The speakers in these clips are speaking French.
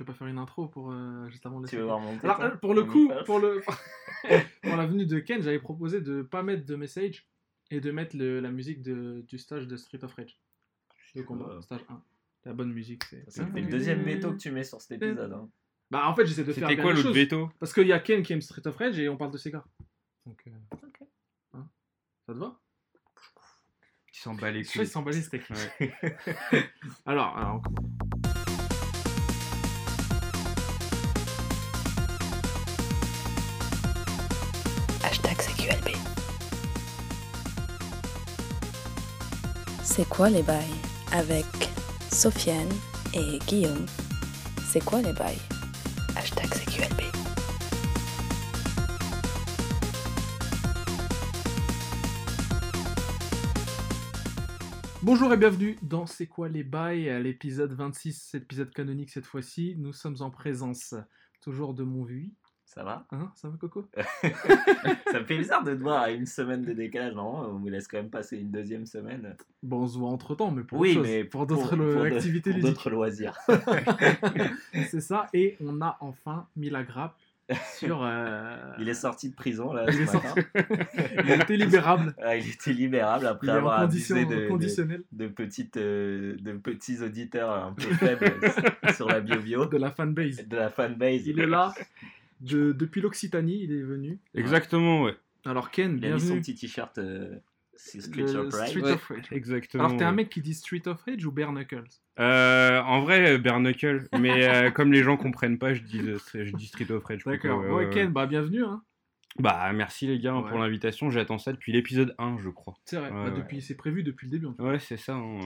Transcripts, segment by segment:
Tu veux pas faire une intro pour euh, juste avant de Tu veux voir mon Alors, euh, pour le coup, pour, le... pour la venue de Ken, j'avais proposé de pas mettre de message et de mettre le- la musique de, du stage de Street of Rage. Le combat, Ouais. stage 1. La bonne musique, c'est. C'est le deuxième veto que tu mets sur cet épisode. Hein. Bah, en fait, j'essaie de faire C'était quoi l'autre veto? Parce qu'il y a Ken qui aime Street of Rage et on parle de Sega. Donc, euh, hein, ça te va? Tu s'en bats les couilles. s'en bat les steaks. Ouais. Alors, alors, on C'est quoi les bails Avec Sofiane et Guillaume? C'est quoi les bails? Hashtag CQLB. Bonjour et bienvenue dans C'est quoi les bails l'épisode 26, cet épisode canonique cette fois-ci. Nous sommes en présence toujours de mon vie. Ça va? Hein, ça va Coco? Ça me fait bizarre de te voir à une semaine de décalage. Normalement, on vous laisse quand même passer une deuxième semaine. Bon, on se voit entre temps, mais pour oui, mais pour d'autres lo- activités pour d'autres loisirs. C'est ça, et on a enfin mis la grappe sur. euh, Il est sorti de prison là Il ce est matin. il était libérable. Ah, il était libérable après avoir abusé de, de, conditionnelle de petites, euh, de petits auditeurs un peu faibles sur la bio-bio, de la fanbase. de la fanbase. Il est là. De- depuis l'Occitanie, il est venu. Exactement, ouais. Alors, Ken, Il a mis son petit t-shirt euh, Street of Rage. Street Ouais, of Rage. Exactement. Alors, t'es un mec qui dit Street of Rage ou Bare Knuckles? Euh, en vrai, euh, bare knuckle. Mais euh, comme les gens comprennent pas, je dis, je dis Street of Rage. D'accord. ouais, Ken, bah bienvenue. Hein. Bah, merci les gars Ouais. pour l'invitation. J'attends ça depuis l'épisode 1, je crois. C'est vrai. Ouais, Bah, ouais. depuis, c'est prévu depuis le début. En fait. Ouais, c'est ça. hein.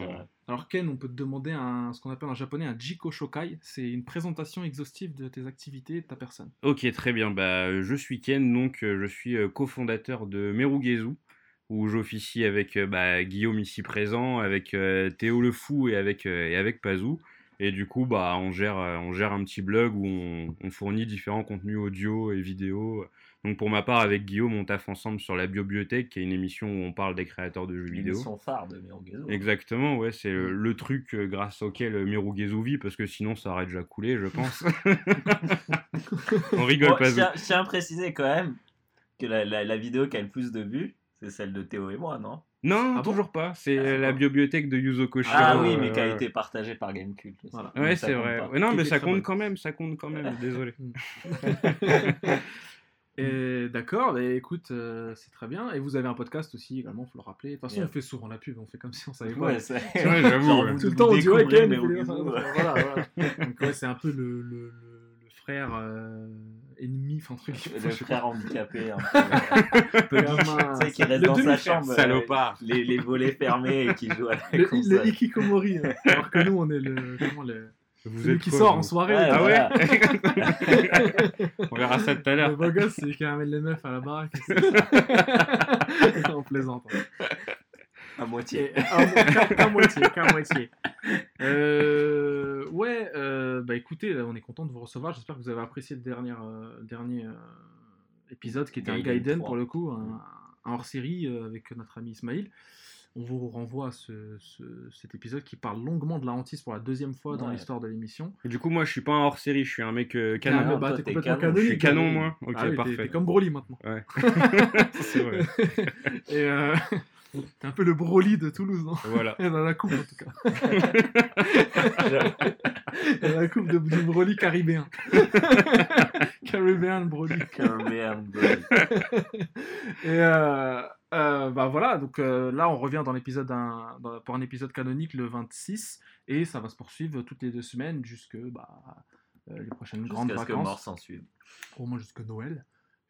Alors Ken, on peut te demander un, ce qu'on appelle en japonais un Jiko Shokai. C'est une présentation exhaustive de tes activités et de ta personne. Ok, très bien. Bah, je suis Ken, donc euh, je suis euh, cofondateur de Merugezu, où j'officie avec euh, bah, Guillaume ici présent, avec euh, Théo le Fou et avec, euh, et avec Pazou. Et du coup, bah, on, gère, on gère un petit blog où on, on fournit différents contenus audio et vidéo. Donc pour ma part, avec Guillaume, on taffe ensemble sur la Bibliothèque, qui est une émission où on parle des créateurs de jeux vidéo. L'émission phare de Mirogezo. Exactement, ouais, c'est le, le truc euh, grâce auquel euh, Mirugezu vit, parce que sinon ça aurait déjà coulé, je pense. on rigole Bon, pas. je, tiens, je tiens à préciser quand même que la, la, la vidéo qui a le plus de vues, c'est celle de Théo et moi, non? Non, Ah bon? toujours pas. C'est Ah, euh, la bibliothèque de Yuzo Koshiro. Ah oui, mais euh, qui a été partagée par Gamecult. Voilà. Ouais, c'est vrai. Ouais, non, mais ça compte quand même, ça compte quand même, désolé. Et d'accord, bah, écoute, euh, c'est très bien. Et vous avez un podcast aussi également, faut le rappeler. De toute façon, Yeah. on fait souvent la pub, on fait comme si on savait pas. Ouais, c'est j'avoue, Tout le temps, on dit ouais, Ken, voilà, voilà. Donc ouais, c'est un peu le, le, le, le frère euh, ennemi, enfin truc. Le frère handicapé, un peu, un peu geek, Gamin. tu sais, qui reste Le dans sa chambre, euh, Salopard. les, les volets fermés et qui joue à la Le, console. le Ikikomori. hein. Alors que nous, on est le. Comment le. Vous Celui êtes qui quoi, sort vous en soirée. Ah ouais On verra ça tout à Le l'heure. beau gosse, c'est qui ramène les meufs à la baraque. on plaisante. hein. À moitié. Qu'à- moitié, qu'à moitié. Euh, ouais, euh, bah écoutez, on est content de vous recevoir. J'espère que vous avez apprécié le dernier, euh, le dernier euh, épisode qui était un Gaiden Gaiden 3. pour le coup, un, un hors-série euh, avec notre ami Ismail. On vous renvoie à ce- ce- cet épisode qui parle longuement de la hantise pour la deuxième fois dans Ouais. l'histoire de l'émission. Du coup, moi, je suis pas un hors série, je suis un mec euh, Ah, canon. mais bah, t'es complètement canon. Je suis canon, hein. moi. Ok, Ah oui, parfait. T'es comme Broly maintenant. Ouais. c'est vrai. Et euh, t'es un peu le Broly de Toulouse, non Voilà. Et dans la coupe en tout cas. La coupe de, du Broly caribéen. caribéen Broly. Merde. Et euh, euh, bah voilà, donc euh, là on revient dans l'épisode dans- pour un épisode canonique le 26 et ça va se poursuivre toutes les deux semaines jusque bah, les prochaines grandes Jusqu'à ce que mort vacances, s'en suive. au moins jusque Noël.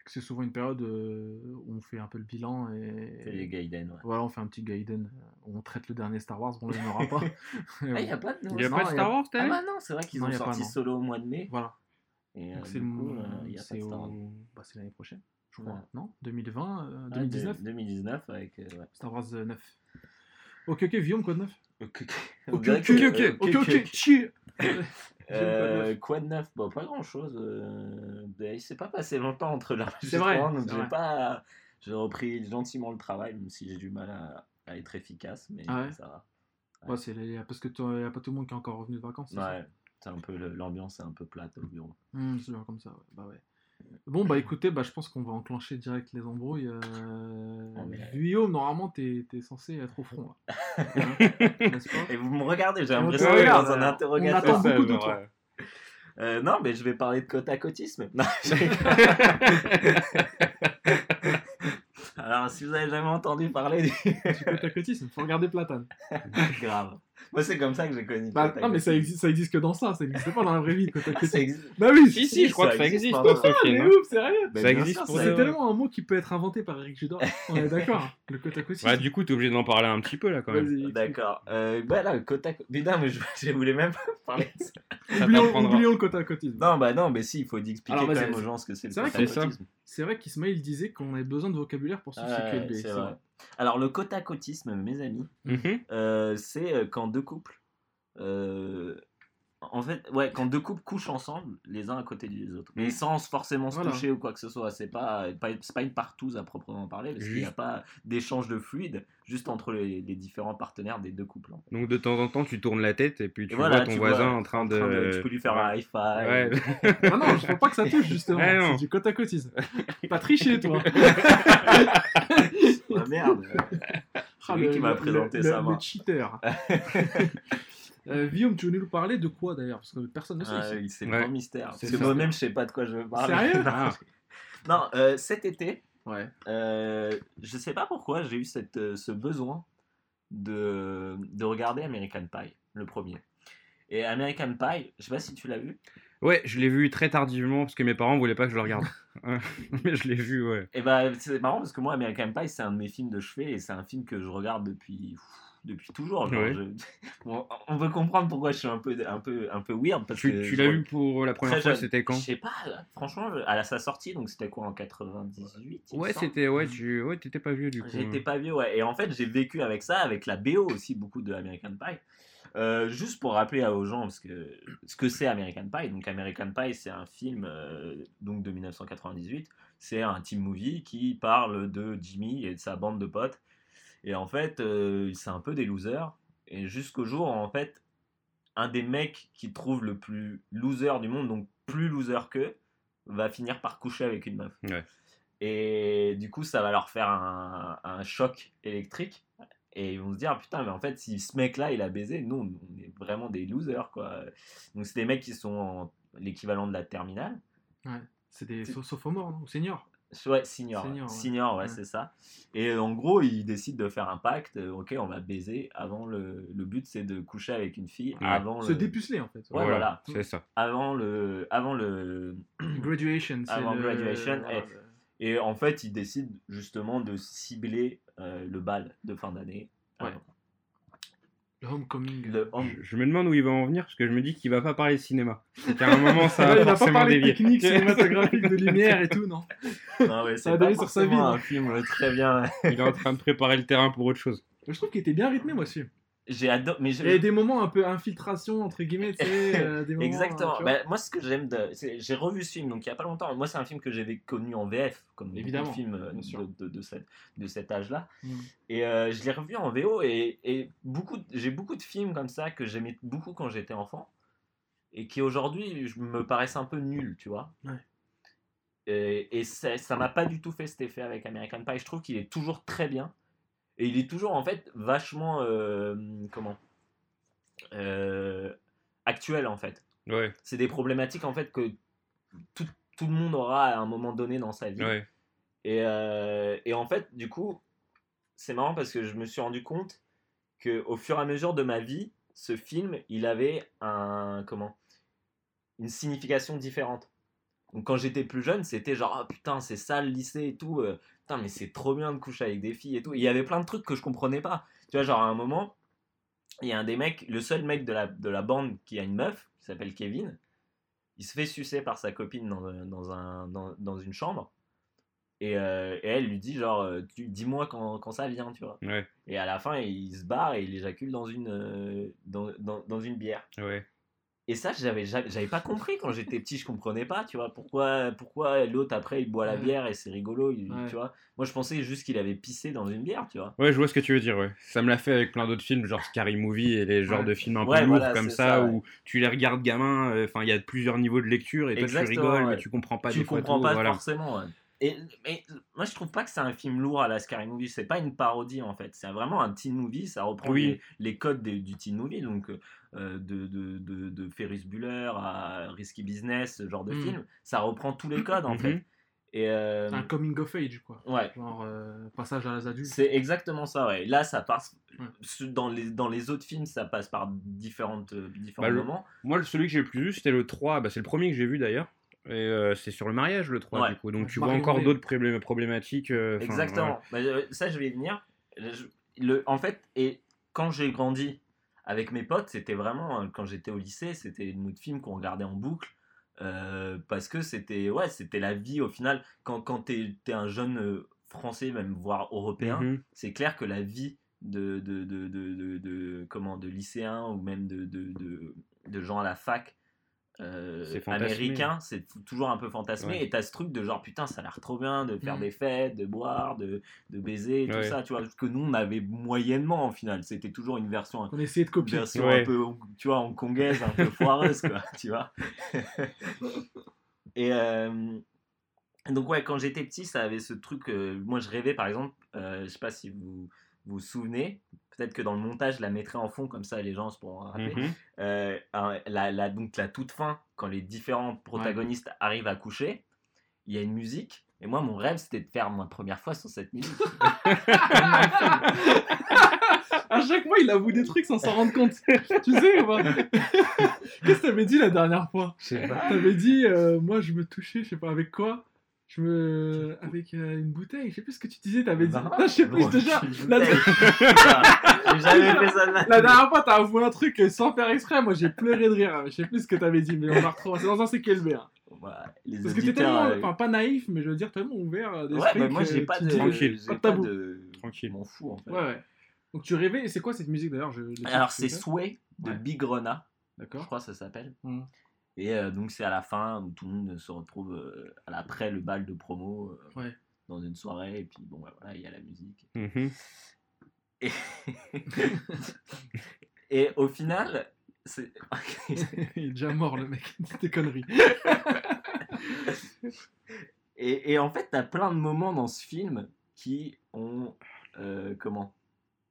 C'est souvent une période euh, où on fait un peu le bilan et, C'est les Gaiden, ouais. voilà, on fait un petit Gaiden, euh, on traite le dernier Star Wars, bon là il n'y aura pas. Ah, il n'y a pas de Il y a nouveau Non, pas il de y a- Star Wars, t'as Ah vu bah non, c'est vrai qu'ils Non, ont y a pas, sorti non. solo au mois de mai. Voilà. Et euh, Donc c'est du le- coup, euh, il y a pas c'est de Star Wars. au- bah, c'est l'année prochaine, je crois. Ouais. Non 2020, euh, Ah, 2019 de- 2019 avec. euh, ouais. Star Wars euh, 9. Ok, ok, Guillaume, quoi de neuf? Ok, Ok, On dirait ok, que- ok, euh, ok, ok, chier Euh, quoi de neuf? Bon, pas grand chose. il s'est pas passé longtemps entre l'enregistrement, vrai, donc c'est j'ai vrai. pas. J'ai repris gentiment le travail, même si j'ai du mal à, à être efficace, mais Ah ouais ça va. Ouais, c'est parce que il n'y a pas tout le monde qui est encore revenu de vacances. c'est Ouais. C'est un peu l'ambiance est un peu plate au bureau. Mmh, c'est comme ça, Bah ouais. Bon, bah écoutez, bah, je pense qu'on va enclencher direct les embrouilles. Euh... Oh, normalement, t'es es censé être au front. Là. Hein, Et vous me regardez, j'ai l'impression que dans un interrogatoire. On attend beaucoup de toi. Euh, non, mais je vais parler de côte à côtisme. Non, Alors, si vous avez jamais entendu parler du, côte à côtisme, faut regarder Platane. Grave. Moi, c'est comme ça que j'ai connu. Bah, non, mais ça existe, ça existe que dans ça, ça existe pas dans la vraie vie, côte. Bah oui, si, si, je crois que ça existe. Pas, ah, mais hein. ouf, sérieux. Bah, ça existe C'est tellement un mot qui peut être inventé par Eric Judor. On est d'accord, le côte à côte. Ouais, du coup, t'es obligé d'en parler un petit peu là quand même. D'accord. Euh, bah là, le côte à côte. Putain, mais je, je voulais même pas parler de ça. Oublions, le côte à côtisme. Non, bah non, mais si, il faut expliquer quand même aux gens ce que c'est le côte à côtisme. C'est vrai qu'Ismaël disait qu'on avait besoin de vocabulaire pour substituer le B. Alors, le côte à côtisme, mes amis, mhm. euh, c'est euh, quand deux couples euh, en fait, ouais, quand deux couples couchent ensemble, les uns à côté des autres, mais sans forcément se toucher ou quoi que ce soit, c'est pas, pas, pas une partouze à proprement parler, parce qu'il n'y a pas d'échange de fluide juste entre les, différents partenaires des deux couples. Donc de temps en temps, tu tournes la tête et puis tu vois ton voisin en, train de... Tu peux lui faire un high five. Ouais. ah non, je veux pas que ça touche justement, c'est du côte à côte. Pas tricher toi. ah merde. C'est lui qui m'a présenté ça, moi. Le cheater. Euh, Guillaume, tu veux nous parler de quoi d'ailleurs? Parce que personne ne sait. Ah, c'est un mystère. Parce que moi-même, je sais pas de quoi je veux parler. Sérieux? Non, ah. euh, cet été, ouais. euh, je sais pas pourquoi j'ai eu cette, euh, ce besoin de, de regarder American Pie, le premier. Et American Pie, je sais pas si tu l'as vu. Ouais, je l'ai vu très tardivement parce que mes parents voulaient pas que je le regarde. Mais je l'ai vu, ouais. Et bah, c'est marrant parce que moi, American Pie, c'est un de mes films de chevet et c'est un film que je regarde depuis depuis toujours. on veut comprendre pourquoi je suis un peu, un peu, un peu weird. Parce tu, que tu l'as vu pour la première fois, c'était quand Je sais pas, franchement, à sa sortie, donc c'était quoi en 98 Ouais, c'était, ouais, tu ouais, t'étais pas vieux du coup. J'étais pas vieux, ouais. Et en fait, j'ai vécu avec ça, avec la BO aussi, beaucoup de American Pie. Euh, juste pour rappeler aux gens parce que, ce que c'est American Pie. Donc American Pie, c'est un film euh, donc de 1998. C'est un team movie qui parle de Jimmy et de sa bande de potes et en fait, euh, c'est un peu des losers. Et jusqu'au jour, en fait, un des mecs qui trouve le plus loser du monde, donc plus loser qu'eux, va finir par coucher avec une meuf. Et du coup, ça va leur faire un, choc électrique. Et ils vont se dire, putain, mais en fait, si ce mec-là, il a baisé, nous, on est vraiment des losers, quoi. Donc, c'est des mecs qui sont l'équivalent de la terminale. Ouais, c'est des sophomores, non? Seniors? Ouais, senior. Senior, ouais, c'est ça. Et en gros, ils décident de faire un pacte. Euh, ok, on va baiser avant le. Le but, c'est de coucher avec une fille avant. Se dépuceler, en fait. Ouais, voilà. C'est ça. Avant le. Avant le. Graduation. Avant graduation. Et, en fait, ils décident justement de cibler euh, le bal de fin d'année. Ouais. Homecoming. Je, me demande où il va en venir parce que je me dis qu'il va pas parler de cinéma. C'est qu'à un moment ça va forcément pas parler dévier. technique cinématographique de lumière et tout, non Non mais c'est pas sur sa vie. un film très bien. il est en train de préparer le terrain pour autre chose. Je trouve qu'il était bien rythmé moi aussi. J'ai adoré. Mais Il y a des moments un peu infiltration, entre guillemets, tu sais. Euh, des moments, Exactement. Bah, moi, ce que j'aime, de... j'ai revu ce film, donc il n'y a pas longtemps. Moi, c'est un film que j'avais connu en VF, comme Évidemment, films euh, de, de, cette, de cet âge-là. Mm. Et euh, je l'ai revu en VO, et, et beaucoup, j'ai beaucoup de films comme ça que j'aimais beaucoup quand j'étais enfant, et qui aujourd'hui me paraissent un peu nuls, tu vois. Ouais. Et, et ça m'a pas du tout fait cet effet avec American Pie. Je trouve qu'il est toujours très bien. Et il est toujours en fait vachement euh, comment euh, actuel en fait. Ouais. C'est des problématiques en fait que tout, tout, le monde aura à un moment donné dans sa vie. Ouais. Et, euh, et, en fait, du coup, c'est marrant parce que je me suis rendu compte que au fur et à mesure de ma vie, ce film, il avait un comment une signification différente. Donc quand j'étais plus jeune, c'était genre oh, putain, c'est ça le lycée et tout putain, mais c'est trop bien de coucher avec des filles et tout. il y avait plein de trucs que je comprenais pas. Tu vois, genre à un moment, il y a un des mecs, le seul mec de la, de la bande qui a une meuf, qui s'appelle Kevin, il se fait sucer par sa copine dans, dans, un, dans, dans une chambre. Et, euh, et, elle lui dit genre euh, dis-moi quand, quand, ça vient tu vois et à la fin il se barre et il éjacule dans une euh, dans, dans, dans, une bière ouais. Et ça, j'avais j'avais pas compris quand j'étais petit, je comprenais pas, tu vois, pourquoi, pourquoi l'autre après il boit la bière et c'est rigolo, il- Ouais. tu vois. Moi je pensais juste qu'il avait pissé dans une bière, tu vois. Ouais, je vois ce que tu veux dire, ouais. Ça me l'a fait avec plein d'autres films, genre Scary Movie et les genres Ouais. de films un peu lourds voilà, comme ça, ça, ouais. où tu les regardes gamin, euh, enfin, il y a plusieurs niveaux de lecture et toi tu Exactement, rigoles, ouais. mais tu comprends pas tu des fois comprends tout, pas voilà. forcément. ouais. Et mais moi je trouve pas que c'est un film lourd à la Scary Movie, c'est pas une parodie en fait, c'est vraiment un teen movie, ça reprend Oui. les, les codes des- du teen movie, donc euh, de, de, de, de Ferris Bueller à Risky Business, ce genre de Mm. film, ça reprend tous les codes en Mhm. fait. Et euh, C'est un coming of age, quoi. ouais, Genre, euh, passage à l'âge adulte. c'est exactement ça, ouais. Là, ça passe. Ouais. Dans les, dans les autres films, ça passe par différentes, euh, différents Bah, le- moments. Moi, le- celui que j'ai le plus vu, c'était le 3, bah, c'est le premier que j'ai vu d'ailleurs. Et euh, c'est sur le mariage, le 3, Ouais. du coup. Donc tu Marie vois encore d'autres problé- problématiques. euh, Exactement. Bah, euh, ça, je vais y venir. Je- le, en fait, et quand j'ai grandi avec mes potes, c'était vraiment, euh, quand j'étais au lycée, c'était notre film qu'on regardait en boucle. euh, parce que c'était ouais, c'était la vie au final. Quand, quand t'es es un jeune euh, français, même voire européen, Mhm. c'est clair que la vie de, de, de, de, de, de- comment, de lycéens ou même de, de, de, de gens à la fac euh, américains, c'est toujours un peu fantasmé. Ouais. Et t'as ce truc de genre, putain, ça a l'air trop bien de faire Mm. des fêtes, de boire, de, de baiser, tout Ouais. ça, tu vois. Que nous, on avait moyennement en final. C'était toujours une version, On essayait de une copier. version Ouais. un peu, tu vois, hongkongaise, un peu foireuse, quoi, tu vois. Et euh, donc, ouais, quand j'étais petit, ça avait ce truc. euh, moi, je rêvais, par exemple, euh, je sais pas si vous vous souvenez, peut-être que dans le montage, je la mettrai en fond, comme ça les gens se pourront rappeler. Mhm. Euh, la- donc, la toute fin, quand les différents protagonistes arrivent à coucher, il y a une musique. Et moi, mon rêve, c'était de faire ma première fois sur cette musique. À chaque fois, il avoue des trucs sans s'en rendre compte. tu sais ou pas? Qu'est-ce que t'avais dit la dernière fois? Je sais pas. T'avais dit, euh, moi, je me touchais, je sais pas avec quoi? Je me. Avec euh, une bouteille, je sais plus ce que tu disais, t'avais dit. Non. Non, je sais plus, je te jure. La, J'ai jamais fait ça de ma la vie. dernière fois, t'as avoué un truc euh, sans faire exprès. Moi, j'ai pleuré de rire. Je sais plus ce que t'avais dit, mais on va retrouver. C'est dans un CQLB. Hein. Les Parce que t'es tellement. euh, Enfin, pas naïf, mais je veux dire, tellement ouvert euh, Ouais, bah, moi j'ai pas de. dis- Tranquille. j'ai Pas de pas tabou. de. Tranquille. Je m'en fous en fait. Ouais, ouais. Donc, tu rêvais. Et c'est quoi cette musique d'ailleurs je... Alors c'est Sway de Ouais. Big Rona, je D'accord. crois que ça s'appelle. Mm. Et euh, donc c'est à la fin où tout le monde se retrouve euh, à l'après le bal de promo euh, Ouais. dans une soirée et puis bon ouais, voilà il y a la musique. Mhm. Et, et au final c'est Il est déjà mort, le mec. C'était conneries. et, et en fait t'as plein de moments dans ce film qui ont euh, comment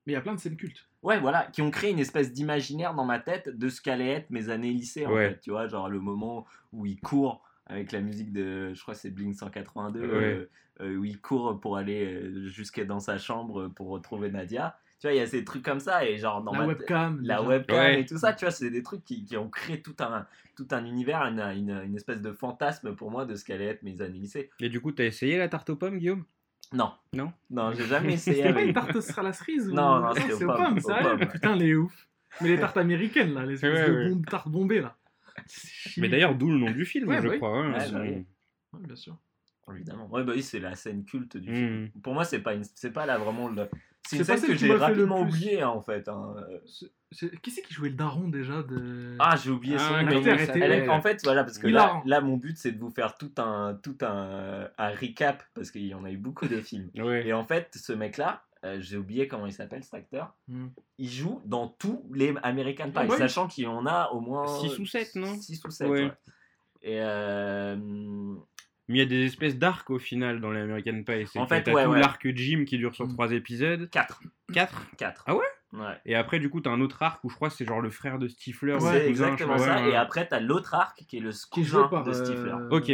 Mais il y a plein de scènes cultes. Ouais, voilà, qui ont créé une espèce d'imaginaire dans ma tête de ce qu'allaient être mes années lycée, en Ouais. fait. Tu vois, genre le moment où il court avec la musique de, je crois que c'est Blink 182, Ouais. euh, euh, où il court pour aller euh, jusqu'à dans sa chambre pour retrouver Nadia. Tu vois, il y a ces trucs comme ça, et genre dans la ma webcam. la déjà. webcam Ouais. et tout ça, tu vois, c'est des trucs qui, qui ont créé tout un, tout un univers, une, une, une espèce de fantasme pour moi de ce qu'allaient être mes années lycée. Et du coup, t'as essayé la tarte aux pommes, Guillaume? Non. Non? Non, j'ai jamais essayé C'était pas une tarte à la cerise ou... Non, non, c'était c'est aux aux pommes, pommes, sérieux? ouais. Putain, les ouf. Mais les tartes américaines, là, les espèces Ouais, de ouais. bombes, tartes bombées, là. Mais d'ailleurs, d'où le nom du film, Ouais, je crois. hein, bah ont- oui. Ouais, bien sûr. Évidemment. Ouais, bah oui, c'est la scène culte du film. Pour moi, c'est pas, une... c'est pas là vraiment le. C'est une scène que j'ai rapidement oubliée, hein, en fait. hein. C'est- c'est- Qui c'est qui jouait le daron déjà de... Ah, j'ai oublié son Ah, nom. s'appelle En fait, voilà, parce que là, mon but, c'est de vous faire tout un, tout un, un recap, parce qu'il y en a eu beaucoup de films. Ouais. Et en fait, ce mec-là, euh, j'ai oublié comment il s'appelle, cet acteur. Hmm. Il joue dans tous les American Pie, sachant qu'il y en a au moins Six ou sept, non? 6 ou 7, Ouais. ouais. Et euh, Mais il y a des espèces d'arcs au final dans les American Pie. C'est En fait, t'as ouais, tout ouais. l'arc Jim qui dure sur Mm. trois épisodes. 4. 4 4. Ah ouais Ouais. Et après, du coup, t'as un autre arc où je crois que c'est genre le frère de Stifler. ou c'est exactement ça. ouais, Et ouais. après, t'as l'autre arc qui est le Qui est joué cousin par de Stifler. euh, Ok.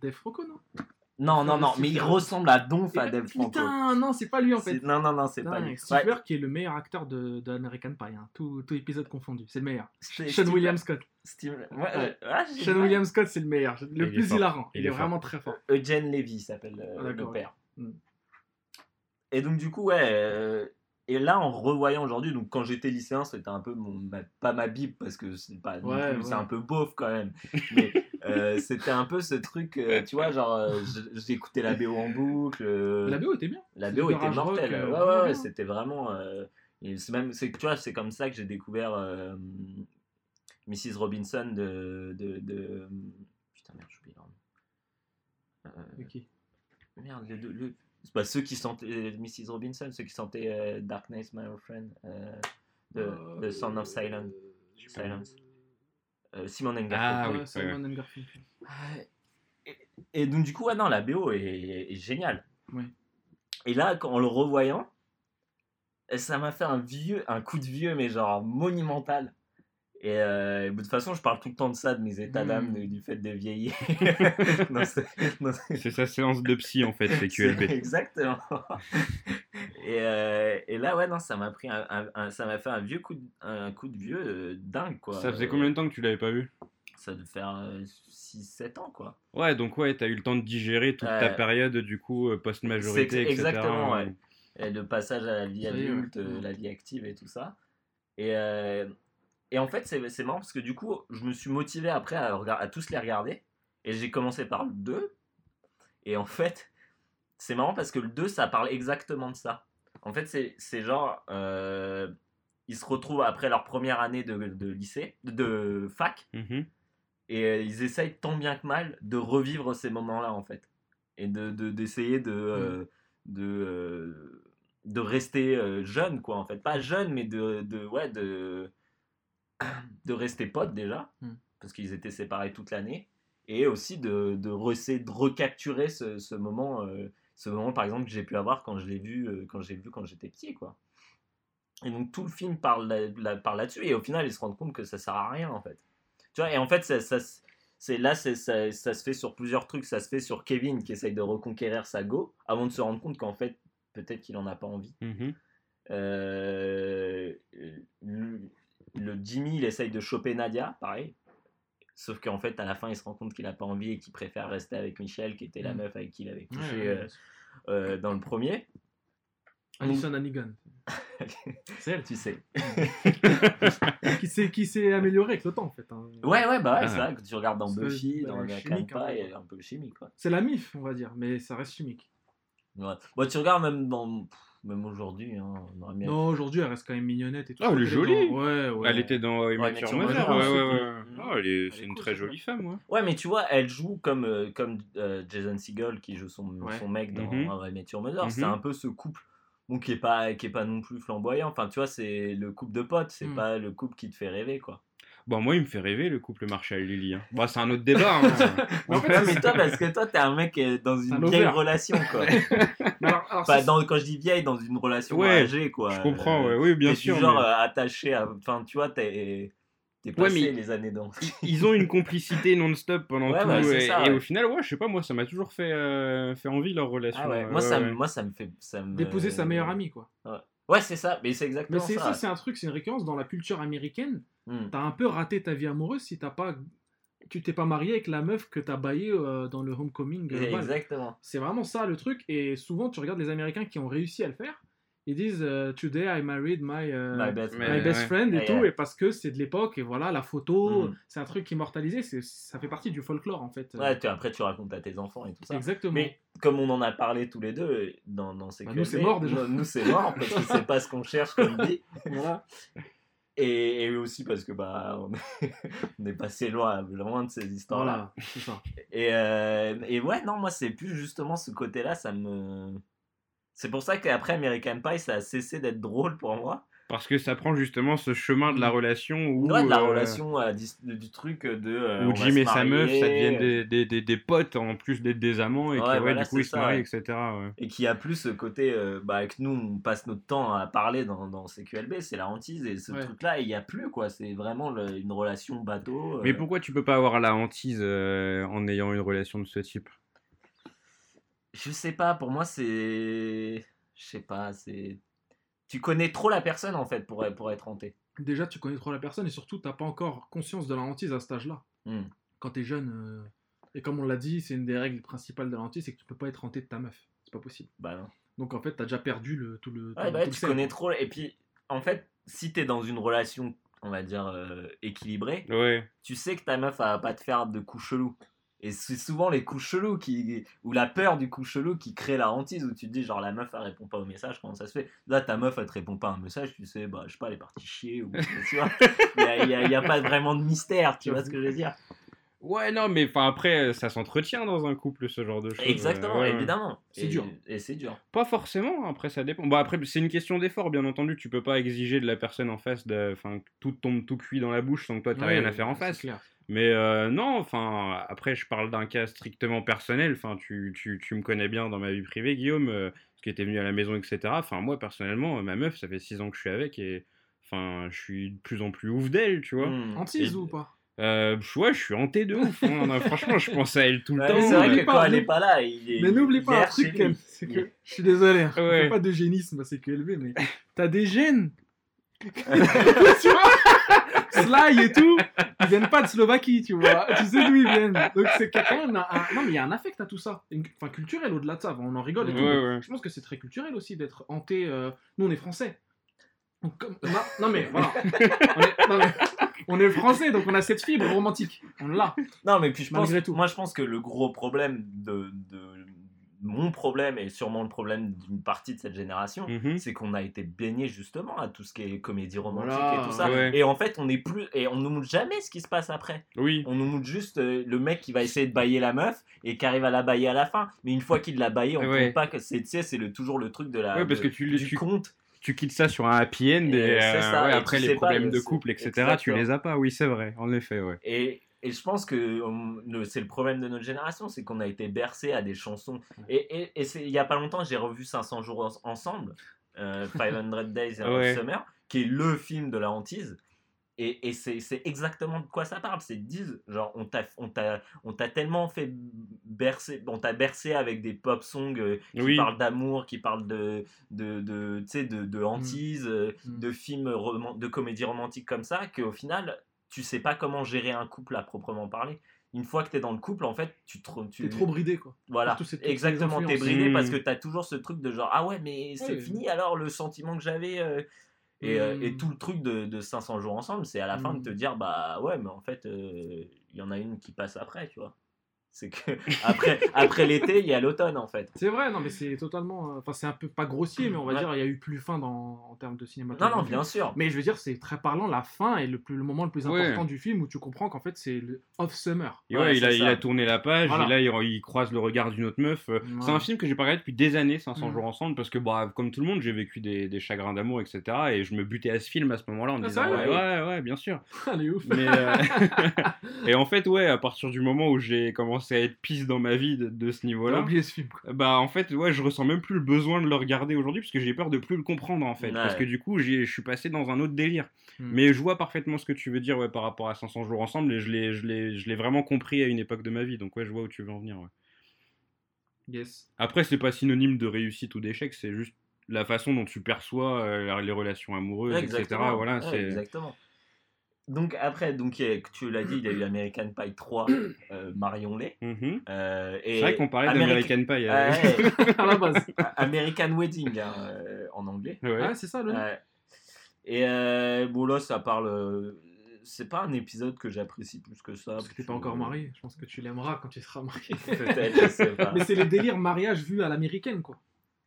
Dave Rocco, non? Non, non, non, mais il ressemble à Donf à Dave Franco. Putain, non, c'est pas lui en fait. Non, non, non, c'est pas lui. Stifler Ouais, qui est le meilleur acteur de, de American Pie, hein. tout, tout épisode confondu, c'est le meilleur. Sean. William Scott. Stifler. Ouais, ouais, ouais, j'ai- Sean William Scott, c'est le meilleur, le Il plus hilarant. Il Il, est vraiment très fort. Eugene Levy s'appelle euh, Ah, le père. Mm. Et donc, du coup, ouais. euh, Et là, en revoyant aujourd'hui, donc quand j'étais lycéen, c'était un peu mon, ma- pas ma bible parce que c'est pas, Ouais, un peu beauf quand même. Mais euh, c'était un peu ce truc, euh, tu vois, genre, euh, écouté la BO en boucle. La BO était bien. La BO était mortelle. ouais, ouais, ouais, c'était vraiment. c'est même, c'est, tu vois, c'est comme ça que j'ai découvert Mrs. Robinson de. de, de... Putain, merde, j'oublie leur nom. Euh, Ok. Merde, le, le- le- c'est pas ceux qui chantaient euh, Mrs. Robinson, ceux qui chantaient euh, Darkness, My Old Friend, de, de Sound of Silence. Silence. Euh, Simon and Garfunkel. Ah oui, Ouais, Simon and Garfunkel. Ouais. Et, et donc du coup, ouais, non, la BO est, est géniale. Oui. Et là, quand- en le revoyant, ça m'a fait un vieux, un coup de vieux, mais genre monumental. Et euh, de toute façon, je parle tout le temps de ça, de mes états d'âme, de- du fait de vieillir. C'est- sa séance de psy en fait, c'est QLB. Exactement. et, euh, et là, ouais, non, ça m'a pris un, un- un- ça m'a fait un vieux coup de, un coup de vieux euh, dingue, quoi. Ça faisait combien de temps que tu l'avais pas vu? Ça devait faire 6-7 ans, quoi. Ouais, donc ouais, t'as eu le temps de digérer toute ta période du coup post-majorité, etc. exactement, ouais. Et le passage à la vie adulte, la vie active et tout ça. Et, euh, et en fait, c'est marrant parce que du coup, je me suis motivé après à, tous les regarder. Et j'ai commencé par le 2. Et en fait, c'est marrant parce que le 2, ça parle exactement de ça. En fait, c'est genre. euh, ils se retrouvent après leur première année de, de lycée, de, de fac. Mhm. Et euh, ils essayent tant bien que mal de revivre ces moments-là, en fait. Et de de- d'essayer de, euh, de, euh, de rester euh, jeune, quoi, en fait. Pas jeune, mais de, de, ouais, de, de rester potes, déjà. Mm. Parce qu'ils étaient séparés toute l'année. Et aussi de, de, re- de recapturer ce, ce moment, euh, ce moment, par exemple, que j'ai pu avoir quand je l'ai vu, euh, quand j'ai vu quand j'étais petit, quoi. Et donc tout le film parle là- parle là-dessus et au final ils se rendent compte que ça sert à rien en fait. Tu vois et en fait ça, c'est là ça, ça se fait sur plusieurs trucs, ça se fait sur Kevin qui essaye de reconquérir sa go avant de se rendre compte qu'en fait peut-être qu'il en a pas envie. Mhm. Euh, le, Jimmy il essaye de choper Nadia, pareil. Sauf qu'en fait à la fin il se rend compte qu'il a pas envie et qu'il préfère rester avec Michelle qui était la Mm. meuf avec qui il avait couché Ouais, ouais, euh, euh, dans le premier. Alison Hannigan. C'est elle Tu sais. qui s'est qui s'est améliorée avec le temps en fait. hein. Ouais, ouais, bah ouais, Ah. c'est vrai que tu regardes dans Buffy, bah, dans American chimique, Pie, quoi. elle est un peu chimique, quoi. C'est la mif, on va dire, mais ça reste chimique. Ouais. Bon, tu regardes même dans. Même aujourd'hui, hein, Non, aujourd'hui, elle reste quand même mignonnette et tout. Ah, elle est dans- jolie. Ouais, ouais. Elle était dans Ouais, Immature. Mother, Ouais, c'est ouais, ouais. cool. Ah, elle est- Elle c'est est une cool, très c'est jolie femme, ouais. Ouais, mais tu vois, elle joue comme, euh, comme euh, Jason Segel qui joue son, Ouais. son mec dans Met Your Mother. Mhm. C'est un peu ce couple bon, qui, est pas, qui est pas non plus flamboyant. Enfin, tu vois, c'est le couple de potes, c'est Mhm. pas le couple qui te fait rêver, quoi. Bon, moi, il me fait rêver le couple Marshall Lily. Hein. Bon, c'est un autre débat. hein. Mais en fait, Ouais, mais toi, parce que toi, t'es un mec est dans un une vieille over. relation, quoi. Mais alors- alors, Enfin, c'est- dans, quand je dis vieille, dans une relation Ouais, âgée, quoi. Je comprends, Euh, ouais. oui, bien sûr. genre mais- euh, attaché à. Enfin, tu vois, t'es. T'es Ouais, passé mais- les années dans. Ils ont une complicité non-stop pendant Ouais, tout. c'est et, ça, et ouais. au final, ouais, je sais pas, moi, ça m'a toujours fait, euh, fait envie leur relation. Ah ouais, euh, moi, ça, moi, ça me fait. Ça me... d'épouser sa meilleure amie, quoi. Ouais, c'est ça, mais c'est Mais exactement c'est ça. ça, c'est un truc, c'est une récurrence dans la culture américaine. Hmm. T'as un peu raté ta vie amoureuse si t'as pas, tu t'es pas marié avec la meuf que t'as baillé euh, dans le homecoming. euh. Exactement. C'est vraiment ça le truc. Et souvent, tu regardes les Américains qui ont réussi à le faire. Ils disent euh, Today I married my, euh, My best my friend. best ouais. friend et Ouais, tout. ouais. Et parce que c'est de l'époque. Et voilà, la photo, Mhm. c'est un truc immortalisé. c'est- Ça fait partie du folklore en fait. Ouais, tu- après, tu racontes à tes enfants et tout ça. Exactement. Mais comme on en a parlé tous les deux dans, dans ces Bah, nous, c'est mort, déjà. Nous, nous, c'est mort parce que c'est pas ce qu'on cherche comme vie. Voilà. Et, et aussi parce que bah on est, on est passé loin, loin de ces histoires-là. Voilà, c'est ça. Et, euh, et ouais, non, moi, c'est plus justement ce côté-là, ça me. C'est pour ça qu'après American Pie, ça a cessé d'être drôle pour moi. Parce que ça prend justement ce chemin de la relation où, Ouais, de la euh, relation, euh, du, du truc de. euh, on où Jim et sa meuf, ça deviennent des, des, des, des potes en plus d'être des amants et Ouais, qui, ouais, voilà, du coup, ils se marient, ouais. etc. ouais. Et qui a plus ce côté. euh, bah, que nous, on passe notre temps à parler dans, dans CQLB, c'est la hantise. Et ce Ouais. truc-là, il n'y a plus, quoi. C'est vraiment le- une relation bateau. euh. Mais pourquoi tu peux pas avoir la hantise euh, en ayant une relation de ce type? Je sais pas, pour moi, c'est. Je sais pas, c'est. Tu connais trop la personne, en fait, pour, pour être hanté. Déjà, tu connais trop la personne et surtout, t'as pas encore conscience de la hantise à cet âge-là. Hmm. Quand t'es jeune, euh, et comme on l'a dit, c'est une des règles principales de la hantise, c'est que tu peux pas être hanté de ta meuf. C'est pas possible. Bah non. Donc en fait, t'as déjà perdu le, tout le. Ouais, tout- bah, tout tu connais trop. Et puis, en fait, si t'es dans une relation, on va dire, euh, équilibrée, Ouais. tu sais que ta meuf, elle va pas te faire de coups chelous. Et c'est souvent les coups chelous qui, ou la peur du coup chelou qui crée la hantise où tu te dis genre la meuf elle répond pas au message, comment ça se fait? Là ta meuf elle te répond pas à un message, tu sais, bah je sais pas, elle est partie chier ou tu vois. Il y a, pas vraiment de mystère, tu vois ce que je veux dire? Ouais, non, mais enfin après, ça s'entretient dans un couple, ce genre de choses. Exactement, ouais, évidemment. C'est dur. Et c'est dur. Pas forcément, après ça dépend. Bah après, c'est une question d'effort, bien entendu. Tu peux pas exiger de la personne en face, de... enfin, tout tombe tout cuit dans la bouche sans que toi t'as Ouais, rien à faire en c'est face. clair. Mais euh, non, enfin, après, je parle d'un cas strictement personnel. Enfin, tu, tu, tu me connais bien dans ma vie privée, Guillaume, euh, parce que t'es venu à la maison, etc. Enfin, moi, personnellement, ma meuf, ça fait 6 ans que je suis avec et enfin, je suis de plus en plus ouf d'elle, tu vois. Hantise Et- ou pas? Euh, ouais, je suis hanté de ouf. hein. Non, franchement, je pense à elle tout le Ouais, temps. mais c'est vrai n'oublie que pas, quand elle est pas là, il est. Mais n'oublie pas un truc, c'est que je suis désolé, hein, je Ouais. pas d'eugénisme, c'est que élevé, mais t'as des gènes. tu vois? Sly et tout, ils viennent pas de Slovaquie, tu vois. Tu sais d'où ils viennent. Donc c'est quand même un, Non, mais il y a un affect à tout ça. Enfin, culturel au-delà de ça. On en rigole et tout. Ouais, mais ouais. Je pense que c'est très culturel aussi d'être hanté. euh, Nous, on est français. Donc, comme- Non, non, mais voilà. On est... non, mais on est français, donc on a cette fibre romantique. On l'a. Non, mais puis je pense, Malgré tout. moi je pense que le gros problème de, de mon problème et sûrement le problème d'une partie de cette génération, Mhm. c'est qu'on a été baigné justement à tout ce qui est comédie romantique Voilà, et tout ça. ouais. Et en fait, on est plus et on nous montre jamais ce qui se passe après. Oui. On nous montre juste euh, le mec qui va essayer de bailler la meuf et qui arrive à la bailler à la fin. Mais une fois qu'il l'a baillé, on ne Ouais. compte pas que c'est tu c'est le toujours le truc de la Ouais, parce de- que tu, du tu, tu quittes ça sur un happy end et, euh, ça, ouais, et après tu les pas, problèmes le- de couple, etc., tu exactement. les as pas. Oui, c'est vrai. En effet, ouais. Et, et je pense que le- c'est le problème de notre génération, c'est qu'on a été bercé à des chansons. Et, et, il y a pas longtemps, j'ai revu 500 jours en- ensemble, euh, 500 Days of Ouais. Summer, qui est le film de la hantise. Et, et c'est exactement de quoi ça parle. C'est disent, genre, on t'a tellement fait bercer, on t'a bercé avec des pop songs euh, qui Oui. parlent d'amour, qui parlent de, de, de, tu sais, de, de hantise, euh, Mm. de films, de comédies romantiques comme ça, qu'au final, tu sais pas comment gérer un couple à proprement parler. Une fois que tu es dans le couple, en fait, tu te. Tu, T'es trop bridé, quoi. Voilà, ces exactement, t'es bridé parce que tu as toujours ce truc de genre, ah ouais, mais c'est Ouais. fini alors le sentiment que j'avais. euh, et, euh, Mm. et tout le truc de, de 500 jours ensemble, c'est à la fin de Mm. te dire, bah ouais, mais en fait, euh, il y en a une qui passe après, tu vois. C'est que après, après l'été, il y a l'automne, en fait. C'est vrai, non, mais c'est totalement. euh, Enfin, c'est un peu pas grossier, mais on va Ouais. dire, il y a eu plus fin dans, en termes de Non, cinématographie. non, bien sûr. Mais je veux dire, c'est très parlant, la fin est le, plus, le moment le plus Ouais. important du film où tu comprends qu'en fait, c'est le off-summer. Ouais, ouais, il, a, il a tourné la page, Voilà. et là, il, il croise le regard d'une autre meuf. Euh, C'est un film que j'ai pas regardé depuis des années, 500 Mm. jours ensemble, parce que, bah, comme tout le monde, j'ai vécu des, des chagrins d'amour, etc. Et je me butais à ce film à ce moment-là en Ah, disant, ouais, ouais, ouais, bien sûr. Elle est ouf. Mais, euh, et en fait, ouais, à partir du moment où j'ai commencé à être pisse dans ma vie de, de ce T'as niveau-là, oublié ce film, quoi. bah en fait, ouais, je ressens même plus le besoin de le regarder aujourd'hui parce que j'ai peur de plus le comprendre en fait. Ouais. Parce que du coup, j'ai- je suis passé dans un autre délire. Mm. Mais je vois parfaitement ce que tu veux dire ouais, par rapport à 500 jours ensemble et je l'ai, je l'ai, je l'ai vraiment compris à une époque de ma vie. Donc ouais, je vois où tu veux en venir. ouais. Yes. Après, c'est pas synonyme de réussite ou d'échec, c'est juste la façon dont tu perçois euh, les relations amoureuses, etc. Voilà, Ouais, c'est... exactement. Donc après, donc, tu l'as dit, il y a eu American Pie 3, euh, Marion Lay. Mhm. Euh, et C'est vrai qu'on parlait d'American Pie. euh. À la base. American Wedding hein, euh, en anglais. Ouais. Ah, c'est ça, le nom. Et euh, bon là, ça parle. euh, c'est pas un épisode que j'apprécie plus que ça. Parce que t'es pas encore marié. Je pense que tu l'aimeras quand tu seras marié. Peut-être, je sais pas. Mais c'est les délires mariage vu à l'américaine, quoi.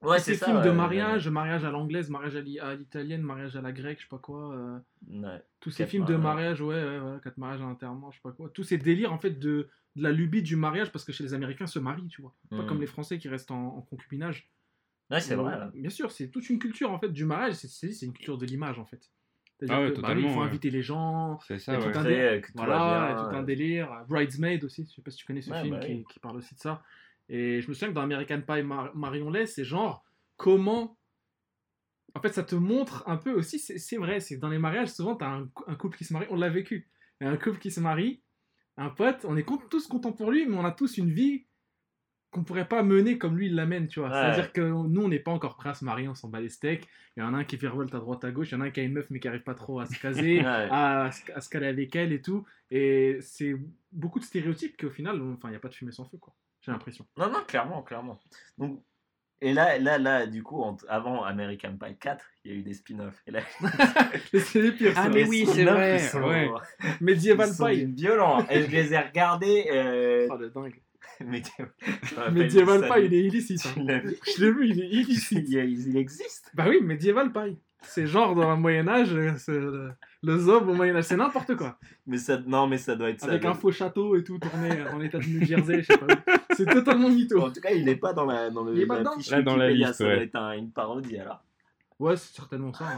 Ouais, ces ça, films ouais, de ouais, mariage, mariage à l'anglaise, mariage à l'i- à l'italienne, mariage à la grecque, je sais pas quoi. euh, ouais. tous ces films de mariage, ouais, ouais, ouais, quatre mariages à l'enterrement, je sais pas quoi. Tous ces délires, en fait, de, de la lubie du mariage, parce que chez les Américains, se marient, tu vois. Pas Mm. comme les Français qui restent en, en concubinage. Ouais, c'est Donc, vrai. là. Bien sûr, c'est toute une culture, en fait, du mariage. C'est- C'est c'est une culture de l'image, en fait. Ah ouais, que, bah il faut ouais. inviter les gens. C'est Il y ça, ouais. tout un délire. euh, tout va Voilà, bien, tout un euh, délire. Bridesmaid aussi, je sais pas si tu connais ce Ouais, film bah qui, oui. qui parle aussi de ça. Et je me souviens que dans American Pie Mar- Marion Lay, c'est genre comment. En fait, ça te montre un peu aussi, c'est vrai, c'est que dans les mariages, souvent, tu as un, cou- un couple qui se marie, on l'a vécu. Il y a un couple qui se marie, un pote, on est tous contents pour lui, mais on a tous une vie qu'on pourrait pas mener comme lui il l'amène, tu vois. Ouais. C'est-à-dire que nous, on n'est pas encore prêts à se marier, on s'en bat les steaks. Il y en a un qui virevolte à droite à gauche, il y en a un qui a une meuf mais qui arrive pas trop à se caser Ouais. à, se- à se caler avec elle et tout. Et c'est beaucoup de stéréotypes qu'au final, enfin, il n'y a pas de fumée sans feu, quoi. J'ai l'impression. Non, non, clairement, clairement. Donc, Et là, là, là, du coup, en- avant American Pie 4, il y a eu des spin-offs. Et là, C'est les pires. Ah, ça. mais les oui, c'est spin-offs, vrai, ils sont- ouais. Medieval ils sont Pie. d'une violence. Et je les ai regardés. Euh... Oh, le dingue. Medieval. Pie, il est illicite. hein. Je l'ai vu, il est illicite. il, il existe. Bah oui, Medieval Pie. C'est genre dans le Moyen-Âge, euh, c'est le, le zob au Moyen-Âge, c'est n'importe quoi. Mais ça, non, mais ça doit être ça. Avec un faux château et tout tourné dans l'état de New Jersey, je sais pas. où. C'est totalement mytho. En tout cas, il n'est pas dans la dans le. Il est pas la dedans fiche Là, dans la liste, ça ouais. être un- une parodie alors. Ouais, c'est certainement ça. hein.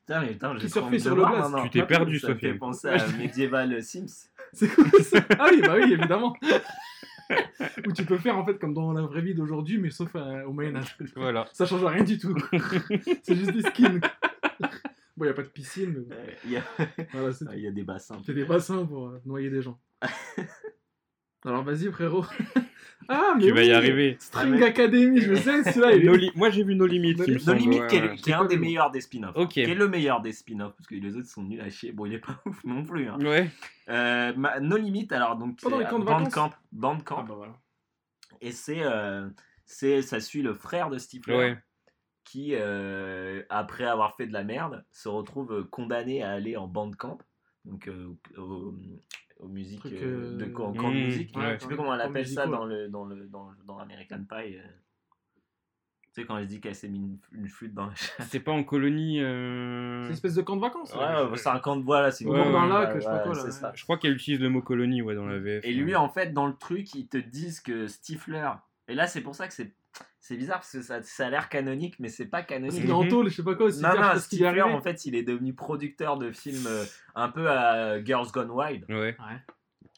Putain, mais putain, j'ai de sur le maintenant. Tu t'es perdu, Ça me fait Sofiane. penser à Medieval Sims. C'est quoi ça? Ah oui, bah oui, évidemment. Où tu peux faire en fait comme dans la vraie vie d'aujourd'hui, mais sauf euh, au Moyen-Âge. Voilà. Ça change rien du tout. c'est juste des skins. Bon, y a pas de piscine, mais Euh, Il y, a... voilà, c'est il y a des bassins. C'est des bassins pour euh, noyer des gens. Alors vas-y frérot. ah mais Tu vas y arriver. String Academy, je sais, celui-là il est... No Li- Moi, j'ai vu No Limit. No. No Limit, ouais, qui est, ouais. un des meilleurs des spin-offs. Ok. Qui est le meilleur des spin-offs, parce que les autres sont nuls à chier. Bon, il est pas ouf non plus. hein. Ouais. Euh, ma- no Limit, alors, donc, Pendant c'est les camps de Bandcamp. Bandcamp. Ah bah voilà. Et c'est, euh, c'est, ça suit le frère de Stifler. Ouais. qui, euh, après avoir fait de la merde, se retrouve euh, condamné à aller en bandcamp, donc euh, au, aux musiques euh, de euh, camp, camp de mmh, musique. ouais. Je sais plus comment on Camp appelle ça dans le dans le dans, dans American Pie. euh. Tu sais quand elle dit qu'elle s'est mis une, une flûte dans la chatte. C'est pas en colonie. euh, C'est une espèce de camp de vacances. Ouais, ouais, c'est un camp de voilà, c'est Au une- bord d'un lac, ouais, je sais pas quoi, ouais, là, ouais. ça. Je crois qu'elle utilise le mot colonie ouais, dans la VF. Et lui, en fait, dans le truc, ils te disent que Stifler. Et là, c'est pour ça que c'est c'est bizarre parce que ça, ça a l'air canonique, mais c'est pas canonique. qu'il est en tôle, je sais pas quoi aussi. Non, non, Stifler, arrivé. en fait, il est devenu producteur de films euh, un peu à Girls Gone Wild. Ouais. Ouais.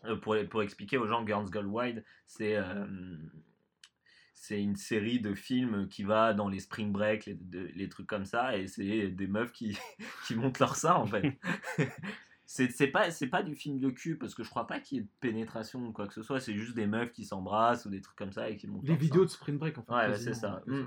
Euh, pour, pour expliquer aux gens, Girls Gone Wild, c'est euh, c'est une série de films qui va dans les spring break, les, de- les trucs comme ça, et c'est des meufs qui, qui montent leur sein, en fait. C'est pas, c'est pas du film de cul, parce que je crois pas qu'il y ait de pénétration ou quoi que ce soit, c'est juste des meufs qui s'embrassent ou des trucs comme ça et qui montent Les vidéos de Spring Break en fait. Ouais, c'est ça. Mm.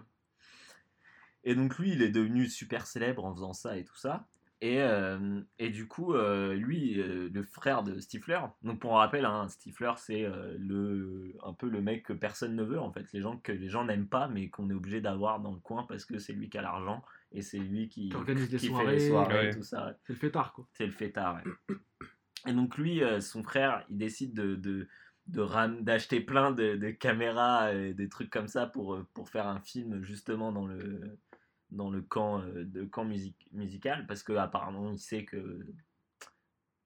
Et donc lui, il est devenu super célèbre en faisant ça et tout ça. Et, euh, et du coup, euh, lui, euh, le frère de Stifler, donc pour rappel, hein, Stifler, c'est le, un peu le mec que personne ne veut, en fait, les gens que les gens n'aiment pas, mais qu'on est obligé d'avoir dans le coin parce que c'est lui qui a l'argent et c'est lui qui, Qui organise les qui fait soirées. les soirées et tout ça. ouais. C'est le fêtard quoi. C'est le fêtard, ouais. Et donc lui, euh, son frère, il décide de, de, de ram- d'acheter plein de, de caméras et des trucs comme ça pour, euh, pour faire un film justement dans le, dans le camp, euh, de camp music- musical parce que apparemment il sait que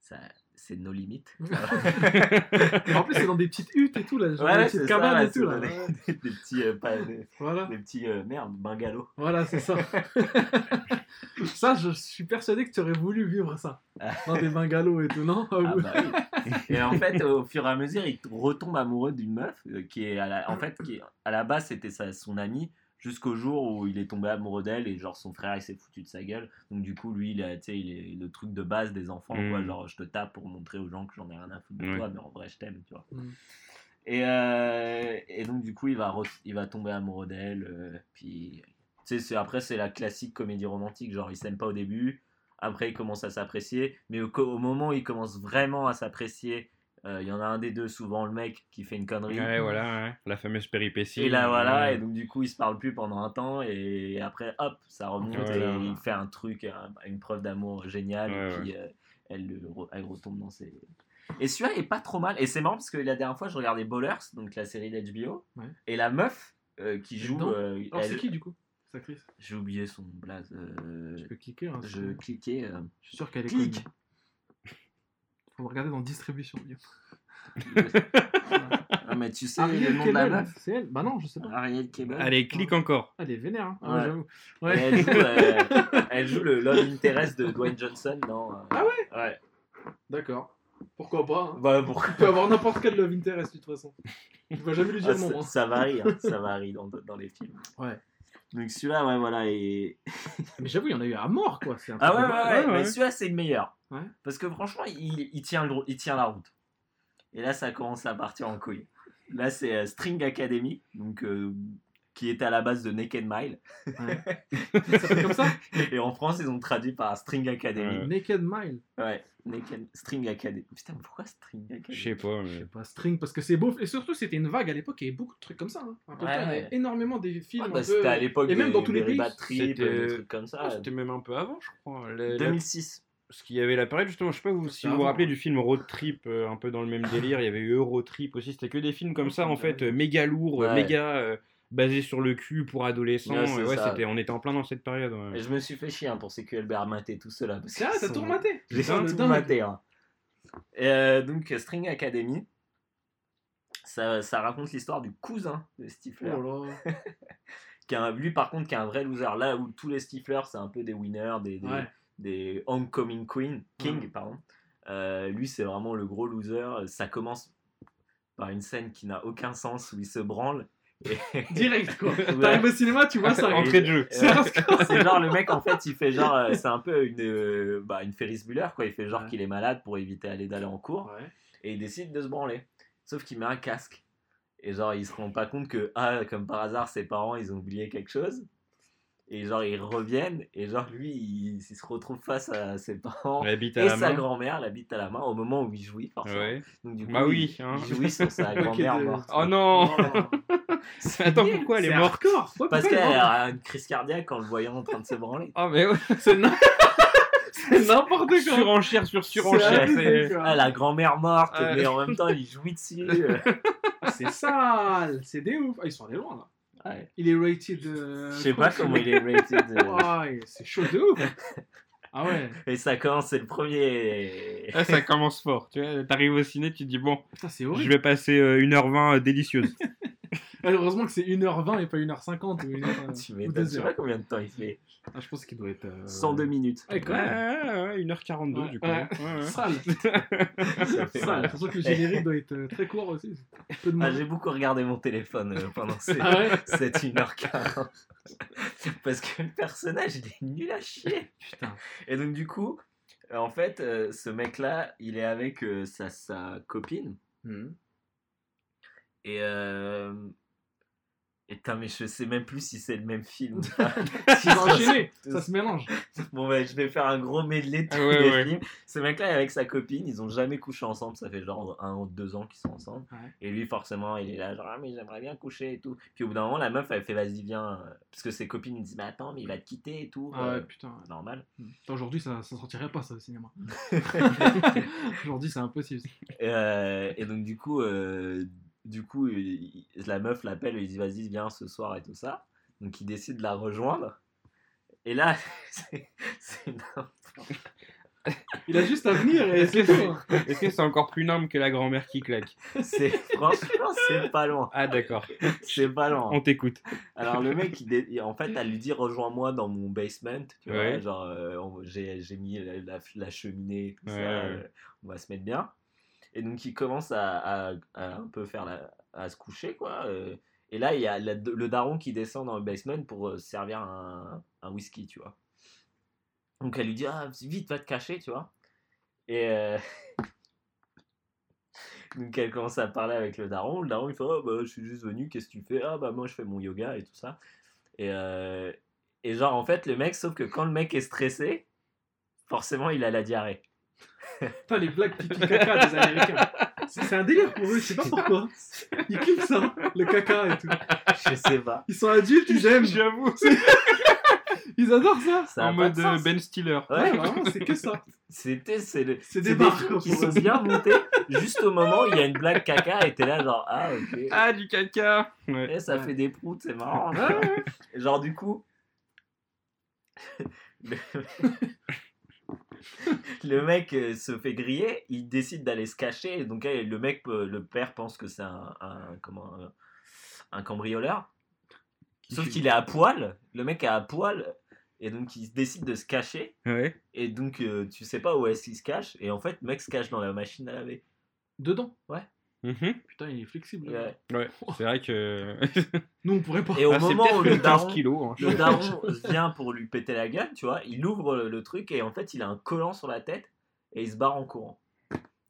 ça, c'est nos limites. En plus, c'est dans des petites huttes et tout là. Genre des petites cabanes ça, et tout là. Des, Ouais. des- petits, euh, pas- des, Voilà. des petits euh, merde, bungalows. Voilà, c'est ça. ça, je suis persuadé que tu aurais voulu vivre ça. Dans des bungalows et tout, non? Ah bah oui. Et en fait, au fur et à mesure, il retombe amoureux d'une meuf euh, qui est à la, en fait, qui est- à la base c'était son amie jusqu'au jour où il est tombé amoureux d'elle et genre son frère il s'est foutu de sa gueule. Donc du coup, lui, il, a, tu sais, il est le truc de base des enfants, Mm. quoi. Genre, je te tape pour montrer aux gens que j'en ai rien à foutre de toi, mais en vrai, je t'aime, tu vois. Mm. Et, euh, et donc du coup, il va, il va tomber amoureux d'elle. euh, puis, tu sais, c'est- après, c'est la classique comédie romantique. Genre, ils s'aiment pas au début. Après, ils commencent à s'apprécier. Mais au, au moment où ils commencent vraiment à s'apprécier, euh, il y en a un des deux, souvent le mec, qui fait une connerie. Ouais, voilà, ouais. la fameuse péripétie. Et là, voilà, Ouais. et donc du coup, ils se parlent plus pendant un temps, et après, hop, ça remonte, et il fait un truc, un- une preuve d'amour géniale, et puis euh, elle, elle retombe dans ses. Et celui-là est pas trop mal, et c'est marrant parce que la dernière fois, je regardais Ballers, donc la série d'HBO, et la meuf euh, qui joue. Alors, c'est qui du coup J'ai oublié son blaze. euh, Je peux cliquer. Hein, je je... cliquais. euh, je suis sûr qu'elle est Clique. connue. Faut regarder dans distribution. Ah, mais tu sais Ariel le nom de la Kebel, meuf C'est elle Bah non, je sais pas. Ariel Kebel. Allez, clique encore. Elle est vénère, hein. Ah Ouais. ouais, j'avoue. Et Ouais. Elle, joue, euh, elle joue le Love Interest de Dwayne Johnson dans. euh, Ah ouais Ouais. D'accord. Pourquoi pas hein. Bah, pourquoi Tu peux avoir n'importe quel love interest de toute façon. Tu vas jamais lui dire Ah, non. ça, hein. ça varie, hein, ça varie dans, dans les films. Ouais. Donc celui-là, ouais, voilà. Et... Mais j'avoue, il y en a eu à mort quoi. C'est un Ah truc ouais, de ouais, ouais, ouais. mais celui-là, c'est le meilleur. Ouais. Parce que franchement, il, il tient le, il tient la route. Et là, ça commence à partir en couille. Là, c'est euh, String Academy, donc, euh, qui était à la base de Naked Mile. Ça s'appelle comme ça? Et en France, ils ont traduit par String Academy. Ouais. Naked Mile. Ouais, Naked String Academy. Putain, mais pourquoi String Academy? Je sais pas. Je mais- sais pas, string, parce que c'est beau. Et surtout, c'était une vague à l'époque, il y avait beaucoup de trucs comme ça. hein. Ouais, il y avait énormément des films. Ouais, un bah, peu- C'était à l'époque Et même des dans tous les pays. Trip, des trucs comme ça. Ah, C'était même un peu avant, je crois. La- la- 2006. Parce qu'il y avait la période, justement, je sais pas vous- si vous vous rappelez hein. du film Road Trip, euh, un peu dans le même délire. Il y avait eu Eurotrip aussi. C'était que des films comme ça, en fait, euh, méga lourds, euh, Ouais. méga euh, basés sur le cul pour adolescents. Ouais, on était en plein dans cette période. ouais. Et je me suis fait chier hein, pour CQLB à mater tout cela. parce C'est vrai, qu'ils t'as tout rematé. J'ai tout maté. hein. Et, euh, donc, String Academy, ça, ça raconte l'histoire du cousin de Stifler. Oh là. qui un- lui, par contre, qui est un vrai loser. Là où tous les Stiflers, c'est un peu des winners, des, des, Ouais. des Homecoming Queen, King, Ouais. pardon. Euh, lui, c'est vraiment le gros loser. Ça commence par une scène qui n'a aucun sens où il se branle. Direct quoi. T'arrives au cinéma, tu vois ça. Entrée de jeu. C'est genre le mec en fait il fait genre euh, c'est un peu une euh, bah, une Ferris Bueller quoi il fait genre Ouais. qu'il est malade pour éviter aller d'aller en cours Ouais. et il décide de se branler sauf qu'il met un casque et genre il se rend pas compte que ah comme par hasard ses parents ils ont oublié quelque chose et genre ils reviennent et genre lui il, il se retrouve face à ses parents La bite à et la sa main. grand-mère la bite à la main au moment où il jouit forcément Ouais. donc du coup Bah il- oui, hein. il jouit sur sa grand-mère morte Oh non Attends, pourquoi elle est morte hardcore. Ouais, parce pourquoi qu'elle elle est morte a une crise cardiaque en le voyant en train de se branler Oh, mais ouais. C'est n'importe quoi. Surenchère sur surenchère. c'est-. Ah, la grand-mère morte, Ouais. mais en même temps, il jouit dessus. euh. Ah, C'est sale. C'est des ouf. Ah, ils sont allés loin là. Ouais. Il est rated. euh, Je sais pas comment il est rated. euh. Ouais, c'est chaud de ouf. Ah ouais. Et ça commence, c'est le premier. Là, ça commence fort. Tu vois, t'arrives au ciné, tu te dis bon, Putain, c'est je vais passer euh, 1h20 euh, délicieuse. Heureusement que c'est 1h20 et pas 1h50 ou 1h, euh, Tu ou m'étonnes, je sais 2h. pas combien de temps il fait. Ah, je pense qu'il doit être. euh, 102 minutes. Ouais, quand Ouais, même. ouais, ouais, 1h42 Ouais, du coup. ouais. Ouais, ouais. Sale. Sale. Surtout que le générique doit être euh, très court aussi. Ah, j'ai beaucoup regardé mon téléphone euh, pendant ces Ah ouais cette 1h40. Parce que le personnage, il est nul à chier. Putain. Et donc, du coup, en fait, euh, ce mec-là, il est avec euh, sa, sa copine. Mhm. Et. Euh... Et putain, mais je sais même plus si c'est le même film. ont enchaîné. Ça se mélange. bon, bah, je vais faire un gros medley de tous Ah ouais, les ouais. films. Ce mec-là est avec sa copine, ils ont jamais couché ensemble. Ça fait genre un ou deux ans qu'ils sont ensemble. Ouais. Et lui, forcément, il est là, genre, ah, mais j'aimerais bien coucher et tout. Puis au bout d'un moment, la meuf, elle fait, vas-y, viens. euh, Parce que ses copines disent, mais attends, mais il va te quitter et tout. Ah euh, ouais, putain. Normal. Putain, Aujourd'hui, ça, ça sortirait pas ça au cinéma. Aujourd'hui, c'est impossible. Et, euh, et donc du coup, euh, du coup, il- la meuf l'appelle, lui dit vas-y viens ce soir et tout ça. Donc il décide de la rejoindre. Et là, c'est Il a juste à venir et Est-ce c'est que tout. c'est est-ce que c'est encore plus nimble que la grand-mère qui claque? C'est franchement c'est pas loin, Ah d'accord, c'est pas loin. on t'écoute. Alors le mec, il dé- il- en fait, elle lui dit rejoins-moi dans mon basement, tu vois, Ouais. genre euh, on- j'ai j'ai mis la, la- la cheminée, tout Ouais, ça, ouais. euh, on va se mettre bien. Et donc il commence à, un peu faire à se coucher quoi. euh, et là il y a le daron qui descend dans le basement pour euh, servir un, un whisky, tu vois. Donc elle lui dit ah vite va te cacher, tu vois. Et euh, donc elle commence à parler avec le daron. Le daron il fait oh, bah, je suis juste venu, qu'est-ce que tu fais? Ah bah moi je fais mon yoga et tout ça. Et genre en fait le mec, sauf que quand le mec est stressé, forcément il a la diarrhée. Putain, les blagues pipi caca des Américains. C'est un délire pour eux, je sais pas pourquoi. Ils kiffent ça, le caca et tout. Je sais pas. Ils sont adultes, ils aiment. J'avoue. Ils adorent ça. Ça a En mode de euh. Ben Stiller. Ouais, Ouais, vraiment, c'est que ça. c'était c'est le- C'est des barres, qui sont bien montés juste au moment où il y a une blague caca et t'es là genre ah ok. Ah du caca. Ouais. Et ça Ouais. fait des proutes, c'est marrant. Genre du coup, le, mec euh, se fait griller, il décide d'aller se cacher. et Donc euh, le mec, peut- le père pense que c'est un, un- comment un, un cambrioleur. Sauf qu'il est à poil. Le mec est à poil et donc il décide de se cacher. Ouais. Et donc euh, tu sais pas où est-ce qu'il se cache. Et en fait, le mec se cache dans la machine à laver. Dedans. Mhm. Putain, il est flexible. Ouais. Ouais. C'est vrai que. Nous, on pourrait pas. Et au Ah, moment où le 15 daron, kilos. hein. Le daron vient pour lui péter la gueule, tu vois. Il ouvre le, le truc et en fait, il a un collant sur la tête et il se barre en courant.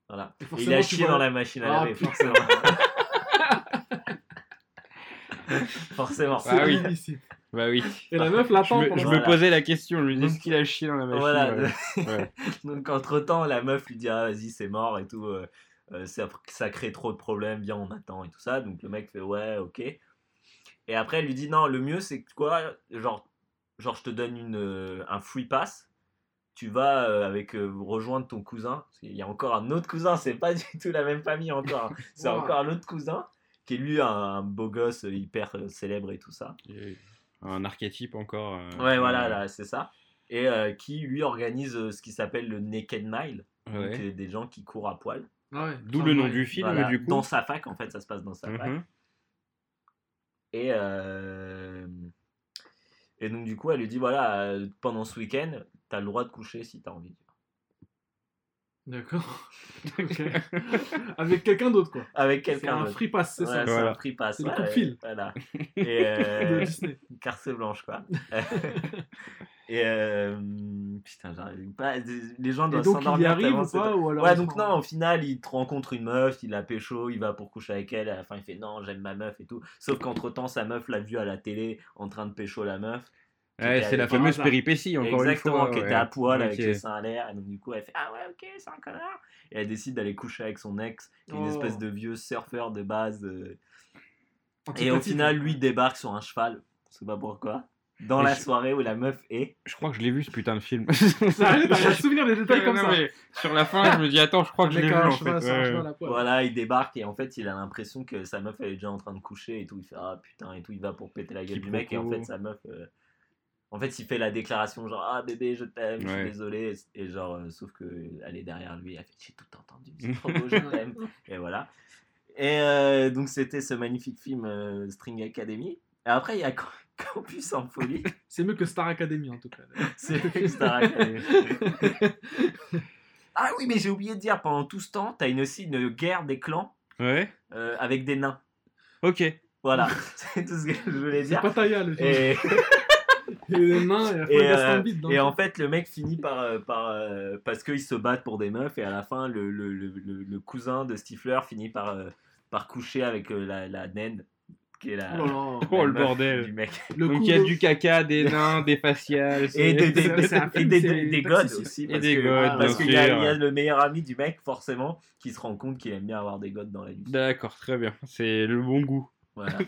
Voilà. Et Et il a chié vois- dans la machine à Ah, laver, forcément. Forcément. Ah oui. Bah oui. Et la meuf Je l'attend me, pendant je Voilà. me posais la question, je me disais, est-ce qu'il a chié dans la machine Voilà. ouais. Ouais. Donc entre temps, la meuf lui dit ah, vas-y c'est mort et tout, euh, ça, ça crée trop de problèmes, viens on attend et tout ça. Donc le mec fait ouais ok. Et après elle lui dit non le mieux c'est que quoi, genre, genre je te donne une, euh, un free pass, tu vas euh, avec euh, rejoindre ton cousin. Parce qu'il y a encore un autre cousin, c'est pas du tout la même famille encore. hein. C'est Wow. encore un autre cousin qui est lui un, un beau gosse hyper célèbre et tout ça. Et Un archétype encore. euh, Ouais, voilà, euh, là, c'est ça. Et euh, qui lui organise euh, ce qui s'appelle le Naked Mile. Donc, ouais. des gens qui courent à poil. Ah ouais. D'où le nom ouais. du film, Voilà, du coup. Dans sa fac, en fait, ça se passe dans sa fac. Mhm. Et, euh, et donc, du coup, elle lui dit voilà, euh, pendant ce week-end, t'as le droit de coucher si t'as envie. D'accord. Ok. Avec quelqu'un d'autre, quoi. Avec C'est quelqu'un un d'autre. free pass, c'est Ouais, ça. c'est Voilà. un free pass. C'est le coup de fil. Voilà. Et euh, De Disney. carte blanche, quoi. et euh, putain, j'arrive pas. Les gens doivent donc, il y s'endormir arrive ou pas ou alors Ouais, donc non, au final, il te rencontre une meuf, il la pécho, il va pour coucher avec elle, à la fin il fait non, j'aime ma meuf et tout. Sauf qu'entre temps, sa meuf l'a vu à la télé en train de pécho la meuf. qui Ouais, c'est la avec- fameuse hasard. péripétie, encore Exactement, une fois. qui ouais. était à poil avec Ok. les seins à l'air. Et donc du coup, elle fait ah ouais, ok, c'est un connard. Et elle décide d'aller coucher avec son ex, qui est une Oh. espèce de vieux surfeur de base. euh. Et au final, lui débarque sur un cheval, je sais pas pourquoi, dans la je- soirée où la meuf est. Je crois que je l'ai vu ce putain de film. T'as de souvenir des détails comme Non, ça. mais sur la fin, je me dis, attends, je crois que je l'ai vu un en fait. sur un ouais. Voilà, il débarque et en fait, il a l'impression que sa meuf elle est déjà en train de coucher et tout. Il fait ah putain et tout. Il va pour péter la gueule du mec et en fait, sa meuf. euh, En fait, il fait la déclaration genre ah bébé, je t'aime, je suis désolé. Et genre, euh, sauf que elle est derrière lui. Elle fait j'ai tout entendu, c'est trop beau, je t'aime. Et voilà. Et euh, donc, c'était ce magnifique film euh, String Academy. Et après, il y a Camp- Campus en folie. C'est mieux que Star Academy en tout cas. C'est Star Academy. Ah oui, mais j'ai oublié de dire, pendant tout ce temps, t'as une, aussi une guerre des clans Ouais, euh, avec des nains. ok. Voilà, c'est tout ce que je voulais C'est dire. pas Taya le film. Et, Et les mains, et, et, euh, Bide et en fait, le mec finit par. euh, par euh, parce qu'ils se battent pour des meufs, et à la fin, le, le, le, le- le cousin de Stifler finit par, euh, par coucher avec euh, la, la naine, qui est la. Oh là là. la Oh, le bordel. Du mec. Le Donc il y a de- du caca, des nains, des faciales. Et des, des, et des, c'est des Taxi gods Six. aussi. Et Parce des que- gods, parce bien qu'il y, a- sûr. il y a le meilleur ami du mec, forcément, qui se rend compte qu'il aime bien avoir des gods dans la vie. D'accord, très bien. C'est le bon goût. Voilà.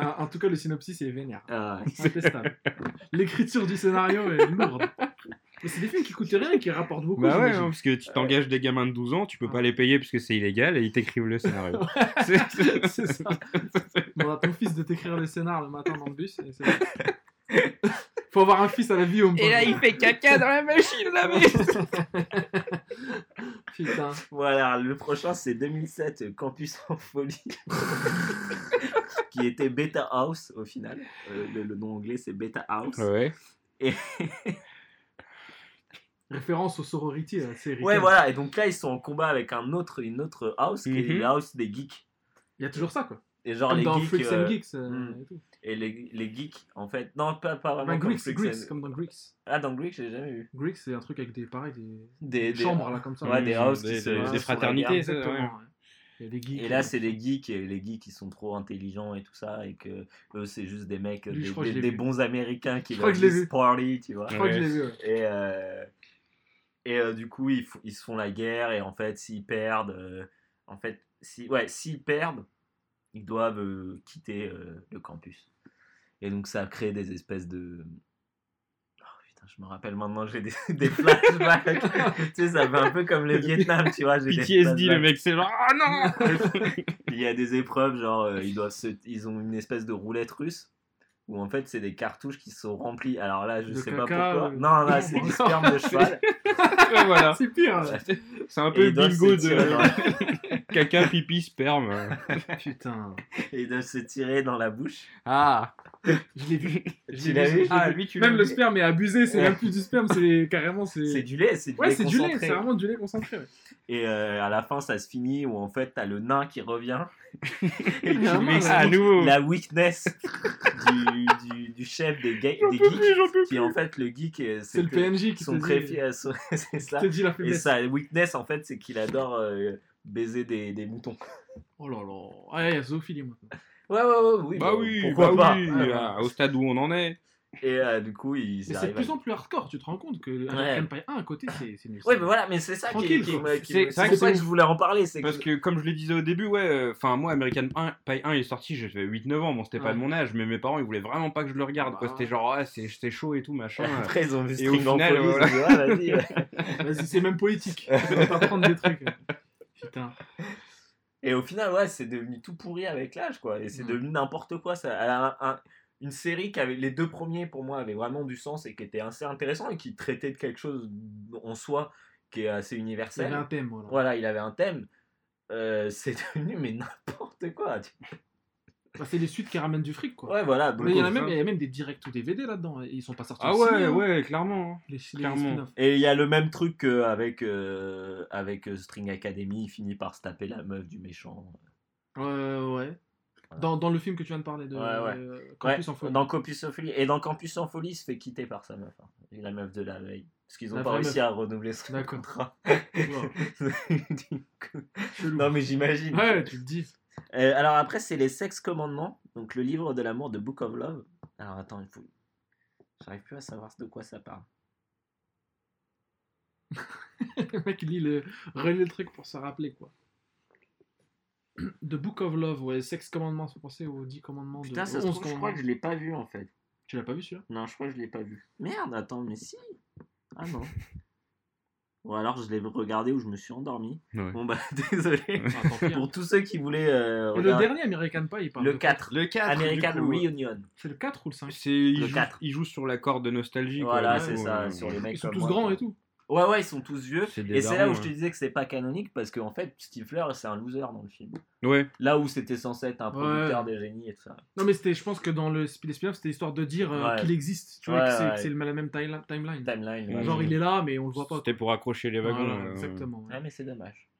Ah, en tout cas, le synopsis est vénère. Ah. L'écriture du scénario est lourde. Mais c'est des films qui coûtent rien et qui rapportent beaucoup. Bah ouais, hein, parce que tu t'engages des gamins de 12 ans, tu peux pas les payer parce que c'est illégal et ils t'écrivent le scénario. C'est- ça. On a ton fils de t'écrire le scénar le matin dans le bus. Faut avoir un fils à la vie au Et là, il fait caca dans la machine, là, mais... Putain. Voilà, le prochain c'est 2007 euh, Campus en folie, qui était Beta House au final. Euh, le, le nom anglais c'est Beta House. Ouais. Et Référence au sorority, la série. ouais, voilà. Et donc là ils sont en combat avec un autre, une autre house qui est Mhm. la house des geeks. Il y a toujours ça, quoi. Et genre Comme les dans geeks. Freaks euh, and Geeks. euh, hmm. et tout. et les, les geeks en fait, non pas, pas vraiment Enfin, comme Greeks, Freaks Greeks, and- comme dans Greeks. Ah dans Greeks j'ai jamais vu. Greeks, c'est un truc avec des, pareil, des, Des, des des- chambres, là, comme ça. Ouais, des houses qui Des- se- qui fraternités, ça. Exactement. ouais. Il y a des geeks. Et là, c'est les geeks, et les geeks, ils sont trop intelligents et tout ça, et que eux, c'est juste des mecs, Lui, je des, crois que des- je l'ai des vu. bons américains qui Je crois veulent que je l'ai juste vu. party, tu vois. Je crois que je l'ai vu. ouais. Et, euh, et euh, du coup, ils, ils se font la guerre, et en fait, s'ils perdent, euh, en fait, si, ouais, s'ils perdent, ils doivent euh, quitter le campus. Et donc, ça crée des espèces de. Oh, putain, je me rappelle maintenant, j'ai des, des flashbacks. tu sais, ça fait un peu comme le Vietnam, tu vois. PTSD, le mec, c'est genre, ah non Il y a des épreuves, genre, ils, doivent se... ils ont une espèce de roulette russe où en fait c'est des cartouches qui sont remplies. Alors là, je De sais caca, pas pourquoi. euh, Non, là, c'est du sperme de cheval. Ouais, voilà. C'est pire. C'est un Et peu doivent bingo de caca, pipi, sperme. Putain. Et doivent se tirer dans la bouche. Ah Je l'ai vu. Tu l'as vu, Ah, lui, tu Même l'as le vu. sperme est abusé, c'est Ouais. même plus du sperme, c'est carrément. C'est C'est du lait, c'est du Ouais, lait c'est du lait, concentré. c'est vraiment du lait concentré. ouais. Et euh, à la fin, ça se finit où en fait t'as le nain qui revient et qui Ah, lui à explique nouveau la weakness du, du, du chef des, ga- J'en des peux plus, geeks. j'en peux Qui en fait, le geek, euh, C'est le PNJ qui son te très dit, fier- son- c'est qui ça. te dit la Et faiblesse. sa weakness, en fait, c'est qu'il adore euh, baiser des, des moutons. Oh là là. Ah, il y a zoophilie maintenant. Ouais, ouais, ouais, oui. bah oui, pourquoi bah pas? oui, Ouais, ouais. ah, au stade où on en est. Et euh, du coup, ils Mais c'est de plus à- en plus hardcore, tu te rends compte que American Pie 1 à côté, c'est nul. Ouais, mais voilà, mais c'est ça qui, Tranquille, qui, quoi. me- qui C'est- ça que je voulais en parler. Parce que... que, comme je le disais au début, ouais, euh, enfin, moi, American Pie 1, Pie 1 est sorti, j'avais 8-9 ans, bon, c'était pas Ouais. de mon âge, mais mes parents, ils voulaient vraiment pas que je le regarde. Bah. C'était genre, ah, c'est c'est chaud et tout, machin. Après, ils ont vu Et au final, Ouais, ouais. Vas-y, c'est même politique. Tu peux pas prendre des trucs. Putain. Et au final, ouais, c'est devenu tout pourri avec l'âge, quoi. Et c'est Mm. devenu n'importe quoi. Ça, elle a un- un- une série qui avait les deux premiers pour moi avaient vraiment du sens et qui était assez intéressant et qui traitait de quelque chose en soi qui est assez Il universel. avait un thème, voilà. Voilà, il avait un thème. Euh, c'est devenu mais n'importe quoi. tu- Bah, c'est les suites qui ramènent du fric, quoi. Ouais, voilà. Mais il y en a au même, fin- il y a même des directs ou DVD là-dedans. et Ils sont pas sortis. Ah ouais, cinéma, hein, ouais, clairement. hein. Les, clairement. Et il y a le même truc euh, avec, euh, avec euh, String Academy, il finit par se taper la meuf du méchant. Ouais, ouais. Voilà. Dans, dans le film que tu viens de parler de Ouais, ouais. euh, Ouais, Campus en folie. dans Campus en folie. Et dans Campus en folie, il se fait quitter par sa meuf. hein. Et la meuf de la veille. Parce qu'ils ont La pas réussi meuf. à renouveler D'accord. contrat. Wow, non mais j'imagine. Ouais, tu le dis. Euh, alors après, c'est les Sex Commandements. Donc le livre de l'amour de Book of Love. Alors attends, il faut... J'arrive plus à savoir de quoi ça parle. le mec lit le, relit le truc pour se rappeler quoi. The Book of Love, ouais, Sex Commandements, faut penser aux 10 commandements Putain, de ça se 11 trouve, je crois que je l'ai pas vu en fait. Tu l'as pas vu celui-là? Non, je crois que je l'ai pas vu. Merde, attends, mais si. Ah non. Ou alors je l'ai regardé où je me suis endormi. Ouais. Bon bah désolé. Ah. Pour tous ceux qui voulaient euh, le dernier American Pie, il parle le de 4. Le 4. American coup, Reunion. C'est le 4 ou le 5 C'est, il, Le joue, 4. il joue sur la corde de nostalgie. Voilà, c'est ça, sur les mecs Ils sont comme tous moi, grands quoi. et tout. Ouais, ouais, ils sont tous vieux. Et c'est là où je te ouais. disais que c'est pas canonique parce qu'en fait, Stifler, c'est un loser dans le film. Ouais, Là où c'était censé être un producteur Ouais. des génies et tout ça. Non, mais c'était, je pense que dans le, les spin-offs, c'était histoire de dire euh, Ouais. qu'il existe. Tu vois, Ouais, que c'est, c'est le- la même time- timeline. Timeline. Genre, il est là, mais on le voit pas. c'était pour accrocher les wagons. Voilà, euh, exactement. ouais. Ah, mais c'est dommage.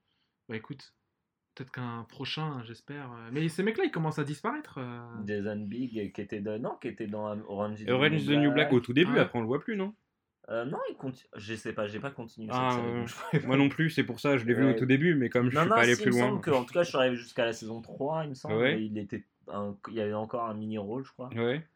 Bah écoute, peut-être qu'un prochain, j'espère. euh, Mais ces mecs-là, ils commencent à disparaître. Jason Big qui était dans, non, qui était dans Orange Orange the New Black au tout début, Ouais. après on le voit plus, non? Euh, non, il continue. Je sais pas, j'ai pas continué Ah, cette série. Moi non plus, c'est pour ça, je l'ai vu Ouais. au tout début, mais comme je non, suis non, pas allé si, plus il me loin. semble que, en tout cas, je suis arrivé jusqu'à la saison 3, il me semble. Ouais. il, était un- il y avait encore un mini-rôle, je crois. Ouais.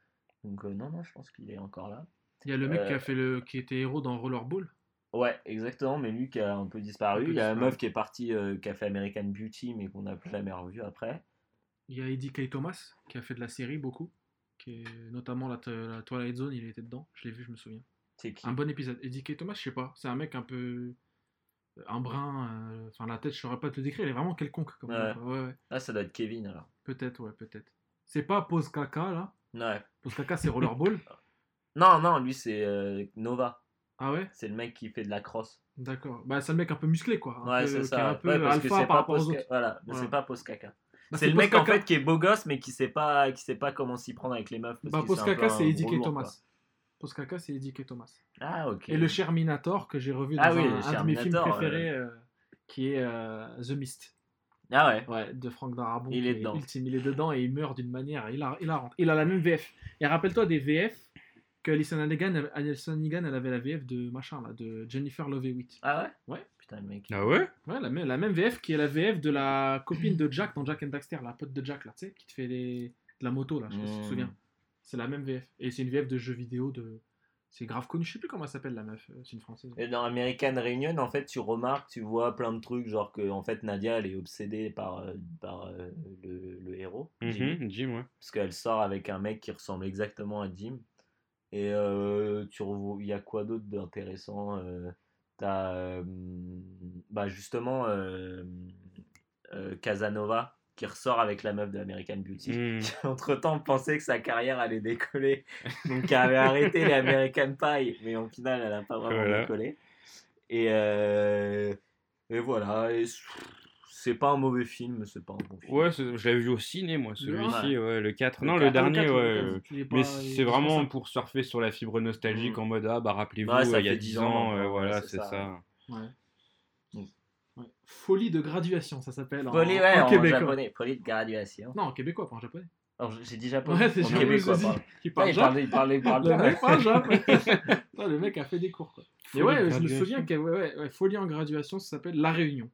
Donc, euh, non, non, je pense qu'il est encore là. Il y a le mec qui, Euh. a fait le... qui était héros dans Rollerball. Ouais, exactement, mais lui qui a un peu disparu. Un peu il y a la meuf qui est partie, euh, qui a fait American Beauty, mais qu'on n'a plus jamais revu après. Il y a Eddie K. Thomas qui a fait de la série beaucoup. Qui est... Notamment la, la Twilight Zone, il était dedans. Je l'ai vu, je me souviens. C'est qui? Un bon épisode. Eddie. Thomas, je sais pas. C'est un mec un peu. Un brun. euh, Enfin, la tête, je saurais pas te le décrire. Il est vraiment quelconque. Comme Ouais. ça, ouais, ouais. Ah, ça doit être Kevin alors. Peut-être, ouais, peut-être. C'est pas Pose Caca, là? Ouais. Pose Caca, c'est Rollerball. Non, non, lui c'est euh, Nova. ah ouais? C'est le mec qui fait de la crosse. D'accord. Bah, c'est le mec un peu musclé, quoi. Un Ouais, c'est qui est ça. un peu parce que alpha c'est par pas rapport aux autres. Voilà, mais c'est pas Poscaca. Bah, c'est le Pose mec en Caca. fait qui est beau gosse mais qui sait pas qui sait pas comment s'y prendre avec les meufs parce Bah, que Pose c'est un peu Caca, un c'est Eddie Thomas. Pose Caca, c'est Eddie K. Thomas. Ah OK. Et le Sherminator que j'ai revu dans Ah oui, un, un de mes films préférés, euh, qui est euh, The Mist. Ah ouais. Ouais, de Franck Darabont. Il est dedans. Ultime. Il est dedans et il meurt d'une manière hilar- hilarante. Il a la même VF. Et rappelle-toi des VF que Alison Hannigan, Alison Hannigan, elle avait la VF de machin là, de Jennifer Love Hewitt. Ah ouais? Ouais. Putain le mec. Ah ouais? Ouais, la même, la même VF qui est la VF de la copine de Jack dans Jack and Daxter, la pote de Jack là, tu sais, qui te fait les... de la moto là, je sais pas si tu te Hmm. souviens. C'est la même VF. Et c'est une VF de jeu vidéo de. C'est grave connu, je sais plus comment elle s'appelle la meuf, euh, c'est une française. Et dans American Reunion, en fait, tu remarques, tu vois plein de trucs, genre que en fait Nadia, elle est obsédée par, euh, par euh, le, le héros, Jimmy. Mhm, Jim, ouais. parce qu'elle sort avec un mec qui ressemble exactement à Jim. Et euh, tu il y a quoi d'autre d'intéressant euh, T'as euh, bah justement euh, euh, Casanova qui ressort avec la meuf de American Beauty. Mhm. Entre temps, pensait que sa carrière allait décoller, donc elle avait arrêté les American Pie, mais au final, elle n'a pas vraiment Voilà. décollé. Et, euh, et voilà, et c'est pas un mauvais film, c'est pas un bon film. Ouais, je l'avais vu au ciné, moi, celui-ci, ouais, le 4. Le non, 4, le dernier, Ah, le ouais. quatre, le quatre, il est pas- Mais il est c'est vraiment pour surfer sur la fibre nostalgique Mm. en mode ah bah rappelez-vous euh, il y a fait 10 10 ans, ans, euh, voilà c'est c'est ça. ça. Ouais. Folie de graduation, ça s'appelle. en- Folie, ouais, en, en, québécois. japonais, folie de graduation. Non, en québécois, pas en japonais. Alors, j'ai dit japonais, Ouais, c'est en japonais, québécois. Qui parle il jap. parle, il parle, il parle Le mec parle jap. Putain, le mec a fait des cours, quoi. Mais ouais, je me graduation. souviens qu'il ouais, ouais, Folie en graduation, ça s'appelle La Réunion.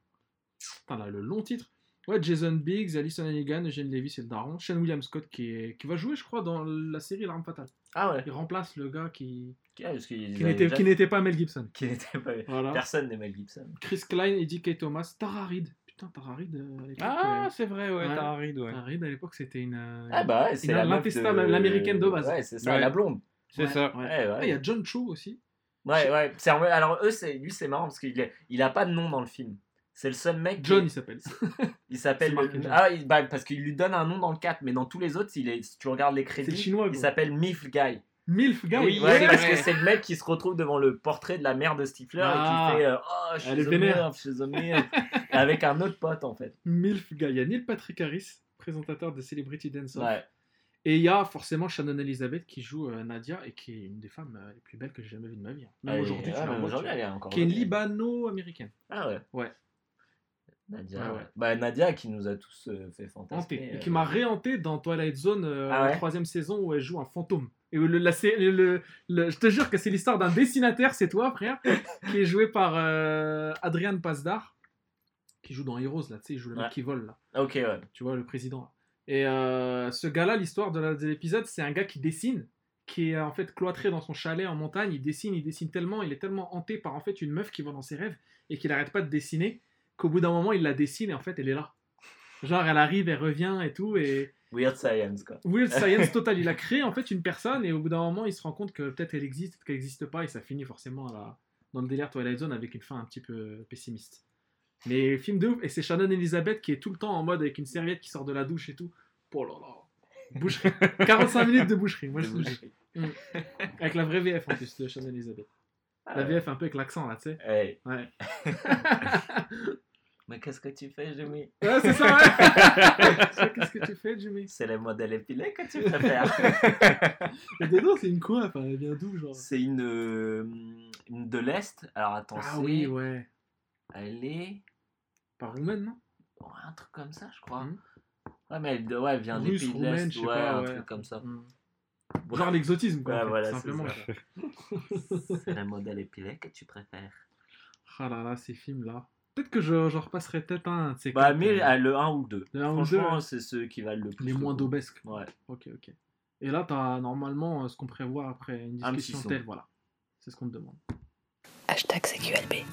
Putain, là, le long titre. Ouais, Jason Biggs, Alison Hannigan, Eugene Levy, c'est le daron. Sean William Scott qui, est... qui va jouer, je crois, dans la série L'arme fatale. Ah ouais. Il remplace le gars qui, Ah, qui n'était déjà- qui n'était pas Mel Gibson. qui n'était pas. Voilà. Personne n'est Mel Gibson. Chris Klein, Eddie K. Thomas, Tara Reid. Putain, Tara Reid euh, à l'époque. Ah, euh, c'est vrai, ouais, Ouais. t'as Reid, ouais. Tara Reid, à l'époque, c'était une. euh, Ah bah ouais, c'est la l'intestable, de- l'américaine de base. Ouais, c'est ça, Ouais. la blonde. C'est ouais, ça. ouais. Ouais, ouais. Ah, Il y a John Cho aussi. Ouais, ouais. Alors, eux, c'est... lui, c'est marrant parce qu'il est... il a pas de nom dans le film. C'est le seul mec. qui- John, il s'appelle. Il s'appelle. Ah, il- bah, parce qu'il lui donne un nom dans le 4, mais dans tous les autres, il est... si tu regardes les C'est crédits, chinois, il s'appelle Milf Guy. Milf Guy. Oui, Ouais, parce que c'est le mec qui se retrouve devant le portrait de la mère de Stifler Ah. et qui fait euh, Oh, je suis je suis avec un autre pote en fait. Milf Guy. Il y a Neil Patrick Harris, présentateur de Celebrity Dance Off. Ouais. Et il y a forcément Shannon Elizabeth qui joue euh, Nadia et qui est une des femmes euh, les plus belles que j'ai jamais vues de ma vie. hein. Même aujourd'hui, tu la elle est encore. qui est une libano-américaine. Ah ouais. Ouais. Nadia. Ouais. Bah, Nadia qui nous a tous euh, fait fantasmer. Et qui m'a réhanté dans Twilight Zone, euh, Ah ouais la troisième saison où elle joue un fantôme. Et le, la le- le- je te jure que c'est l'histoire d'un dessinateur, c'est toi, frère, qui est joué par euh, Adrian Pasdar, qui joue dans Heroes, là, tu sais, il joue le mec Ouais. qui vole, là. Ok, ouais. tu vois, le président. Et euh, ce gars-là, l'histoire de l'épisode, c'est un gars qui dessine, qui est en fait cloîtré dans son chalet en montagne. Il dessine, il dessine tellement, il est tellement hanté par en fait une meuf qui va dans ses rêves et qu'il n'arrête pas de dessiner qu'au bout d'un moment, il la dessine et en fait, elle est là. Genre, elle arrive, elle revient et tout. Et Weird Science, quoi. Weird Science total. Il a créé en fait une personne et au bout d'un moment, il se rend compte que peut-être elle existe, peut-être qu'elle n'existe pas et ça finit forcément la- dans le délire Twilight Zone avec une fin un petit peu pessimiste. Mais film de ouf, et c'est Shannon Elizabeth qui est tout le temps en mode avec une serviette qui sort de la douche et tout. Oh là là. Boucherie. 45 minutes de boucherie, moi je te le dis. Avec la vraie VF en plus de Shannon Elizabeth. La VF un peu avec l'accent là, tu sais. Hey. Ouais. Mais qu'est-ce que tu fais, Jimmy? Ouais, c'est ça, ouais. Qu'est-ce que tu fais, Jimmy? C'est le modèle épilé que tu préfères. Et dedans, c'est une quoi Enfin, elle vient d'où, genre? C'est une, euh, une de l'Est. Alors attends, Ah oui, ouais. Elle est. Par roumaine, non? Ouais, un truc comme ça, je crois. Mhm. Ouais, mais elle, ouais, elle vient des Russe, pays de l'Est. Ouais, pas, un ouais. truc comme ça. Mm. Genre l'exotisme, quoi. Ouais, en fait, voilà, simplement. C'est le modèle épilé que tu préfères. Ah là là, ces films-là. Peut-être que je, je repasserai peut-être un de ces Bah, quatre, mais euh, euh, le 1 ou le 2. le un ou le Franchement, deux, ouais. c'est ceux qui valent le plus. les moins d'obesques. Ouais. Ok, ok. Et là, t'as normalement euh, ce qu'on prévoit après une discussion telle, voilà. C'est ce qu'on te demande. Hashtag CQLB.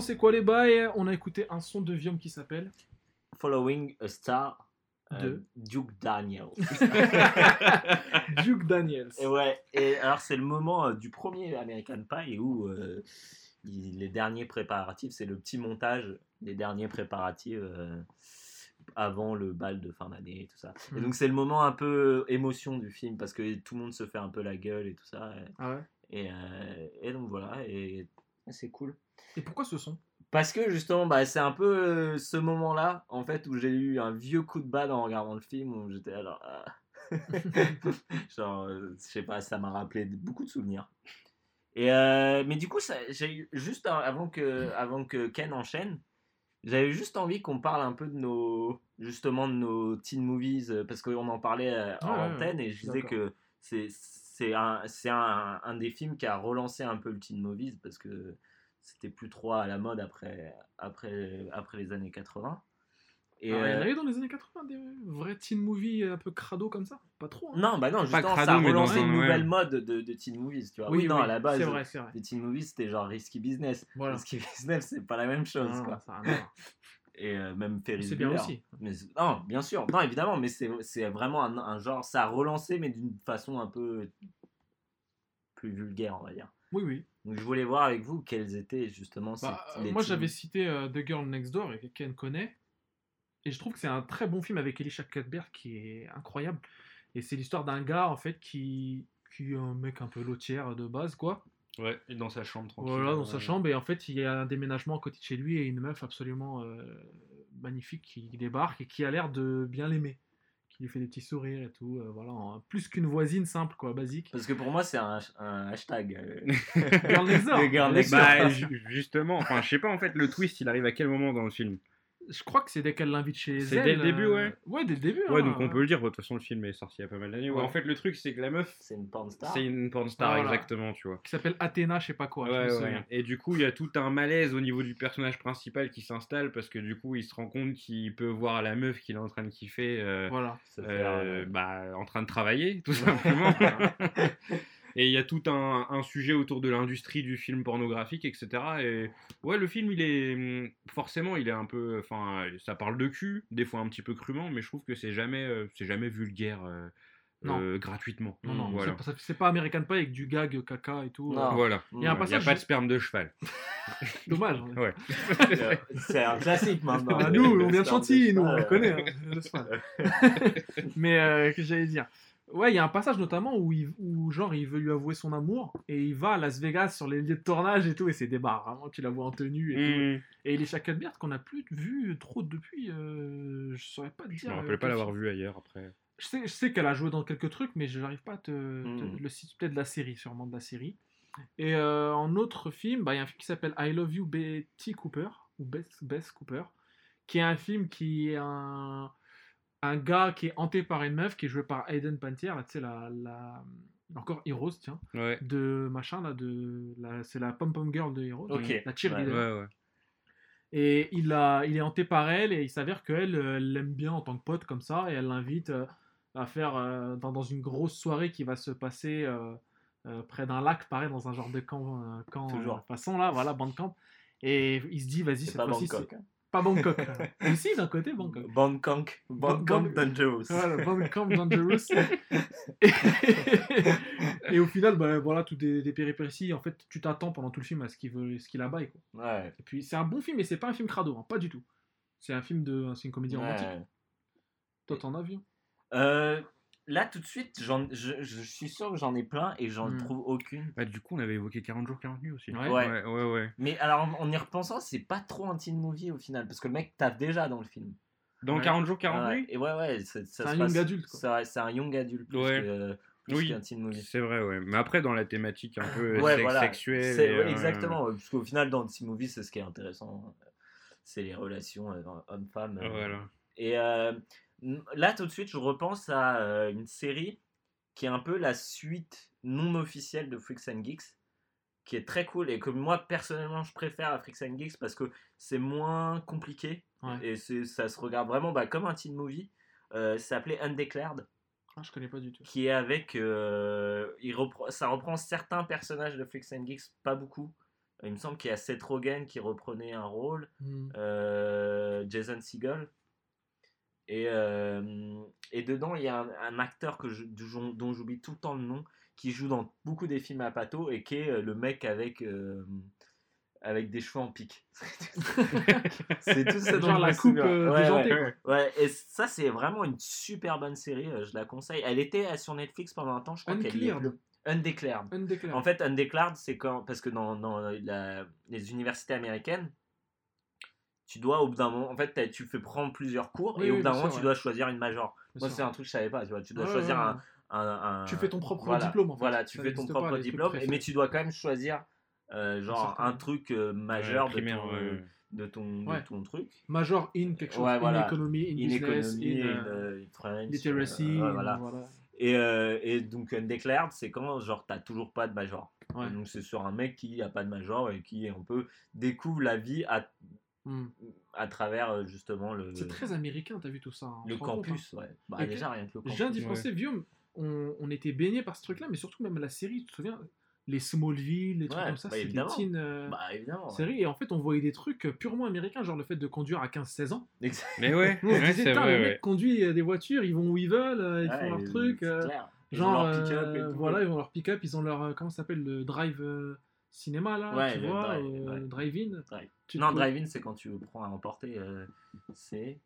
C'est quoi les bails? On a écouté un son de Viom qui s'appelle Following a Star euh, De Duke Daniel. Duke Daniels. et ouais, et alors c'est le moment euh, du premier American Pie où euh, il- les derniers préparatifs, c'est le petit montage des derniers préparatifs avant le bal de fin d'année et tout ça. Et Mhm. donc c'est le moment un peu émotion du film parce que tout le monde se fait un peu la gueule et tout ça. Ah ouais? Et, euh, et donc voilà, et c'est cool. Et pourquoi ce son? Parce que justement, bah, c'est un peu euh, ce moment-là, en fait, où j'ai eu un vieux coup de bad en regardant le film, où j'étais alors... ah. Genre, euh, je sais pas, ça m'a rappelé beaucoup de souvenirs. Et euh, mais du coup, ça- j'ai juste avant que, avant que Ken enchaîne, j'avais juste envie qu'on parle un peu de nos, justement, de nos teen movies, parce qu'on en parlait en ouais, antenne, et je disais d'accord. que c'est c'est un, c'est un, un des films qui a relancé un peu le teen movies, parce que c'était plus trop à la mode après, après, après les années 80. Et, Alors, Il y en euh, avait dans les années 80 des vrais teen movies un peu crado comme ça? Pas trop. hein. non, bah non, justement, crado, ça a relancé un- une ouais. nouvelle mode de, de teen movies, tu vois. Oui, non, à la base, vrai, les teen movies, c'était genre risky business. Voilà. Risky business, c'est pas la même chose, Non, quoi. ça a. Et euh, même Ferris C'est bien Bueller. aussi. Mais, non, bien sûr, non, évidemment, mais c'est c'est vraiment un, un genre, ça a relancé, mais d'une façon un peu plus vulgaire, on va dire. Oui, oui. Donc je voulais voir avec vous quels étaient justement ces- Bah, les moi, teen- j'avais cité euh, The Girl Next Door et Ken connaît. Et je trouve que c'est un très bon film avec Elisha Cuthbert qui est incroyable. Et c'est l'histoire d'un gars, en fait, qui, qui est un mec un peu lotière de base, quoi. Ouais, et dans sa chambre, tranquille. Voilà, dans Ouais. sa chambre. Et en fait, il y a un déménagement à côté de chez lui et une meuf absolument euh, magnifique qui débarque et qui a l'air de bien l'aimer. Qui lui fait des petits sourires et tout. euh, voilà, en- plus qu'une voisine simple, quoi, basique. Parce que pour moi, c'est un, un hashtag. euh, Girl Next Door. The Girl Next Bah, Door. justement, enfin, je sais pas en fait, le twist il arrive à quel moment dans le film? Je crois que c'est dès qu'elle l'invite chez elle. C'est dès le début, euh, ouais. Ouais, dès le début. Ouais, hein. donc on peut le dire, de toute façon le film est sorti il y a pas mal d'années. Ouais. En fait, le truc c'est que la meuf, C'est une porn star. c'est une porn star, Voilà. exactement, tu vois. Qui s'appelle Athéna, je sais pas quoi. Ouais, ouais. Et du coup, il y a tout un malaise au niveau du personnage principal qui s'installe parce que du coup, il se rend compte qu'il peut voir la meuf qu'il est en train de kiffer euh, Voilà. Euh, bah, en train de travailler, tout simplement. Et il y a tout un, un sujet autour de l'industrie du film pornographique, etc. Et ouais, le film, il est hum, forcément, il est un peu, enfin, ça parle de cul, des fois un petit peu crûment, mais je trouve que c'est jamais, euh, c'est jamais vulgaire euh, Non. euh, gratuitement. Non, non, voilà. c'est pas- American Pie avec du gag caca et tout. Non. Voilà. Il y a un mm, Il n'y a passage. pas de sperme de cheval. Dommage. hein. Ouais. C'est un classique maintenant. Ah, nous, on vient de Chantilly, nous, on le connaît. hein. Mais euh, que j'allais dire. Ouais, il y a un passage notamment où, il, où genre il veut lui avouer son amour et il va à Las Vegas sur les lieux de tournage et tout et c'est des bars vraiment tu la vois en tenue et tout. Hum, Et Cuthbert qu'on n'a plus vu trop depuis, euh, je saurais pas te dire. Je me euh, rappelle pas l'avoir vu ailleurs après. Je sais, je sais qu'elle a joué dans quelques trucs, mais je n'arrive pas à te, te- Mm. le citer. Peut-être de la série, sûrement de la série. Et euh, en autre film, bah, il y a un film qui s'appelle I Love You Betty Cooper, ou Bess, Bess Cooper, qui est un film qui est un, un gars qui est hanté par une meuf qui est jouée par Hayden Pantier, là, tu sais, la, la, encore Heroes, tiens, Ouais. de machin, là, de, la, c'est la pom-pom girl de Heroes, Ok, la cheerleader. Ouais, ouais. Et il, a, il est hanté par elle et il s'avère qu'elle euh, elle l'aime bien en tant que pote comme ça et elle l'invite euh, à faire euh, dans, dans une grosse soirée qui va se passer euh, euh, près d'un lac, pareil, dans un genre de camp, euh, camp Toujours. façon là, voilà, camp. Et il se dit, vas-y, C'est cette pas fois-ci, Bangkok. c'est hein. Pas Bangkok. Mais si, d'un côté, Bangkok. Bangkok. Bangkok Bang- Dangerous. Voilà, Bandcamp Dangerous. et, et au final, bah, voilà, tout des, des péripéties. En fait, tu t'attends pendant tout le film à ce qu'il veut, ce qu'il abaille. Quoi. Ouais. Et puis, c'est un bon film, mais c'est pas un film crado, hein, pas du tout. C'est un film de, c'est une comédie romantique. Ouais. Toi, t'en as vu Euh, là, tout de suite, j'en- je, je suis sûr que j'en ai plein et j'en Hmm. trouve aucune. Bah, du coup, on avait évoqué 40 jours, 40 nuits aussi. Ouais. ouais, ouais. ouais. Mais alors, en y repensant, c'est pas trop un teen movie au final, parce que le mec tape déjà dans le film. Dans Ouais. 40 jours, 40 Ouais, nuits Et ouais, ouais, ça, ça C'est se un passe- young adulte, quoi. ça- C'est un young adulte plus Ouais. que- plus Oui. qu'un teen movie. C'est vrai, ouais. Mais après, dans la thématique un peu Ouais, sex- voilà. sexuelle. C'est- euh, exactement, ouais, parce qu'au final, dans le teen movie, c'est ce qui est intéressant. C'est les relations euh, homme-femme. euh. Voilà. Et euh, là, tout de suite, je repense à euh, une série qui est un peu la suite non officielle de Freaks and Geeks, qui est très cool et que moi, personnellement, je préfère à Freaks and Geeks parce que c'est moins compliqué Ouais. et ça se regarde vraiment bah, comme un teen movie. Euh, ça s'appelait Undeclared, ah, Je connais pas du tout. qui est avec. euh, il ça reprend certains personnages de Freaks and Geeks, pas beaucoup. Il me semble qu'il y a Seth Rogen qui reprenait un rôle, Hmm. euh, Jason Segel. Et, euh, et dedans, il y a un, un acteur que je- dont, j'oublie tout le temps le nom, qui joue dans beaucoup des films à Pato et qui est euh, le mec avec, euh, avec des cheveux en pique. c'est tout ça dont Genre la coupe euh, Ouais, déjantée, ouais. Ouais, et ça, c'est vraiment une super bonne série, euh, je la conseille. Elle était euh, sur Netflix pendant un temps, je crois qu'elle est plus. Undeclared. Undeclared. En fait, undeclared, c'est quand. Parce que dans, dans la- les universités américaines, tu dois, au bout d'un moment. En fait, tu fais prendre plusieurs cours Oui, et au bout d'un moment, sûr, tu ouais. dois choisir une major. Moi, c'est un truc que je savais pas, tu vois. Tu dois Ouais, choisir ouais, un, ouais. un- un- Tu fais ton propre voilà, diplôme, en fait. Voilà, tu Ça fais ton propre pas, diplôme, mais tu dois quand même choisir. euh, genre un truc euh, majeur Ouais, de, ton, de, ton, de ton truc. Major in quelque chose. Ouais, in voilà. economy, in, In business, economy, in, in, euh, euh, in French, literacy. euh, voilà. Et, euh, et donc undeclared, c'est quand genre t'as toujours pas de major. Ouais. Donc c'est sur un mec qui a pas de major et qui on peut découvre la vie à, Hmm. à travers euh, justement le, C'est très américain, t'as vu tout ça. hein, le rend compte, hein. campus. Ouais. Bah, déjà rien que le Je campus. viens d'y Ouais. penser, Guillaume. On, on était baigné par ce truc-là, mais surtout même la série, tu te souviens Les Smallville, les trucs Ouais, comme ça, bah, c'est des évidemment. teen euh, Bah évidemment. ouais. séries. Et en fait, on voyait des trucs euh, purement américains, genre le fait de conduire à 15-16 ans. Mais ouais, on ouais, disait, c'est Putain, vrai, le ouais. mec conduit euh, des voitures, ils vont où ils veulent, ils Ouais, font leur truc. c'est euh, clair. Ils ont genre, leur pick-up et euh, tout. voilà, ils ont leur pick-up, ils ont leur, euh, comment ça s'appelle, le drive euh, cinéma, là, Ouais, tu le vois, drive, euh, ouais. drive-in. Drive. Non, poses- drive-in, c'est quand tu prends à emporter. euh, c'est.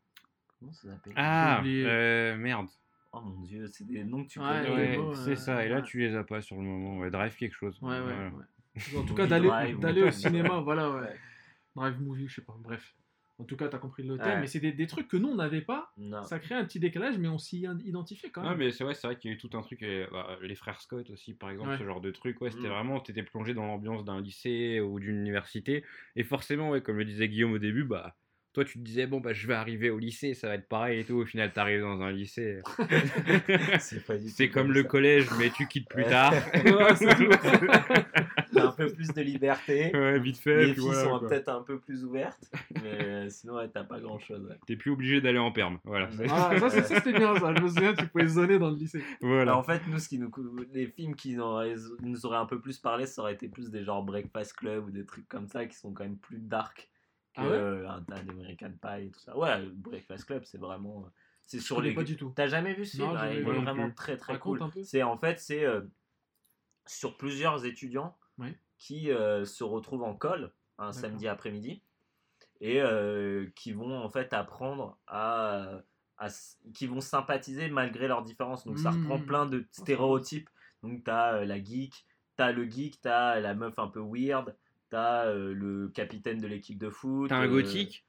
Comment ça s'appelle? Ah, euh, merde. Oh mon dieu, c'est des noms que tu Ouais, connais. ouais, c'est euh, ça. Et là, ouais. tu les as pas sur le moment. Ouais, drive quelque chose. Ouais, ouais, Voilà. ouais. En tout cas, d'aller Drive, d'aller au cinéma, voilà, ouais. Ouais. Drive movie, je sais pas, bref. En tout cas, t'as compris le thème, Ouais. mais c'est des, des trucs que nous, on n'avait pas. Non. Ça crée un petit décalage, mais on s'y identifiait quand même. mais c'est vrai, c'est vrai qu'il y a eu tout un truc. euh, bah, les frères Scott aussi, par exemple, Ouais. ce genre de truc. Ouais, c'était Mm. vraiment, t'étais plongé dans l'ambiance d'un lycée ou d'une université. Et forcément, ouais, comme le disait Guillaume au début, bah. Toi, tu te disais, bon, bah, je vais arriver au lycée, ça va être pareil et tout. Au final, t'arrives dans un lycée. C'est pas du C'est tout comme le collège, mais tu quittes plus Ouais. tard. Ouais, un peu plus de liberté. ouais, vite fait. Les puis filles voilà, sont peut-être un peu plus ouvertes, mais euh, sinon ouais, t'as pas grand chose. T'es plus obligé d'aller en perme. Voilà. Ouais. Ah, ça, c'était bien ça. Je me souviens, tu pouvais zoner dans le lycée. voilà. en fait, nous, ce qui nous, les films qui nous auraient, nous auraient un peu plus parlé, ça aurait été plus des genres Breakfast Club ou des trucs comme ça qui sont quand même plus dark que Ah ouais? euh, un tas d'American Pie et tout ça. Ouais, Breakfast Club, c'est vraiment. euh, C'est sur les. pas du tout. T'as jamais vu ce film? Ouais, Il est vraiment très très Raconte cool. C'est en fait c'est euh, sur plusieurs étudiants Qui euh, se retrouvent en colle un samedi après-midi et euh, qui vont en fait apprendre à, qui vont sympathiser malgré leurs différences. Donc ça reprend plein de stéréotypes. Donc t'as euh, la geek, t'as le geek, t'as la meuf un peu weird, t'as euh, le capitaine de l'équipe de foot. T'as un euh, gothique?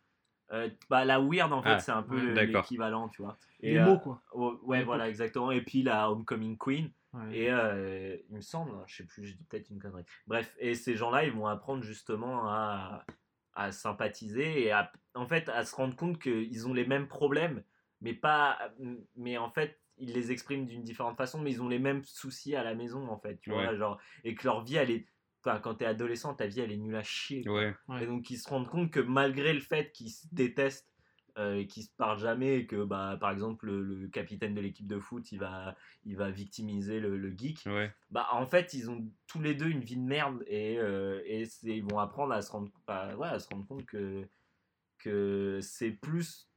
euh, bah, la weird en fait Ah, c'est un peu d'accord. l'équivalent tu vois. Les euh, mots, quoi. oh, ouais voilà exactement et puis la homecoming queen Ouais. et euh, il me semble je sais plus je dis peut-être une connerie bref et ces gens là ils vont apprendre justement à, à sympathiser et à, en fait à se rendre compte qu'ils ont les mêmes problèmes mais pas mais en fait ils les expriment d'une différente façon mais ils ont les mêmes soucis à la maison en fait tu vois genre et que leur vie elle est enfin, quand t'es adolescent ta vie elle est nulle à chier. Ouais. Et donc ils se rendent compte que malgré le fait qu'ils se détestent euh, qu'ils se parlent jamais et que bah, par exemple le, le capitaine de l'équipe de foot il va, il va victimiser le, le geek, Ouais. bah en fait ils ont tous les deux une vie de merde et, euh, et c'est- ils vont apprendre à se rendre, bah, ouais, à se rendre compte que, que c'est plus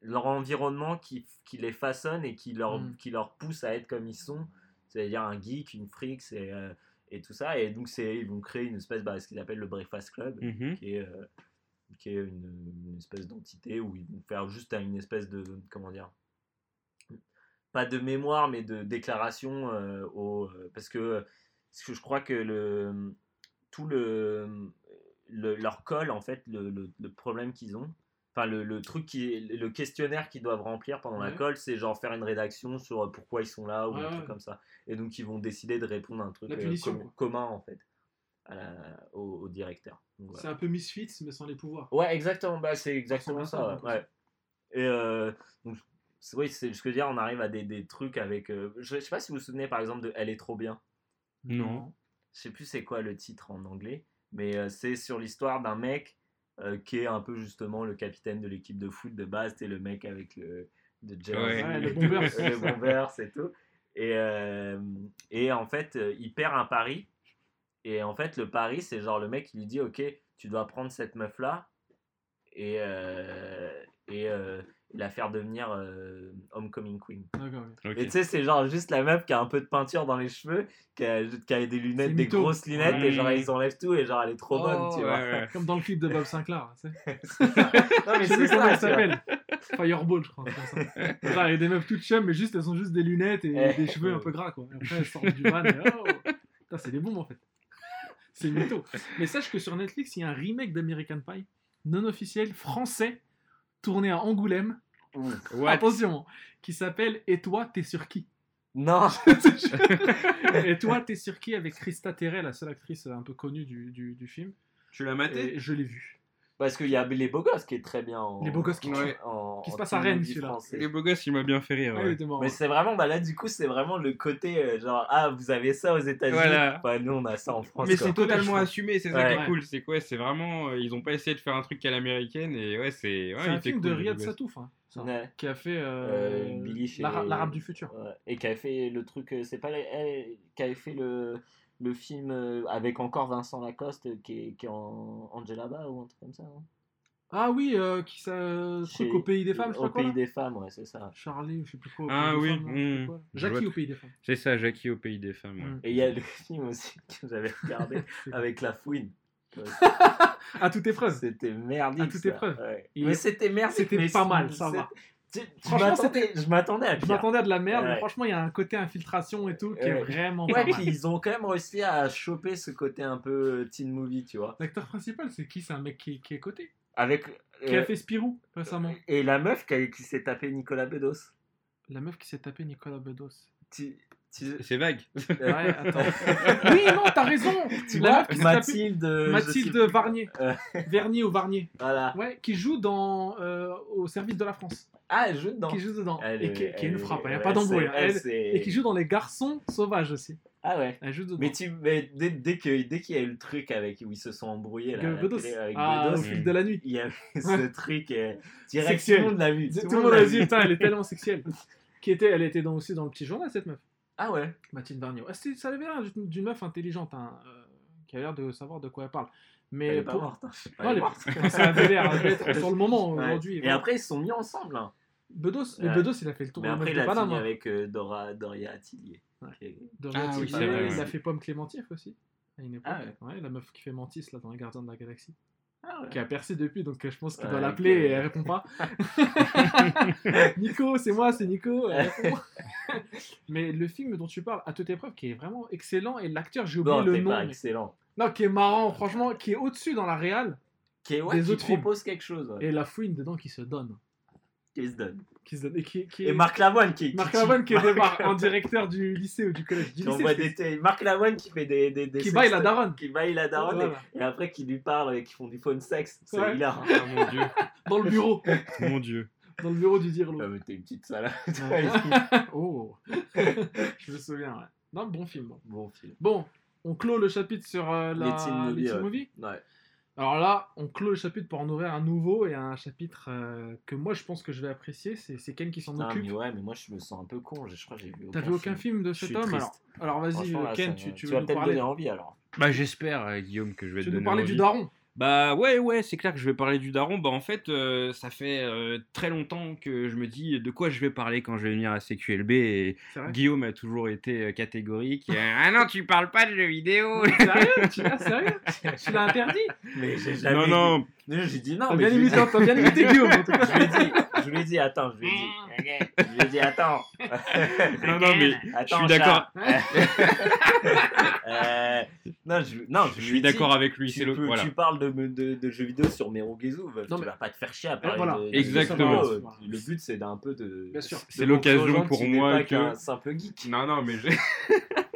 leur environnement qui, qui les façonne et qui leur, Mm. qui leur pousse à être comme ils sont, c'est-à-dire un geek, une freak et, euh, et tout ça. Et donc c'est, ils vont créer une espèce, bah, ce qu'ils appellent le Breakfast Club, Mhm. qui est, euh, qui est une, une espèce d'entité où ils vont faire juste une espèce de, comment dire, pas de mémoire mais de déclaration euh, au, parce que, je crois que le, tout le, le- leur col en fait, le, le- le problème qu'ils ont, enfin le, le truc qui, le questionnaire qu'ils doivent remplir pendant la colle, c'est genre faire une rédaction sur pourquoi ils sont là ou Ouais, un truc ouais. comme ça. Et donc ils vont décider de répondre à un truc euh, com- commun en fait à la- au, au directeur. Voilà. C'est un peu Misfits, mais sans les pouvoirs. Ouais, exactement. Bah, c'est exactement ça. ça, ouais. Et euh, donc, c'est oui, c'est ce que je veux dire. On arrive à des, des trucs avec. euh, je, je sais pas si vous vous souvenez par exemple de Elle est trop bien. Non. Je sais plus c'est quoi le titre en anglais, mais euh, c'est sur l'histoire d'un mec euh, qui est un peu justement le capitaine de l'équipe de foot de base. C'est le mec avec le de jersey, Ouais, le et tout. Et, euh, et en fait, il perd un pari Et en fait, le pari, c'est genre le mec qui lui dit Ok, tu dois prendre cette meuf-là et, euh, et euh, la faire devenir euh, Homecoming Queen. Et tu sais, c'est genre juste la meuf qui a un peu de peinture dans les cheveux, qui a, qui a des lunettes, des grosses lunettes, et genre ils enlèvent tout, et genre elle est trop bonne, tu ouais, vois. ouais. Comme dans le clip de Bob Sinclair. tu sais. Non, mais c'est ça, elle s'appelle. Fireball, je crois. il y a des meufs toutes chum, mais juste elles ont juste des lunettes et Eh. des cheveux un peu gras. Quoi. Et après, elles sortent du van et oh c'est des bombes en fait. C'est mytho. Mais sache que sur Netflix, il y a un remake d'American Pie, non officiel, français, tourné à Angoulême. What? Attention, qui s'appelle Et toi, t'es sur qui? Non, Et toi, t'es sur qui avec Christa Terrell, la seule actrice un peu connue du, du, du film? Tu l'as maté? Et je l'ai vu. Parce qu'il y a Les Beaux Gosses qui est très bien en. Les Beaux Gosses qui- Ouais. en- qui se passe à Rennes, celui-là. Les beaux gosses, il m'a bien fait rire. Ah, ouais. Mais c'est vraiment, bah là, du coup, c'est vraiment le côté euh, genre, ah, vous avez ça aux États-Unis. Voilà. Bah, nous, on a ça en France. Mais c'est totalement assumé, c'est ça Ouais. qui est cool. C'est quoi C'est vraiment, euh, ils ont pas essayé de faire un truc qu'à l'américaine et ouais, c'est. Ouais, C'est un film cool, de Riyad. Satouf, hein, ça, Ouais. qui a fait euh, Euh, l'Arabe du futur. Ouais. Et qui avait fait le truc, c'est pas elle qui avait fait le, le film euh, avec encore Vincent Lacoste euh, qui est, qui est en Angela Bas ou un truc comme ça. hein. Ah oui, euh, qui ça, truc Chez- au pays des femmes, je Au quoi. pays des femmes, ouais, c'est ça. Charlie, ou je sais plus quoi. au Ah oui, femmes, mmh. quoi. Je Jackie vois- au pays des femmes. C'est ça, Jackie au pays des femmes. ouais. Mm. Et il y a le film aussi que j'avais regardé avec la fouine. À toute épreuve. C'était merdique. À toute épreuve. Ouais. Mais c'était merdique. C'était pas mal, ça va. Franchement, je m'attendais à Je m'attendais à de la merde, mais franchement, il y a un côté infiltration et tout qui est vraiment Ouais, puis ils ont quand même réussi à choper ce côté un peu teen movie, tu vois. L'acteur principal, c'est qui? C'est un mec qui, qui est coté. Avec. Qui euh, a fait Spirou récemment. Et la meuf qui, s'est tapé Nicolas Bedos. La meuf qui s'est tapé Nicolas Bedos. Tu, C'est vague. Ouais, attends. oui, non, t'as raison tu La vois, Mathilde. euh, Mathilde. Varnier. Euh. Vernier ou Varnier. Voilà. Ouais, qui joue dans, euh, au service de la France. Ah, elle joue dedans. Qui joue dedans. Elle et qui, qui est une elle frappe, il est- n'y a ouais, pas d'embrouille. hein. elle, Elle- Et qui joue dans Les Garçons Sauvages aussi. Ah ouais. Elle joue dedans. Mais, tu, mais dès, dès que- dès qu'il y a eu le truc avec, où ils se sont embrouillés là, à la Bedos. télé avec Ah, au fil de la nuit. il y avait ce truc euh, direct, Sexuel. tout le monde l'a vu. Tout, le monde a dit, putain, elle est tellement sexuelle. Qui était, elle était dans, aussi dans le petit journal, cette meuf. Ah ouais. Mathilde Varnier. Ah, ça avait l'air d'une- meuf intelligente, hein, euh, qui a l'air de savoir de quoi elle parle. Mais Elle est pas pour- morte. hein. Non, morte. ça avait l'air d'être sur le moment Ouais. aujourd'hui. Et voilà. après, ils se sont mis ensemble. hein. Bedos, mais Ouais. Bedos, il a fait le tour Mais de après, il a fini hein. avec euh, Dora, Doria. Ouais. De Ah oui, c'est Ouais, vrai, Il a fait Pomme Clémentif aussi. À une époque. Ah ouais. Ouais, la meuf qui fait Mantis là dans Les Gardiens de la Galaxie. Ah ouais. Qui a percé depuis, donc euh, je pense qu'il Ouais, doit l'appeler et elle répond pas. Nico, c'est moi, c'est Nico. elle répond. mais le film dont tu parles, à toute épreuve, qui est vraiment excellent, et l'acteur, j'ai oublié Non, le nom. pas mais- excellent. Non, qui est marrant, franchement, qui est au-dessus dans la réal, Qui, est, ouais, Des qui autres films. propose quelque chose. et la fouine dedans qui se donne. Qui se donne. Qui se donne. Et, qui, qui Et. Marc Lavoine qui, Marc qui, Lavoine qui est Marc- en directeur du lycée ou du collège. Du lycée, des Marc Lavoine qui fait des, des, des Qui baille la daronne. qui baille la daronne et- Voilà. et, après qui lui parle et qui font du phone sexe. C'est Ouais. hilarant. Ah mon dieu. Dans le bureau. Mon dieu. Dans le bureau du Dirlo. Ah, mais T'es une petite salade. Ouais. oh Je me souviens, ouais. Non, bon film. bon. bon film. Bon, on clôt le chapitre sur euh, la... Les teen ouais. movies. Ouais. Alors là, on clôt le chapitre pour en ouvrir un nouveau et un chapitre euh, que moi je pense que je vais apprécier. C'est Ken qui s'en occupe. mais ouais, mais moi je me sens un peu con. Je, je crois que j'ai vu. T'as vu aucun film de cet homme triste. Alors, alors vas-y, là, Ken, ça- tu, tu, tu veux vas nous peut-être parler, donner envie alors. Bah j'espère, euh, Guillaume, que je vais tu te veux nous donner parler envie. du daron Bah ouais, ouais, c'est clair que je vais parler du daron. Bah en fait, euh, ça fait euh, très longtemps que je me dis de quoi je vais parler quand je vais venir à CQLB et Guillaume a toujours été euh, catégorique. ah non, tu parles pas de jeux vidéo. Sérieux Tu l'as sérieux Tu l'as interdit Mais j'ai jamais. non, non, j'ai dit non. T'as mais bien, imité Guillaume en tout cas. Je lui ai dit, je lui ai dit, attends, je lui ai dit, je lui ai dit, attends. non, non, mais Attends, je suis d'accord. Euh, non, je, non, Je suis d'accord avec lui. Tu, C'est le peux- voilà. tu parles de, de, de jeux vidéo sur Merugezu, Non, tu mais- vas pas te faire chier à parler voilà. de, de Exactement. jeux vidéo. Le but, c'est d'un peu de. Bien sûr. C'est l'occasion pour moi que- qu'un simple geek. Non, non, mais je...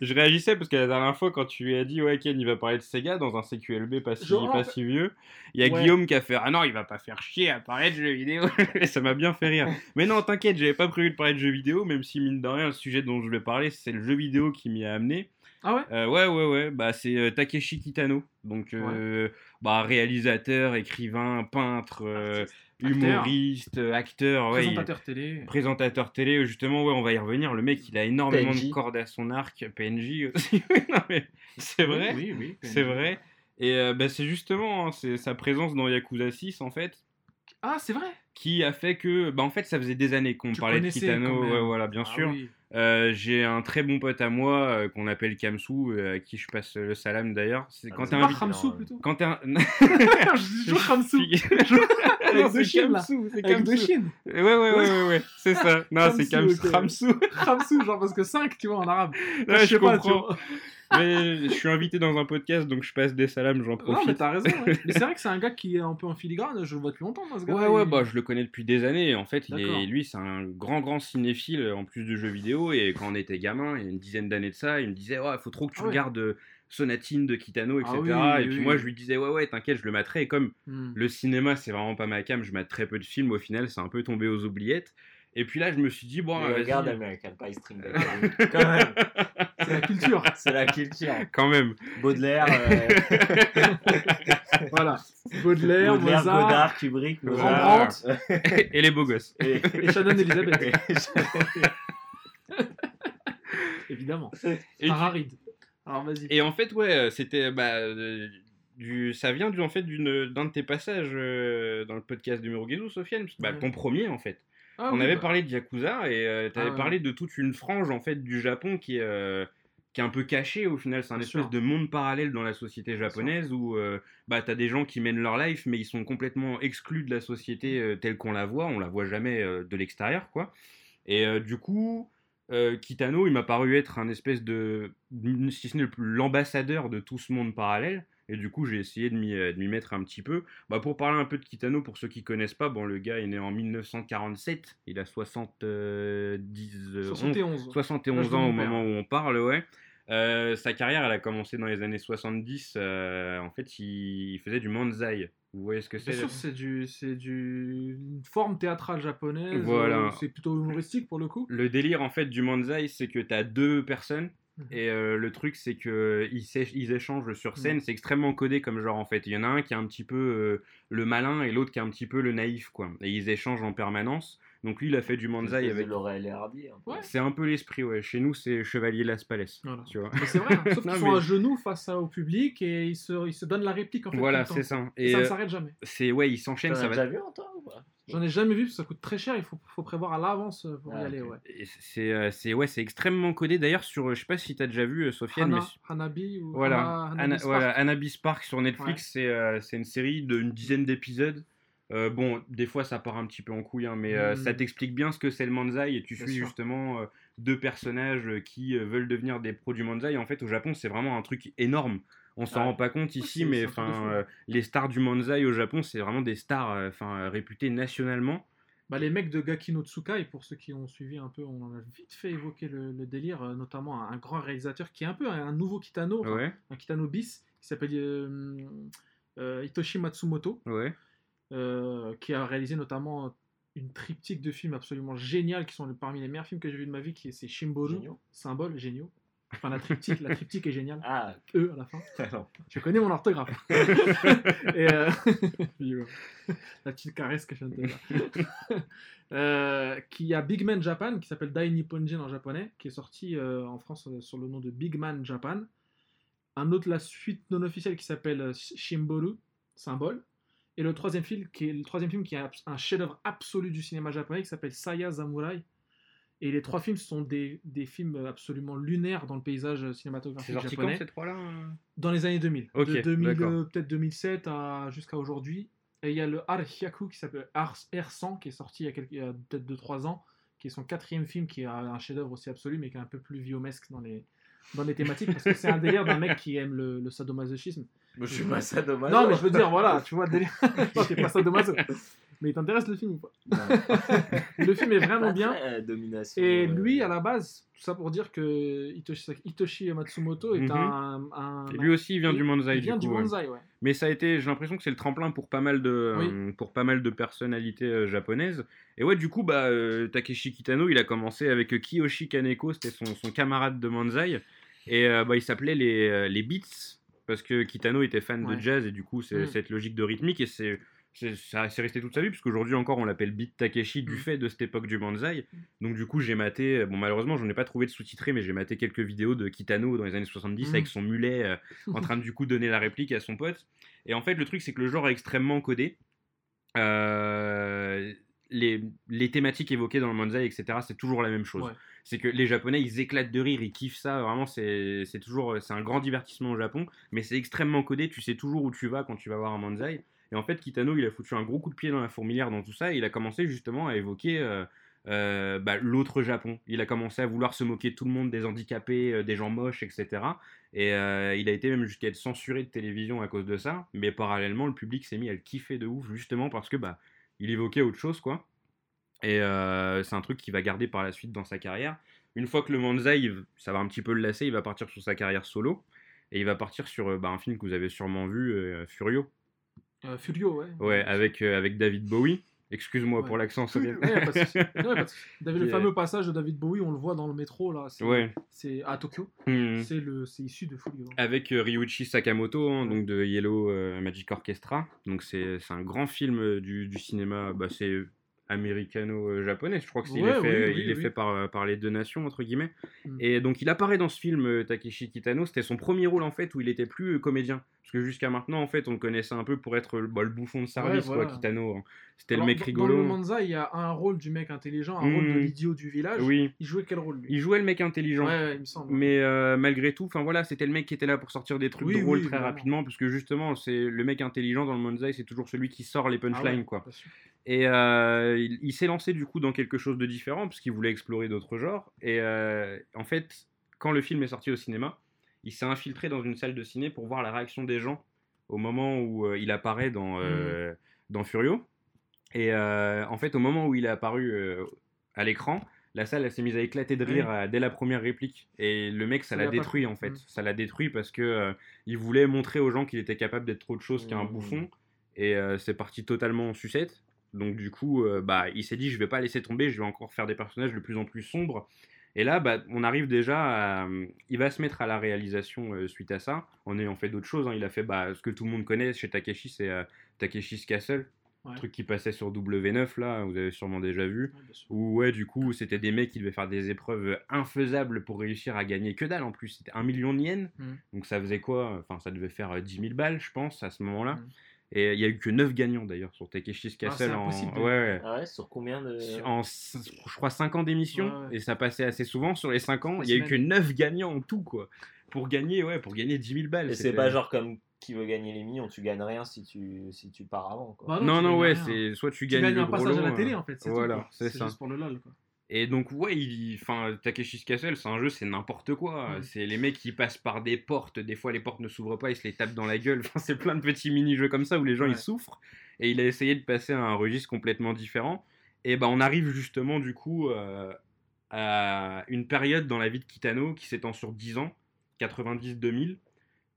je réagissais parce que la dernière fois, quand tu lui as dit, ouais, Ken, il va parler de Sega dans un CQLB pas si, Genre, pas si vieux, il y a Ouais. Guillaume qui a fait, ah non, il va pas faire chier à parler de jeux vidéo. Et ça m'a bien fait rire. Mais non, t'inquiète, j'avais pas prévu de parler de jeux vidéo, même si, mine de rien, le sujet dont je vais parler, c'est le jeu vidéo qui m'y a amené. Ah ouais? Euh, ouais, ouais, ouais. Bah, c'est euh, Takeshi Kitano. Donc, euh, bah, réalisateur, écrivain, peintre, Artiste. Humoriste, acteur. ouais, il- Présentateur télé. Présentateur télé, justement, ouais, on va y revenir. Le mec, il a énormément PNJ. de cordes à son arc. PNJ aussi. c'est vrai. Oui, oui. C'est vrai. Et euh, bah, c'est justement hein, c'est sa présence dans Yakuza 6, en fait, Ah, c'est vrai. qui a fait que. Bah, en fait, ça faisait des années qu'on parlait de Kitano. Ouais, voilà, bien Ah sûr. oui. Euh, J'ai un très bon pote à moi euh, qu'on appelle Kamsu, euh, à qui je passe le salam d'ailleurs. C'est Ah, quand mais t'es invité. Non, plutôt. Quand t'es un. Je dis toujours Ramsou. Avec c'est là. Kamsu, c'est Kamsu. chiens. Ouais, ouais, ouais, ouais, ouais, c'est ça. Non, c'est Kamsu. Ramsu. Ramsou, genre parce que 5, tu vois, en arabe. Sais je pas, tu comprends. vois. Mais je suis invité dans un podcast, donc je passe des salams, j'en Non, mais profite. t'as raison. ouais. Mais c'est vrai que c'est un gars qui est un peu en filigrane. Je le vois depuis longtemps, moi, ce gars. Ouais, ouais, bah je le connais depuis des années. En fait, il est, lui, c'est un grand, grand cinéphile en plus de jeux vidéo. Et quand on était gamin, il y a une dizaine d'années de ça, il me disait Ouais, faut trop que tu Ah ouais. regardes euh, Sonatine de Kitano, etc. Ah oui, et oui, puis oui. moi, je lui disais Ouais, ouais, t'inquiète, je le materai. Et comme Hmm. le cinéma, c'est vraiment pas ma cam, je mate très peu de films. Au final, c'est un peu tombé aux oubliettes. Et puis là, je me suis dit Bon, Mais vas-y, regarde American Pie String. Quand même, C'est la culture. c'est la culture. quand même. Baudelaire, euh, voilà. Baudelaire, Baudelaire, Mozart Godard, Kubrick. Rembrandt et les beaux gosses. Et- et Shannon Elizabeth. et- Évidemment. Et, Hararide. Alors, vas-y. et en fait, ouais, c'était. Bah, euh, du, ça vient du, en fait d'une- d'un de tes passages euh, dans le podcast de Murugezu, Sofiane. Bah, Ouais. ton premier, en fait. Ah on oui, avait bah, parlé de Yakuza et tu avais Ah ouais. parlé de toute une frange en fait du Japon qui est, euh, qui est un peu cachée au final. C'est un Bien espèce sûr. de monde parallèle dans la société japonaise où euh, bah, tu as des gens qui mènent leur life mais ils sont complètement exclus de la société euh, telle qu'on la voit. On la voit jamais euh, de l'extérieur quoi. Et euh, du coup, euh, Kitano, il m'a paru être un espèce de, si ce n'est l'ambassadeur de tout ce monde parallèle. Et du coup, j'ai essayé de m'y euh, mettre un petit peu. Bah, pour parler un peu de Kitano, pour ceux qui connaissent pas, bon, le gars est né en 1947. Il a 70, euh, 11 71. 71 L'âge de ans au moment où on parle, ouais. Euh, sa carrière, elle a commencé dans les années 70. euh, en fait, il, il faisait du manzai. Vous voyez ce que Bien c'est sûr, c'est du, c'est du, une forme théâtrale japonaise. Voilà. euh, C'est plutôt humoristique pour le coup. Le délire en fait du manzai, c'est que tu as deux personnes Mhm. et euh, le truc c'est que ils, échangent sur scène. Mhm. C'est extrêmement codé comme genre en fait. Il y en a un qui est un petit peu le malin et l'autre qui est un petit peu le naïf quoi. Et ils échangent en permanence. Donc lui il a fait du manzai avec. Laurel et Hardy. Ouais. C'est un peu l'esprit ouais. Chez nous c'est Chevalier Las Palais. Voilà. Tu vois. Mais c'est vrai, hein. sauf qu'ils sont mais- à genoux face au public et ils se, ils se donnent la réplique en fait. Voilà c'est ça. Et Et ça ne euh, s'arrête jamais. c'est ouais ils s'enchaînent. Ça va déjà vu, pas? J'en ai jamais vu parce que ça coûte très cher, il faut, faut prévoir à l'avance pour y Ah, aller. ok. Ouais. C'est euh, c'est ouais, c'est extrêmement codé. D'ailleurs, sur, euh, je sais pas si tu as déjà vu, euh, Sofiane, Hana, mais Hanabi ou voilà, Hana- Hanabi Ana- Spark. voilà, Annabis Park sur Netflix, c'est euh, c'est une série d'une dizaine d'épisodes. Euh, bon, des fois ça part un petit peu en couille, hein, mais euh, ça t'explique bien ce que c'est le manzai et tu suis justement euh, deux personnages qui veulent devenir des pros du manzai. En fait, au Japon, c'est vraiment un truc énorme. On s'en Ouais. rend pas compte ici, c'est- mais enfin, les stars du manzai au Japon, c'est vraiment des stars, enfin, réputées nationalement. Bah, les mecs de Gaki no Tsukai, pour ceux qui ont suivi un peu, on en a vite fait évoquer le, le délire, notamment un, un grand réalisateur qui est un peu un, un nouveau Kitano, Ouais, un Kitano bis, qui s'appelle Hitoshi Matsumoto, ouais. Euh, qui a réalisé notamment une triptyque de films absolument génial, qui sont parmi les meilleurs films que j'ai vus de ma vie, qui est c'est Shimboru, Géniaux. symbole, géniaux. Enfin, la triptyque, la triptyque est géniale. Ah, E à la fin. non. Je connais mon orthographe. Et euh, la petite caresse que je viens de te faire. Euh, qui a Big Man Japan, qui s'appelle Dai Nipponjin en japonais, qui est sorti euh, en France sur le nom de Big Man Japan. Un autre, la suite non officielle, qui s'appelle Shimboru, symbole. Et le troisième film, qui est le troisième film qui est un chef-d'œuvre absolu du cinéma japonais, qui s'appelle Saya Samurai. Et les trois films sont des, des films absolument lunaires dans le paysage C'est cinématographique sorti quand japonais ces trois-là euh dans les années 2000. Ok, de 2000, d'accord. euh, peut-être 2007 à, jusqu'à aujourd'hui. Et il y a le Arhyaku qui s'appelle Ars- R100 qui est sorti il y a, quelques- il y a peut-être 2-3 ans, qui est son quatrième film, qui est un chef-d'œuvre aussi absolu, mais qui est un peu plus viomesque dans les, dans les thématiques, parce que c'est un délire d'un mec qui aime le, le sadomasochisme. Je suis pas ça dommage. Non, mais je veux dire, voilà, tu vois, délire. non, t'es pas sadomaso. Mais il t'intéresse le film ou pas Le film est vraiment bien. euh, domination. Et euh, lui, à la base, tout ça pour dire que Hitoshi, Hitoshi Matsumoto est Mhm. un, un- Et lui aussi, il vient il- du manzai. il vient du coup, ouais. manzai, ouais. Mais ça a été, j'ai l'impression que c'est le tremplin pour pas mal de, euh, pour pas mal de personnalités euh, japonaises. Et ouais, du coup, bah, euh, Takeshi Kitano, il a commencé avec Kiyoshi Kaneko, c'était son, son camarade de Manzai. Et euh, bah, il s'appelait les, euh, les Beats, parce que Kitano était fan Ouais. de jazz, et du coup, c'est Mm. cette logique de rythmique, et c'est. C'est- Ça c'est resté toute sa vie, parce qu'aujourd'hui encore on l'appelle Beat Takeshi du Mm. fait de cette époque du Banzai. Donc du coup j'ai maté, bon malheureusement j'en ai pas trouvé de sous-titré, mais j'ai maté quelques vidéos de Kitano dans les années 70 Mm. avec son mulet euh, en train de du coup donner la réplique à son pote. Et en fait le truc c'est que le genre est extrêmement codé. Euh, les, les thématiques évoquées dans le Manzai, etc., c'est toujours la même chose. Ouais. C'est que les Japonais, ils éclatent de rire, ils kiffent ça. Vraiment, c'est c'est toujours, c'est un grand divertissement au Japon, mais c'est extrêmement codé. Tu sais toujours où tu vas quand tu vas voir un Manzai. Et en fait, Kitano, il a foutu un gros coup de pied dans la fourmilière dans tout ça. Il a commencé justement à évoquer euh, euh, bah, l'autre Japon. Il a commencé à vouloir se moquer de tout le monde, des handicapés, euh, des gens moches, etc. Et il a été même jusqu'à être censuré de télévision à cause de ça. Mais parallèlement, le public s'est mis à le kiffer de ouf, justement parce que bah, il évoquait autre chose, quoi. Et c'est un truc qu'il va garder par la suite dans sa carrière. Une fois que le Manzai, ça va un petit peu le lasser, il va partir sur sa carrière solo. Et il va partir sur bah, un film que vous avez sûrement vu, Furio. Euh, Furio, ouais. Ouais, avec, euh, avec David Bowie. Excuse-moi Ouais. pour l'accent soviétique. ouais. Ouais, le est- fameux passage de David Bowie, on le voit dans le métro, là. C'est Ouais. c'est à Tokyo. Hmm. C'est le- c'est issu de Furio. Avec euh, Ryuichi Sakamoto, hein, donc de Yellow Magic Orchestra. Donc c'est c'est un grand film du, du cinéma, bah, c'est américano-japonais. Je crois que c'est il est fait, oui, oui, il est oui. fait par, par les deux nations entre guillemets. Mm. Et donc il apparaît dans ce film Takeshi Kitano. C'était son premier rôle en fait où il était plus comédien, parce que jusqu'à maintenant en fait on le connaissait un peu pour être le, bah, le bouffon de service voilà. quoi, Kitano. hein. C'était le mec rigolo. Dans le Manza, il y a un rôle du mec intelligent, un rôle de Mm. l'idiot du village. Oui, Il jouait quel rôle lui? Il jouait le mec intelligent. ouais, il me semble. Mais euh, malgré tout, enfin voilà, c'était le mec qui était là pour sortir des trucs Oui, drôles oui, très vraiment. rapidement, parce que justement, c'est le mec intelligent dans le Manzai, c'est toujours celui qui sort les Ah ouais, punchlines, quoi. Et euh, il, il s'est lancé du coup dans quelque chose de différent, parce qu'il voulait explorer d'autres genres. Et euh, en fait, quand le film est sorti au cinéma, il s'est infiltré dans une salle de ciné pour voir la réaction des gens au moment où euh, il apparaît dans, euh, Mmh. dans Furio. Et euh, en fait, au moment où il est apparu euh, à l'écran, la salle s'est mise à éclater de rire euh, dès la première réplique. Et le mec, ça l'a pas détruit en fait. Mm. Ça l'a détruit parce que euh, il voulait montrer aux gens qu'il était capable d'être autre chose qu'un bouffon. Et euh, c'est parti totalement en sucette. Donc du coup, euh, bah, il s'est dit, je vais pas laisser tomber, je vais encore faire des personnages de plus en plus sombres. Et là, bah, on arrive déjà à... Il va se mettre à la réalisation euh, suite à ça, en ayant fait d'autres choses. hein. Il a fait bah, ce que tout le monde connaît chez Takeshi, c'est euh, Takeshi's Castle, Ouais. truc qui passait sur W9, là, vous avez sûrement déjà vu. Ouais. Où ouais, du coup, c'était des mecs qui devaient faire des épreuves infaisables pour réussir à gagner que dalle en plus. C'était un million de yens. Mhm. Donc ça faisait quoi? Enfin, ça devait faire euh, 10 000 balles, je pense, à ce moment-là. Mhm. Et il y a eu que 9 gagnants d'ailleurs sur Takeshi's Ah, Castle. c'est en... ouais, ouais. Ah ouais, sur combien de. En, je crois, 5 ans d'émission. Ouais, ouais. Et ça passait assez souvent sur les 5 ans. Il y a eu que semaines. 9 gagnants en tout, quoi. Pour gagner, ouais, pour gagner 10 000 balles. Et c'est pas genre comme qui veut gagner les millions, tu gagnes rien si tu, si tu pars avant. Quoi. Bah Non, non, gagnes ouais, c'est soit tu Tu gagnes, gagnes le un gros passage à la télé euh, en fait. Voilà, c'est ça. juste pour le lol. Quoi. Et donc, ouais, il, enfin, Takeshi's Castle, c'est un jeu, c'est n'importe quoi. C'est les mecs qui passent par des portes. Des fois, les portes ne s'ouvrent pas, ils se les tapent dans la gueule. Enfin, c'est plein de petits mini-jeux comme ça où les gens Ouais. ils souffrent. Et il a essayé de passer à un registre complètement différent. Et ben, on arrive justement, du coup, euh, à une période dans la vie de Kitano qui s'étend sur 10 ans, 90-2000,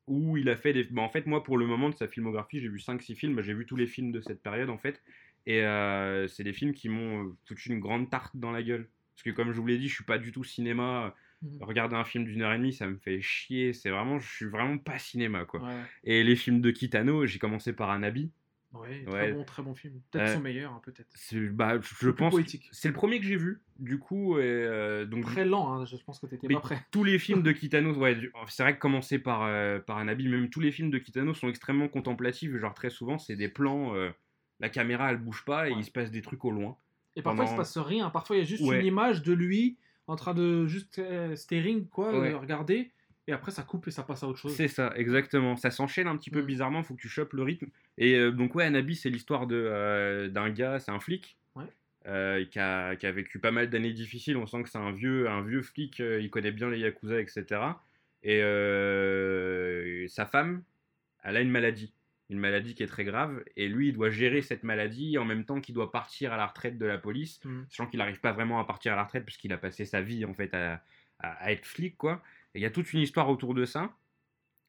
où il a fait des. bah, en fait, moi, pour le moment de sa filmographie, j'ai vu 5-6 films. J'ai vu tous les films de cette période, en fait. Et euh, c'est des films qui m'ont euh, foutu une grande tarte dans la gueule. Parce que, comme je vous l'ai dit, je suis pas du tout cinéma. Mhm. Regarder un film d'une heure et demie, ça me fait chier. C'est vraiment, je suis vraiment pas cinéma, quoi. Ouais, Et les films de Kitano, j'ai commencé par Anabi. ouais, Ouais. très bon, très bon film. Peut-être Euh, son meilleur, hein, peut-être. C'est- Bah, je pense. C'est le premier que j'ai vu. Du coup, et, euh, donc Très lent, hein, je pense que t'étais pas prêt. tous les films de Kitano, ouais, c'est vrai que commencer par, euh, par Anabi, même tous les films de Kitano sont extrêmement contemplatifs. Genre, très souvent, c'est des plans, la caméra elle bouge pas et Ouais. il se passe des trucs au loin. Et parfois, il se passe rien. Parfois, il y a juste Ouais. une image de lui en train de juste euh, staring, quoi, Ouais. euh, regarder. Et après, ça coupe et ça passe à autre chose. C'est ça, exactement. Ça s'enchaîne un petit peu Mm. bizarrement, faut que tu chopes le rythme. Et euh, donc, ouais, Anabi, c'est l'histoire de, euh, d'un gars, c'est un flic. Qui, a, qui a vécu pas mal d'années difficiles. On sent que c'est un vieux, un vieux flic, il connaît bien les Yakuza, etc. Et sa femme, elle a une maladie. Une maladie qui est très grave. Et lui, il doit gérer cette maladie en même temps qu'il doit partir à la retraite de la police. Mm. Sachant qu'il n'arrive pas vraiment à partir à la retraite parce qu'il a passé sa vie en fait à, à- à être flic, quoi. Et il y a toute une histoire autour de ça.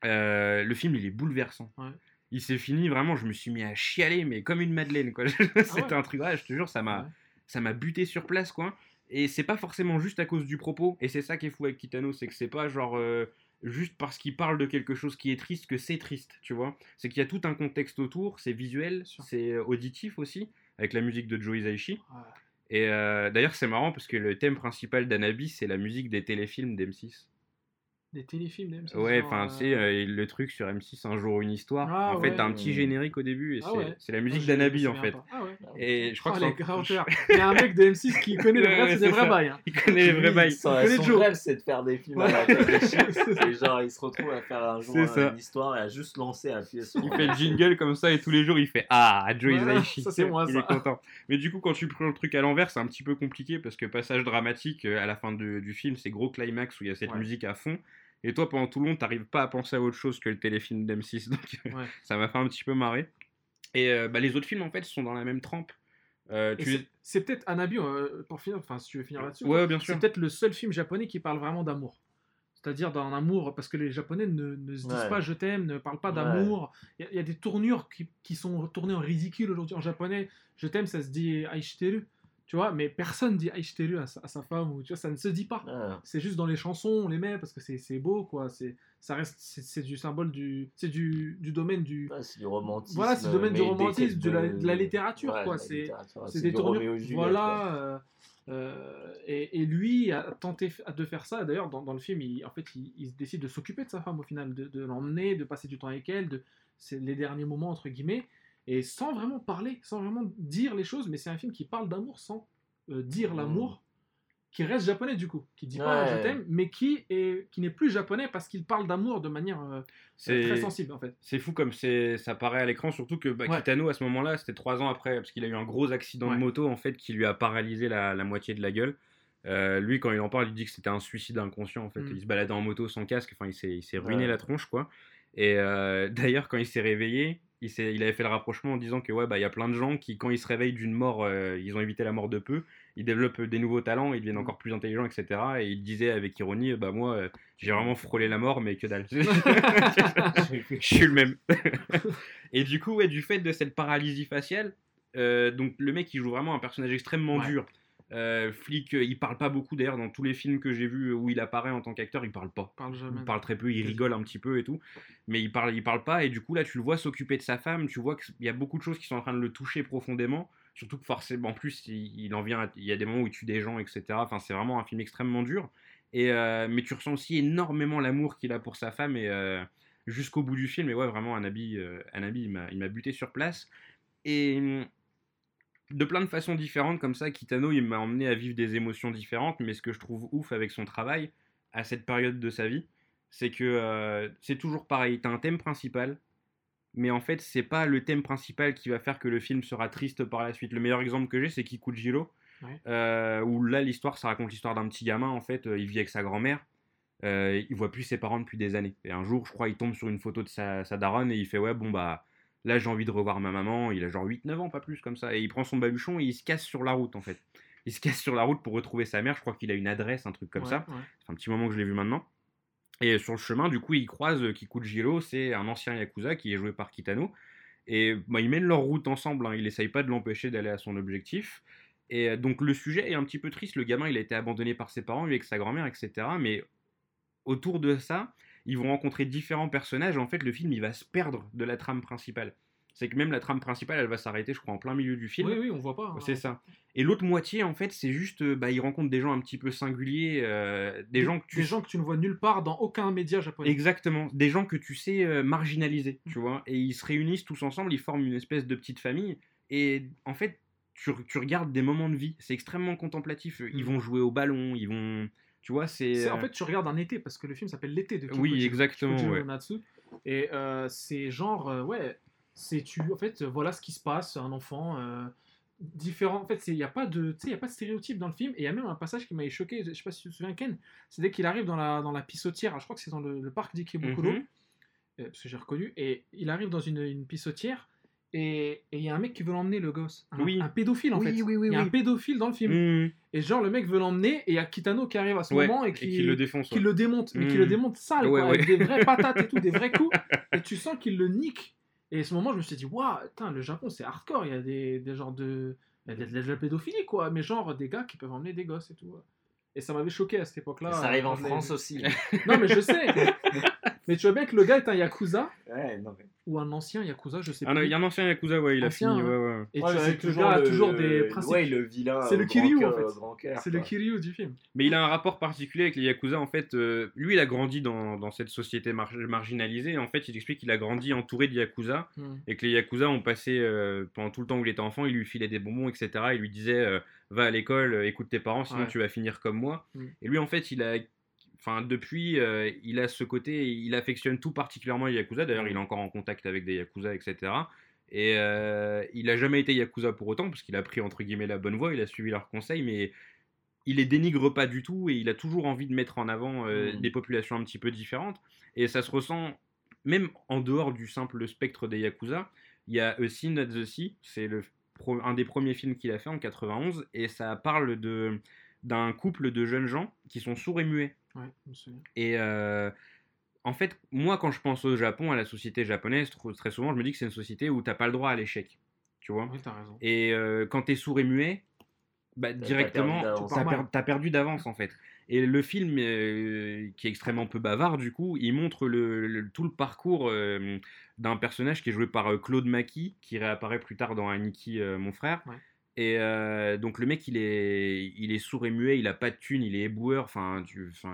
Euh, le film, il est bouleversant. Ouais. Il s'est fini, vraiment, je me suis mis à chialer, mais comme une madeleine, quoi. C'était ouais. un truc, ouais, je te jure, ça m'a Ouais. ça m'a buté sur place, quoi. Et c'est pas forcément juste à cause du propos. Et c'est ça qui est fou avec Kitano, c'est que c'est pas genre euh, juste parce qu'il parle de quelque chose qui est triste que c'est triste, tu vois. C'est qu'il y a tout un contexte autour, c'est visuel, c'est auditif aussi, avec la musique de Joe Hisaishi. Ouais. Et euh, d'ailleurs, c'est marrant parce que le thème principal d'Anabi, c'est la musique des téléfilms d'M6. Des téléfilms, même. Ouais, enfin, euh, tu sais, euh, le truc sur M6, un jour une histoire. Ah, en fait, ouais. t'as un petit générique au début et Ah c'est ouais. c'est la ah, musique je- d'Anabi en fait. pas. Ah ouais. Et je crois Oh, que les c'est. Il y a un mec de M6 qui connaît le Ouais, vrai, ouais, c'est des c'est vrais bails. hein. il connaît les vrais bails. Son, Joe. rêve, c'est de faire des films à Ouais. la. Et genre, il se retrouve à faire un jour C'est une histoire et à juste lancer, appuyer sur. Il fait le jingle comme ça et tous les jours il fait Ah, Joe Hisaishi. ça, c'est moi, Il ça. est content. Mais du coup, quand tu prends le truc à l'envers, c'est un petit peu compliqué parce que passage dramatique euh, à la fin de- du film, c'est gros climax où il y a cette musique à fond. Et toi, pendant tout le long, t'arrives pas à penser à autre chose que le téléfilm d'M6. Donc euh, Ouais. ça m'a fait un petit peu marrer. Et euh, bah, les autres films, en fait, sont dans la même trempe. Euh, tu... c'est- C'est peut-être Anabi, euh, pour finir, enfin si tu veux finir là-dessus, Ouais, bien sûr. c'est peut-être le seul film japonais qui parle vraiment d'amour. C'est-à-dire d'un amour, parce que les Japonais ne, ne se disent Ouais. pas je t'aime, ne parlent pas d'amour. Il y y, a des tournures qui, qui sont tournées en ridicule aujourd'hui en japonais. Je t'aime, ça se dit aishiteru, tu vois, mais personne dit aishiteru à sa, à sa femme, ou tu vois, ça ne se dit pas. Ah, C'est juste dans les chansons, on les met parce que c'est beau, quoi. C'est ça reste, c'est du symbole du, c'est du, du domaine du, c'est du romantisme. Voilà, c'est le domaine du romantisme, de la- de la littérature, Ouais, quoi, c'est- des du tournures. Voilà. euh, euh, et, et lui a tenté de faire ça. D'ailleurs, dans, dans le film, il, en fait, il, il décide de s'occuper de sa femme au final, de, de l'emmener, de passer du temps avec elle. De, les derniers moments entre guillemets, et sans vraiment parler, sans vraiment dire les choses. Mais c'est un film qui parle d'amour sans euh, dire Mm. l'amour, qui reste japonais du coup, qui dit pas Ouais. je t'aime, mais qui est qui n'est plus japonais parce qu'il parle d'amour de manière euh, C'est très sensible en fait. c'est fou comme c'est ça paraît à l'écran, surtout que bah, Ouais. Kitano, à ce moment-là, c'était trois ans après, parce qu'il a eu un gros accident Ouais. de moto, en fait, qui lui a paralysé la, la moitié de la gueule. Euh, lui, quand il en parle, il dit que c'était un suicide inconscient, en fait. Mm. Il se baladait en moto sans casque, enfin, il s'est ruiné la tronche, quoi. Et euh, d'ailleurs, quand il s'est réveillé, il, avait fait le rapprochement en disant que ouais, bah, il y a plein de gens qui, quand ils se réveillent d'une mort, euh, ils ont évité la mort de peu, ils développent des nouveaux talents, ils deviennent Mm. encore plus intelligents, etc. Et il disait avec ironie, bah moi, euh, j'ai vraiment frôlé la mort, mais que dalle. Je suis le même. et du coup, ouais, du fait de cette paralysie faciale, euh, donc le mec il joue vraiment un personnage extrêmement Ouais. dur. Euh, flic, euh, il parle pas beaucoup d'ailleurs dans tous les films que j'ai vus où il apparaît en tant qu'acteur, il parle pas. Parle jamais. Il parle très peu, il rigole un petit peu et tout, mais il parle, il parle pas et du coup là tu le vois s'occuper de sa femme, tu vois qu'il y a beaucoup de choses qui sont en train de le toucher profondément, surtout que forcément en plus il, il en vient, à- il y a des moments où il tue des gens etc. Enfin c'est vraiment un film extrêmement dur et euh, mais tu ressens aussi énormément l'amour qu'il a pour sa femme et euh, jusqu'au bout du film et ouais vraiment Anabi, euh, il m'a, il m'a buté sur place et hum, de plein de façons différentes comme ça, Kitano il m'a emmené à vivre des émotions différentes, mais ce que je trouve ouf avec son travail à cette période de sa vie, c'est que euh, c'est toujours pareil, t'as un thème principal, mais en fait c'est pas le thème principal qui va faire que le film sera triste par la suite. Le meilleur exemple que j'ai c'est Kikujiro, Ouais. euh, où là l'histoire ça raconte l'histoire d'un petit gamin en fait, euh, il vit avec sa grand-mère, euh, il voit plus ses parents depuis des années. Et un jour je crois il tombe sur une photo de sa, sa daronne et il fait ouais bon bah là j'ai envie de revoir ma maman, il a genre 8-9 ans, pas plus comme ça, et il prend son baluchon et il se casse sur la route en fait. Il se casse sur la route pour retrouver sa mère, je crois qu'il a une adresse, un truc comme Ouais, ça. ouais. C'est un petit moment que je l'ai vu maintenant. Et sur le chemin, du coup, il croise euh, Kikujiro, c'est un ancien Yakuza qui est joué par Kitano. Et bah, ils mènent leur route ensemble, hein. il essaye pas de l'empêcher d'aller à son objectif. Et euh, donc le sujet est un petit peu triste, le gamin il a été abandonné par ses parents, lui avec sa grand-mère, etc. Mais autour de ça, ils vont rencontrer différents personnages. En fait, le film il va se perdre de la trame principale. C'est que même la trame principale, elle va s'arrêter, je crois, en plein milieu du film. Oui, oui, on voit pas. hein. C'est ça. Et l'autre moitié, en fait, c'est juste, euh, bah, il rencontre des gens un petit peu singuliers, euh, des gens que tu des gens que tu ne vois nulle part dans aucun média japonais. Exactement, des gens que tu sais euh, marginaliser, tu vois, et ils se réunissent tous ensemble, ils forment une espèce de petite famille, et en fait, tu, tu regardes des moments de vie, c'est extrêmement contemplatif, ils Mm. vont jouer au ballon, ils vont, tu vois, c'est... En euh, fait, tu regardes un été parce que le film s'appelle L'été de Kikuchi- Oui, exactement, ouais. Et euh, c'est genre, euh, ouais, c'est tu. En fait, voilà ce qui se passe, un enfant. euh, différent en fait il n'y a pas de tu sais il y a pas de stéréotype dans le film et il y a même un passage qui m'avait choqué je sais pas si tu te souviens Ken c'est dès qu'il arrive dans la dans la pissotière je crois que c'est dans le, le parc d'Ikebukuro Mhm. parce que j'ai reconnu et il arrive dans une, une pissotière et il y a un mec qui veut l'emmener le gosse un, Oui. un pédophile en Oui, fait oui, oui, il y a un pédophile dans le film Mmh. et genre le mec veut l'emmener et il y a Kitano qui arrive à ce Ouais, moment et et qui, le défonce. qui ouais. le démonte, mais qui Mm. le démonte sale, Ouais, quoi, ouais. avec des vraies patates et tout, des vrais coups. Et tu sens qu'il le nique. Et à ce moment, je me suis dit, waouh, putain, le Japon, c'est hardcore. Il y a des, des genres de. Il y a de, de la pédophilie, quoi. Mais genre des gars qui peuvent emmener des gosses et tout. Et ça m'avait choqué à cette époque-là. ça arrive en l'ai France aussi. Non, mais je sais. mais tu vois bien que le gars est un Yakuza ouais, non, mais... ou un ancien Yakuza, je sais Ah non, plus. il y a un ancien Yakuza, ouais, il a fini. hein. Ouais, ouais. Et Ouais, tu que le gars a toujours des principes. Ouais, le vilain. C'est le Kiryu, en fait. C'est le. Kiryu du film. Mais il a un rapport particulier avec les Yakuza. En fait, euh, lui, il a grandi dans, dans cette société mar- marginalisée. Et en fait, il explique qu'il a grandi entouré de Yakuza. Et que les Yakuza ont passé, euh, pendant tout le temps où il était enfant, il lui filait des bonbons, etc. Il lui disait euh, Va à l'école, euh, écoute tes parents, sinon Ouais. tu vas finir comme moi. Mm. Et lui, en fait, il a. Enfin, depuis, euh, il a ce côté, il affectionne tout particulièrement les Yakuza. D'ailleurs, il est encore en contact avec des Yakuza, etc. Et euh, il a jamais été Yakuza pour autant, parce qu'il a pris entre guillemets la bonne voie, il a suivi leurs conseils, mais il les dénigre pas du tout et il a toujours envie de mettre en avant euh, Mm. des populations un petit peu différentes. Et ça se ressent même en dehors du simple spectre des Yakuza. Il y a A Scene at the Sea, c'est le un des premiers films qu'il a fait en 91, et ça parle de d'un couple de jeunes gens qui sont sourds et muets. Ouais. Et euh, en fait, moi, quand je pense au Japon, à la société japonaise, tr- très souvent, je me dis que c'est une société où t'as pas le droit à l'échec. Tu vois Oui, t'as raison. Et euh, quand t'es sourd et muet, bah, directement, t'as perdu d'avance en fait. Et le film, euh, qui est extrêmement peu bavard, du coup, il montre le, le- tout le parcours euh, d'un personnage qui est joué par euh, Claude Maki, qui réapparaît plus tard dans Aniki, mon frère. Ouais. Et donc le mec, il est, il est sourd et muet, il a pas de thune, il est éboueur, enfin,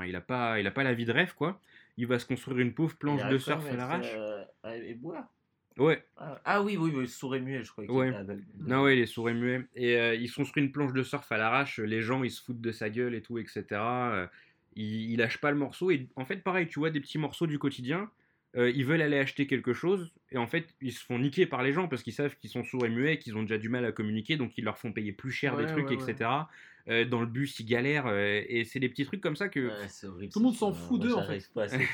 il a pas, il a pas la vie de rêve quoi. Il va se construire une pauvre planche de surf à l'arrache. Ouais, Ah, ah oui, oui, oui, sourd et muet, je crois. Ouais. Non, ouais, il est sourd et muet. Et euh, il se construit une planche de surf à l'arrache. Les gens, ils se foutent de sa gueule et tout, etc. Euh, il, il lâche pas le morceau. Et en fait, pareil, tu vois des petits morceaux du quotidien. euh, ils veulent aller acheter quelque chose. Et en fait, ils se font niquer par les gens parce qu'ils savent qu'ils sont sourds et muets, qu'ils ont déjà du mal à communiquer. Donc, ils leur font payer plus cher des trucs, ouais, etc. Euh, dans le bus, ils galèrent. euh, et c'est des petits trucs comme ça que. Ouais, c'est horrible. Tout le monde s'en film, fout d'eux, en fait. pas film,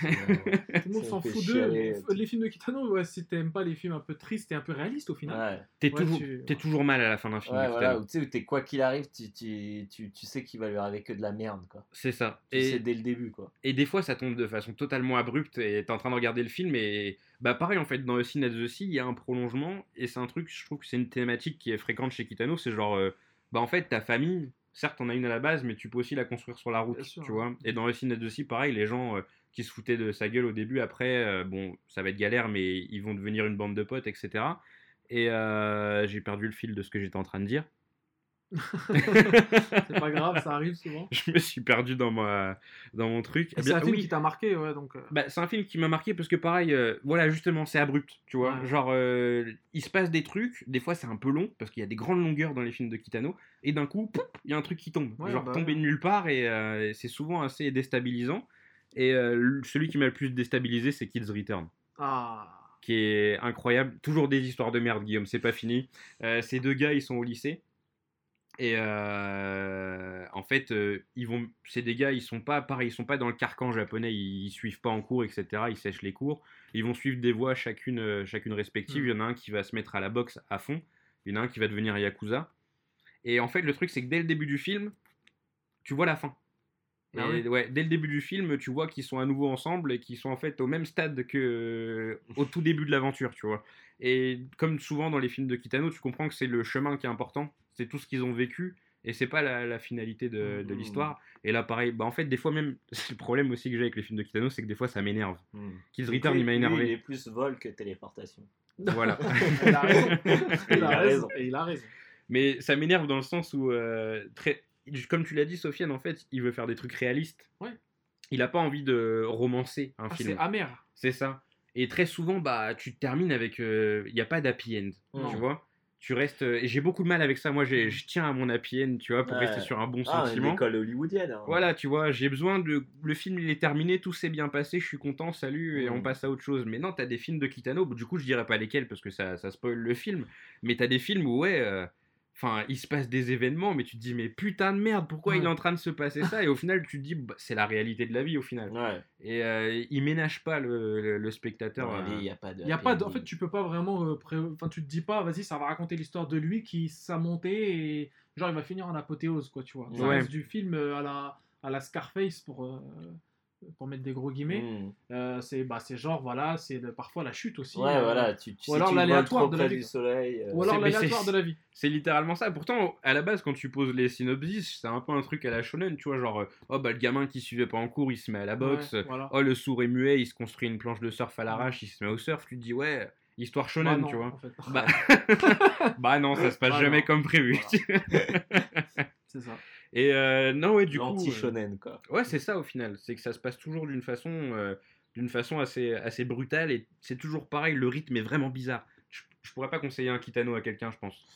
Tout le monde s'en fout d'eux. Les films de Kitano, ouais, si t'aimes pas les films un peu tristes et un peu réalistes au final. Ouais. T'es toujours, tu- t'es toujours mal à la fin d'un film. Voilà, tu sais, quoi qu'il arrive, tu, tu, tu, tu sais qu'il va lui arriver que de la merde, quoi. C'est ça. Et- sais dès le début, quoi. Et des fois, ça tombe de façon totalement abrupte et t'es en train de regarder le film et bah pareil en fait dans le Scene at the Sea, il y a un prolongement et c'est un truc, je trouve que c'est une thématique qui est fréquente chez Kitano, c'est genre euh, bah en fait ta famille, certes on a une à la base, mais tu peux aussi la construire sur la route, Bien tu vois. Et dans at the Sea, pareil, les gens euh, qui se foutaient de sa gueule au début, après euh, bon ça va être galère, mais ils vont devenir une bande de potes, etc. Et euh, j'ai perdu le fil de ce que j'étais en train de dire. C'est pas grave, ça arrive souvent. Je me suis perdu dans ma dans mon truc. Eh C'est un film oui. qui t'a marqué, ouais, donc. euh, Bah, c'est un film qui m'a marqué parce que pareil, euh, voilà justement c'est abrupt, tu vois. Ouais. Genre euh, il se passe des trucs, des fois c'est un peu long parce qu'il y a des grandes longueurs dans les films de Kitano et d'un coup il y a un truc qui tombe, Ouais, genre bah ouais. de nulle part et euh, c'est souvent assez déstabilisant. Et celui qui m'a le plus déstabilisé c'est Kids Return Ah. qui est incroyable. Toujours des histoires de merde, Guillaume, c'est pas fini. Euh, ces deux gars, ils sont au lycée. Et euh, en fait, euh, ils vont, c'est des gars, ils sont pas pareil, ils sont pas dans le carcan japonais, ils, ils suivent pas en cours, etc. Ils sèchent les cours. Ils vont suivre des voies chacune, euh, chacune respective. Mm. Il y en a un qui va se mettre à la boxe à fond. Il y en a un qui va devenir yakuza. Et en fait, le truc, c'est que dès le début du film, tu vois la fin. Ah Et oui. ouais, dès le début du film, tu vois qu'ils sont à nouveau ensemble et qu'ils sont en fait au même stade que au tout début de l'aventure, tu vois. Et comme souvent dans les films de Kitano, tu comprends que c'est le chemin qui est important, c'est tout ce qu'ils ont vécu et c'est pas la, la finalité de, de Mhm. l'histoire. Et là, pareil, bah en fait, des fois même, c'est le problème aussi que j'ai avec les films de Kitano, c'est que des fois ça m'énerve. Hmm. Kids Donc, Return, il m'a lui, Il énervé. est plus vol que téléportation. Voilà. Il a raison. Il a raison. Et il a raison. Mais ça m'énerve dans le sens où, euh, très, comme tu l'as dit, Sofiane, en fait, il veut faire des trucs réalistes. Ouais. Il a pas envie de romancer un Ah, film. c'est amer. C'est ça. Et très souvent, bah, tu termines avec. Il n'y a pas d'happy end. Tu vois Tu restes. Et j'ai beaucoup de mal avec ça. Moi, j'ai- je tiens à mon happy end, tu vois, pour Ouais. rester sur un bon Ah, sentiment. l'école hollywoodienne. hein. Voilà, tu vois, j'ai besoin de. Le film, il est terminé, tout s'est bien passé, je suis content, salut, et Mm. on passe à autre chose. Mais non, t'as des films de Kitano, du coup, je dirais pas lesquels parce que ça, ça spoil le film, mais t'as des films où, ouais. euh, Enfin, il se passe des événements, mais tu te dis, mais putain de merde, pourquoi Ouais. il est en train de se passer ça? Et au final, tu te dis, bah, c'est la réalité de la vie au final. Ouais. Et euh, il ménage pas le, le- le spectateur. Euh, il n'y a pas de. Il y a pas de... En fait, tu peux pas vraiment. euh, pré- Enfin, tu te dis pas, vas-y, ça va raconter l'histoire de lui qui sa montée et. Genre, il va finir en apothéose, quoi, tu vois. Ça reste du film euh, à la, à la Scarface pour. Euh, pour mettre des gros guillemets. Hmm. Euh, c'est bah, c'est genre, voilà, c'est le- parfois la chute aussi. Ouais, euh, voilà, tu, tu, ou alors l'aléatoire de la vie, du quoi. soleil. euh, Ou alors l'aléatoire de la vie. C'est littéralement ça. Pourtant, à la base, quand tu poses les synopsis, c'est un peu un truc à la shonen, tu vois, genre, euh, oh bah le gamin qui suivait pas en cours, il se met à la boxe. Ouais, voilà. Oh le sourd et muet, il se construit une planche de surf à l'arrache, il se met au surf. Tu te dis ouais, histoire Bah shonen, non, tu vois. en fait. Bah, bah non, ça se passe Bah jamais non. comme prévu. C'est ça. Et euh, non ouais, du coup. euh, L'anti-shonen, quoi. Ouais, c'est ça au final. C'est que ça se passe toujours d'une façon, euh, d'une façon assez, assez brutale et c'est toujours pareil. Le rythme est vraiment bizarre. Je, je pourrais pas conseiller un Kitano à quelqu'un, je pense.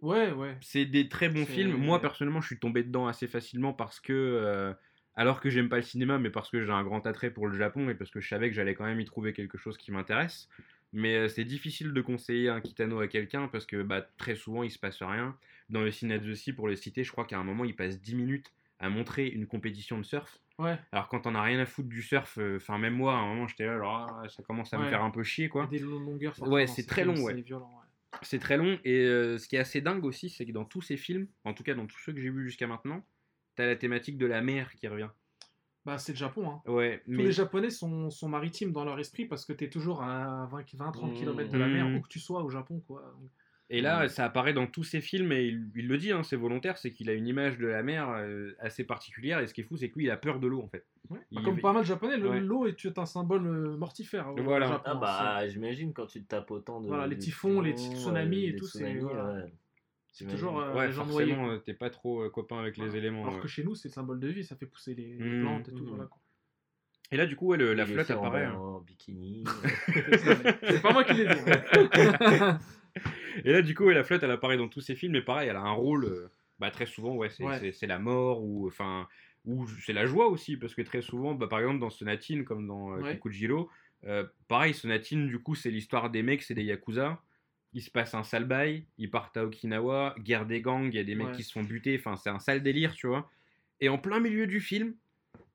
Ouais, ouais. C'est des très bons films. Moi, personnellement, je suis tombé dedans assez facilement parce que, euh, alors que j'aime pas le cinéma, mais parce que j'ai un grand attrait pour le Japon et parce que je savais que j'allais quand même y trouver quelque chose qui m'intéresse. Mais euh, c'est difficile de conseiller un Kitano à quelqu'un parce que bah, très souvent, il se passe rien. Dans le de aussi, pour le citer, je crois qu'à un moment, il passe 10 minutes à montrer une compétition de surf. Ouais. Alors quand on a rien à foutre du surf, euh, enfin même moi, à un moment, j'étais là, genre, ah, ça commence à me faire un peu chier, quoi. Des longueurs. Ouais, c'est ces très long, ouais. C'est violent, ouais. C'est très long et euh, ce qui est assez dingue aussi, c'est que dans tous ces films, en tout cas dans tous ceux que j'ai vus jusqu'à maintenant, t'as la thématique de la mer qui revient. Bah, c'est le Japon, hein. Ouais, Tous mais les Japonais sont, sont maritimes dans leur esprit parce que tu es toujours à 20-30 Mmh. km de la mer, Mmh. où que tu sois au Japon, quoi. Donc, et là ça apparaît dans tous ces films et il, il le dit, hein, c'est volontaire, c'est qu'il a une image de la mer euh, assez particulière et ce qui est fou, c'est que lui il a peur de l'eau en fait. ouais. Il- comme pas mal de Japonais, Ouais. l'eau est un symbole euh, mortifère au, au Voilà. Japon. Ah hein, bah, j'imagine quand tu te tapes autant de. Voilà, les typhons, les typhons, tsunamis et tout, c'est- c'est toujours euh, ouais, les gens forcément, euh, t'es pas trop euh, copain avec les éléments. Alors ouais. que chez nous, c'est le symbole de vie, ça fait pousser les, les Mmh. plantes et tout. Mmh. Voilà, quoi. Et là du coup, ouais, le- la flotte fait en- apparaît. hein. En bikini. c'est pas moi qui l'ai dit. Et là, du coup, ouais, la flotte, elle apparaît dans tous ces films, mais pareil, elle a un rôle, euh, bah, très souvent, ouais, c'est Ouais. la mort, ou enfin, ou c'est la joie aussi, parce que très souvent, bah, par exemple, dans Sonatine, comme dans euh. Kikujiro, euh, pareil, Sonatine, du coup, c'est l'histoire des mecs, c'est des Yakuza, il se passe un sale bail, ils partent à Okinawa, guerre des gangs, il y a des mecs qui se font buter, enfin, c'est un sale délire, tu vois. Et en plein milieu du film,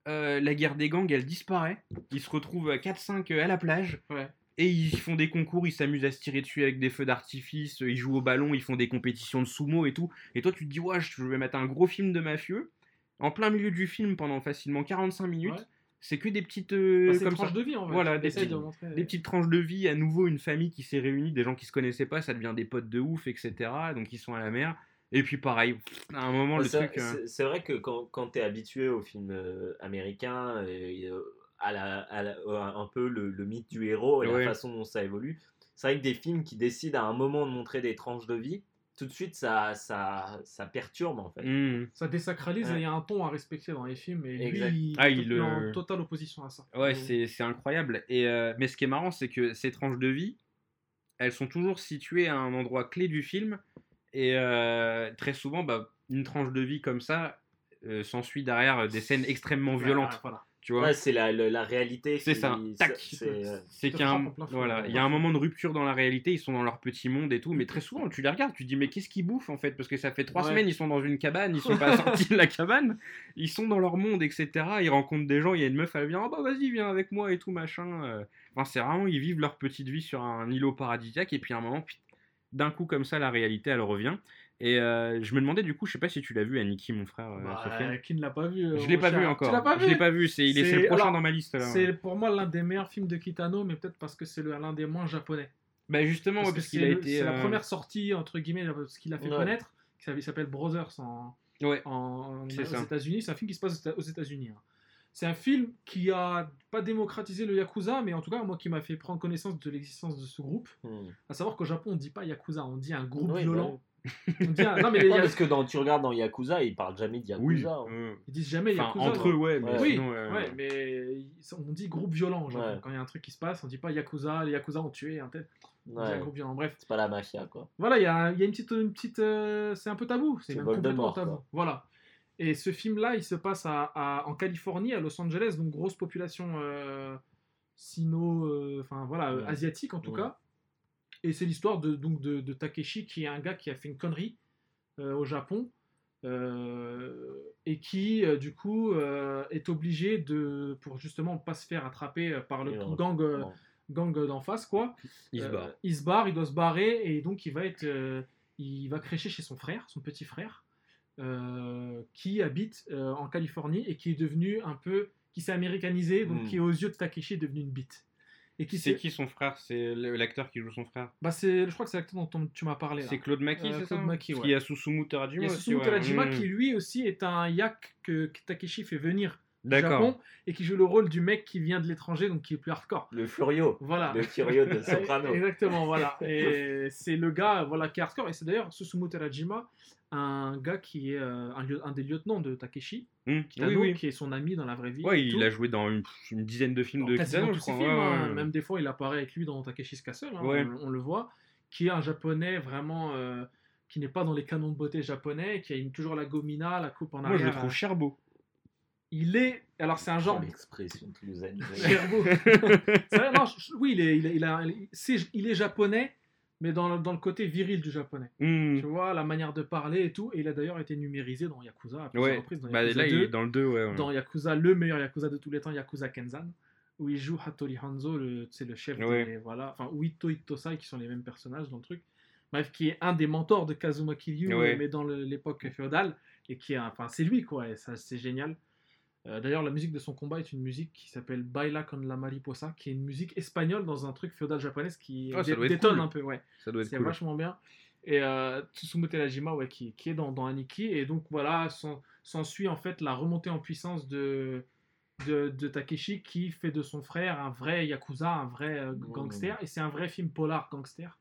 euh, la guerre des gangs, elle disparaît, ils se retrouvent à 4-5 à la plage, Ouais. Et ils font des concours, ils s'amusent à se tirer dessus avec des feux d'artifice, ils jouent au ballon, ils font des compétitions de sumo et tout. Et toi, tu te dis, ouais, je vais mettre un gros film de mafieux. En plein milieu du film, pendant facilement 45 minutes, Ouais. c'est que des petites. euh, Bah, c'est une comme ça. tranche de vie en fait. Voilà, des petites- de montrer- Des petites tranches de vie, à nouveau une famille qui s'est réunie, des gens qui se connaissaient pas, ça devient des potes de ouf, etc. Donc ils sont à la mer. Et puis pareil, à un moment, le c'est, truc. euh, c'est- vrai que quand, quand tu es habitué aux films euh, américains, et, euh, à la, à la- à un peu le, le mythe du héros et la façon dont ça évolue, c'est vrai que des films qui décident à un moment de montrer des tranches de vie, tout de suite ça, ça, ça perturbe en fait. hmm. Ça désacralise Ouais. et il y a un ton à respecter dans les films. Et Exact. lui, il, Ah, est en euh, totale opposition à ça. Ouais, Mm. c'est c'est incroyable. Et, euh, mais ce qui est marrant, c'est que ces tranches de vie, elles sont toujours situées à un endroit clé du film. Et euh, très souvent, bah, une tranche de vie comme ça euh, s'ensuit derrière des scènes extrêmement violentes. Voilà. Tu vois Ouais, c'est la, la, la réalité. C'est ça. Tac. c'est- euh, C'est te qu'il y a un, frappe en plein fouet. voilà, il y a un moment de rupture dans la réalité, ils sont dans leur petit monde et tout, mais très souvent tu les regardes, tu te dis mais qu'est-ce qu'ils bouffent en fait? Parce que ça fait trois Ouais. semaines, ils sont dans une cabane, ils sont pas sortis de la cabane, ils sont dans leur monde, etc. Ils rencontrent des gens, il y a une meuf, elle vient, oh bah vas-y, viens avec moi et tout machin. euh. Enfin, c'est vraiment, ils vivent leur petite vie sur un îlot paradisiaque et puis à un moment, puis, d'un coup comme ça, la réalité elle revient. Et euh, je me demandais du coup, je sais pas si tu l'as vu, Aniki, mon frère, euh, Bah, Sofiane. qui ne l'a pas vu euh, Je l'ai pas cher vu encore. Tu l'as pas je l'ai pas vu. C'est il est, c'est le prochain alors, dans ma liste là. C'est pour moi l'un des meilleurs films de Kitano, mais peut-être parce que c'est le- l'un des moins japonais. Bah justement, Parce ouais, parce qu'il a le- été. c'est la euh, première sortie, entre guillemets, ce qu'il a fait Ouais. connaître, qui s'appelle- Brothers en, en- C'est aux ça. États-Unis. C'est un film qui se passe aux États-Unis. hein. C'est un film qui a pas démocratisé le Yakuza, mais en tout cas, moi, qui m'a fait prendre connaissance de l'existence de ce groupe. hmm. À savoir qu'au Japon, on dit pas Yakuza, on dit un groupe violent. bah Non, mais les- Ouais, parce que dans, tu regardes dans Yakuza, ils parlent jamais de Oui. Yakuza. hein. euh, ils disent jamais Enfin, Yakuza. entre eux, ouais, mais Ouais. Oui, sinon, euh, ouais, mais on dit groupe violent. Ouais. Quand il y a un truc qui se passe, on dit pas Yakuza, les Yakuza ont tué un tel. On dit Ouais. un groupe violent. Bref, C'est pas la mafia, quoi. voilà, il y a, il y a une petite. Une petite euh, c'est un peu tabou. C'est complètement tabou. quoi. Voilà. Et ce film-là, il se passe à, à- en Californie, à Los Angeles, donc grosse population euh, sino, euh, enfin voilà, Ouais. asiatique en tout Ouais. cas. Et c'est l'histoire de, donc de, de Takeshi, qui est un gars qui a fait une connerie euh, au Japon. euh, et qui euh, du coup est obligé de pour justement pas se faire attraper par le gang gang d'en face quoi il se barre. il se barre, il doit se barrer et donc il va être, il va crécher chez son frère, son petit frère, euh, qui habite euh, en Californie et qui est devenu un peu, qui s'est américanisé, donc Mm. qui aux yeux de Takeshi est devenu une bite. Et qui C'est qui son frère? C'est l'acteur qui joue son frère Bah c'est, je crois que c'est l'acteur dont on- tu m'as parlé. là. C'est Claude Maki, Euh, c'est Claude ça? Maki, Parce ouais. qu'il y a Susumu Terajima Il y a Susumu. Terajima Mm. qui lui aussi est un yak que, Takeshi fait venir du D'accord. Japon et qui joue le rôle du mec qui vient de l'étranger, donc qui est plus hardcore. Le Furio. Voilà. Le Furio de Soprano. Exactement, voilà. Et c'est le gars voilà, qui est hardcore. Et c'est d'ailleurs Susumu Terajima, un gars qui est euh, un, lieu- un des lieutenants de Takeshi, Mm. Kitano, Oui, oui. qui est son ami dans la vraie vie. Ouais, il tout. a joué dans une, une dizaine de films Dans de Kitano, tous je ses crois. films, ouais, hein. Même des fois, il apparaît avec lui dans Takeshi's Castle, hein, Ouais. on, on le voit, qui est un japonais vraiment euh, qui n'est pas dans les canons de beauté japonais, qui a une- toujours la gomina, la coupe en Moi, je arrière. le trouve cherbeau. Il est, alors c'est un genre L'expression non, je- oui, il est, il est, il a- c'est- il est japonais, mais dans le, dans le côté viril du japonais. Mm. Tu vois, la manière de parler et tout. Et il a d'ailleurs été numérisé dans Yakuza à plusieurs Ouais, reprises. Dans bah, Yakuza là, il 2, est dans le 2, ouais. ouais. dans Yakuza, le meilleur Yakuza de tous les temps, Yakuza Kenzan, où il joue Hattori Hanzo, c'est le chef des. Voilà, enfin, ou Ito Itosai, qui sont les mêmes personnages dans le truc. Bref, qui est un des mentors de Kazuma Kiryu, mais dans l'époque féodale. Et qui est. Enfin, c'est lui, quoi. Et ça, c'est génial. Euh, D'ailleurs, la musique de son combat est une musique qui s'appelle Baila con la mariposa, qui est une musique espagnole dans un truc féodal japonais qui ça dé- détonne cool. un peu, ouais. Ça doit être C'est cool. vachement bien. Et euh, Tsusumu Terajima, ouais, qui, qui est dans, dans Aniki. Et donc voilà, s'en- s'ensuit en fait la remontée en puissance de, de, de Takeshi qui fait de son frère un vrai Yakuza, un vrai euh, gangster. Et c'est un vrai film polar gangster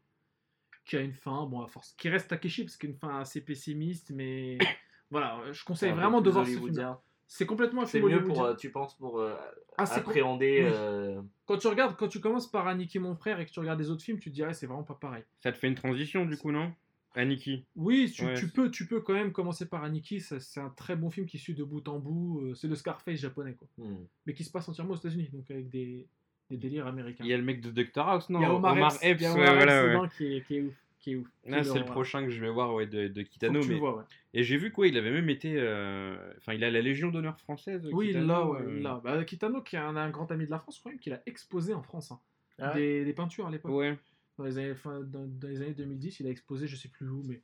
qui a une fin, bon, à force, qui reste Takeshi parce qu'une fin assez pessimiste, mais voilà, je conseille vraiment de voir ce film. C'est complètement C'est film mieux pour, euh, tu penses, pour euh, Ah, appréhender. Oui. euh, Quand tu regardes, quand tu commences par Aniki mon frère et que tu regardes les autres films, tu te dirais c'est vraiment pas pareil. Ça te fait une transition, du coup, non? Aniki. Oui, tu, Ouais, tu c'est- peux, tu peux quand même commencer par Aniki. C'est un très bon film qui suit de bout en bout. euh, C'est le Scarface japonais, quoi. hmm. Mais qui se passe entièrement aux États-unis, donc avec des, des délires américains. Il y a le mec de Dr House, non? Il y a Omar, Epps, Epps, il y a ouais, Omar Epps voilà, ouais. qui, est, qui est ouf. Qui est ouf. Qui Là, est c'est le prochain que je vais voir ouais, de, Kitano. mais... le vois, ouais. Et j'ai vu quoi, il avait même été. euh, Enfin, il a la Légion d'honneur française. Oui, Kitano, là, ouais, euh, là. Bah, Kitano, qui est un, un grand ami de la France, crois même qu'il a exposé en France. hein. Ah des, des peintures à l'époque. Ouais. Dans, les années, fin- dans, dans les années 2010, il a exposé, je sais plus où, mais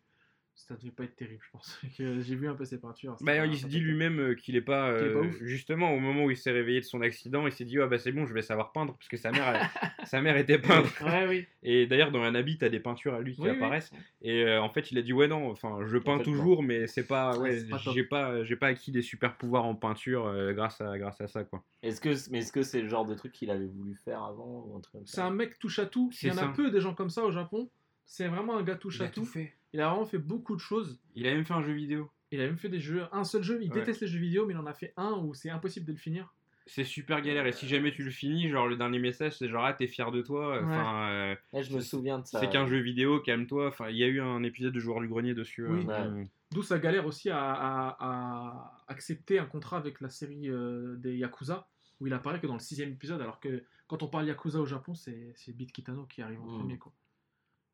ça devait pas être terrible, je pense. Que J'ai vu un peu ses peintures. Bah, pas- il se dit lui-même euh, qu'il est pas. Qu'il est pas euh, justement, au moment où il s'est réveillé de son accident, il s'est dit Ah bah c'est bon, je vais savoir peindre, parce que sa mère, elle- sa mère était peintre. Ouais, oui. Et d'ailleurs, dans un habit, t'as des peintures à lui qui Oui, oui. apparaissent. Et euh, en fait, il a dit Ouais, non, enfin, je peins fait, toujours, mais c'est pas. Ouais, Ouais, top. j'ai pas, j'ai pas acquis des super pouvoirs en peinture euh, grâce, à, grâce à ça, quoi. Est-ce que, mais est-ce que c'est le genre de truc qu'il avait voulu faire avant ou un truc comme C'est un mec touche à tout. Il y en a peu des gens comme ça au Japon. C'est vraiment un gars touche Il à a tout. tout fait. Il a vraiment fait beaucoup de choses. Il a même fait un jeu vidéo. Il a même fait des jeux. Un seul jeu. Il Ouais. déteste les jeux vidéo, mais il en a fait un où c'est impossible de le finir. C'est super galère. Et si jamais tu le finis, genre le dernier message, c'est genre Ah, t'es fier de toi. Enfin, euh, Ouais, je me souviens de ça. c'est qu'un jeu vidéo, calme-toi. Enfin, il y a eu un épisode de Joueur du Grenier dessus. Oui. euh, Ouais. D'où sa galère aussi à, à- à accepter un contrat avec la série euh, des Yakuza, où il apparaît que dans le sixième épisode, alors que quand on parle Yakuza au Japon, c'est c'est Beat Kitano qui arrive en Mm. premier. Quoi.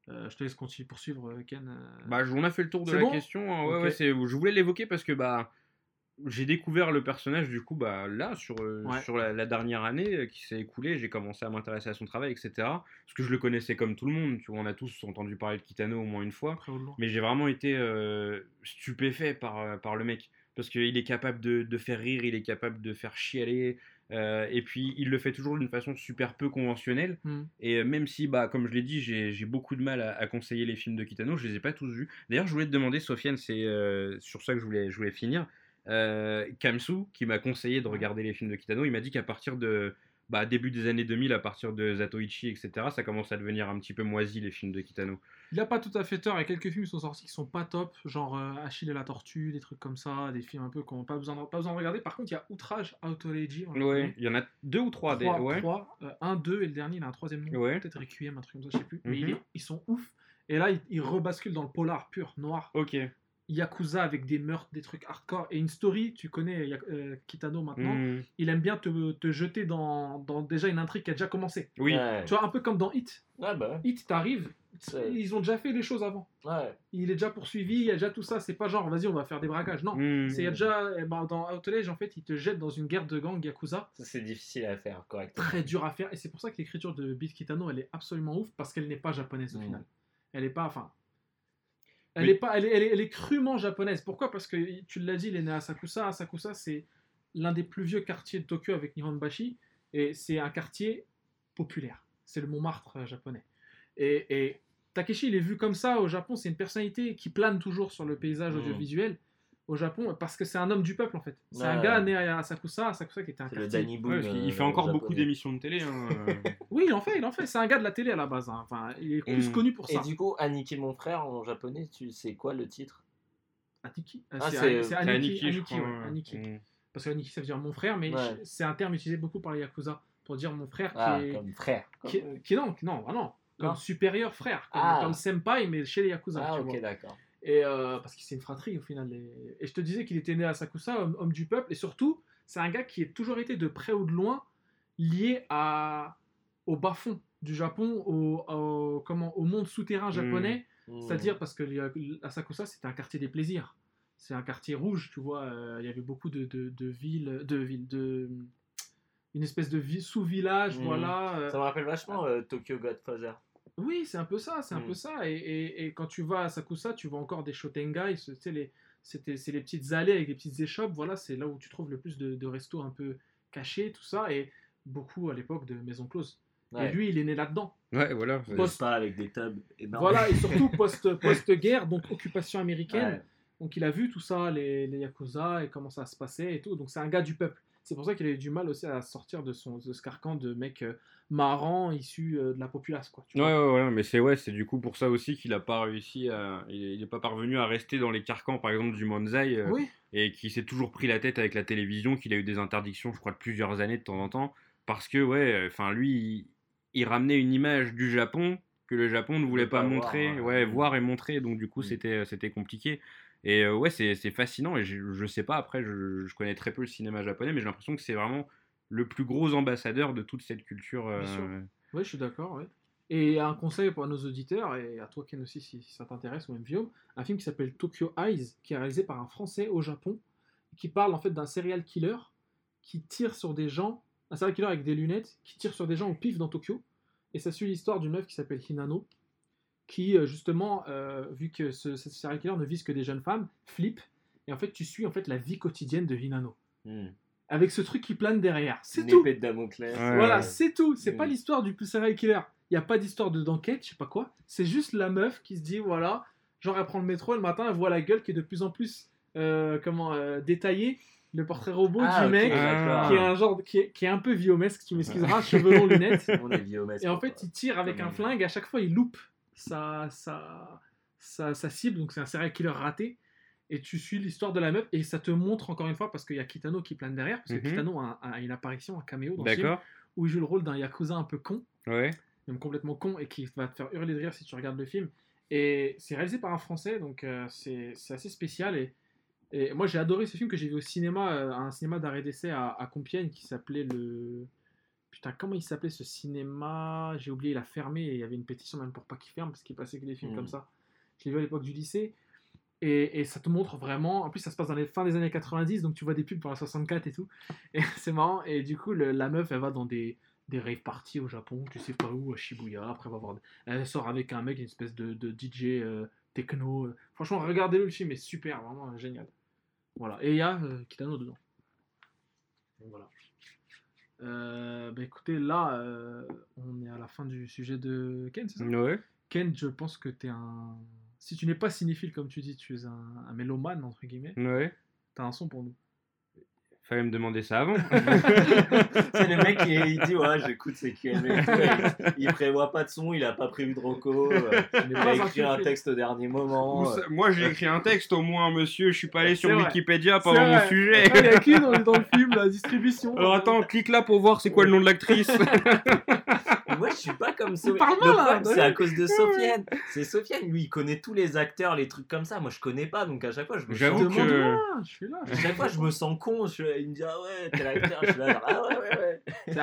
Euh, je te laisse continuer poursuivre, euh, Ken. euh. Bah, on a fait le tour de la bon question. hein. Ouais, ouais, je voulais l'évoquer parce que bah, j'ai découvert le personnage du coup bah, là, sur, euh, Ouais. sur la, la dernière année qui s'est écoulée. J'ai commencé à m'intéresser à son travail, etc. Parce que je le connaissais comme tout le monde. Tu vois, on a tous entendu parler de Kitano au moins une fois. Mais j'ai vraiment été euh, stupéfait par, par le mec. Parce qu'il est capable de, de faire rire, il est capable de faire chialer. Euh, et puis il le fait toujours d'une façon super peu conventionnelle. Mm. Et euh, même si, bah, comme je l'ai dit, j'ai j'ai beaucoup de mal à, à conseiller les films de Kitano, je les ai pas tous vus. D'ailleurs, je voulais te demander, Sofiane, c'est euh, sur ça que je voulais, je voulais finir. Euh, Kamsu, qui m'a conseillé de regarder les films de Kitano, il m'a dit qu'à partir de bah, début des années 2000, à partir de Zatoichi, etc., ça commence à devenir un petit peu moisi les films de Kitano. Il a pas tout à fait tort. Il y a quelques films qui sont sortis qui sont pas top, genre euh, Achille et la tortue, des trucs comme ça, des films un peu qu'on n'a pas besoin, de, pas besoin de regarder. Par contre, il y a Outrage, l'a Ouais, il y en a deux ou trois. des- Trois, ouais. trois, euh, un, deux, et le dernier, il a un troisième nom. Ouais. Peut-être Requiem, un truc comme ça, je sais plus. Mais Mhm. il est- ils sont ouf. Et là, ils, ils rebasculent dans le polar pur, noir. Ok. Yakuza avec des meurtres, des trucs hardcore. Et une story, tu connais euh, Kitano maintenant, Hmm. il aime bien te, te jeter dans, dans déjà une intrigue qui a déjà commencé. Oui. Ouais. Tu vois, un peu comme dans Hit. Ouais, bah Hit, t'arrives, ils ont déjà fait les choses avant. ouais. Il est déjà poursuivi, il y a déjà tout ça. C'est pas genre, vas-y, on va faire des braquages. Non. Hmm. C'est déjà, eh ben, dans Outlage, en fait, il te jette dans une guerre de gang Yakuza. Ça, c'est difficile à faire correctement. Très dur à faire. Et c'est pour ça que l'écriture de Beat Kitano, elle est absolument ouf parce qu'elle n'est pas japonaise au Mm. final. Elle est pas, enfin. Elle Oui. est pas, elle est, elle est, elle est crûment japonaise. Pourquoi? Parce que tu l'as dit, il est né à Sakusa. Asakusa, c'est l'un des plus vieux quartiers de Tokyo avec Nihonbashi, et c'est un quartier populaire. C'est le Montmartre euh, japonais. Et, et Takeshi, il est vu comme ça au Japon, c'est une personnalité qui plane toujours sur le paysage Mhm. audiovisuel au Japon, parce que c'est un homme du peuple en fait. C'est un Ouais. gars né à Asakusa, Asakusa qui était un C'est le quartier. Danny Boone. Ouais, qu'il- il euh, fait encore beaucoup d'émissions de télé. hein, euh. Oui, il en fait, il en fait. C'est un gars de la télé à la base. hein. Enfin, il est plus Mm. connu pour Et ça. du coup, Aniki mon frère en japonais, tu sais quoi le titre? Aniki? Euh, Ah, C'est c'est- Aniki, Aniki, Aniki, ouais. Mm. Parce que Aniki, ça veut dire mon frère, mais Ouais. c'est un terme utilisé beaucoup par les Yakuza pour dire mon frère qui Ah, est. comme frère. Qui, Comme- qui- non, non, non, comme Non. supérieur frère, comme, Ah. comme senpai, mais chez les Yakuza. Ah, tu ok, d'accord. Et euh, parce que c'est une fratrie au final. Et, et je te disais qu'il était né à Sakusa, homme, homme du peuple, et surtout, c'est un gars qui a toujours été de près ou de loin lié à, au bas-fond du Japon, au, au- comment, au monde souterrain japonais. Hmm. C'est-à-dire parce que les- Asakusa, c'était un quartier des plaisirs. C'est un quartier rouge, tu vois. euh, Il y avait beaucoup de, de, de villes, de villes, de une espèce de vi- sous-village, Mhm. voilà. euh. Ça me rappelle vachement euh, Tokyo Godfather. Oui, c'est un peu ça, c'est un peu ça. Et, et- et quand tu vas à Sakusa, tu vois encore des shotengai, ce- tu sais, les, c'était, c'est les petites allées avec des petites échoppes. Voilà, c'est là où tu trouves le plus de, de restos un peu cachés, tout ça, et beaucoup à l'époque de maisons closes. Ouais. Et lui, il est né là-dedans. Ouais, voilà. Post- Post- pas avec des tubs énormes. Voilà, et surtout post, post-guerre, donc occupation américaine. Ouais. Donc il a vu tout ça, les, les Yakuza, et comment ça se passait et tout. Donc c'est un gars du peuple. C'est pour ça qu'il a eu du mal aussi à sortir de, son, de ce carcan de mec euh, marrant, issu euh, de la populace. Quoi, tu Ouais, vois. ouais, ouais, mais c'est ouais, c'est du coup pour ça aussi qu'il a pas réussi à, il n'est pas parvenu à rester dans les carcans, par exemple du Manzai, euh, Oui, et qui s'est toujours pris la tête avec la télévision, qu'il a eu des interdictions, je crois, de plusieurs années de temps en temps, parce que ouais, enfin lui, il, il ramenait une image du Japon que le Japon ne voulait pas, pas montrer, voir, ouais, ouais. voir et montrer, donc du coup Mm. c'était c'était compliqué. Et euh, ouais, c'est fascinant, et je, je sais pas, après, je, je connais très peu le cinéma japonais, mais j'ai l'impression que c'est vraiment le plus gros ambassadeur de toute cette culture. euh. Oui, je suis d'accord. Et un conseil pour nos auditeurs, et à toi Ken aussi si, si ça t'intéresse, ou même un film qui s'appelle Tokyo Eyes, qui est réalisé par un Français au Japon, qui parle en fait d'un serial killer qui tire sur des gens, un serial killer avec des lunettes, qui tire sur des gens au pif dans Tokyo. Et ça suit l'histoire d'une meuf qui s'appelle Hinano, qui euh, justement, euh, vu que ce, ce serial killer ne vise que des jeunes femmes, flippe. Et en fait, tu suis en fait la vie quotidienne de Hinano. Hmm. Avec ce truc qui plane derrière. C'est tout épée de Damoclès. Ouais. voilà, c'est tout. C'est Mm. pas l'histoire du serial killer. Il n'y a pas d'histoire de d'enquête, je sais pas quoi. C'est juste la meuf qui se dit, voilà, genre elle prend le métro le matin, elle voit la gueule qui est de plus en plus euh, comment euh, détaillée, le portrait robot Ah, du mec, qui est un genre, qui est, qui est un peu viomesque, tu m'excuseras, cheveux longs, lunettes. On est Et en fait, il tire avec un- flingue, à chaque fois il loupe sa, sa, sa, sa cible, donc c'est un serial killer raté. Et tu suis l'histoire de la meuf, et ça te montre encore une fois, parce qu'il y a Kitano qui plane derrière, parce que Mhm. Kitano a, a une apparition, un caméo dans le film, où il joue le rôle d'un yakuza un peu con, Ouais. même complètement con, et qui va te faire hurler de rire si tu regardes le film. Et c'est réalisé par un Français, donc euh, c'est c'est assez spécial. Et, et moi j'ai adoré ce film que j'ai vu au cinéma, euh, à un cinéma d'arrêt d'essai à, à Compiègne, qui s'appelait le... Putain, comment il s'appelait ce cinéma? J'ai oublié, il a fermé, et il y avait une pétition même pour pas qu'il ferme, parce qu'il passait que des films Mm. comme ça. Je l'ai vu à l'époque du lycée. Et, et ça te montre vraiment. En plus, ça se passe dans les fins des années 90, donc tu vois des pubs pour la 64 et tout. Et c'est marrant. Et du coup, le- la meuf, elle va dans des, des rave parties au Japon, tu sais pas où, à Shibuya. Après, elle, va voir, elle sort avec un mec, une espèce de, de DJ euh, techno. Franchement, regardez-le, le film est super, vraiment euh, génial. Voilà. Et il y a euh, Kitano dedans. Donc, voilà. Euh, bah écoutez, là, euh, on est à la fin du sujet de Ken, c'est ça? Ouais. Ken, je pense que t'es un. Si tu n'es pas cinéphile, comme tu dis, tu es un, un mélomane, entre guillemets, Ouais. t'as un son pour nous. Fallait me demander ça avant. C'est le mec qui il dit ouais j'écoute c'est qui il, il prévoit pas de son, il a pas prévu de reco, euh, il pas a un écrit un texte au dernier moment. Euh. Moi, j'ai écrit un texte au moins, monsieur. Je suis pas allé sur vrai. Wikipédia pendant mon sujet. Ah, il y a qui dans, dans le film, la distribution Alors attends, clique là pour voir c'est quoi le nom de l'actrice. Moi je suis pas comme Sofiane. c'est à cause de Sofiane. C'est Sofiane, lui il connaît tous les acteurs, les trucs comme ça. Moi je connais pas donc à chaque fois je me sens... que- je suis là. À chaque fois je me sens con, je... il me dit ah ouais tel acteur, je suis là genre, ah ouais ouais ouais.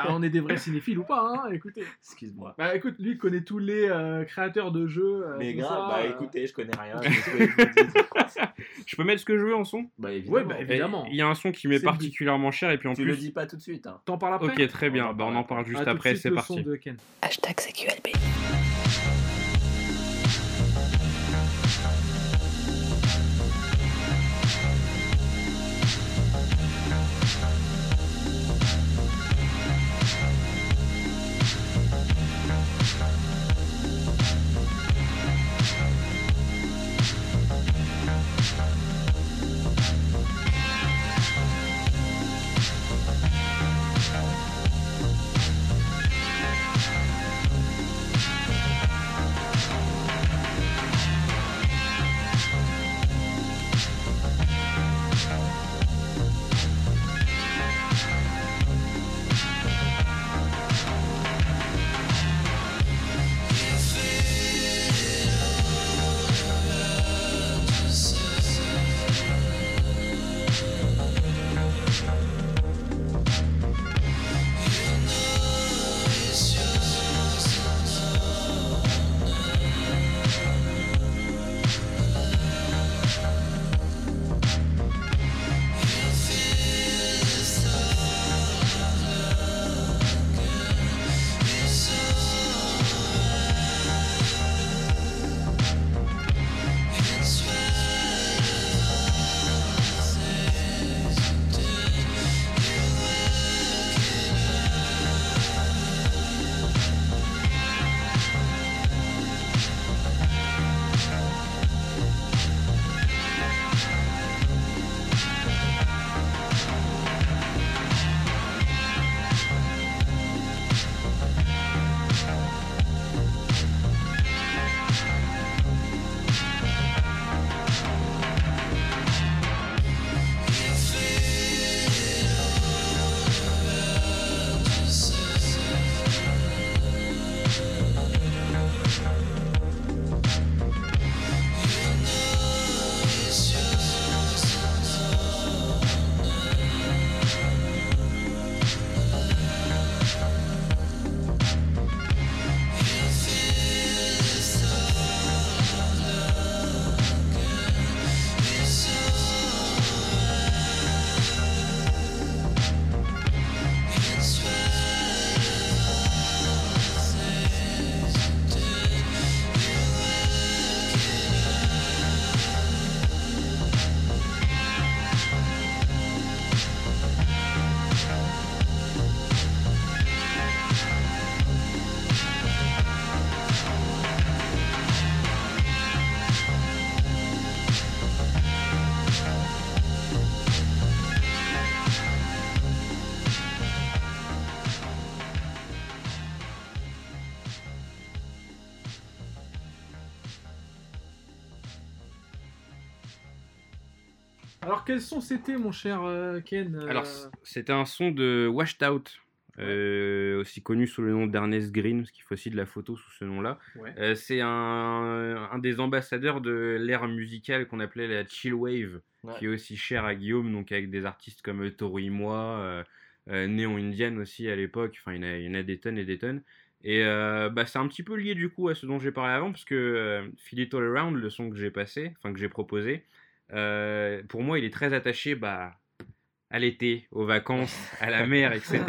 On est des vrais cinéphiles ou pas, hein Écoutez. Excuse-moi. Bah écoute, lui il connaît tous les euh, créateurs de jeux. euh, Mais grave, ça, bah euh. écoutez, je connais rien. je peux mettre ce que je veux en son? Bah évidemment. Ouais, bah, évidemment. Il y a un son qui m'est particulièrement cher et puis en Tu plus. le dis pas tout de suite. Hein. T'en parles après Ok, très bien. On Bah, on en parle juste après. C'est parti. son de Ken. Hashtag CQLB. Alors, quels sont c'était, mon cher euh, Ken euh, Alors, c'était un son de Washed Out, euh, aussi connu sous le nom d'Ernest Green, parce qu'il faut aussi de la photo sous ce nom-là. ouais. Euh, c'est un, un des ambassadeurs de l'ère musicale qu'on appelait la chill wave, Ouais. qui est aussi cher à Guillaume, donc avec des artistes comme euh, Toru Moi, euh, Néon Indian aussi à l'époque. Enfin, il y, en a, des tonnes et des tonnes. Et bah, c'est un petit peu lié du coup à ce dont j'ai parlé avant, parce que Feel It All Around, le son que j'ai passé, enfin que j'ai proposé, euh, pour moi, il est très attaché bah, à l'été, aux vacances, à la mer, etc.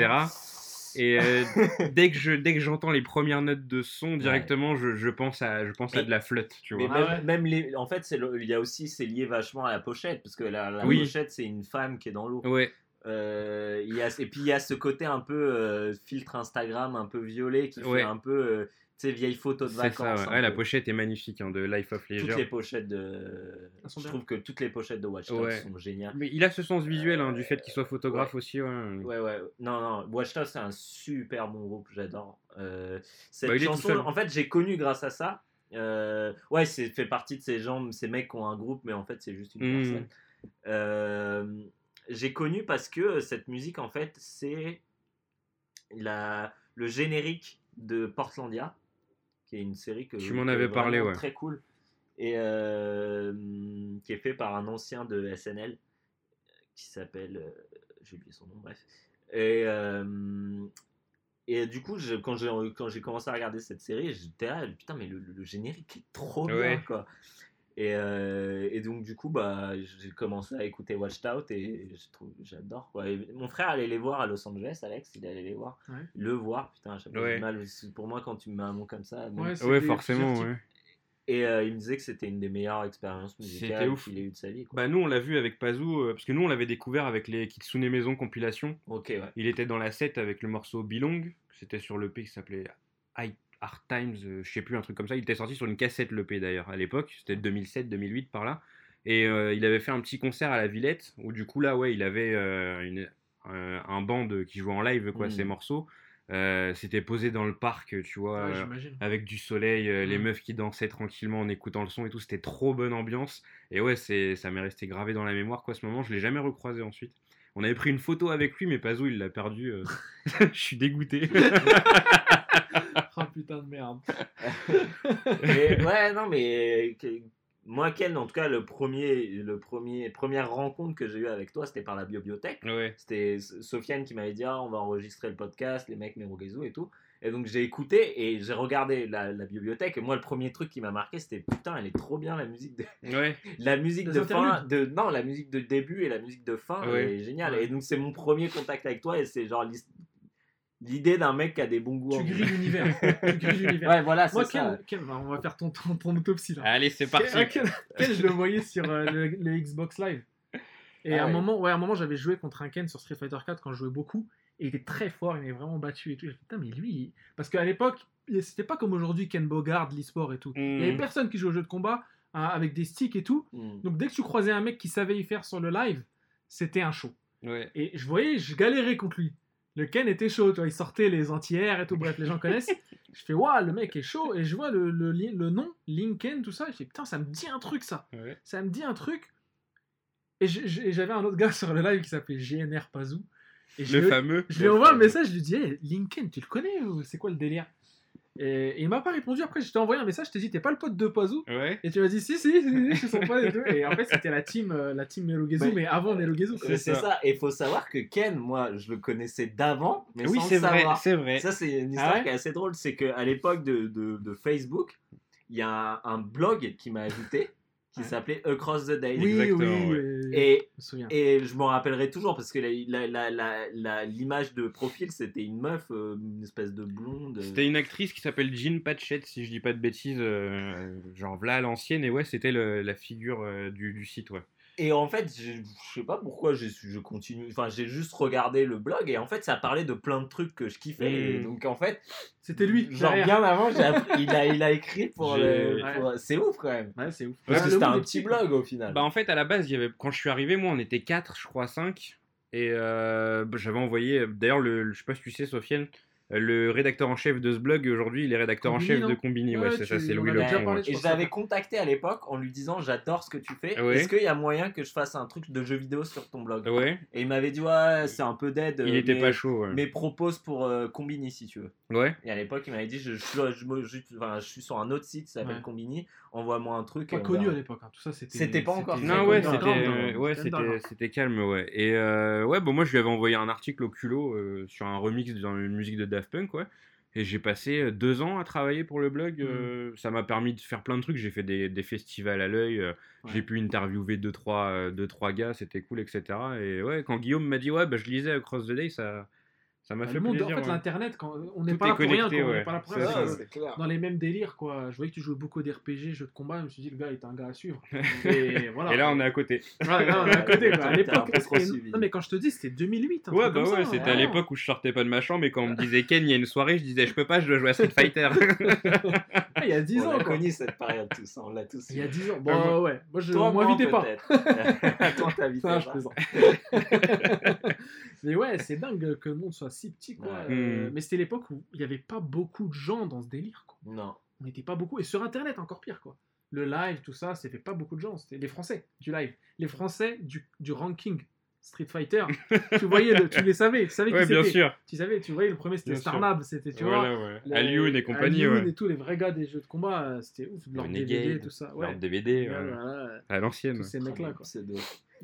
Et euh, dès que je dès que j'entends les premières notes de son directement, je, je pense à je pense à Mais- de la flotte, tu Mais vois. Ah même, ouais. même les, en fait, c'est il y a aussi, c'est lié vachement à la pochette, parce que la, la Oui. pochette, c'est une femme qui est dans l'eau. Ouais, Euh, il y a, et puis il y a ce côté un peu euh, filtre Instagram, un peu violet, qui Ouais. fait un peu, euh, tu sais, vieille photo de vacances. ça. ouais. la pochette est magnifique hein, de Life of Toutes Leisure. les pochettes de. Je bien. trouve que toutes les pochettes de Watch Dogs Ouais. sont géniales. Mais il a ce sens visuel hein, du fait qu'il soit photographe aussi. ouais. Ouais, ouais. Non, non. Watch Dogs, c'est un super bon groupe, j'adore. Euh, cette Bah, chanson, en fait, j'ai connu grâce à ça. Euh, ouais, c'est fait partie de ces gens, ces mecs qui ont un groupe, mais en fait, c'est juste une Mhm. personne. Euh, j'ai connu parce que cette musique, en fait, c'est la, le générique de Portlandia, qui est une série que Tu m'en avais parlé, ouais. Très cool. Et euh, qui est fait par un ancien de SNL qui s'appelle. euh, J'ai oublié son nom, bref. Et, euh, et du coup, je- quand j'ai quand j'ai commencé à regarder cette série, j'étais là, putain, mais le, le- le générique est trop bien, quoi. Et, euh, et donc, du coup, bah, j'ai commencé à écouter Watched Out et j'adore. mon frère allait les voir à Los Angeles, Alex, il allait les voir. Ouais. Le voir, putain, j'ai Ouais. du mal. Pour moi, quand tu me mets un nom comme ça. Ouais, Ouais, forcément. Ouais. Et euh, il me disait que c'était une des meilleures expériences C'était musicales ouf. qu'il ait eu de sa vie. Quoi. Bah nous on l'a vu avec Pazou euh, parce que nous on l'avait découvert avec les Kitsune Maison compilation. ok, ouais. Il était dans la set avec le morceau Belong, c'était sur l'EP qui s'appelait High Hard Times, euh, je sais plus un truc comme ça. Il était sorti sur une cassette l'EP d'ailleurs à l'époque, c'était 2007-2008 par là. Et euh, il avait fait un petit concert à la Villette où du coup là ouais il avait euh, une- euh, un band qui jouait en live quoi Mhm. ses morceaux. C'était posé dans le parc tu vois. Ouais, avec du soleil, les Mm. meufs qui dansaient tranquillement en écoutant le son et tout, c'était trop bonne ambiance. Et ouais, c'est, ça m'est resté gravé dans la mémoire quoi. Ce moment, je l'ai jamais recroisé ensuite. On avait pris une photo avec lui, mais Pazou il l'a perdu. je suis dégoûté. Putain de merde. Mais, ouais, non, mais que- moi, Ken, en tout cas, le premier, le premier, première rencontre que j'ai eue avec toi, c'était par la bibliothèque. ouais. C'était Sofiane qui m'avait dit ah, on va enregistrer le podcast, les mecs Merugezu et tout. Et donc j'ai écouté et j'ai regardé la, la bibliothèque. Et moi, le premier truc qui m'a marqué, c'était putain, elle est trop bien la musique de, Ouais. la musique Les de fin. De, non, la musique de début et la musique de fin, Ouais. est géniale. Ouais. Et donc c'est mon premier contact avec toi et c'est genre l'idée d'un mec qui a des bons goûts. Tu en grilles l'univers. tu grilles l'univers. Ouais, voilà, c'est Moi, ça. Ken, Ken, on va faire ton, ton, ton autopsie là. Allez, c'est parti. Ken, je le voyais sur euh, le, le Xbox Live. Et Ah à un ouais. moment, ouais, à un moment, j'avais joué contre un Ken sur Street Fighter 4 quand je jouais beaucoup. Et il était très fort, il m'avait vraiment battu et tout. Fait, putain, mais lui, il- parce qu'à l'époque, c'était pas comme aujourd'hui Ken Bogard, l'e-sport et tout. Il y avait Mm. personne qui jouait au jeu de combat hein, avec des sticks et tout. Mm. Donc dès que tu croisais un mec qui savait y faire sur le live, c'était un show. Ouais. Et je voyais, je galérais contre lui. Le Ken était chaud, tu vois, il sortait les anti-airs et tout, bref, les gens connaissent. Je fais, waouh, le mec est chaud, et je vois le, le, nom, Linken, tout ça, je fais, putain, ça me dit un truc, ça. Ouais. Ça me dit un truc. Et j'avais un autre gars sur le live qui s'appelait GNR Pazou. Et je Le lui- fameux. je lui envoie un message, je lui dis, hey, Linken, tu le connais ou c'est quoi le délire? Et, et il m'a pas répondu. Après, je t'ai envoyé un message, je t'ai dit, t'es pas le pote de Ouais. Et tu m'as dit, si, si, si, si, je suis son pote et tout. Et en fait, c'était la team, euh, la team Merugezu, mais avant Merugezu. C'est ça. Et il faut savoir que Ken, moi, je le connaissais d'avant, mais Oui, sans c'est le vrai, savoir. c'est vrai. Ça, c'est une histoire Ah ouais qui est assez drôle. C'est qu'à l'époque de, de, de Facebook, il y a un, un blog qui m'a ajouté qui Ouais. s'appait Across the Days. Oui, Exactement, oui, ouais. euh, Et, je et m'en rappellerai toujours parce que la- la- la- la- la- l'image de profil, c'était une meuf, euh, une espèce de blonde. C'était une actrice qui s'appelle Jean Patchett, si je dis pas de bêtises, euh, genre là à l'ancienne, et ouais, c'était le- la figure euh, du, du site, ouais. Et en fait, je, sais pas pourquoi je continue. Enfin, j'ai juste regardé le blog et en fait, ça parlait de plein de trucs que je kiffais. Et Mm. donc, en fait, C'était lui. Genre derrière. bien avant, appris- il, a, il a écrit pour le. pour- C'est ouf quand même. Ouais, c'est ouf. Parce Ouais, que c'était un petit blog au final. Bah en fait à la base il y avait quand je suis arrivé moi on était 4 je crois 5 et euh, j'avais envoyé d'ailleurs le, je sais pas si tu sais Sofiane le rédacteur en chef de ce blog, aujourd'hui, il est rédacteur en chef non de Combini. Ouais, Ouais, c'est ça, c'est Louis ouais. Et je l'avais contacté à l'époque en lui disant j'adore ce que tu fais. Ouais. Est-ce qu'il y a moyen que je fasse un truc de jeu vidéo sur ton blog? Ouais, Et il m'avait dit ouais c'est un peu dead. il euh, était mais, pas chaud. ouais. Mais propose pour euh, Combini si tu veux. Ouais, Et à l'époque il m'avait dit je, je, suis- je, enfin, suis sur un autre site qui s'appelle Ouais. Combini. Envoie-moi un truc. Pas connu à l'époque. hein. Tout ça, c'était. C'était pas encore Non, ouais, c'était euh, ouais, calme, ouais. Et euh, ouais, bon, moi, je lui avais envoyé un article au culot euh, sur un remix dans une musique de Daft Punk, ouais. Et j'ai passé deux ans à travailler pour le blog. Mm. euh, ça m'a permis de faire plein de trucs. J'ai fait des, des festivals à l'œil. Ouais. J'ai pu interviewer deux trois, euh, deux, trois gars. C'était cool, etc. Et ouais, quand Guillaume m'a dit, ouais, bah, je lisais Across the Day, ça ça m'a Bah, fait le monde, plaisir. en fait, ouais. l'internet, quand on n'est pas là pour rien. On ouais. n'est pas là pour rien. Dans les mêmes délires, quoi. Je voyais que tu jouais beaucoup d'RPG, jeux de combat. Je me suis dit, le gars est un gars à suivre. Et voilà. Et là, on est à côté. Ouais, là, on est à côté, quoi. À l'époque. Non, mais quand je te dis, c'était 2008. un Ouais, truc bah comme ouais, c'était à l'époque où je sortais pas de ma chambre et quand on me disait Ken, il y a une soirée, je disais je peux pas, je dois jouer à Street Fighter. Ah, il y a 10 on ans, a quoi. connu cette période tous, on l'a tous. Il y a eu. 10 ans. Ah, Bon, ouais. Moi, je Toi, moi, m'invitais pas. Toi, t'invitais Ça, je pas. Mais ouais, c'est dingue que le monde soit si petit, quoi. Ouais. Euh, Hmm. Mais c'était l'époque où il n'y avait pas beaucoup de gens dans ce délire, quoi. Non. On n'était pas beaucoup. Et sur Internet, encore pire, quoi. Le live, tout ça, c'était pas beaucoup de gens. C'était les Français du live. Les Français du, du ranking Street Fighter. tu voyais, le- tu les savais. Tu savais qui ouais, bien c'était. sûr. Tu savais, tu voyais, le premier, c'était Bien. Starnab. C'était, tu vois. Ouais. les- Alioun et compagnie, Alioun ouais. et tous les vrais gars des jeux de combat, euh, c'était ouf. De leur DVD, tout ça. Ouais. Leur DVD, voilà, à l'ancienne. ouais. ces mecs-là, quoi. C'est de...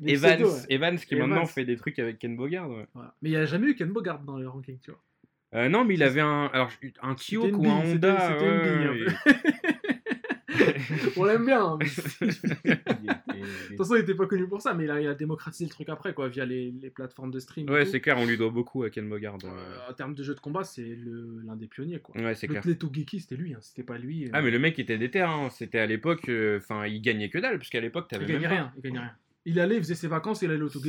Les Evans, ouais. Evans qui Evans. maintenant fait des trucs avec Ken Bogard. ouais. Voilà. Mais il n'y a jamais eu Ken Bogard dans les rankings, tu vois. Euh, non, mais il avait un, alors, un une ou un Honda. c'était- ouais, un On l'aime bien. hein, mais- il De toute façon, il était pas connu pour ça, mais il a, il a démocratisé le truc après, quoi, via les, les plateformes de stream. ouais, tout. c'est clair, on lui doit beaucoup à Ken Bogard. euh. Euh, en termes de jeux de combat, c'est le- l'un des pionniers, quoi. Ouais, c'est le clair. Pleto Geeky, c'était lui, hein, c'était pas lui. euh, Ah, mais le mec était déter, hein. c'était à l'époque, enfin, il gagnait que dalle, parce qu'à l'époque, il t'avais gagnait même pas- rien, il gagnait rien. Il allait, il faisait ses vacances, il allait tout.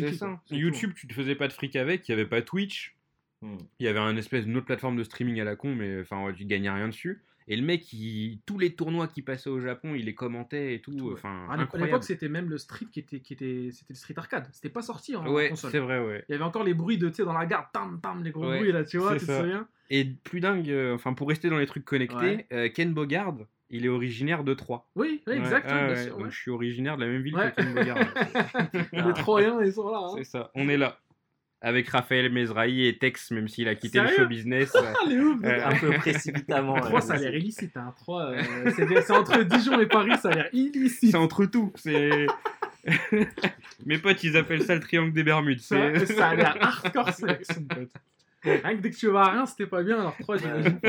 YouTube, tu te faisais pas de fric avec, il y avait pas Twitch, Hmm. il y avait un espèce d'une autre plateforme de streaming à la con, mais enfin, tu gagnais rien dessus. Et le mec, il- tous les tournois qui passaient au Japon, il les commentait et tout. Tout, ouais. Enfin, À l'époque, c'était même le street qui était, qui était, c'était le street arcade. C'était pas sorti en, Ouais, console. c'est vrai, ouais. Il y avait encore les bruits de, tu sais, dans la gare, tam tam, les gros Ouais, bruits là, tu vois, tu te souviens Et plus dingue, euh, enfin, pour rester dans les trucs connectés, euh, Ken Bogard, il est originaire de Troyes. Oui, oui, Ouais, exactement, ah ouais, donc je suis originaire de la même ville que Ken Bogard. Les Troyens, ils sont là. hein. c'est ça, on est là. Avec Raphaël Mesrahi et Tex, même s'il a quitté le Sérieux show business. euh, Ah, les ouf Euh, Un peu précipitamment. Troyes, euh, ça a l'air illicite. Hein. Troyes, euh, c'est c'est entre Dijon et Paris, ça a l'air illicite. c'est entre tout. C'est. Mes potes, ils appellent ça le triangle des Bermudes. Ça, c'est- ça a l'air hardcore mon pote. Rien que dès que tu vas à rien, c'était pas bien, alors Troyes, j'imagine.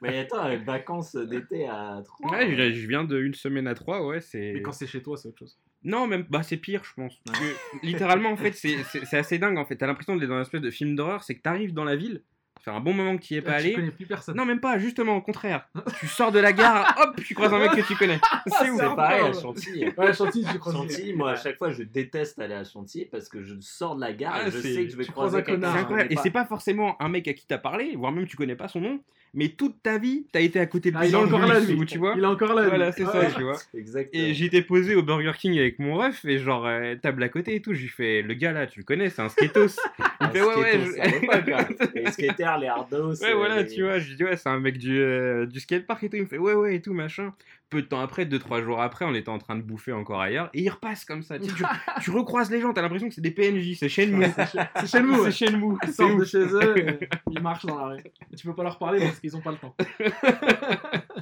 Mais attends, les vacances d'été à 3. Ouais, je je viens de une semaine à trois, ouais, c'est. Mais quand c'est chez toi, c'est autre chose. Non, même, bah c'est pire, je pense. Parce que, littéralement, en fait, c'est- c'est c'est assez dingue, en fait. T'as l'impression d'être dans une espèce de film d'horreur, c'est que t'arrives dans la ville, ça fait un bon moment que tu y es pas tu allé. connais plus personne. Non, même pas, justement, au contraire. tu sors de la gare, hop, tu croises un mec que tu connais. C'est ouf. C'est pareil à. Chantilly. Ouais, Chantilly, tu crois. Chantilly, moi à chaque fois je déteste aller à Chantilly parce que je sors de la gare Ah, et je c'est- sais que je vais tu croiser un connard. C'est Non, incroyable. Et c'est pas forcément un mec à qui t'as parlé, voire même tu connais pas son nom, mais toute ta vie, t'as été à côté de Ah, lui il est encore là, lui. tu vois. Il est encore là. lui. Voilà, c'est ça, Ouais. tu vois. Exactement. Et j'étais posé au Burger King avec mon ref, et genre, euh, table à côté et tout. J'ai fait, le gars là, tu le connais, c'est un skatos. Il Un fait, ouais, ouais, je-. Les skaters, les hardos. Ouais, voilà, tu vois, je dis, ouais, c'est un mec du, euh, du skatepark et tout. Il me fait, ouais, ouais, et tout, machin. Peu de temps après, deux, trois jours après, on était en train de bouffer encore ailleurs, et il repasse comme ça. Tu, sais, tu, tu recroises les gens, t'as l'impression que c'est des PNJ, c'est Shenmue. C'est chez- c'est chez nous. C'est Shenmue. Ils sortent de chez eux, et ils marchent dans la rue. Et tu peux pas leur parler parce qu'ils ont pas le temps.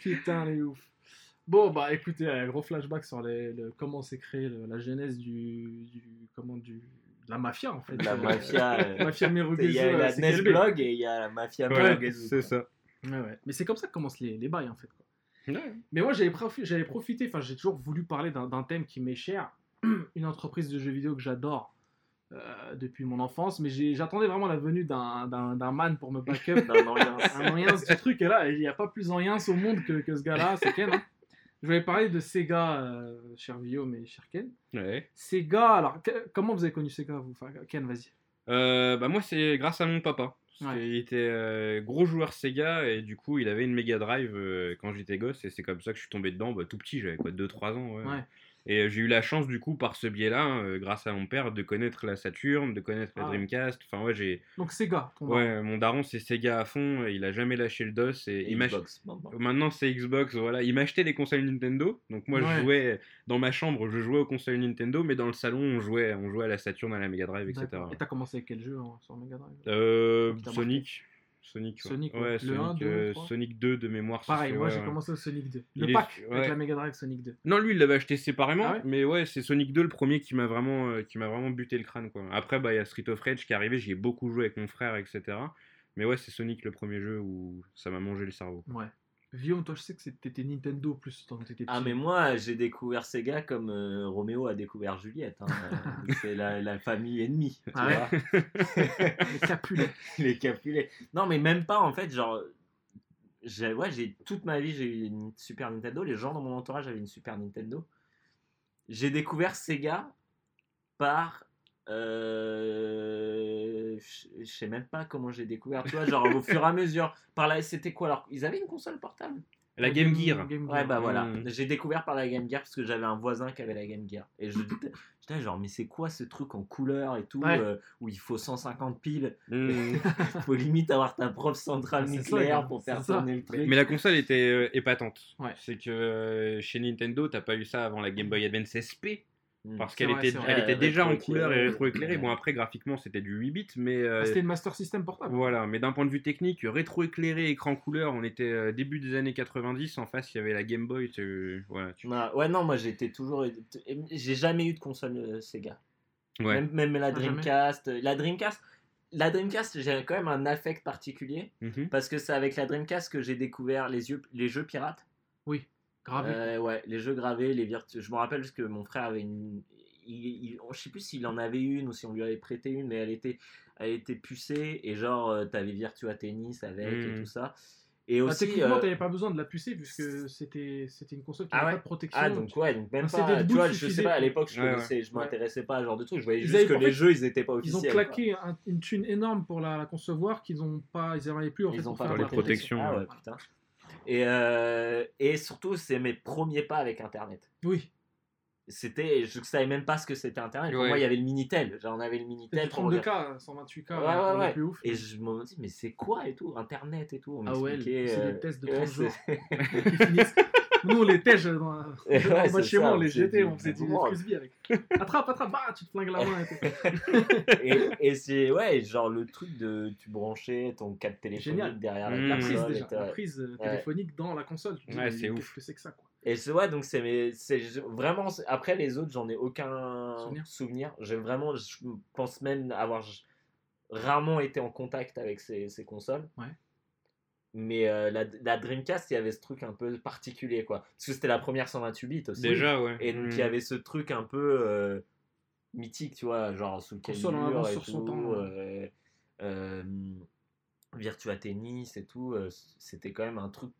Putain, les ouf. Bon, bah écoutez, un gros flashback sur les, le- comment s'est créé le- la genèse du, du- comment, du, de la mafia en fait. La Euh, mafia. euh, mafia Il y a euh, la NES. Blog et il y a la mafia Ouais, c'est ça. Ouais, ouais. Mais c'est comme ça que commencent les, les bails en fait. quoi. Ouais. Mais moi j'avais profi- j'avais profité, enfin j'ai toujours voulu parler d'un d'un thème qui m'est cher, une entreprise de jeux vidéo que j'adore euh, depuis mon enfance, mais j'attendais vraiment la venue d'un d'un- d'un man pour me back up. Non, non, rien. un moyen ce truc est là, il n'y a pas plus moyen au monde que, que ce gars-là, c'est Ken. hein. Je vais parler de Sega, euh, cher Guillaume et cher Ken. Ouais. Sega, alors que- comment vous avez connu Sega vous? Enfin, Ken, vas-y. Euh, bah moi c'est grâce à mon papa. Ouais. qu'il était euh, gros joueur Sega et du coup il avait une Mega Drive euh, quand j'étais gosse et c'est comme ça que je suis tombé dedans. Bah, tout petit, j'avais quoi 2-3 ans. Ouais. Ouais. Et euh, j'ai eu la chance, du coup, par ce biais-là, hein, euh, grâce à mon père, de connaître la Saturn, de connaître la Ah. Dreamcast. Enfin, ouais, j'ai. Donc Sega, ton daron. Ouais, mon daron, c'est Sega à fond. Il a jamais lâché le dos. Et Et il m'a Xbox, maintenant. Maintenant, c'est Xbox, voilà. Il m'achetait des consoles Nintendo. Donc, moi, Ouais. je jouais dans ma chambre, je jouais aux consoles Nintendo, mais dans le salon, on jouait, on jouait à la Saturn, à la Mega Drive, etc. Et t'as commencé avec quel jeu hein, sur Mega Drive? Euh, Sonic. Sonic, ouais. Sonic, ouais. ouais. Le Sonic, 1, 2, euh, 3. Sonic 2 de mémoire. Pareil, moi j'ai commencé au Sonic 2. Il Le pack avec la Mega Drive Sonic 2. Non, lui, il l'avait acheté séparément, Ah mais ouais, c'est Sonic 2 le premier qui m'a vraiment, euh, qui m'a vraiment buté le crâne, quoi. Après, bah, il y a Street of Rage qui est arrivé, j'y ai beaucoup joué avec mon frère, etc. Mais ouais, c'est Sonic le premier jeu où ça m'a mangé le cerveau. Ouais. Guillaume, toi je sais que t'étais Nintendo plus t'étais. Ah mais moi j'ai découvert Sega comme euh, Roméo a découvert Juliette. hein. C'est la, la famille ennemie. Tu Ah ouais Les Capulets. les Capulets. Non mais même pas en fait genre. J'ai ouais, j'ai toute ma vie j'ai eu une Super Nintendo. Les gens dans mon entourage avaient une Super Nintendo. J'ai découvert Sega par. Euh, je sais même pas comment j'ai découvert. Tu vois genre au fur et à mesure. Par là c'était quoi alors Ils avaient une console portable? La Game Gear. Game Ouais, bah voilà. Mm. J'ai découvert par la Game Gear parce que j'avais un voisin qui avait la Game Gear. Et je j'étais genre, mais c'est quoi ce truc en couleur et tout, Ouais. euh, où il faut 150 piles, Mm. il faut limite avoir ta propre centrale ça, nucléaire pour faire tourner le truc. Mais la console était euh, épatante. Ouais. C'est que euh, chez Nintendo, t'as pas eu ça avant la Game Boy Advance SP. Mm. Parce qu'elle était, elle déjà en couleur et rétroéclairée. Bon, après, graphiquement, c'était du 8 bits, mais. euh, Ah, C'était une Master System portable. Voilà, mais d'un point de vue technique, rétroéclairé, écran couleur, on était euh, début des années 90. En face, il y avait la Game Boy. tu- Voilà, tu- Ouais, ouais, non, moi j'étais toujours. J'ai jamais eu de console euh, Sega. Ouais. Même, même la Ah. Dreamcast. euh, La Dreamcast, la Dreamcast j'ai quand même un affect particulier Mhm. parce que c'est avec la Dreamcast que j'ai découvert les, yeux, les jeux pirates. Gravé. Euh, ouais, les jeux gravés, les virtu... Je me rappelle parce que mon frère avait une. Il, il- Je sais plus s'il en avait une ou si on lui avait prêté une, mais elle était, elle était pucée et genre euh, t'avais Virtua Tennis avec et Mm. tout ça. Et Bah, aussi. techniquement, euh, t'avais pas besoin de la pucer puisque c'était c'était une console qui Ah n'avait ouais? pas de protection. Ah donc ouais, donc même Un pas. Tu vois, je sais pas, à l'époque je Ouais, je m'intéressais pas à ce genre de trucs. Je voyais Ils juste que les fait, jeux ils étaient pas Ils ont officiels. claqué un- une thune énorme pour la, la concevoir qu'ils ont pas, ils n'avaient plus en Ils fait ont pour pas faire les protections, Ah putain. Et, euh, et surtout, c'est mes premiers pas avec Internet. Oui. C'était, je savais même pas ce que c'était Internet. Pour Ouais. moi, il y avait le Minitel. Genre, on avait le Minitel. du pour regarder- 32K, 128K, Ouais, pour ouais, les ouais. plus ouf. Et je me dis, mais c'est quoi et tout Internet et tout? On Ah ouais, c'est euh, des tests de ouais, 30 jours. Nous, on les tège dans, Ouais, dans- chez ça, moi, on les jetait, on faisait du frisbees avec. Attrape, attrape, bah, tu te flingues la main et tout. et, et c'est ouais, genre le truc de tu branchais ton câble téléphonique Génial. derrière Mmh. La la prise déjà, la prise euh, Ouais. téléphonique dans la console. Tu Ouais, c'est Qu'est-ce ouf. que c'est que ça quoi? Et c'est ouais, donc c'est vraiment après les autres, j'en ai aucun Souvenir? souvenir. J'ai vraiment je pense même avoir rarement été en contact avec ces, ces consoles. Ouais. Mais euh, la, la Dreamcast, il y avait ce truc un peu particulier quoi. Parce que c'était la première 128 bits aussi. Déjà, ouais. Et donc Mm. il y avait ce truc un peu euh, mythique, tu vois, genre sous le Console en calibre avance et sur son tout, temps, euh, euh, Virtua Tennis et tout, euh, c'était quand même un truc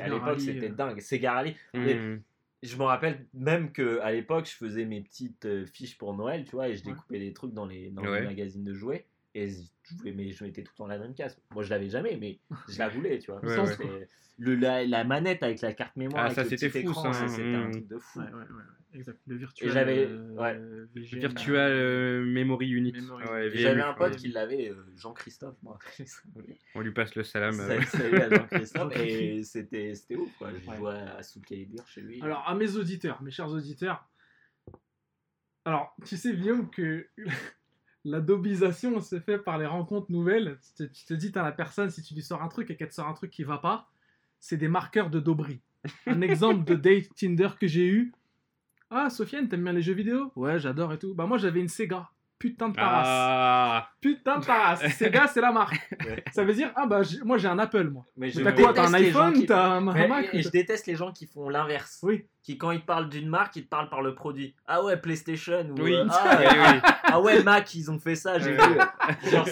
à l'époque c'était euh. dingue. Sega Rally. Mm. Mais je me rappelle même que à l'époque je faisais mes petites euh, fiches pour Noël, tu vois, et je Ouais. découpais des trucs dans les, dans Ouais. les magazines de jouets. Et je voulais, mais je mettais tout le temps la Dreamcast. Moi, je l'avais jamais, mais je la voulais, tu vois. Ouais, ouais. Le, la, la manette avec la carte mémoire, Ah, ça, c'était fou, écran, ça, c'était un truc de fou. Ouais, ouais, ouais, ouais, exact. Le virtuel. j'avais- euh. VGM, Virtual euh, Memory Unit. Memory ouais, Et J'avais un pote qui l'avait, euh, Jean-Christophe, moi. On lui passe le salam. Euh, Salut à Jean-Christophe. Et c'était c'était ouf, quoi. Je Ouais. jouais à Soul Calibur chez lui. Alors, à mes auditeurs, mes chers auditeurs, alors, tu sais, Guillaume, que la dobisation se fait par les rencontres nouvelles. Tu te, tu te dis, t'as la personne, si tu lui sors un truc et qu'elle te sort un truc qui va pas, c'est des marqueurs de dobri. Un exemple de date Tinder que j'ai eu. Ah, Sofiane, t'aimes bien les jeux vidéo? Ouais, j'adore et tout. Bah, moi, j'avais une Sega. Putain de parasse. Ah Putain de parasse. Sega, c'est la marque. Ouais. Ça veut dire, ah bah, moi, j'ai un Apple, moi. Mais Mais T'as quoi T'as un iPhone qui- T'as un, Mais- Mac et je déteste les gens qui font l'inverse. Oui. Qui, quand ils te parlent d'une marque, ils te parlent par le produit. Ah ouais, PlayStation. Ou, Oui. euh, ah, oui. ah ouais, Mac, ils ont fait ça, j'ai vu. Genre,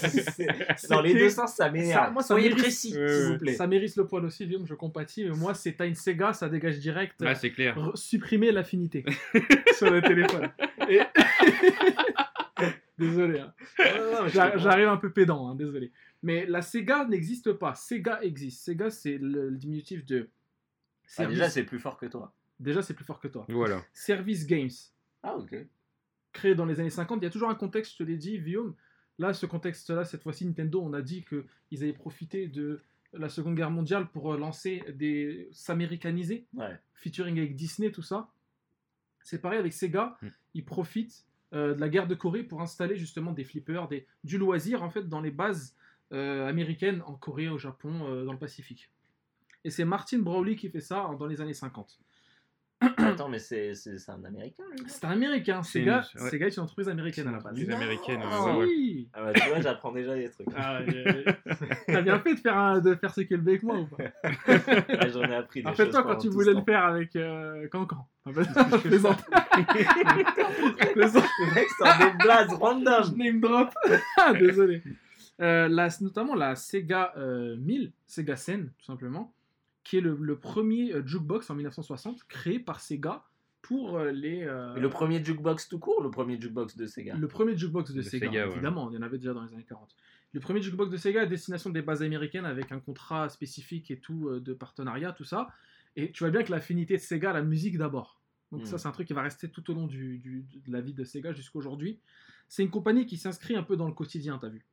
dans les deux sens, ça m'énerve. moi, ça mérite- précis, s'il vous plaît. Ça mérite le poil aussi, Guillaume, je compatis. Mais moi, c'est t'as une Sega, ça dégage direct. Ah, c'est clair. supprimer l'affinité sur le téléphone. Et- désolé, hein. J'arrive un peu pédant, hein, désolé. Mais la Sega n'existe pas. Sega existe. Sega, c'est le, le diminutif de. Ah, déjà, c'est plus fort que toi. Déjà, c'est plus fort que toi. Voilà. Service Games, Ah, ok. créé dans les années 50. Il y a toujours un contexte, je te l'ai dit, Guillaume. Là, ce contexte-là, cette fois-ci, Nintendo, on a dit qu'ils avaient profité de la Seconde Guerre mondiale pour euh, lancer des. s'américaniser, Ouais. featuring avec Disney, tout ça. C'est pareil avec Sega, Mm. ils profitent de la guerre de Corée pour installer justement des flippers, du loisir en fait dans les bases euh, américaines en Corée, au Japon, euh, dans le Pacifique. Et c'est Martin Brawley qui fait ça en- dans les années 50. Attends, mais c'est un américain, lui. C'est un américain, Sega, une- ouais. Sega est une entreprise américaine à la base. Les Non. américaines. euh, Ah, ouais. Oui. Ah, bah, tu vois, j'apprends déjà des trucs. Ah, euh, T'as bien fait de faire, un, de faire ce qu'est le bec moi ou pas? Ah, J'en ai appris des choses. Rappelle-toi quand tu voulais le temps. faire avec euh, Cancan. Je plaisante. Je plaisante. Le mec sort des blazes Je random. name drop. Ah, Désolé. Euh, la- notamment la Sega euh, 1000, Sega Sen, tout simplement, qui est le, le premier euh, jukebox en 1960 créé par Sega pour euh, les. euh, le premier jukebox tout court, le premier jukebox de Sega. le premier jukebox de De Sega, Sega, ouais. évidemment, il y en avait déjà dans les années 40. Le premier jukebox de Sega à destination des bases américaines avec un contrat spécifique et tout, euh, de partenariat, tout ça. Et tu vois bien que l'affinité de Sega, la musique d'abord. Donc Mm. ça, c'est un truc qui va rester tout au long du, du- de la vie de Sega jusqu'à aujourd'hui. C'est une compagnie qui s'inscrit un peu dans le quotidien, t'as vu.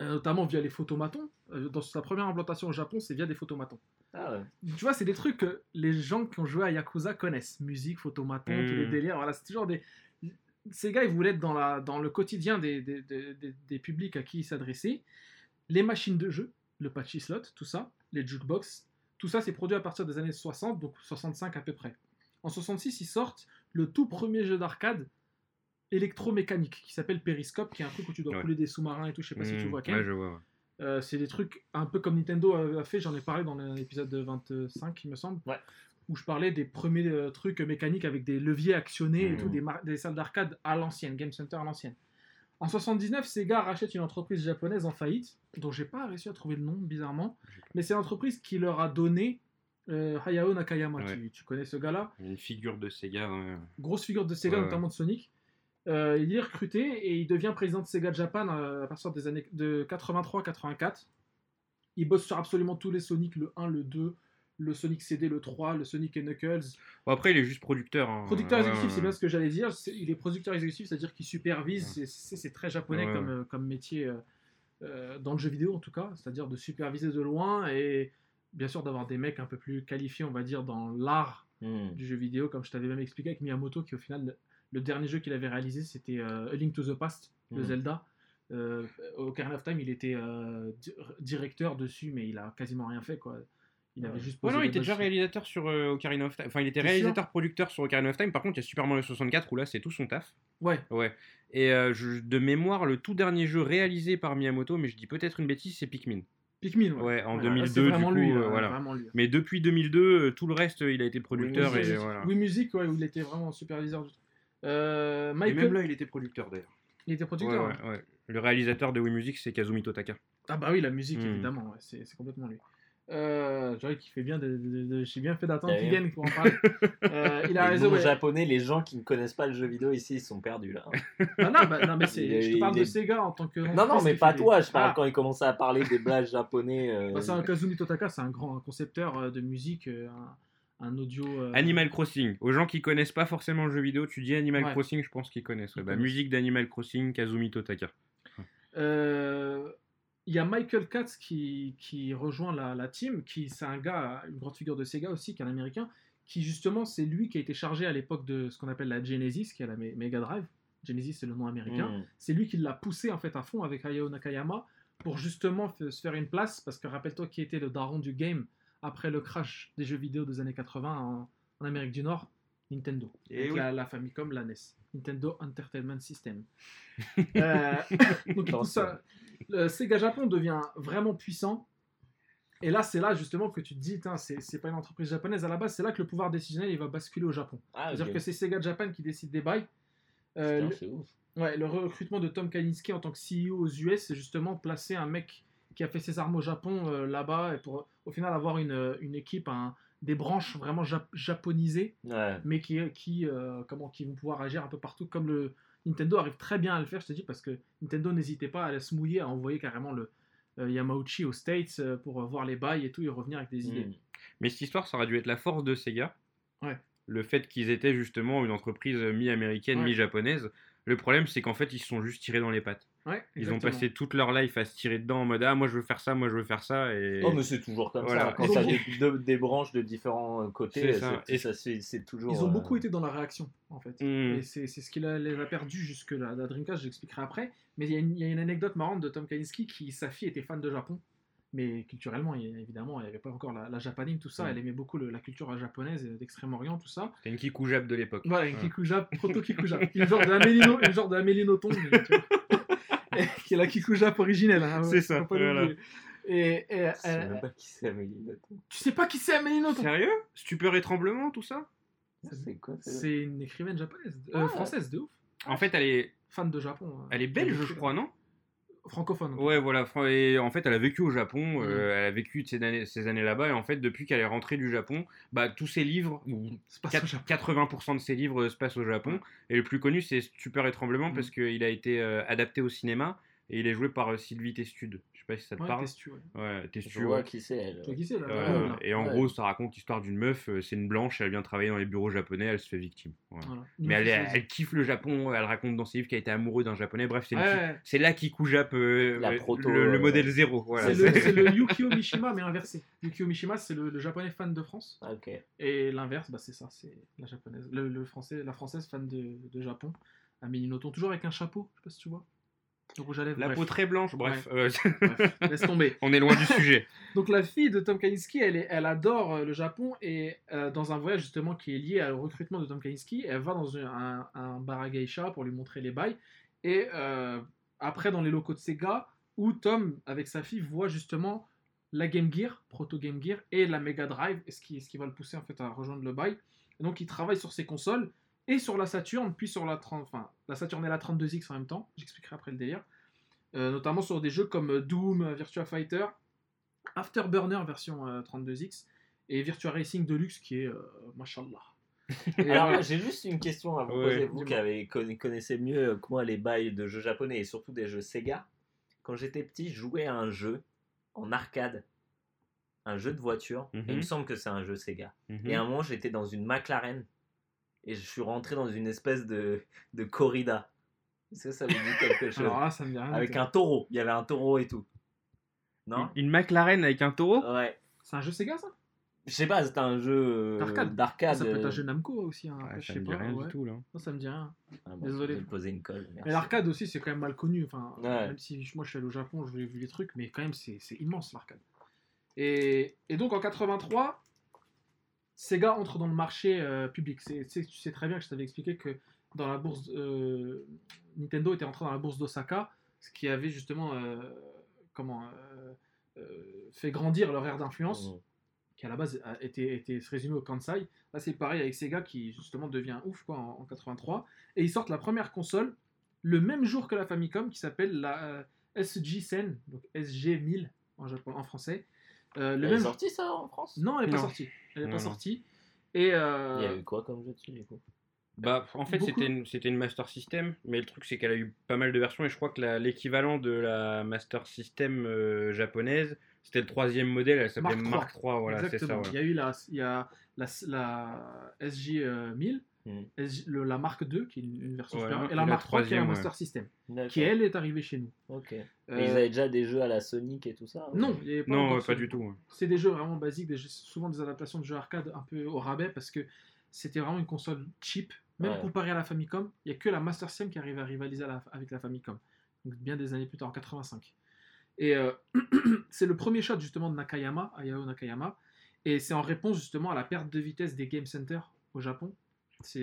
Euh, notamment via les photomatons. Euh, dans sa première implantation au Japon, c'est via des photomatons. Ah ouais. Tu vois, c'est des trucs que les gens qui ont joué à Yakuza connaissent. Musique, photomaton, tous les Mm. délires. Voilà, c'est toujours des. Ces gars, ils voulaient être dans, la, dans le quotidien des, des, des- des- des publics à qui ils s'adressaient. Les machines de jeu, le patchy slot, tout ça, les jukebox, tout ça, c'est produit à partir des années 60, donc 65 à peu près. En 66, ils sortent le tout premier jeu d'arcade électromécanique qui s'appelle Periscope, qui est un truc où tu dois Ouais. couler des sous-marins et tout. Je sais pas si tu Mmh, vois Ken. ouais, je vois. Euh, c'est des trucs un peu comme Nintendo a a fait, j'en ai parlé dans l'épisode de 25, il me semble, Ouais. où je parlais des premiers euh, trucs mécaniques avec des leviers actionnés et tout, des, mar- des salles d'arcade à l'ancienne, Game Center à l'ancienne. En 79, Sega rachète une entreprise japonaise en faillite, dont j'ai pas réussi à trouver le nom, bizarrement, mais c'est l'entreprise qui leur a donné euh, Hayao Nakayama. Ouais. Tu, tu connais ce gars-là? Une figure de Sega. ouais. grosse figure de Sega, notamment de Sonic. Euh, il est recruté et il devient président de Sega Japan euh, à partir des années de 83-84. Il bosse sur absolument tous les Sonic, le 1, le 2, le Sonic CD, le 3, le Sonic et Knuckles. Bon, après, il est juste producteur. hein. Producteur exécutif, ouais, c'est bien ce que j'allais dire. Il est producteur exécutif, c'est-à-dire qu'il supervise. Ouais. C'est- très japonais Ouais, comme, comme métier, euh, euh, dans le jeu vidéo en tout cas, c'est-à-dire de superviser de loin et bien sûr d'avoir des mecs un peu plus qualifiés, on va dire, dans l'art Hmm. du jeu vidéo, comme je t'avais même expliqué avec Miyamoto, qui au final, le, le dernier jeu qu'il avait réalisé, c'était euh, A Link to the Past, de Mhm. Zelda. Euh, au Ocarina of Time, il était euh, di- directeur dessus, mais il a quasiment rien fait, quoi. Il avait juste Ouais, non, il était déjà réalisateur sur euh, Ocarina of Time. Enfin, il était T'es réalisateur-producteur sur Ocarina of Time. Par contre, il y a Super Mario 64 où là, c'est tout son taf. Ouais, Ouais. Et euh, je- de mémoire, le tout dernier jeu réalisé par Miyamoto, mais je dis peut-être une bêtise, c'est Pikmin. Pikmin, ouais. Ouais, en Ouais, 2002, c'est vraiment du lui, coup, euh, euh, voilà. lui. Mais depuis 2002, euh, tout le reste, il a été producteur. Music. et, voilà. Oui, musique, ouais, où il était vraiment superviseur du truc. Euh, Et Michael, même là, il était producteur d'ailleurs. il était producteur. ouais, hein. ouais. Le réalisateur de Wii Music, c'est Kazumi Totaka. Ah bah oui, la musique, Hmm. évidemment, ouais, c'est complètement lui. Euh, qu'il fait bien, de, de- de- j'ai bien fait d'attendre qu'il vienne pour en parler. Euh, il a Les raison, ouais. japonais, les gens qui ne connaissent pas le jeu vidéo ici, ils sont perdus là. Ah non, bah, non, mais Il est- je te parle de est- Sega en tant que. Non, non, mais qui pas des- toi. Je parle Ah, quand il commençait à parler des blagues japonais. euh, bah, c'est un Kazumi Totaka, c'est un grand concepteur euh, de musique, euh, un, un audio. euh, Animal Crossing. Aux gens qui connaissent pas forcément le jeu vidéo, tu dis Animal Ouais. Crossing, je pense qu'ils connaissent. Ouais, bah, connaissent. musique d'Animal Crossing, Kazumi Totaka. Euh, Il y a Michael Katz qui, qui rejoint la, la team, qui c'est un gars, une grande figure de Sega aussi, qui est un américain, qui justement c'est lui qui a été chargé à l'époque de ce qu'on appelle la Genesis, qui est la Me- Mega Drive. Genesis c'est le nom américain. hmm. C'est lui qui l'a poussé en fait à fond avec Hayao Nakayama pour justement se faire une place, parce que rappelle-toi qui était le daron du game après le crash des jeux vidéo des années 80 en, en Amérique du Nord, Nintendo. Eh avec oui. la, la Famicom, la NES. Nintendo Entertainment System. Euh, donc tout ça, le Sega Japon devient vraiment puissant. Et là, c'est là justement que tu te dis, c'est pas une entreprise japonaise à la base, c'est là que le pouvoir décisionnel il va basculer au Japon. Ah, C'est-à-dire que c'est Sega Japan qui décide des bails. Euh, Putain, le- c'est ouf. Ouais, le recrutement de Tom Kalinske en tant que CEO aux US, c'est justement placer un mec qui a fait ses armes au Japon euh, là-bas et pour au final avoir une, euh, une équipe, un- des branches vraiment jap- japonisées, Ouais. mais qui, qui, euh, comment, qui vont pouvoir agir un peu partout, comme le Nintendo arrive très bien à le faire, je te dis, parce que Nintendo n'hésitait pas à se mouiller, à envoyer carrément le euh, Yamauchi aux States euh, pour voir les bails et tout et revenir avec des idées. Hmm. Mais cette histoire, ça aurait dû être la force de Sega. Ouais. Le fait qu'ils étaient justement une entreprise mi-américaine, Ouais. mi-japonaise. Le problème, c'est qu'en fait, ils se sont juste tirés dans les pattes. Ouais, Ils ont passé toute leur life à se tirer dedans en mode Ah, moi je veux faire ça, moi je veux faire ça. Et... Oh, mais c'est toujours comme Voilà. ça. Quand t'as beaucoup- des, de- des branches de différents euh, côtés, C'est ça. c'est Et- ça, c'est- c'est toujours. Ils ont euh, beaucoup été dans la réaction, en fait. Hmm. Et c'est c'est ce qui la- les a perdus jusque-là. La Dreamcast, j'expliquerai après. Mais il y, a une- il y a une anecdote marrante de Tom Kalinske qui, sa fille était fan de Japon. Mais culturellement, il- évidemment, il n'y avait pas encore la, la japanime, tout ça. Mm. Elle aimait beaucoup le- la culture japonaise et d'Extrême-Orient, tout ça. C'était une kikujap de l'époque. Voilà, une Ouais. kikuja, proto-kikuja. Une genre de une genre Nothomb, mais tu vois. Et qui est la kikuja originelle. hein, C'est ça, voilà. Et, et, Je sais euh, même pas qui c'est Amélie Nothomb. tu sais pas qui c'est Amélie Nothomb? Sérieux? Stupeur et tremblement, tout ça? C'est quoi ça? C'est une écrivaine japonaise, euh, Ah. française de ouf. En fait, elle est, Fan de Japon. euh, elle est belge, je crois, non? Francophone. Ouais, voilà. Et en fait, elle a vécu au Japon. Mhm. euh, elle a vécu ces années, ces années là-bas. Et en fait, depuis qu'elle est rentrée du Japon, bah, tous ses livres, ou C'est pas quatre- ça, Japon. 80% de ses livres euh, se passent au Japon. Et le plus connu, c'est Stupeur et Tremblement Mhm. parce qu'il a été euh, adapté au cinéma et il est joué par euh, Sylvie Testude. Je sais pas si ça te Ouais, parle. Testu, ouais. Ouais, Je vois ouais. qui c'est elle. Qui là, Euh, et en Ouais. gros, ça raconte l'histoire d'une meuf. euh, C'est une blanche. Elle vient travailler dans les bureaux japonais. Elle se fait victime. Voilà. Mais elle, elle kiffe le Japon. Elle raconte dans ses livres qu'elle a été amoureuse d'un japonais. Bref, c'est une c'est là qui Jap euh, La proto, le, le euh, modèle zéro. Voilà, c'est le, c'est- le Yukio Mishima, mais inversé. Yukio Mishima, c'est le, le japonais fan de France. Ah, Ok. Et l'inverse, bah, c'est ça, c'est la japonaise. Le, le français, la française fan de, de Japon. Amélie Nothomb, toujours avec un chapeau, je sais pas si tu vois. Rouge à lèvres. La bref. peau très blanche. Bref, euh, Bref, laisse tomber. on est loin du sujet. Donc la fille de Tom Kalinske, elle, est- elle adore euh, le Japon et euh, dans un voyage justement qui est lié au recrutement de Tom Kalinske, elle va dans un, un, un bar à geisha pour lui montrer les bails. Et euh, après dans les locaux de Sega, où Tom, avec sa fille, voit justement la Game Gear, Proto Game Gear, et la Mega Drive, ce qui, ce qui va le pousser en fait à rejoindre le bail. Et donc il travaille sur ces consoles, et sur la Saturn, puis sur la 30, enfin la Saturn et la 32X en même temps, j'expliquerai après le délire. Euh, notamment sur des jeux comme Doom, Virtua Fighter, Afterburner version euh, 32X et Virtua Racing Deluxe qui est euh, mashallah. Et, Alors, euh, j'ai juste une question à vous Ouais, poser, vous qui avez, conna- connaissez mieux euh, que moi les bails de jeux japonais et surtout des jeux Sega. Quand j'étais petit, je jouais à un jeu en arcade, un jeu de voiture. et il me Mhm. semble que c'est un jeu Sega. Mhm. Et à un moment, j'étais dans une McLaren et je suis rentré dans une espèce de, de corrida. Est-ce que ça vous dit quelque chose alors là, ça me dit rien. Avec un taureau. Il y avait un taureau et tout. Non Une McLaren avec un taureau Ouais. C'est un jeu Sega ça Je sais pas, c'était un jeu euh, D'arcade. d'arcade. Ça peut être un jeu Namco aussi. Hein, Ouais, après, je Ça sais me dit pas. rien ouais. du tout là. Non, ça me dit rien. ah bon, Désolé. J'ai posé une colle. merci. Mais l'arcade aussi, c'est quand même mal connu. Enfin, Ouais. même si moi je suis allé au Japon, j'ai vu les trucs, mais quand même, c'est c'est immense l'arcade. Et, et donc en 83, Sega entre dans le marché euh, public. C'est- tu sais très bien que je t'avais expliqué que dans la bourse, euh, Nintendo était entré dans la bourse d'Osaka, ce qui avait justement euh, comment fait grandir leur aire d'influence qui à la base a été, était se résumé au Kansai. Là, c'est pareil avec Sega qui justement devient ouf quoi, en, en 83. Et ils sortent la première console le même jour que la Famicom qui s'appelle la SG Sen, donc SG1000 en, japon, en français. Euh, le elle même... est sortie ça en France? Non, elle n'est pas sortie. Elle est pas sortie. Et. Euh, il y a eu quoi comme jeu dessus du coup? Bah, en fait, c'était une, Master System, mais le truc, c'est qu'elle a eu pas mal de versions, et je crois que l'équivalent de la Master System euh, japonaise, c'était le troisième modèle, elle s'appelait Mark III. Voilà, Exactement. Ça. Il y a eu la SJ-1000, euh, Mm. La marque 2, qui est une version ouais, supérieure, et la marque 3, qui est la Master. System, qui elle est arrivée chez nous. Ok. Euh, ils avaient déjà des jeux à la Sonic et tout ça Non, il y avait pas, non, pas du tout. C'est des jeux vraiment basiques, souvent des adaptations de jeux arcade un peu au rabais parce que c'était vraiment une console cheap. Même ouais. comparée à la Famicom, il n'y a que la Master System qui arrive à rivaliser avec la Famicom. Bien des années plus tard, en 85. Et euh, c'est le premier shot justement de Nakayama, Ayao Nakayama. Et c'est en réponse justement à la perte de vitesse des Game Center au Japon, c'est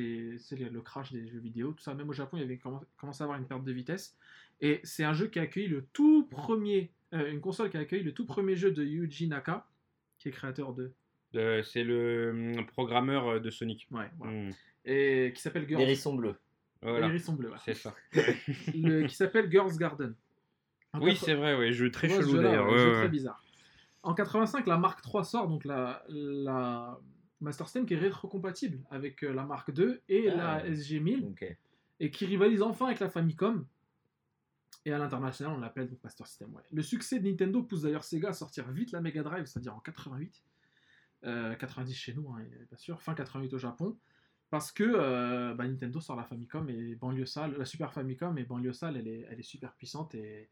le crash des jeux vidéo, tout ça. Même au Japon, il y avait commen- commencé à avoir une perte de vitesse. Et c'est un jeu qui a accueilli le tout premier, euh, une console qui a accueilli le tout premier jeu de Yuji Naka, qui est créateur de. Euh, c'est le hum, programmeur euh, de Sonic. Ouais, voilà. Hum, Et qui s'appelle Girls. L'hérisson bleu. Voilà, L'hérisson bleu, ouais. c'est ça. Le- qui s'appelle Girls Garden. En Oui, c'est vrai, ouais, jeu très ce chelou d'ailleurs. ouais, ouais, jeu ouais. très bizarre. En 85, la Mark III sort, donc la, la Master System qui est rétrocompatible avec euh, la Mark II et Ah. la SG1000 Ok. et qui rivalise enfin avec la Famicom. Et à l'international, on l'appelle donc Master System. Ouais. Le succès de Nintendo pousse d'ailleurs Sega à sortir vite la Mega Drive, c'est-à-dire en 88. Euh, 90 chez nous, hein, bien sûr, fin 88 au Japon. Parce que euh, bah, Nintendo sort la Famicom et banlieue sale, la Super Famicom et banlieue sale, elle est, elle est super puissante et,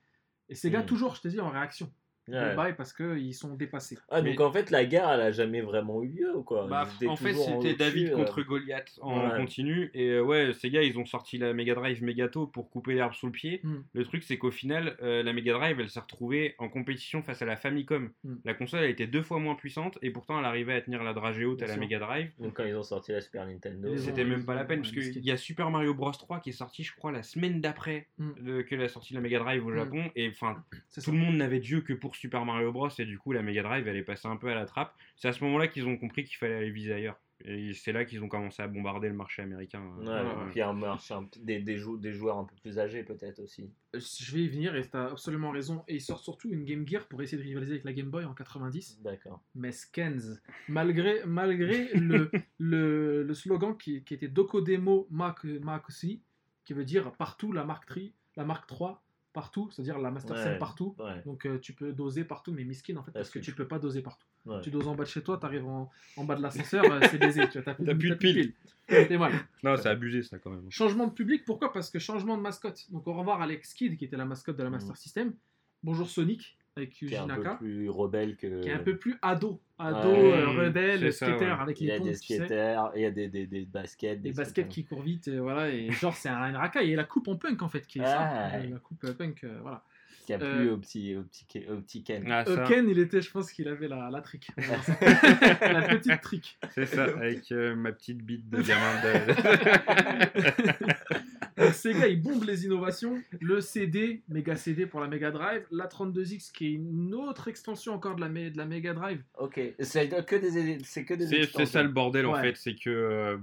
et Sega Mm. toujours, je te dis, en réaction. Ouais. Bye parce qu'ils sont dépassés. Ah, donc Mais- en fait, la guerre, elle a jamais vraiment eu lieu, ou quoi Bah, en fait, c'était David euh. contre Goliath en Ouais. continu. Et euh, ouais, ces gars, ils ont sorti la Mega Drive Megato pour couper l'herbe sous le pied. Mm. Le truc, c'est qu'au final, euh, la Mega Drive, elle s'est retrouvée en compétition face à la Famicom. Mm. La console, elle était deux fois moins puissante et pourtant, elle arrivait à tenir la dragée haute Bien à la sûr. Mega Drive. Donc quand ils ont sorti la Super Nintendo. C'était même pas la peine parce qu'il y a Super Mario Bros 3 qui est sorti, je crois, la semaine d'après Mm. que la sortie de la Mega Drive au Mm. Japon. Et enfin, ça. tout le monde n'avait Dieu que pour Super Mario Bros. Et du coup, la Mega Drive, elle est passée un peu à la trappe. C'est à ce moment-là qu'ils ont compris qu'il fallait aller viser ailleurs. Et c'est là qu'ils ont commencé à bombarder le marché américain. Ouais, Euh, ouais. puis un marché, un des, des, jou- des joueurs un peu plus âgés peut-être aussi. Je vais y venir et tu as absolument raison. Et ils sortent surtout une Game Gear pour essayer de rivaliser avec la Game Boy en 90. D'accord. Mais Skens, malgré, malgré le, le, le slogan qui, qui était Dokodemo Mak Makosi, qui veut dire partout la marque 3, la marque 3 partout, c'est-à-dire la Master System Ouais. partout. Ouais. Donc euh, tu peux doser partout, mais miskin en fait, parce que tu peux pas doser partout. ouais. Tu doses en bas de chez toi, tu arrives en, en bas de l'ascenseur, euh, c'est baisé, tu T'as plus de. T'es mal. Non, c'est abusé ça quand même. Changement de public, pourquoi? Parce que changement de mascotte. Donc au revoir Alex Kidd, qui était la mascotte de la Master Mhm. System. Bonjour Sonic, avec Qui est Yuji un peu Naka, plus rebelle que. qui est un peu plus ado. Ado, Ouais. euh, rebelle, skater, ouais. avec Il y les a pompes, des skaters, il y a des, des, des baskets. Des baskets qui courent vite, et voilà, et genre c'est un, racaille, et la coupe en punk en fait, qui est Ah, ça, ouais. la coupe euh, punk, euh, voilà. Qui a Euh, plu au petit, au petit, au petit Ken. Ah, Euh, Ken, il était, je pense qu'il avait la, la trick. La petite trick. c'est ça, avec euh, ma petite bite de gamin. de- Donc, Sega, il bombe les innovations. Le CD, Mega CD pour la Mega Drive. La 32X, qui est une autre extension encore de la, de la Mega Drive. Ok, c'est que des, c'est que des C'est ça le bordel en fait, c'est que euh,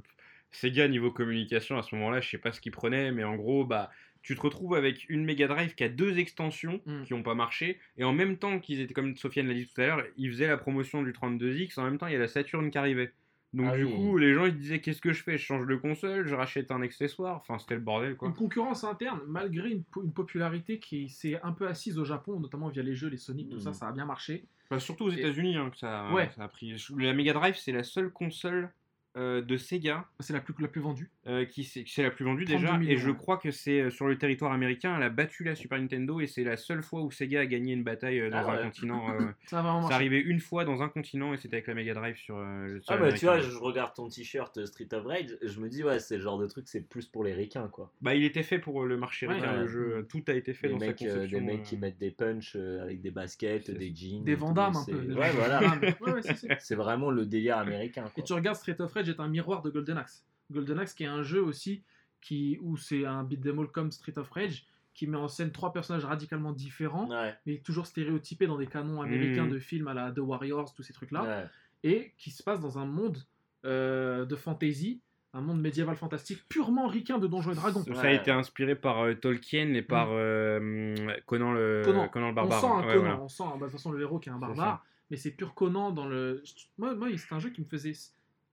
Sega niveau communication à ce moment-là, je sais pas ce qu'ils prenaient, mais en gros, bah tu te retrouves avec une Mega Drive qui a deux extensions Mm. qui n'ont pas marché, et en même temps qu'ils étaient, comme Sofiane l'a dit tout à l'heure, ils faisaient la promotion du 32X, en même temps il y a la Saturn qui arrivait. Donc Ah du oui. coup, les gens ils disaient qu'est-ce que je fais? Je change de console, je rachète un accessoire, enfin c'était le bordel quoi. Une concurrence interne, malgré une, po- une popularité qui s'est un peu assise au Japon, notamment via les jeux, les Sonic, tout ça, Mhm. ça a bien marché. Enfin, surtout aux États-Unis hein, que ça, Ouais. ça a pris. La Mega Drive c'est la seule console euh, de Sega C'est la plus, la plus vendue. euh, qui c'est c'est la plus vendue 32 déjà millions, et je ouais. crois que c'est euh, sur le territoire américain elle a battu la Super Nintendo et c'est la seule fois où Sega a gagné une bataille euh, dans Ah un ouais. continent euh, Ça a vraiment c'est arrivé une fois dans un continent et c'était avec la Mega Drive sur, euh, sur Ah bah tu vois, je regarde ton t-shirt euh, Street of Rage, je me dis ouais, c'est le genre de truc, c'est plus pour les ricains quoi. bah il était fait pour euh, le marché Ouais, ricain, ouais. le jeu tout a été fait Des dans mecs, sa euh, conception des mecs euh, qui mettent des punchs euh, avec des baskets, C'est- des jeans. Des Vandamme un c'est- peu. Ouais, voilà. C'est- vraiment le délire américain Et tu regardes Street of Rage est un miroir de Golden Axe. Golden Axe qui est un jeu aussi qui, où c'est un beat'em all comme Street of Rage qui met en scène trois personnages radicalement différents Ouais, mais toujours stéréotypés dans des canons américains Mhm. de films à la The Warriors, tous ces trucs-là, ouais. et qui se passe dans un monde euh, de fantasy, un monde médiéval fantastique purement ricain de Donjons et Dragons. ça a été inspiré par euh, Tolkien et par euh, Conan le Conan. Conan le on barbare sent un Ouais, Conan, voilà. on sent bah, de toute façon le héros qui est un barbare, mais c'est pur Conan dans le. Moi, moi c'est un jeu qui me faisait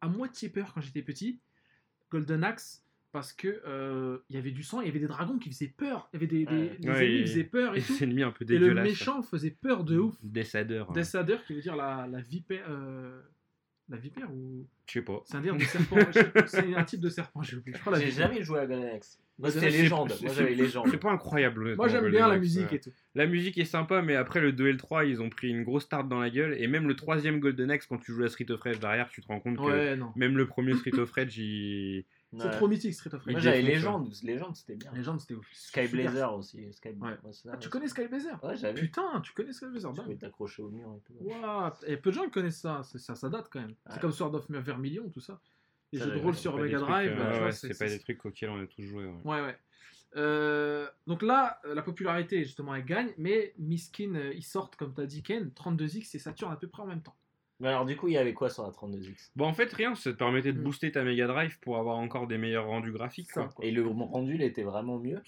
à moitié peur quand j'étais petit, Golden Axe, parce que euh, il y avait du sang, il y avait des dragons qui faisaient peur, il y avait des, des, Ouais. des Ouais, ennemis qui faisaient peur et Et tout, des ennemis un peu et le méchant faisait peur de ouf. Dessadeur hein. Death Adder, qui veut dire la, la vipère. euh, La vipère ou. je sais pas C'est un de serpent. c'est un type de serpent, j'ai oublié. Je crois la J'ai jamais joué à Golden Axe. Moi c'était légende, C'est- moi c'est- j'avais légende. c'est pas incroyable honnêtement, Moi j'aime bien la musique euh. et tout. La musique est sympa, mais après le 2 et le 3, ils ont pris une grosse tarte dans la gueule. Et même le troisième Golden Axe, quand tu joues à Street of Rage derrière, tu te rends compte que même le premier Street of Rage, il... C'est Ouais. trop mythique Street of Moi Rage. j'avais légende, légende c'était bien. Légende, c'était ouf. Sky Super. Blazer aussi. Sky... Ouais. c'est ça, Ah, tu ouais. connais Sky Blazer? Ouais, j'avais. Putain, tu connais Sky Blazer Tu pouvais t'accrocher au mur et tout. Waouh, et peu de gens connaissent ça, ça, ça date quand même. C'est Ouais. comme Sword of Vermilion, tout ça. Les jeux de rôle sur Mega Drive, euh, ouais, ouais, c'est pas des trucs auxquels on a tous joué. ouais. Ouais, ouais. Euh, donc là, euh, la popularité, justement, elle gagne, mais Miskin, ils sortent, comme tu as dit, Ken, 32X et Saturn à peu près en même temps. Mais alors, du coup, il y avait quoi sur la 32X Bon, en fait, rien, ça te permettait de Mm. booster ta Mega Drive pour avoir encore des meilleurs rendus graphiques. Ça, quoi. quoi. Et le rendu, il était vraiment mieux?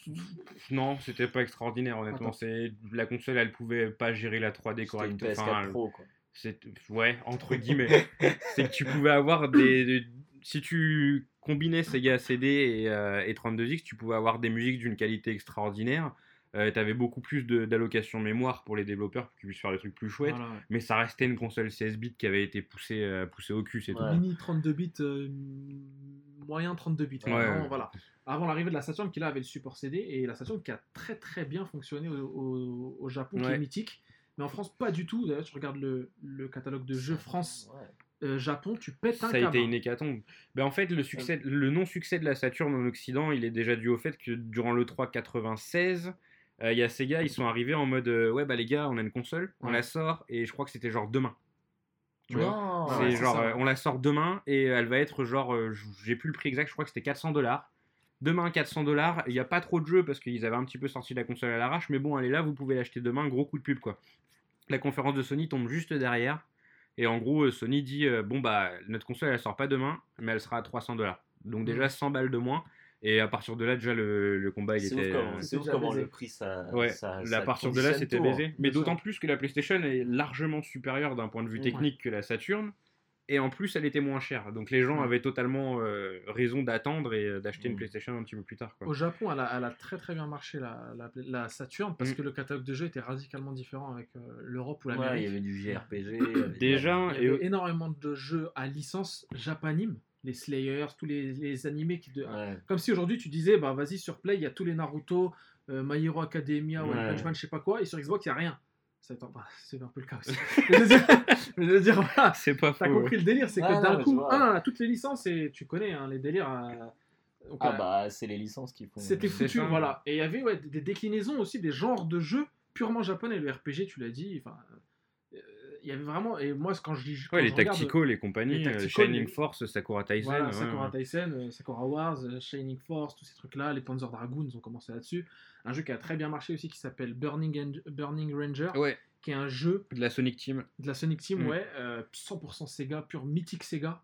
Non, c'était pas extraordinaire, honnêtement. C'est La console, elle pouvait pas gérer la 3D C'était une correctement. PS4 Enfin, Pro, quoi. c'est ouais entre guillemets c'est que tu pouvais avoir des, des- si tu combinais Sega CD et, euh, et 32X tu pouvais avoir des musiques d'une qualité extraordinaire Euh, T'avais beaucoup plus de- d'allocation mémoire pour les développeurs pour qu'ils puissent faire des trucs plus chouettes. Voilà, ouais. Mais ça restait une console 16 bits qui avait été poussée, euh, poussée au cul, c'est tout. Ouais. Mini 32 bits, euh, moyen 32 bits. Ouais. Vraiment, voilà. Avant l'arrivée de la Saturn, qui là avait le support CD, et la Saturn qui a très très bien fonctionné au, au- au Japon, qui est mythique. Mais en France, pas du tout. D'ailleurs, tu regardes le, le catalogue de jeux France, Ouais. euh, Japon, tu pètes un Ça a été câble. une hécatombe. Ben, en fait, le, succès, le non-succès de la Saturn en Occident, il est déjà dû au fait que durant le 3 96, euh, il y a Sega, ils sont arrivés en mode euh, Ouais, bah les gars, on a une console, on la sort, et je crois que c'était genre demain. Tu vois Non. C'est ouais, genre, euh, on la sort demain et elle va être genre, euh, j'ai plus le prix exact, je crois que c'était 400 dollars. Demain, 400 dollars. Il n'y a pas trop de jeux parce qu'ils avaient un petit peu sorti la console à l'arrache, mais bon, elle est là, vous pouvez l'acheter demain. Gros coup de pub, quoi. La conférence de Sony tombe juste derrière. Et en gros, euh, Sony dit euh, Bon, bah, notre console, elle sort pas demain, mais elle sera à 300 dollars. Donc, déjà 100 balles de moins. Et à partir de là, déjà, le, le combat, il était. euh, c'est ouf comment le prix ça. Ouais, ça, là, à partir de là, c'était hein. baisé. Mais d'autant plus que la PlayStation est largement supérieure d'un point de vue Ouais. technique que la Saturn. Et en plus, elle était moins chère. Donc les gens Ouais. avaient totalement euh, raison d'attendre et euh, d'acheter une. PlayStation un petit peu plus tard. Quoi. Au Japon, elle a, elle a très très bien marché la, la, la Saturn parce Mm. que le catalogue de jeux était radicalement différent avec euh, l'Europe ou Ouais, il y l'Amérique. avait du JRPG. il y avait- Déjà, il y et, avait énormément de jeux à licence japanime, les Slayers, tous les, les animés qui de... Ouais. Comme si aujourd'hui tu disais, bah vas-y sur Play, il y a tous les Naruto, euh, My Hero Academia, One Ouais. Punch Man, je sais pas quoi, et sur Xbox, il y a rien. C'est bah, c'est un peu le cas aussi. Je veux dire, mais je veux dire, voilà, c'est pas t'as compris le délire, c'est que d'un coup, un, a toutes les licences et tu connais hein, les délires. euh, donc, Ah euh, bah, c'est les licences qui font. C'était foutu, ça. voilà. Et il y avait ouais, des déclinaisons aussi des genres de jeux purement japonais. Le RPG, tu l'as dit, enfin, y avait vraiment. Et moi, quand je dis. Ouais, les je regarde- Tactical et compagnie, les euh, Shining les- Force, Sakura Tyson. Voilà, ouais, Sakura ouais. Tyson, euh, Sakura Wars, euh, Shining Force, tous ces trucs-là, les Panzer Dragoons ont commencé là-dessus. Un jeu qui a très bien marché aussi qui s'appelle Burning, Burning Ranger, Ouais, qui est un jeu de la Sonic Team. de la Sonic Team, Mm. ouais, euh, 100% Sega, pur mythique Sega,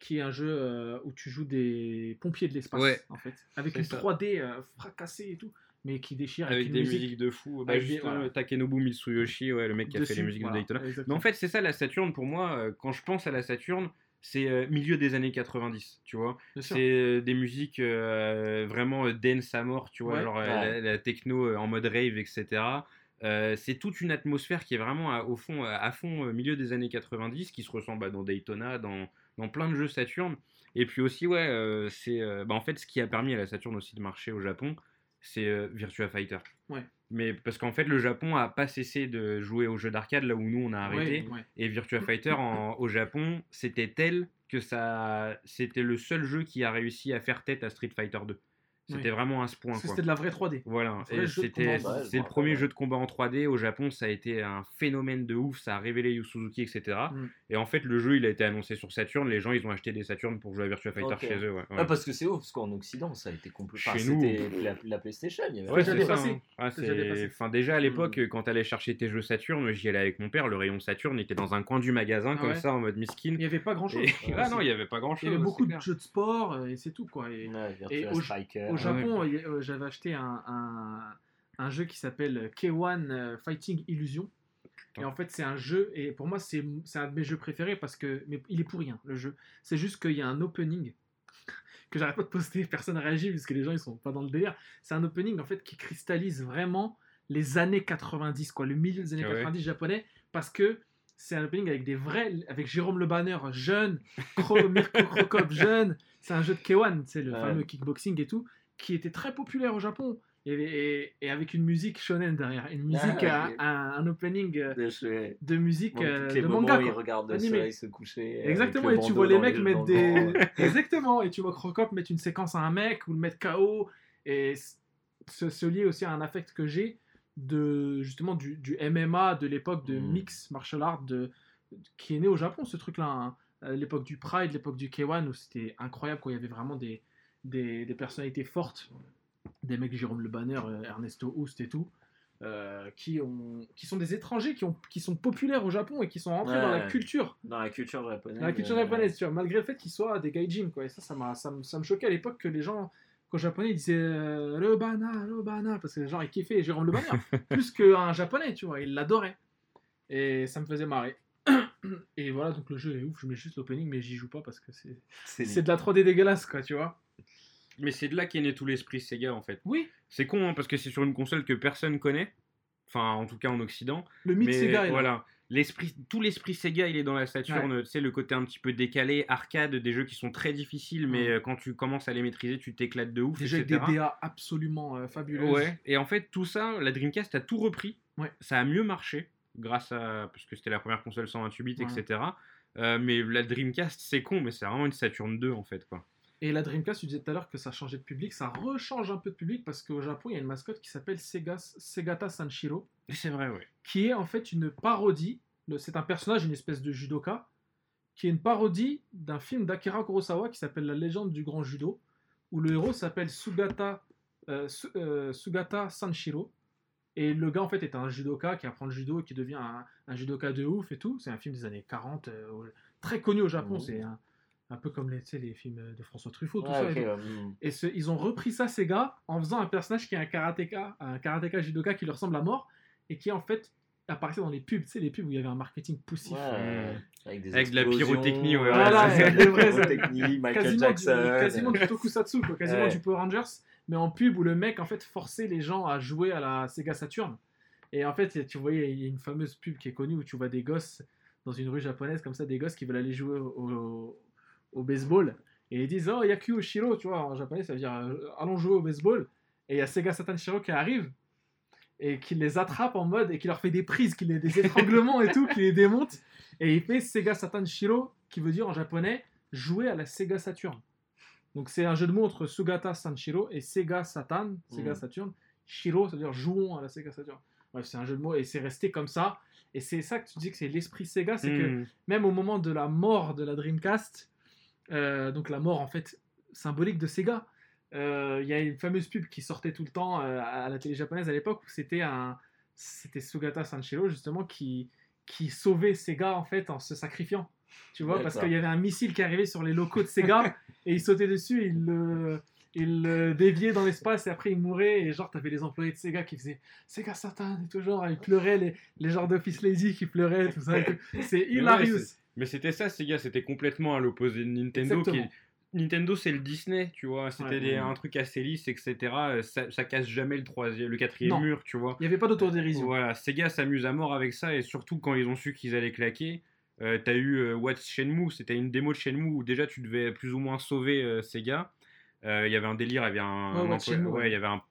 qui est un jeu euh, où tu joues des pompiers de l'espace, Ouais. en fait, avec une ça. 3D euh, fracassée et tout, mais qui déchire Avec une des musique musiques de fou. Bah, Avec des- juste voilà. euh, Takenobu Mitsuyoshi, ouais, le mec qui a fait les musiques voilà, de Daytona. Mais en fait, c'est ça la Saturn pour moi. euh, Quand je pense à la Saturn, c'est euh, milieu des années 90, tu vois. C'est euh, des musiques euh, vraiment euh, dance à mort, tu vois, Ouais. genre Ouais. la, la techno euh, en mode rave, etc. Euh, c'est toute une atmosphère qui est vraiment à- au fond, à, fond, euh, milieu des années 90, qui se ressent bah, dans Daytona, dans, dans plein de jeux Saturn. Et puis aussi, ouais, euh, c'est euh, bah, en fait ce qui a permis à la Saturn aussi de marcher au Japon, c'est euh, Virtua Fighter. Ouais. Mais parce qu'en fait, le Japon a pas cessé de jouer aux jeux d'arcade là où nous on a arrêté. Ouais, ouais. Et Virtua Fighter en- au Japon, c'était tel que ça, c'était le seul jeu qui a réussi à faire tête à Street Fighter 2. C'était Oui. vraiment à ce point. C'était de la vraie 3D. Voilà, c'était le premier jeu de combat en 3D au Japon, ça a été un phénomène de ouf, ça a révélé Yu Suzuki, etc. Mm. Et en fait, le jeu il a été annoncé sur Saturn, les gens ils ont acheté des Saturn pour jouer à Virtua Fighter chez eux. Ouais, ouais. Ah, parce que c'est ouf, parce qu'en Occident, ça a été complètement. Chez nous. la, la PlayStation. Il y avait Ouais, c'est ça, hein. Ah, déjà. Enfin, à l'époque, Mm. quand t'allais chercher tes jeux Saturn, j'y allais avec mon père, le rayon Saturn était dans un coin du magasin, Ah comme ouais. ça, en mode miskin. Il n'y avait pas grand chose. Ah non, il y avait pas grand Il chose. y avait beaucoup de jeux de sport euh, et c'est tout quoi. Virtua Striker. Au Japon, il y a- euh, j'avais acheté un, un, un jeu qui s'appelle K1 euh, Fighting Illusion. Et en fait, c'est un jeu, et pour moi, c'est un de mes jeux préférés parce que. Mais il est pour rien, le jeu. C'est juste qu'il y a un opening que j'arrête pas de poster, personne n'a réagi parce que les gens ils sont pas dans le délire. C'est un opening en fait qui cristallise vraiment les années 90, quoi, le milieu des années Ah ouais. 90 japonais, parce que c'est un opening avec des vrais, avec Jérôme Le Banner jeune, Cro- Mirko Crocop jeune. C'est un jeu de K1, c'est le Ouais. fameux kickboxing et tout, qui était très populaire au Japon. Et, avec une musique shonen derrière, une musique, Ah, un- ok. un, un opening euh, De musique Bon, euh, les de manga. où il quoi. regarde le soleil se coucher. Exactement, et tu vois les mecs mettre des. Exactement, et tu vois Crocop mettre une séquence à un mec ou le mettre KO. Et se, se lier aussi à un affect que j'ai de justement du, du MMA de l'époque de Mm. mix martial art de, qui est né au Japon, ce truc-là. hein. Euh, L'époque du Pride, l'époque du K1, où c'était incroyable, quand il y avait vraiment des, des, des personnalités fortes, des mecs Jérôme Le Banner, euh, Ernesto Houst et tout. euh, qui, ont, qui sont des étrangers qui, ont, qui sont populaires au Japon et qui sont rentrés dans la culture Dans la culture japonaise. dans la culture euh, japonaise, tu vois, malgré le fait qu'ils soient des gaijin, quoi. Et ça, ça, m'a- ça, me- ça me choquait à l'époque que les gens, qu'aux japonais, ils disaient euh, le bana, le bana, parce que les gens, ils kiffaient Jérôme Le Banner, plus qu'un japonais, tu vois, ils l'adoraient. Et ça me faisait marrer. Et voilà, donc le jeu est ouf, je mets juste l'opening, mais j'y joue pas parce que C'est c'est de la 3D dégueulasse, quoi, tu vois. Mais c'est de là qu'est né tout l'esprit Sega en fait. Oui, C'est con hein, parce que c'est sur une console que personne connaît. Enfin, en tout cas en Occident. le mythe mais Sega est voilà. L'esprit, tout l'esprit Sega, il est dans la Saturn. Tu sais, le côté un petit peu décalé, arcade, des jeux qui sont très difficiles, mais Ouais. euh, quand tu commences à les maîtriser, tu t'éclates de ouf, Des jeux des. DA absolument euh, fabuleux. Ouais. Et en fait, tout ça, la Dreamcast a tout repris. Ouais. Ça a mieux marché grâce à parce que c'était la première console 128 bits, Ouais. etc. Euh, mais la Dreamcast, c'est con, mais c'est vraiment une Saturn 2 en fait, quoi. Et la Dreamcast, tu disais tout à l'heure que ça changeait de public, ça rechange un peu de public parce qu'au Japon, il y a une mascotte qui s'appelle Sega, Segata Sanshiro, C'est vrai, ouais. qui est en fait une parodie. C'est un personnage, une espèce de judoka, qui est une parodie d'un film d'Akira Kurosawa qui s'appelle La légende du grand judo, où le héros s'appelle Sugata, euh, Su- euh, Sugata Sanshiro. Et le gars, en fait, est un judoka qui apprend le judo et qui devient un, un judoka de ouf et tout. C'est un film des années 40, euh, très connu au Japon. Mhm. C'est un, un peu comme les, tu sais, les films de François Truffaut, tout Ouais, ça. et ouais, mm. Ce- ils ont repris ça, ces gars, en faisant un personnage qui est un karatéka, un karatéka judoka qui lui ressemble à mort, et qui en fait apparaissait dans les pubs, tu sais, les pubs où il y avait un marketing poussif. Ouais, ouais, avec, des Avec de la pyrotechnie, ouais, Voilà, c'est pyrotechnie, Michael quasiment, Jackson. Du, quasiment du tokusatsu, quoi, quasiment Ouais. du Power Rangers, mais en pub où le mec en fait forçait les gens à jouer à la Sega Saturn. Et en fait, tu voyais, il y a une fameuse pub qui est connue où tu vois des gosses dans une rue japonaise comme ça, des gosses qui veulent aller jouer au, au- baseball. Et ils disent Oh, Yaku Shiro, tu vois, en japonais ça veut dire euh, Allons jouer au baseball. Et il y a Sega Saturn Shiro qui arrive et qui les attrape en mode et qui leur fait des prises, qui les des étranglements et tout, qui les démonte. Et il fait Sega Saturn Shiro, qui veut dire en japonais jouer à la Sega Saturn. Donc c'est un jeu de mots entre Sugata Sanshiro et Sega Saturn, Sega Mm. Saturn. Shiro, c'est-à-dire jouons à la Sega Saturn. Bref, c'est un jeu de mots et c'est resté comme ça. Et c'est ça que tu dis que c'est l'esprit Sega, c'est que Mm. même au moment de la mort de la Dreamcast, euh, donc la mort en fait symbolique de Sega, euh, il y a une fameuse pub qui sortait tout le temps euh, à la télé japonaise à l'époque où c'était un, c'était Sugata Sanshiro justement qui qui sauvait Sega en fait en se sacrifiant. Tu vois, parce qu'il y avait un missile qui arrivait sur les locaux de Sega et il sautait dessus, et il le, il le déviait dans l'espace et après il mourait et genre t'avais les employés de Sega qui faisaient Sega Satan! et tout genre ils pleuraient les, les genres d'Office Lazy qui pleuraient tout ça c'est hilarious Mais c'était ça, Sega, c'était complètement à l'opposé de Nintendo. Qui... Nintendo, c'est le Disney, tu vois. C'était Ouais. un truc assez lisse, etc. Euh, Ça, ça casse jamais le troisième, le quatrième Non. mur, tu vois. il n'y avait pas d'autodérision Voilà, Sega s'amuse à mort avec ça et surtout quand ils ont su qu'ils allaient claquer, euh, t'as eu euh, What's Shenmue, c'était une démo de Shenmue où déjà tu devais plus ou moins sauver euh, Sega. Il y avait un délire, il y avait un,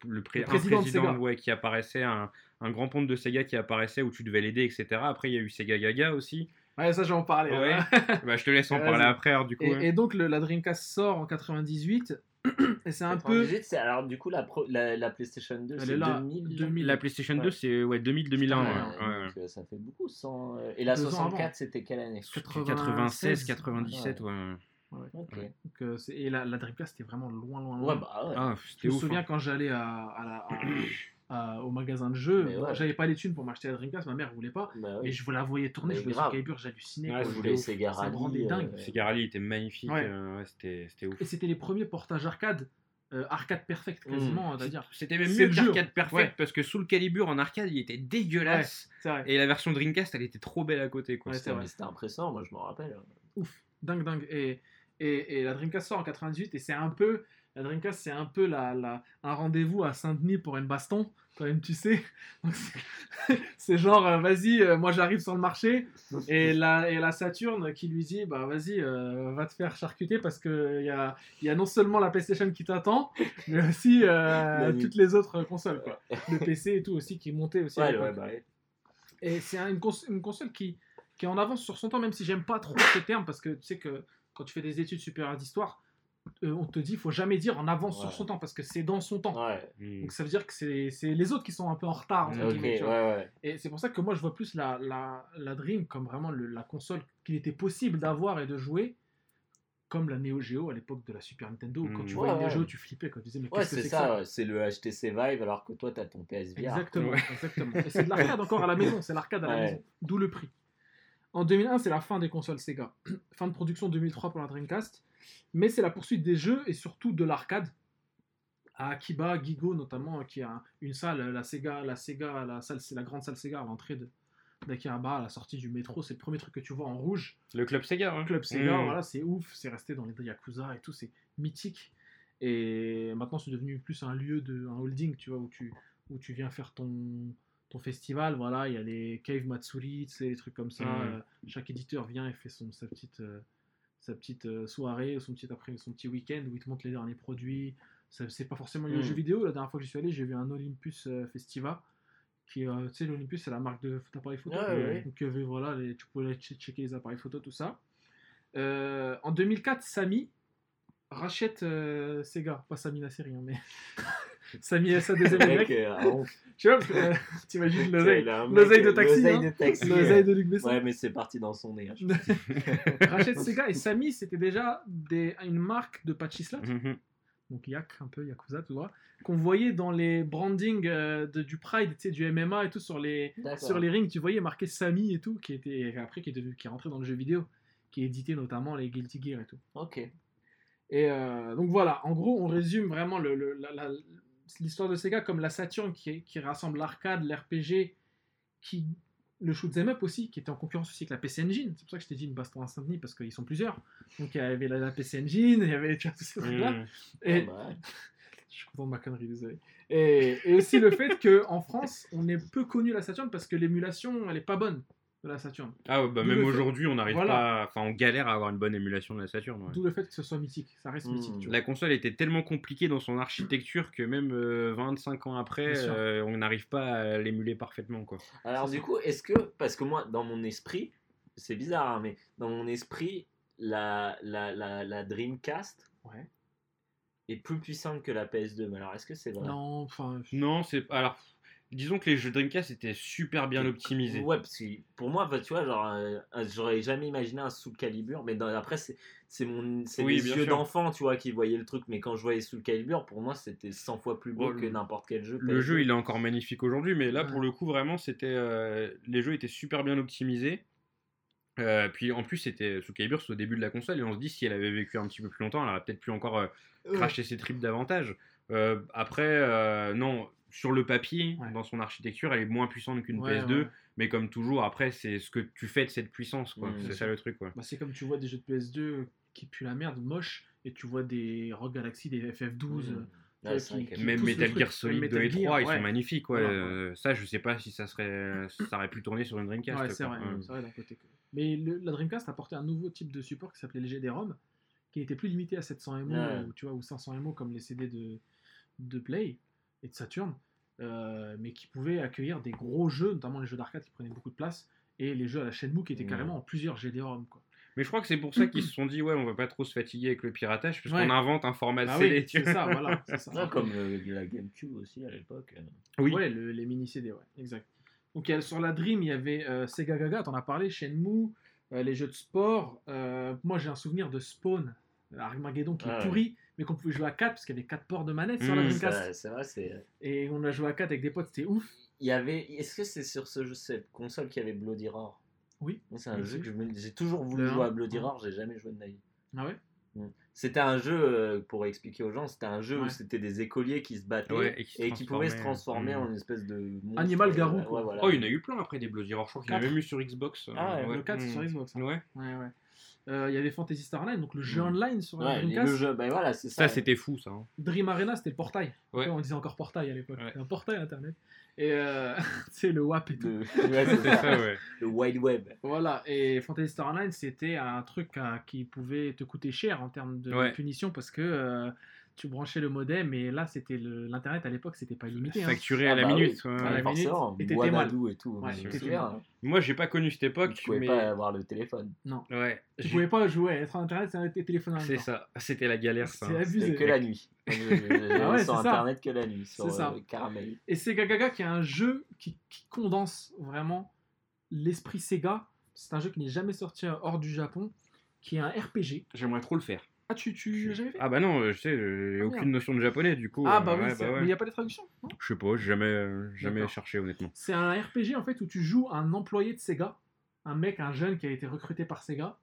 le, président de ouais, qui apparaissait, un, un grand ponte de Sega qui apparaissait où tu devais l'aider, etc. Après il y a eu Sega Gaga aussi. Ouais ça je vais en parler Ouais. hein. bah, je te laisse en parler après, alors, du coup. et, hein. et donc le- la Dreamcast sort en 98 et c'est un peu 98, c'est alors du coup la, pro- la, la PlayStation 2, Elle c'est est là, 2000. 2000. La PlayStation 2, Ouais. c'est ouais, 2000-2001. Ouais, ouais, ouais. donc, euh, ça fait beaucoup. Sans... euh, Et la Deux ans 64, avant. c'était quelle année? 96, 97, ouais. Ok. Donc, euh, et la, la Dreamcast était vraiment loin loin loin Ouais, bah ouais. Ah, Je c'était me souviens hein. quand j'allais à, à la- à- à- au magasin de jeux, Mais ouais. j'avais pas les thunes pour m'acheter la Dreamcast, ma mère voulait pas, Bah oui. et je la voyais tourner, Mais je Calibur, j'hallucinais. Ouais, je voulais ouf. Sega Ça me Rally. rendait dingue. euh, était magnifique, Ouais. euh, ouais, c'était c'était ouf. Et c'était les premiers portages arcade, euh, arcade perfect quasiment, Mmh. dire. C'était même mieux l'arcade perfect Ouais. parce que sous le calibre en arcade il était dégueulasse et la version Dreamcast elle était trop belle à côté quoi. Ouais, c'était impressionnant, moi je m'en rappelle. Ouf, dingue, dingue. Et, et, et la Dreamcast sort en 98 et c'est un peu, la Dreamcast c'est un peu la, la, un rendez-vous à Saint-Denis pour une baston, quand même tu sais. C'est- genre, euh, vas-y, euh, moi j'arrive sur le marché et la, et la Saturn qui lui dit, bah vas-y, euh, va te faire charcuter parce que il y a, y a non seulement la PlayStation qui t'attend, mais aussi toutes les autres consoles, quoi. Le PC et tout aussi qui montait aussi. Ouais, ouais, bah ouais. Et c'est un- une, cons- une console qui, qui est en avance sur son temps, même si j'aime pas trop ce terme, parce que tu sais que quand tu fais des études supérieures d'histoire, on te dit faut jamais dire en avance sur son temps, parce que c'est dans son temps. Ouais. Donc ça veut dire que c'est c'est les autres qui sont un peu en retard. tu vois. ouais. Et c'est pour ça que moi je vois plus la, la, la Dream comme vraiment le- la console qu'il était possible d'avoir et de jouer, comme la Neo Geo à l'époque de la Super Nintendo, quand tu Mm. vois Ouais, Neo ouais. Geo, tu flippais, quand tu disais mais Ouais, qu'est-ce que c'est ça, c'est le HTC Vive alors que toi t'as ton PSVR. Exactement, Ouais. exactement. Et c'est de l'arcade encore à la maison, c'est l'arcade à la maison, d'où le prix. En 2001, c'est la fin des consoles Sega. fin de production 2003 pour la Dreamcast, mais c'est la poursuite des jeux et surtout de l'arcade. À Akiba, Gigo notamment, qui a une salle, la Sega, la Sega, la salle, c'est la grande salle Sega à l'entrée de d'Akiraba, à la sortie du métro, c'est le premier truc que tu vois en rouge. Le club Sega. hein. Club Sega, Mm. voilà, c'est ouf, c'est resté dans les Yakuza et tout, c'est mythique. Et maintenant, c'est devenu plus un lieu, de, un holding, tu vois, où tu, où tu viens faire ton, ton festival. Voilà, il y a les Cave Matsuri, tu sais, les trucs comme ça. Euh, chaque éditeur vient et fait son, sa petite, euh, sa petite euh, soirée, son petit, après, son petit week-end où il te montre les derniers produits. C'est pas forcément lié aux Mhm. jeux vidéo. La dernière fois que j'y suis allé, j'ai vu un Olympus euh, Festiva. Qui, euh, tu sais, l'Olympus, c'est la marque de d'appareils photo. Ah, ouais. Donc, voilà, les- tu pouvais checker les appareils photo, tout ça. Euh, en 2004, Samy rachète Sega. Pas Samy la série, hein, mais Samy sa deuxième Le mec, euh. Tu vois, parce que, euh, t'imagines l'oseille. L'oseille de euh, taxi, l'oseille hein. de taxi, L'oseille euh. de Luc Besson. Ouais, mais c'est parti dans son nez. hein, rachète Sega et Samy, c'était déjà des, une marque de patchy slot. Mhm. donc Yak, un peu Yakuza, tu vois, qu'on voyait dans les brandings euh, de- du Pride, tu sais, du MMA et tout, sur les, D'accord. sur les rings, tu voyais marqué Samy et tout, qui était après qui est, devenu, qui est rentré dans le jeu vidéo, qui éditait notamment les Guilty Gear et tout. Ok. Et euh, donc voilà, en gros, on résume vraiment le- le- la- la- l'histoire de Sega comme la Saturn qui, qui rassemble l'arcade, l'RPG, qui le shoot'em up aussi, qui était en concurrence aussi avec la PC Engine. C'est pour ça que je t'ai dit une baston à Saint-Denis, parce qu'ils sont plusieurs. Donc il y avait la, la PC Engine, il y avait tu vois, tous ces trucs-là. Mhm. Et, bah, je suis content de ma connerie, désolé. Et, et aussi le fait qu'en France, on est peu connu la Saturn parce que l'émulation, elle est pas bonne de la Saturn. Ah ouais, bah même aujourd'hui, on n'arrive Voilà. pas. Enfin, on galère à avoir une bonne émulation de la Saturn. ouais. D'où le fait que ce soit mythique. Ça reste Hmm. mythique. Tu vois. La console était tellement compliquée dans son architecture que même euh, 25 ans après, euh, on n'arrive pas à l'émuler parfaitement. Quoi. Alors du coup, est-ce que, parce que moi, dans mon esprit, c'est bizarre, hein, mais dans mon esprit, la, la, la, la Dreamcast Ouais. est plus puissante que la PS2. Mais alors, est-ce que c'est vrai? Non, enfin. Non, c'est. Alors, disons que les jeux Dreamcast étaient super bien optimisés. Ouais, parce que pour moi, bah, tu vois, genre, euh, euh, j'aurais jamais imaginé un Soul Calibur, mais dans- après, c'est c'est mon c'est Oui, les bien yeux d'enfant, tu vois, qui voyaient le truc, mais quand je voyais Soul Calibur, pour moi, c'était 100 fois plus beau Bon, que n'importe quel jeu. Le PS2. jeu, il est encore magnifique aujourd'hui, mais là, Ouais. pour le coup, vraiment, c'était. euh, les jeux étaient super bien optimisés. Euh, puis en plus, c'était sous Calibur, c'est au début de la console, et on se dit si elle avait vécu un petit peu plus longtemps, elle aurait peut-être pu encore cracher ses tripes davantage. Après, non, sur le papier, Ouais. dans son architecture, elle est moins puissante qu'une Ouais, PS2, ouais. mais comme toujours, après, c'est ce que tu fais de cette puissance, quoi. Mm. c'est ça le truc, quoi. Bah, c'est comme tu vois des jeux de PS2 qui puent la merde, moche, et tu vois des Rogue Galaxy, des FF12. Mmh. euh, Ouais, qui- qui- Même Metal. Gear Solid 2 Metal et 3, Gear, ils ouais. sont magnifiques. Ouais. Euh, ça, je sais pas si ça serait, ça aurait pu tourner sur une Dreamcast. Ouais, c'est vrai, Ouais. c'est vrai d'un côté. Mais le- la Dreamcast a apporté un nouveau type de support qui s'appelait le GD-ROM, qui n'était plus limité à 700 MO Ouais. ou, tu vois, ou 500 MO comme les CD de, de Play et de Saturn, euh, mais qui pouvait accueillir des gros jeux, notamment les jeux d'arcade qui prenaient beaucoup de place, et les jeux à la Shenmue qui étaient Ouais. carrément en plusieurs GD-ROM. Quoi. Mais je crois que c'est pour ça qu'ils se sont dit, ouais, on va pas trop se fatiguer avec le piratage, parce Ouais. qu'on invente un format Bah CD. oui, c'est ça, voilà. c'est ça. Ouais, comme euh, la GameCube aussi à l'époque. euh. Oui. Ouais, le- les mini CD, ouais, exact. Donc il y a- sur la Dream, il y avait euh, Sega Gaga, t'en as parlé, Shenmue, euh, les jeux de sport. euh, moi j'ai un souvenir de Spawn, Armageddon qui Ah est ouais. pourri, mais qu'on pouvait jouer à 4 parce qu'il y avait 4 ports de manette sur la Mmh, Dreamcast. Ça- C'est vrai, c'est. Et on a joué à 4 avec des potes, c'était ouf. Il y avait. Est-ce que c'est sur ce jeu, cette console qui avait Bloody Roar? Oui. C'est un Oui, jeu que je me- j'ai toujours voulu jouer à Bloody. Roar, j'ai jamais joué de ma vie. Ah ouais? C'était un jeu, euh, pour expliquer aux gens, c'était un jeu où c'était des écoliers qui se battaient Ouais, et qui se et qui pouvaient se transformer Mm. en une espèce de monstre. Animal euh, garou, ouais, voilà. Oh, il y en a eu plein après des Bloody Roar. Je crois qu'il y en a même eu sur Xbox. Ah ouais, Le 4 Mm. sur Xbox. hein. Ouais. Ouais, ouais. Euh, Il y avait Fantasy Star Online, donc le jeu Mm. online sur Ouais, Dreamcast. le jeu, ben voilà, c'est ça. Ça, c'était fou, ça. hein. Dream Arena, c'était le portail. Ouais. On disait encore portail à l'époque. Ouais. C'était Un portail internet. Et euh, c'est le WAP et tout. Le, ça. Le Wide Web. Voilà, et Fantasy Star Online, c'était un truc euh, qui pouvait te coûter cher en termes de Ouais. punition parce que euh, tu branchais le modem et là, c'était l'internet à l'époque, c'était pas illimité. hein. Facturé Ah à la bah oui. minute. ouais, À la minute, forcément, et tout. Ouais, souviens, hein. Moi, j'ai pas connu cette époque, Tu pouvais mais pas avoir le téléphone. ouais, Tu pouvais pas jouer, être sur internet, c'était téléphone en c'est ça. C'était la galère, ça. C'est abusé. C'était que la nuit. Ah ouais, sur c'est ça. internet que la nuit, sur C'est ça. euh, Caramel. Et Sega Gaga qui est un jeu qui, qui condense vraiment l'esprit Sega. C'est un jeu qui n'est jamais sorti hors du Japon, qui est un RPG. J'aimerais trop le faire. Ah, tu, tu l'as jamais fait Ah bah non, euh, je sais, j'ai Ah, aucune notion de japonais, du coup. Ah, euh, bah oui, ouais, bah ouais. mais il n'y a pas de traduction. Je sais pas, j'ai jamais, euh, jamais cherché, honnêtement. C'est un RPG en fait où tu joues un employé de Sega, un mec, un jeune qui a été recruté par Sega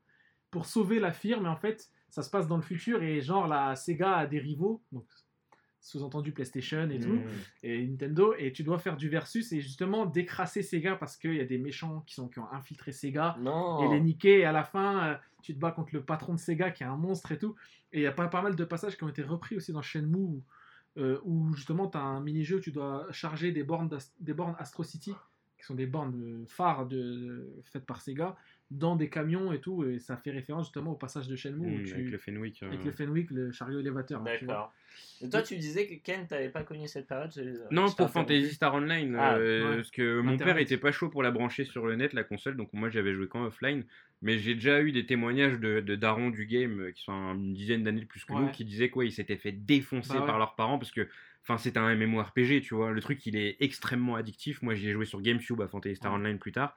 pour sauver la firme. Et en fait, ça se passe dans le futur et genre la Sega a des rivaux. Donc sous-entendu PlayStation et tout, Mmh. et Nintendo, et tu dois faire du versus et justement décrasser Sega parce qu'il y a des méchants qui, sont, qui ont infiltré Sega Non. et les niquer, et à la fin, euh, tu te bats contre le patron de Sega qui est un monstre et tout. Et il y a pas, pas mal de passages qui ont été repris aussi dans Shenmue où, euh, où justement tu as un mini-jeu où tu dois charger des bornes, des bornes Astro City, qui sont des bornes phares de, faites par Sega, dans des camions et tout, et ça fait référence justement au passage de Shenmue où Mmh, tu- Avec le Fenwick. euh, avec le Fenwick, le chariot élévateur. hein. D'accord. Et toi, tu disais que Ken, t'avais pas connu cette période les- Non, pour. Fantasy Star Online, Ah, euh, ouais. parce que mon père était pas chaud pour la brancher sur le net, la console, donc moi j'avais joué qu'en offline. Mais j'ai déjà eu des témoignages de, de darons du game euh, qui sont une dizaine d'années de plus que nous, qui disaient quoi, ils s'étaient fait défoncer Bah ouais. par leurs parents parce que, enfin, c'est un MMORPG, tu vois. Le truc, il est extrêmement addictif. Moi, j'y ai joué sur GameCube à Fantasy Star. Online plus tard.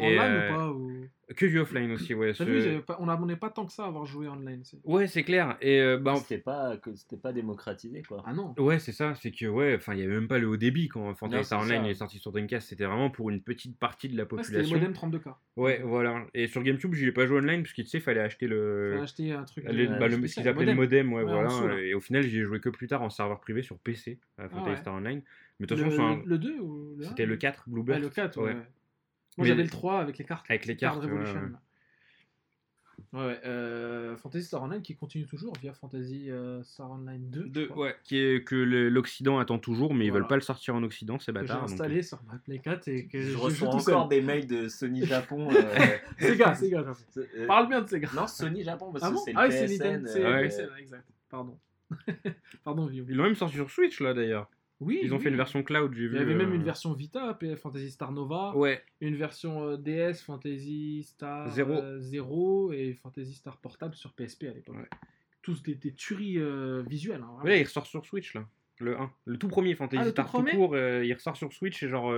Online euh, ou pas ou... Que du offline aussi, ouais. T'as ce- vu, j'avais pas- on n'est pas tant que ça à avoir joué online. c'est- Ouais, c'est clair. Et euh, bah, C'était pas, que c'était pas démocratisé, quoi. Ah non. Ouais, c'est ça, c'est que ouais, enfin, il y avait même pas le haut débit quand Fantasy Star Online ça. est sorti sur Dreamcast, c'était vraiment pour une petite partie de la Ouais, c'était le population. modem 32K. Ouais, voilà. Et sur GameCube, j'y ai pas joué online parce qu'il tu sais, fallait acheter Fallait le, acheter un truc. le- euh, bah, le- ce qu'ils appelaient le modem, ouais, voilà. dessous, et au final, j'y ai joué que plus tard en serveur privé sur PC à Fantasy ouais. Star Online. Mais de Le, toute façon, le, le 2 ou le 1 c'était le 4 Bluebird. Ouais, le 4, ouais. Moi j'avais le 3 avec les cartes. Avec les Card cartes, Revolution. ouais, ouais. là. Ouais, ouais. euh, Fantasy Star Online qui continue toujours via Fantasy euh, Star Online 2. je De- crois, ouais, qui est, que le- l'Occident attend toujours, mais ils Voilà. veulent pas le sortir en Occident, ces Que j'ai bâtards. donc- installé sur ma Play 4 et que Je reçois encore des mails de Sony Japon. euh, Sega, Sega, Japon. c'est- euh, Parle bien de Sega. Non, Sony Japon, parce Ah que bon c'est le Ah oui, c'est PSN. Nintendo, c'est euh, ouais. Exact. Pardon. Pardon, Vio. Ils l'ont même sorti sur Switch, là, d'ailleurs. Oui, Ils ont oui. fait une version cloud, j'ai Il vu. y avait même euh, une version Vita, Fantasy Star Nova, Ouais, une version euh, DS, Fantasy Star Zéro. euh, et Fantasy Star Portable sur PSP à l'époque. Ouais. Tous des, des tueries euh, visuelles. hein. Ouais, il ressort sur Switch là. Le 1. Le tout premier Fantasy Ah, tout Star tout premier court, il ressort sur Switch et genre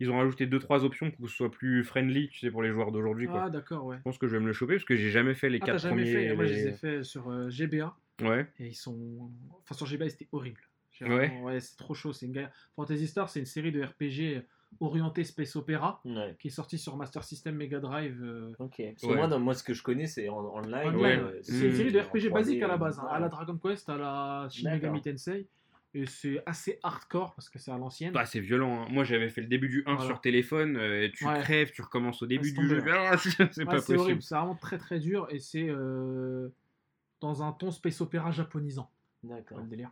ils ont rajouté 2-3 options pour que ce soit plus friendly, tu sais, pour les joueurs d'aujourd'hui. Ah, d'accord, ouais. Je pense que je vais me le choper parce que j'ai jamais fait les Ah, t'as 4 jamais premiers. fait Moi, je les ai fait sur GBA Ouais. et ils sont. Enfin, sur GBA, c'était horrible. Ouais. vraiment- ouais c'est trop chaud. C'est une galère. Fantasy Star, c'est une série de RPG orientée Space Opera Ouais. qui est sortie sur Master System Mega Drive. euh, Ok. Parce que Ouais. moi, moi, ce que je connais, c'est en online. online, ouais. euh, C'est une série de RPG 3D, basique à la euh, base, hein, à la Dragon Quest, à la Shin. Megami Tensei. Et c'est assez hardcore parce que c'est à l'ancienne. Bah, c'est violent. hein. Moi j'avais fait le début du 1 Voilà. sur téléphone, euh, tu Ouais. crèves, tu recommences au début du jeu. Ah, c'est pas c'est possible. horrible, c'est vraiment très très dur et c'est euh, dans un ton space opéra japonisant. D'accord. délire.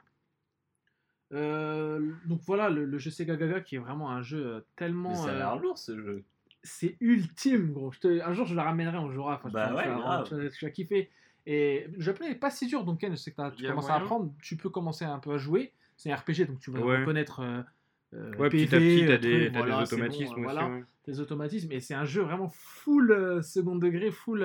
Euh, donc voilà, le, le jeu Sega Gaga qui est vraiment un jeu euh, tellement. Mais ça a euh, l'air lourd ce jeu. c'est ultime, gros. Je te- Un jour, je le ramènerai, on jouera. Enfin, Bah tu, ouais, tu vas- kiffer. Et le Japonais n'est pas si dur, donc Ken, je sais que t'as- tu commences à apprendre. Tu peux commencer un peu à jouer. C'est un RPG, donc tu vas Ouais. euh, euh, Ouais, petit à PV, petit, t'as euh, des, voilà, des bon, automatismes euh, aussi. voilà, ouais. des automatismes. Et c'est un jeu vraiment full euh, second degré, full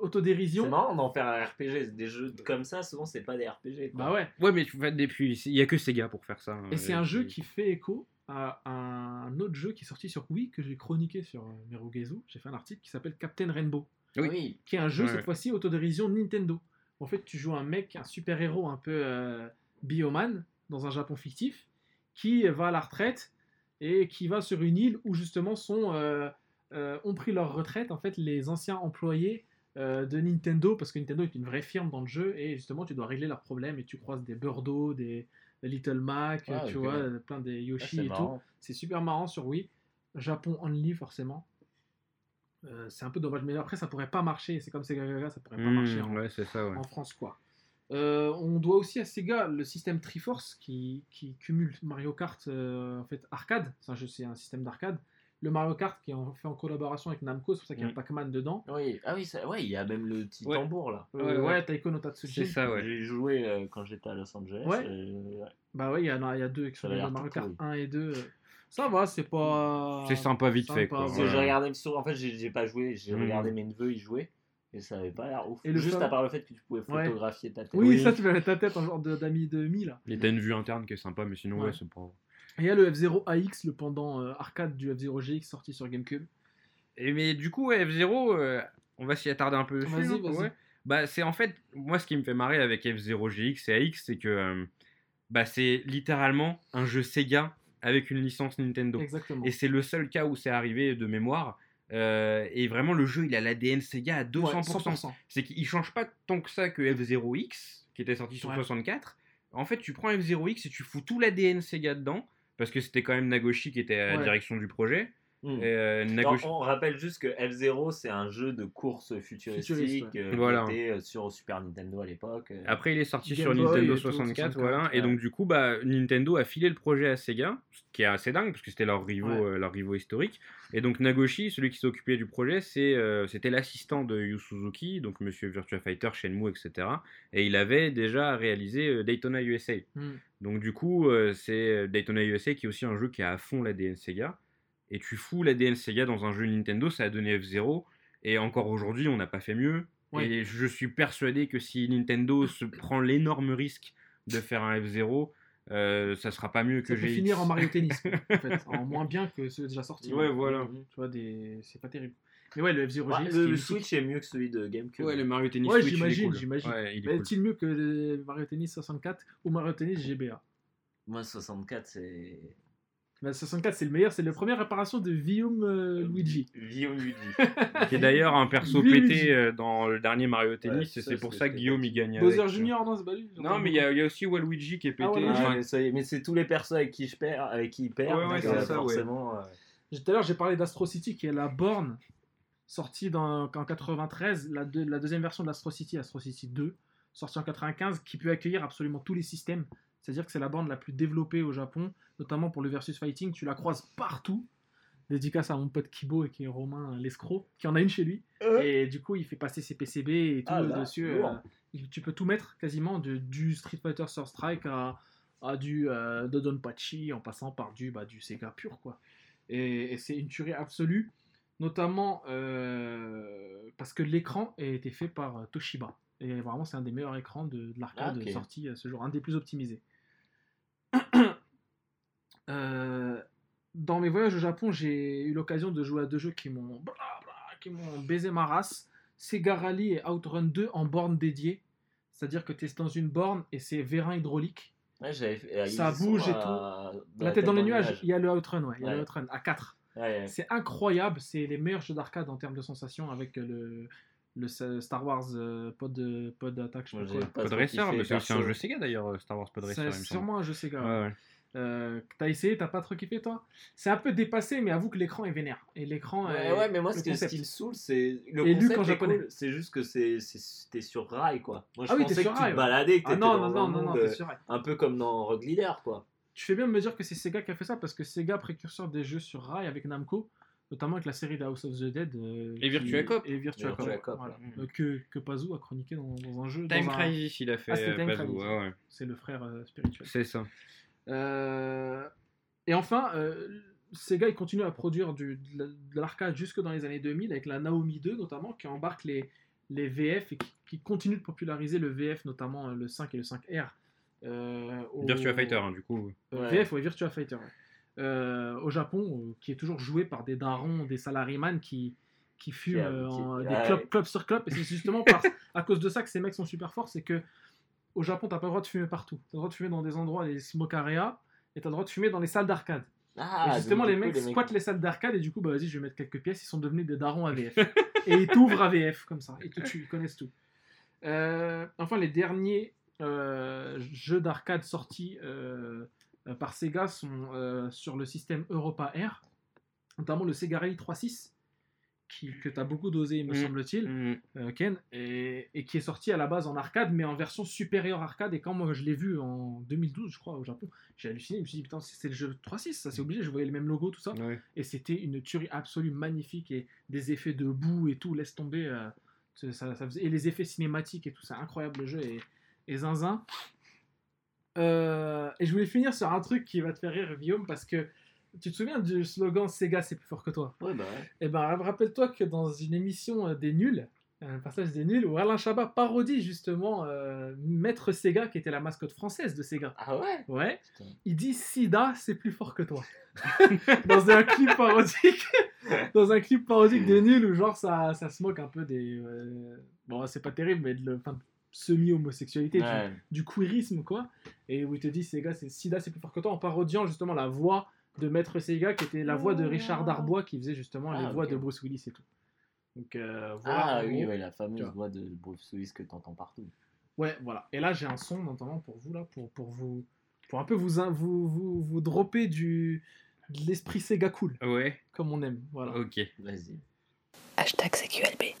euh, C'est autodérision. marrant d'en faire un RPG. Des jeux comme ça, souvent, c'est pas des RPG. quoi. Bah ouais. Ouais, mais tu depuis, il y a que Sega pour faire ça. Et c'est un jeu qui fait écho à un autre jeu qui est sorti sur Wii que j'ai chroniqué sur euh, Merugezu. J'ai fait un article qui s'appelle Captain Rainbow, Oui. Oui. qui est un jeu Ouais, cette ouais. fois-ci autodérision Nintendo. En fait, tu joues un mec, un super-héros un peu euh, bioman dans un Japon fictif qui va à la retraite et qui va sur une île où justement sont, euh, euh, ont pris leur retraite en fait les anciens employés de Nintendo parce que Nintendo est une vraie firme dans le jeu et justement tu dois régler leurs problèmes et tu croises des Birdo, des Little Mac, Ah, tu vois, plein des Yoshi et tout. C'est super marrant sur Wii. Japon only forcément. Euh, c'est un peu dommage, mais après ça pourrait pas marcher. C'est comme Sega Gaga, ça pourrait pas Mmh, marcher en, ouais, c'est ça, ouais. en France quoi. Euh, on doit aussi à Sega le système Triforce qui, qui cumule Mario Kart euh, en fait arcade. C'est un, jeu- c'est un système d'arcade. Le Mario Kart qui est en- fait en collaboration avec Namco, c'est pour ça qu'il y a Mm. un Pac-Man dedans. Oui. Ah oui, ça... ouais, il y a même le petit Ouais. tambour là. Euh, Ouais, ouais. Taiko no Tatsuji. C'est ça, ouais. J'ai joué euh, quand j'étais à Los Angeles. Ouais. ouais. Bah ouais, il y, en a, il y a deux exclusifs l'air Mario Kart pourri. 1 et 2. euh, Ça va, c'est pas. C'est sympa vite sympa, fait, quoi. Parce que Ouais. j'ai regardé sur... En fait, j'ai pas joué. J'ai Mm. regardé mes neveux y jouer. Et ça avait pas l'air ouf. Et le Juste fameux- à part le fait que tu pouvais Ouais. photographier ta tête. Oui, ça, tu mettre ta tête en genre de- d'ami de mi là. Et t'as une vue interne qui est sympa, mais sinon, Ouais. ouais, c'est pas. Et il y a le F0 AX, le pendant euh, arcade du F0 GX sorti sur GameCube. Et mais du coup, ouais, F0, euh, on va s'y attarder un peu. Vas-y, hein, vas-y. ouais. Bah, c'est en fait, moi, ce qui me fait marrer avec F0 GX et AX, c'est que euh, bah, c'est littéralement un jeu Sega avec une licence Nintendo. Exactement. Et c'est le seul cas où c'est arrivé de mémoire. Euh, et vraiment, le jeu, il a l'ADN Sega à 200%. Ouais, 100%. C'est qu'il change pas tant que ça que F0X, qui était sorti sur Ouais. 64. En fait, tu prends F0X et tu fous tout l'ADN Sega dedans, parce que c'était quand même Nagoshi qui était à la Ouais. direction du projet. Hmm. Et, euh, Nagoshi... on rappelle juste que F0 c'est un jeu de course futuristique Futuriste, euh, qui était euh, sur Super Nintendo à l'époque. euh. Après, il est sorti Game sur Boy Nintendo et tout, 64, 64, voilà. Et donc, du coup, bah, Nintendo a filé le projet à Sega, ce qui est assez dingue, parce que c'était leur rivaux, Ouais. euh, leur rivaux historique. Et donc, Nagoshi, celui qui s'occupait du projet, c'est, euh, c'était l'assistant de Yu Suzuki, donc Monsieur Virtua Fighter, Shenmue, etc. Et il avait déjà réalisé euh, Daytona USA. Hmm. Donc, du coup, euh, c'est Daytona USA qui est aussi un jeu qui a à fond l'ADN Sega. Et tu fous l'ADN Sega dans un jeu Nintendo, ça a donné F0. Et encore aujourd'hui, on n'a pas fait mieux. Ouais. Et je suis persuadé que si Nintendo se prend l'énorme risque de faire un F0, euh, ça sera pas mieux que GX. finir en Mario Tennis, en fait, en moins bien que ceux déjà sortis. Ouais, voilà. Tu vois, des... c'est pas terrible. Mais ouais, le F-Zero Ouais, GX, le, qui est le mythique. Switch est mieux que celui de GameCube. Ouais, le Mario Tennis Ouais, Switch, il est j'imagine, cool. j'imagine. Ouais, il est cool. Est-il mieux que le Mario Tennis 64 ou Mario Tennis GBA Moi 64 c'est Bah, 64, c'est le meilleur, c'est la première réparation de Vium euh, Luigi. Vio Luigi. Qui est d'ailleurs un perso pété euh, dans le dernier Mario Tennis, et c'est pour ça que Guillaume y gagne. Bowser. Junior, non, c'est pas lui Non, mais il y, a- il y a aussi Waluigi qui est pété. Ah, voilà. enfin, Ouais, mais, ça c'est tous les persos avec qui je perds, avec qui il perd. Ouais, ouais, donc, c'est euh, ça, ouais. forcément. euh, Tout à l'heure, j'ai parlé d'Astro City, qui est la borne sortie dans, en 93, la, deux- la deuxième version d'Astro City, Astro City 2, sortie en 95, qui peut accueillir absolument tous les systèmes. C'est-à-dire que c'est la borne la plus développée au Japon, notamment pour le versus fighting. Tu la croises partout. Dédicace à mon pote Kibo et qui est Romain l'escroc, qui en a une chez lui. Et du coup, il fait passer ses PCB et tout Ah là, dessus. euh, tu peux tout mettre quasiment, de- du Street Fighter Third Strike à, à du euh, Dodonpachi, en passant par du, bah, du Sega pur, quoi. Et, et c'est une tuerie absolue, notamment euh, parce que l'écran a été fait par euh, Toshiba. Et vraiment, c'est un des meilleurs écrans de, de l'arcade Ah, sorti à ce jour, un des plus optimisés. Euh, dans mes voyages au Japon, j'ai eu l'occasion de jouer à deux jeux qui m'ont qui m'ont baisé ma race. Sega Rally et Outrun 2 en borne dédiée. C'est-à-dire que tu es dans une borne et c'est vérin hydraulique. Ouais, euh, Ça bouge et à- dans La tête dans les nuages, il y a le Outrun, ouais, il y a le Ouais. Outrun à 4. Ouais, ouais. C'est incroyable, c'est les meilleurs jeux d'arcade en termes de sensations avec le, le Star Wars euh, Pod, Pod Attack. je Moi, pas Pod Racer, mais c'est un jeu Sega d'ailleurs, euh, Star Wars Pod Racer. C'est sûrement un jeu Sega. Ouais, ouais. Euh, t'as essayé, t'as pas trop kiffé toi? C'est un peu dépassé, mais avoue que l'écran est vénère. Et l'écran. Ouais, est- ouais, mais moi, le ce qui, ce concept. qui me saoule, c'est. Le Et concept qu'en est japonais. cool, C'est juste que c'est- c'est- c'était sur rail, quoi. Moi, je Ah oui, t'es pensais sur que rail, tu te ouais. baladais, que Ah t'étais non, dans non, un non, non, t'es euh, sûr. un peu comme dans Rogue Leader, quoi. Tu fais bien de me dire que c'est Sega qui a fait ça parce que Sega, précurseur des jeux sur rail avec Namco, notamment avec la série de House of the Dead. euh, Et Virtua Cop. Et Virtua, Cop. Voilà. Euh, que, que Pazou a chroniqué dans, dans un jeu. Time dans un- Crisis, il a fait Ah, c'était euh, Time Pazou, Crisis. ouais, ouais. C'est le frère euh, spirituel. C'est ça. Euh, Et enfin, euh, Sega il continue à produire du, de la- de l'arcade jusque dans les années 2000 avec la Naomi 2 notamment qui embarque les, les VF et qui, qui continue de populariser le VF notamment le 5 et le 5R. Euh, au- Virtua Fighter, hein, du coup. Euh, Ouais. VF, ouais, Virtua Fighter. ouais. Euh, au Japon, euh, qui est toujours joué par des darons, des salariman qui, qui fument euh, qui- en- des ouais. clopes club sur club. Et c'est justement par- à cause de ça que ces mecs sont super forts. C'est que au Japon, t'as pas le droit de fumer partout. T'as le droit de fumer dans des endroits, les smoke area, et t'as le droit de fumer dans les salles d'arcade. Ah, et justement, les du coup, mecs squattent les salles d'arcade, et du coup, bah vas-y, je vais mettre quelques pièces. Ils sont devenus des darons AVF. et ils t'ouvrent AVF comme ça. Et ils connaissent tout. Euh, enfin, les derniers jeux d'arcade sortis euh, euh, par Sega sont euh, sur le système Europa R, notamment le Sega Rally 3.6, qui, que tu as beaucoup dosé, me Mm. semble-t-il, Mm. euh, Ken, et, et qui est sorti à la base en arcade, mais en version supérieure arcade. Et quand moi je l'ai vu en 2012, je crois, au Japon, j'ai halluciné. Je me suis dit, putain, c'est le jeu 3.6, ça c'est obligé. Je voyais le même logo, tout ça. Ouais. Et c'était une tuerie absolue, magnifique, et des effets de boue et tout, laisse tomber. euh, ça- ça- ça faisait- et les effets cinématiques et tout, c'est incroyable le jeu, et, et zinzin. Euh, et je voulais finir sur un truc qui va te faire rire, Guillaume, parce que tu te souviens du slogan Sega, c'est plus fort que toi Ouais, bah ouais. Eh ben, rappelle-toi que dans une émission euh, des nuls, un passage des nuls, où Alain Chabat parodie justement euh, Maître Sega, qui était la mascotte française de Sega. Ah ouais? Ouais, Putain. il dit Sida, c'est plus fort que toi. dans un clip parodique, dans un clip parodique des nuls où genre ça, ça se moque un peu des, euh, bon c'est pas terrible mais de le, semi-homosexualité, du- Ouais. du, queerisme quoi, et où il te dit Sega, c'est Sida, c'est plus fort que toi en parodiant justement la voix de Maître Sega qui était la voix de Richard Darbois qui faisait justement les Ah, voix ok. de Bruce Willis et tout. Donc euh, voilà. Ah oui, ouais, la fameuse voix de Bruce Willis que t'entends partout. Ouais, voilà. Et là, j'ai un son, notamment pour vous, là, pour, pour vous. Pour un peu vous, vous, vous, vous dropper du, de l'esprit Sega cool, Ouais, comme on aime. Voilà. ok. Vas-y. Hashtag CQLB.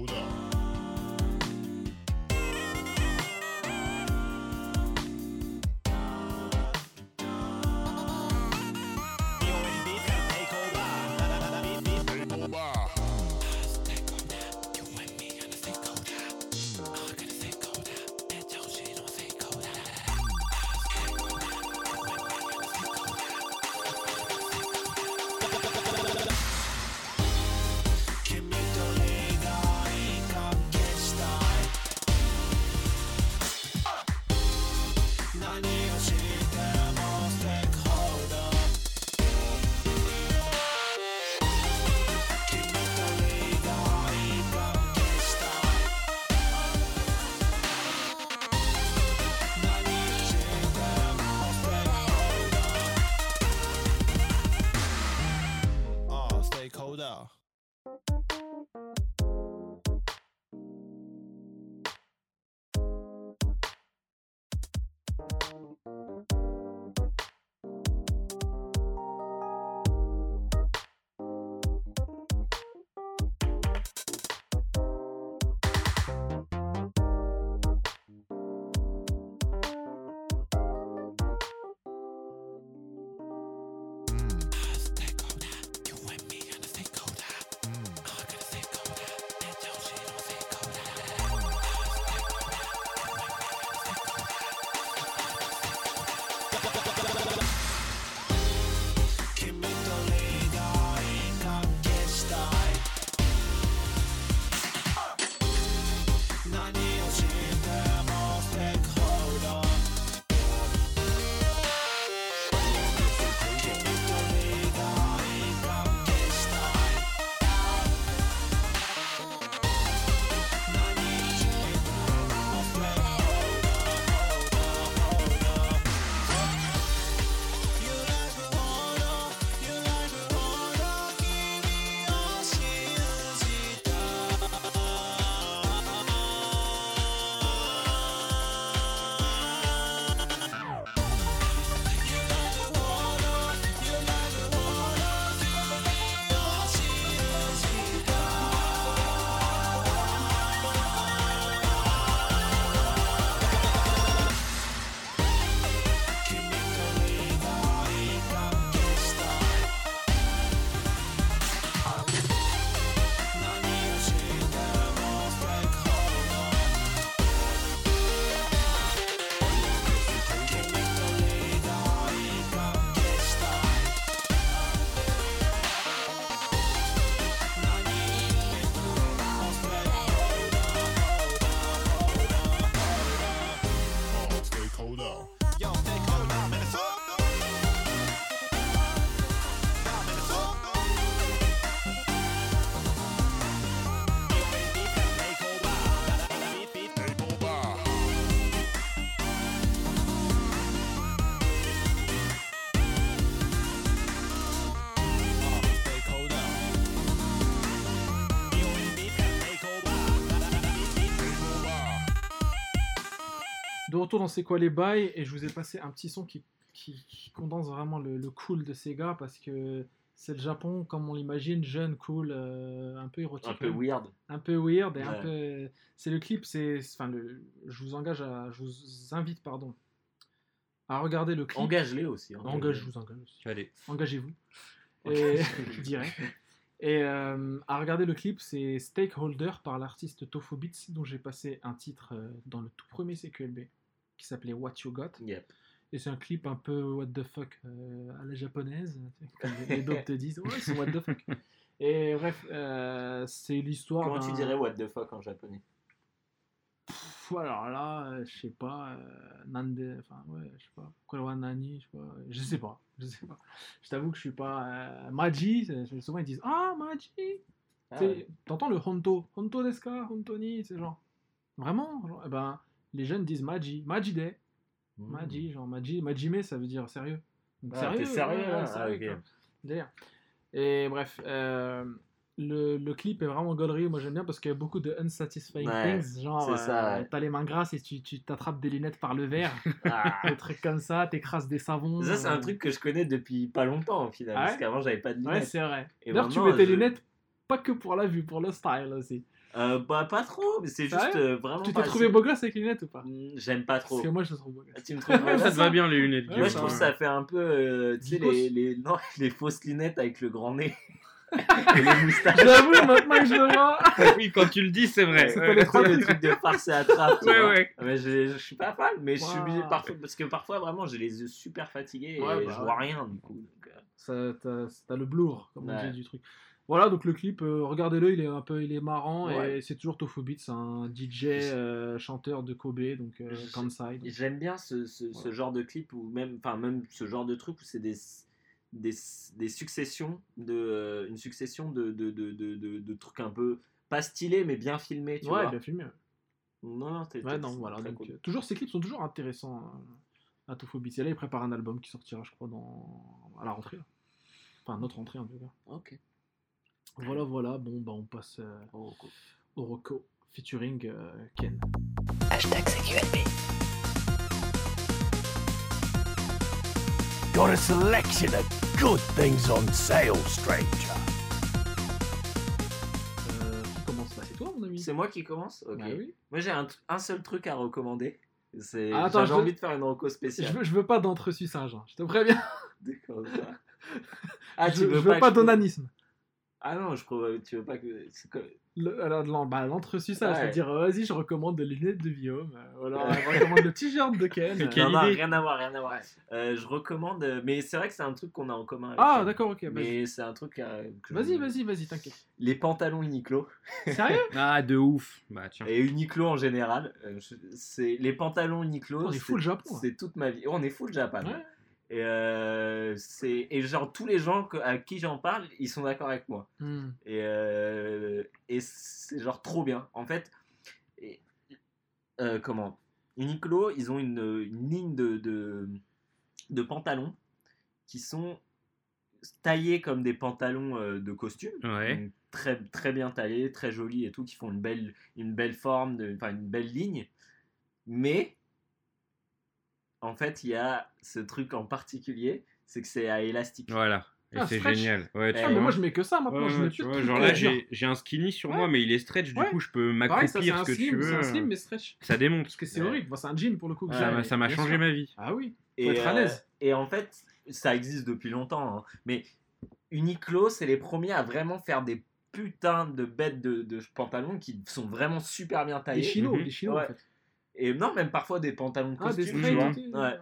Oh, stay retour dans C'est quoi les bails Et je vous ai passé un petit son qui, qui, qui condense vraiment le, le cool de Sega parce que c'est le Japon comme on l'imagine, jeune, cool, euh, un peu érotique. Un peu même. weird. un peu weird et un peu c'est le clip c'est enfin le je vous engage à je vous invite pardon à regarder le clip Engage-les aussi. hein. engage je vous engage aussi. Allez. engagez-vous et je dirais et euh, à regarder le clip c'est Stakeholder par l'artiste Tofu Beats dont j'ai passé un titre euh, dans le tout premier CQLB qui s'appelait What You Got Yep. et c'est un clip un peu what the fuck euh, à la japonaise, comme les dogs te disent, ouais, c'est what the fuck. Et bref, euh, c'est l'histoire. Comment tu dirais what the fuck en japonais? Pff, alors là, euh, je sais pas, Nande, enfin ouais, je sais pas, Korewa Nani, je sais pas, je sais pas, je sais pas. Je t'avoue que je suis pas. Maji, souvent ils disent Ah, Maji Ah ouais. T'entends le Honto Honto desu ka Honto ni C'est genre. Vraiment? Genre, eh ben, Les jeunes disent Maji. Maji Day. Mmh. Maji, genre Maji. Majime, ça veut dire sérieux. Donc, Ah, t'es sérieux, ouais, ouais, sérieux, Ah, quoi. Délire. Et bref, euh, le, le clip est vraiment gaulerie. Moi j'aime bien parce qu'il y a beaucoup de unsatisfying Ouais, things. Genre, euh, ouais. t'as les mains grasses et tu tu t'attrapes des lunettes par le verre. Ah. des trucs comme ça, t'écrases des savons. Ça, c'est un euh, truc que je connais depuis pas longtemps au final. Ah ouais parce qu'avant, j'avais pas de Ouais, lunettes. c'est vrai. D'ailleurs, tu mets tes je- lunettes pas que pour la vue, pour le style aussi. Euh, bah, pas trop, mais c'est juste euh, vraiment. Tu t'es pas- trouvé c'est- beau gosse avec les lunettes ou pas? Hmm, J'aime pas trop. Parce que moi je te trouve beau gosse. Tu me trouves pas Ça te va bien les lunettes. Ouais, Moi, Guillaume, je trouve hein. que ça fait un peu, euh, tu sais, Geekos. les, les, non, les fausses lunettes avec le grand nez. et les moustaches. J'avoue, maintenant que je le vois. Oui, quand tu le dis, c'est vrai. C'était Ouais. les Tu sais, le truc de farce et attrape. tu Ouais, vois. ouais. Mais je, je suis pas fan, mais je suis obligé parfois, parce que parfois vraiment j'ai les yeux super fatigués Ouais, et bah je ouais. vois rien du coup. donc, euh, Ça, T'as t'as le blur, comme on Ouais. dit du truc. Voilà, donc le clip, euh, regardez-le, il est un peu, il est marrant Ouais. et c'est toujours Tofu Beats, c'est un DJ euh, chanteur de Kobe, donc euh, Kansai. donc- J'aime bien ce, ce, genre de clip ou même, enfin même ce genre de truc où c'est des, des, des successions de, une succession de, de, de, de, de- trucs un peu pas stylés mais bien filmés, tu Ouais, vois. bien filmé. ouais. Non, non, t'es- Ouais, t'es- non, voilà. très Donc, cool. euh, toujours, ces clips sont toujours intéressants à Tofu Beats. Et là, il prépare un album qui sortira, je crois, dans... à la rentrée. là. Enfin, notre rentrée en tout cas. Ok. Voilà, voilà. Bon, bah, on passe euh, au Rocco featuring euh, Ken. Hashtag CQLB. Got a selection of good things on sale, stranger. Euh, qui commence C'est toi, mon ami? C'est moi qui commence? Ok. Bah oui. Moi j'ai un, seul truc à recommander. C'est Ah, attends, j'avais je veux- envie de faire une reco Je spéciale. veux, je veux pas d'entresuçage, hein, je te préviens. D'accord. Ah, je, tu je veux veux pas, je- d'onanisme. Ah non, je crois tu veux pas que Le- alors, bah, L'entresuçage, Ouais. c'est-à-dire, vas-y, je recommande les lunettes de Guillaume. euh, voilà, je recommande le t-shirt de Ken. Euh, Non, non, rien à voir, rien à voir. Ouais. Euh, je recommande, euh, mais c'est vrai que c'est un truc qu'on a en commun. avec Ah, d'accord, ok. Mais c'est un truc. euh, que vas-y, vas-y, vas-y, t'inquiète. Les pantalons Uniqlo Sérieux? Ah, de ouf. Bah, tiens. et Uniqlo en général. euh, je- c'est les pantalons Uniqlo. On est c'est- full Japon, là. C'est toute ma vie. On est full Japan. Ouais. Et, euh, c'est et genre tous les gens que- à qui j'en parle, ils sont d'accord avec moi. Hmm. Et, euh, et c'est genre trop bien. En fait, et- euh, comment? Uniqlo, ils ont une, une ligne de, de, de pantalons qui sont taillés comme des pantalons de costume. Ouais. Donc, très, très bien taillés, très jolis et tout, qui font une belle, une belle forme, de- enfin une belle ligne. Mais, en fait, il y a ce truc en particulier, c'est que c'est à élastique. Voilà. Et Ah, c'est génial. Ouais, tu Ah, Ah, vois. mais moi, je mets que ça maintenant. Ouais, je ouais, tu vois, genre là, j'ai un skinny sur Ouais. moi, mais il est stretch, du Ouais. coup, je peux m'accroupir un ce que slim, tu c'est un veux. slim, mais stretch. Ça démonte. Parce que c'est Ouais. horrible. Bon, c'est un jean pour le coup. que j'ai, Ça m'a- changé ma vie. Ah oui. Et, Faut être à euh, l'aise. et en fait, ça existe depuis longtemps. hein. Mais Uniqlo, c'est les premiers à vraiment faire des putains de bêtes de, de pantalons qui sont vraiment super bien Des taillés. chinos, Mhm. des chinos Ouais. en fait. Et non, même parfois des pantalons de Ah, costume, tu vois. Ouais. ouais.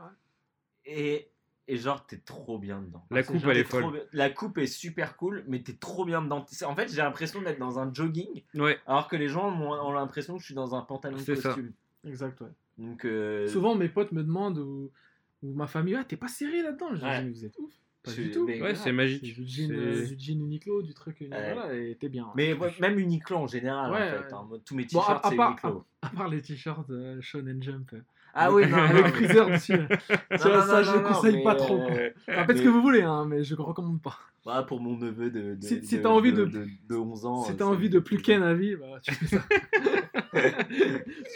Et, et genre, t'es trop bien dedans. La c'est coupe, genre elle est folle. bien- La coupe est super cool, mais t'es trop bien dedans. En fait, j'ai l'impression d'être dans un jogging, Ouais. alors que les gens ont, ont l'impression que je suis dans un pantalon de C'est ça. costume. Exact, ouais. Donc, euh, Souvent, mes potes me demandent ou, ou ma famille, ah, t'es pas serré là-dedans? Je dis, vous êtes ouf. Pas du tout. mais Ouais, c'est C'est magique. du jean, euh, du jean Uniqlo, du truc, euh, Ouais. voilà, et t'es bien. Mais ouais, même Uniqlo en général, Ouais, en fait. hein. Tous mes Bon, t-shirts, à c'est Uniqlo. À part les t-shirts euh, Shonen Jump. Ah oui, non, avec Freezer dessus. Non, ça, non, ça, non, je non, conseille pas trop. euh, Enfin, faites ce mais- que vous voulez, hein, mais je recommande pas. Voilà, pour mon neveu de, de, Si- t'as envie de- de, de 11 ans. si euh, t'as envie de plus à vie, bah, tu fais ça.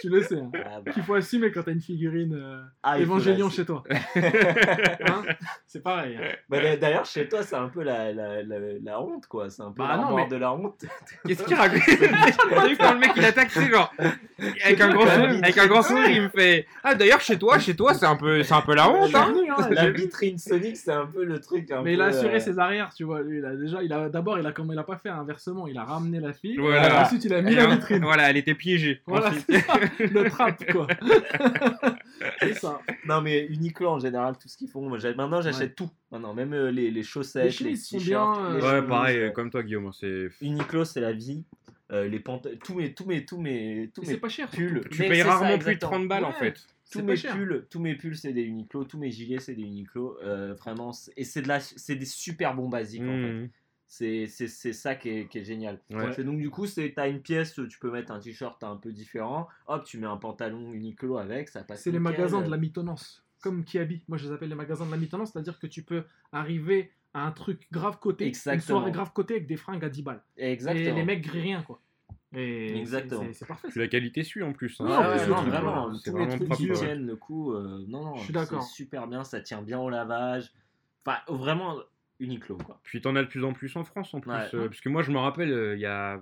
tu le sais. Hein. Ah, bah. Qu'il faut assumer quand t'as une figurine euh, Ah, il Évangélion la- chez toi. Hein? C'est pareil. hein. Bah, d'a- D'ailleurs, chez toi, c'est un peu la, la, la, la honte, quoi. C'est un peu Bah, non, mais- de la honte. Qu'est-ce qu'il raconte? Quand le mec il attaque, c'est genre avec un grand sourire, avec un grand sourire, il me fait ah d'ailleurs chez toi, chez toi c'est un peu un peu la honte hein. la vitrine Sonic, c'est un peu le truc. Un Mais il peu, a assuré euh, ses arrières, tu vois. Lui, il a déjà, il a d'abord, il a comme il a pas fait inversement, il a ramené la fille. Voilà. Ensuite, il a mis Et la en- vitrine. Voilà, elle était piégée. Voilà, ça, le trap quoi. c'est ça. Non, mais Uniqlo en général, tout ce qu'ils font. moi, Maintenant, j'achète tout. Maintenant, même euh, les, les chaussettes, Les les, chemises sont t-shirts. bien, euh, Ouais, pareil, euh, comme toi Guillaume, c'est Uniqlo, c'est la vie. Euh, les panta- tous mes, tous mes, tous mes, tous mes c'est pas cher. pulls. tu Mais payes c'est ça, rarement plus de exactement. 30 balles en Ouais. fait. Tous mes pulls, tous mes pulls c'est des Uniqlo, tous mes gilets c'est des Uniqlo, euh, vraiment. Et c'est de la, c'est des super bons basiques en fait. Mmh. C'est c'est- c'est ça qui est, qui est génial. Ouais. C'est donc du coup, c'est t'as une pièce, tu peux mettre un t-shirt un peu différent, hop, tu mets un pantalon Uniqlo avec, ça passe. C'est les magasins de la mitonnance, comme Kiabi. Moi, je les appelle les magasins de la mitonnance, c'est-à-dire que tu peux arriver à un truc grave côté, Exactement. une soirée grave côté avec des fringues à 10 balles. Exactement. Et les mecs grillent rien, quoi. Et Exactement. c'est- parfait. Puis la qualité suit en plus. hein. Ouais, non, truc, vraiment, tous les vraiment trucs propre. qui ouais. tiennent le coup, euh, non, non, Je suis c'est d'accord. super bien, ça tient bien au lavage. Enfin, vraiment Uniqlo, quoi. Puis t'en as de plus en plus en France en plus. Ouais. euh, parce que moi je me rappelle, euh, il y a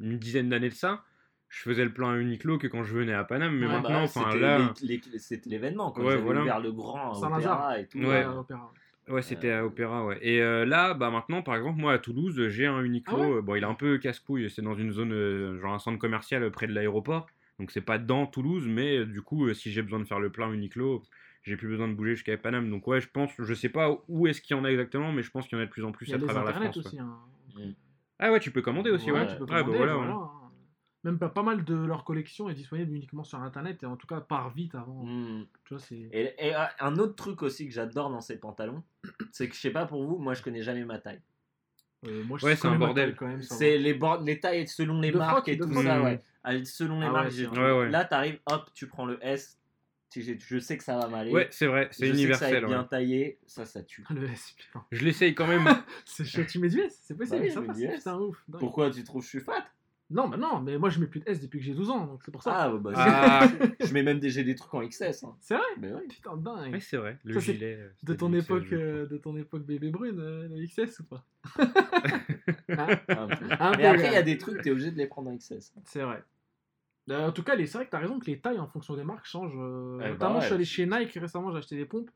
une dizaine d'années de ça, je faisais le plan à Uniqlo que quand je venais à Paname. Mais maintenant, bah, enfin c'était là, c'était l'événement, quand Ouais, voilà. ouvert le grand Saint-Lazare. opéra et tout. Ouais. euh, opéra. Ouais, c'était à Opéra, ouais. Et euh, là, bah maintenant, par exemple, moi à Toulouse, j'ai un Uniqlo. Ah ouais? euh, bon, il est un peu casse-couille, c'est dans une zone, euh, genre un centre commercial euh, près de l'aéroport. Donc c'est pas dans Toulouse, mais euh, du coup, euh, si j'ai besoin de faire le plein Uniqlo, j'ai plus besoin de bouger jusqu'à Paname. Donc ouais, je pense, je sais pas où est-ce qu'il y en a exactement, mais je pense qu'il y en a de plus en plus à travers la France. aussi. ouais. hein. Ah ouais, tu peux commander aussi, ouais. tu peux Ouais, bah voilà, voilà, ouais. Même pas, pas mal de leur collection est disponible uniquement sur internet et en tout cas part vite avant. hmm. Tu vois, c'est. Et, et, euh, un autre truc aussi que j'adore dans ces pantalons, c'est que je sais pas pour vous, moi je connais jamais ma taille. Euh, moi, je Ouais, c'est un bordel. Quand même. C'est les, bords- les tailles selon les De marques froc, et tout froc. ça, ouais. Ah, Selon les Ah marques, c'est. Ouais, ouais. là t'arrives, hop, tu prends le S, je, sais que ça va m'aller. Ouais, c'est vrai, c'est je sais que ça universel. être bien ouais. taillé, ça, ça tue. Le S, putain. Je l'essaye quand même. C'est chaud, tu mets du S, c'est possible, Ouais, ça passe. du S. Putain, ouf. dingue. Pourquoi tu trouves que je suis fat? Non, bah non, mais moi je mets plus de S depuis que j'ai 12 ans, donc c'est pour ça. Ah, bah, Ah. c'est- je mets même des, j'ai des trucs en XS. Hein. C'est vrai Mais oui. Putain, dingue. Ouais, c'est vrai. Le Ça, gilet. euh, de ton époque, euh, de ton époque bébé brune, euh, le XS ou pas Hein. Un Mais après, il y a ouais. des trucs, t'es obligé de les prendre en XS. C'est vrai. Euh, en tout cas, les- c'est vrai que t'as raison que les tailles en fonction des marques changent. euh, Eh bah notamment, je suis ouais. allé chez Nike récemment, j'ai acheté des pompes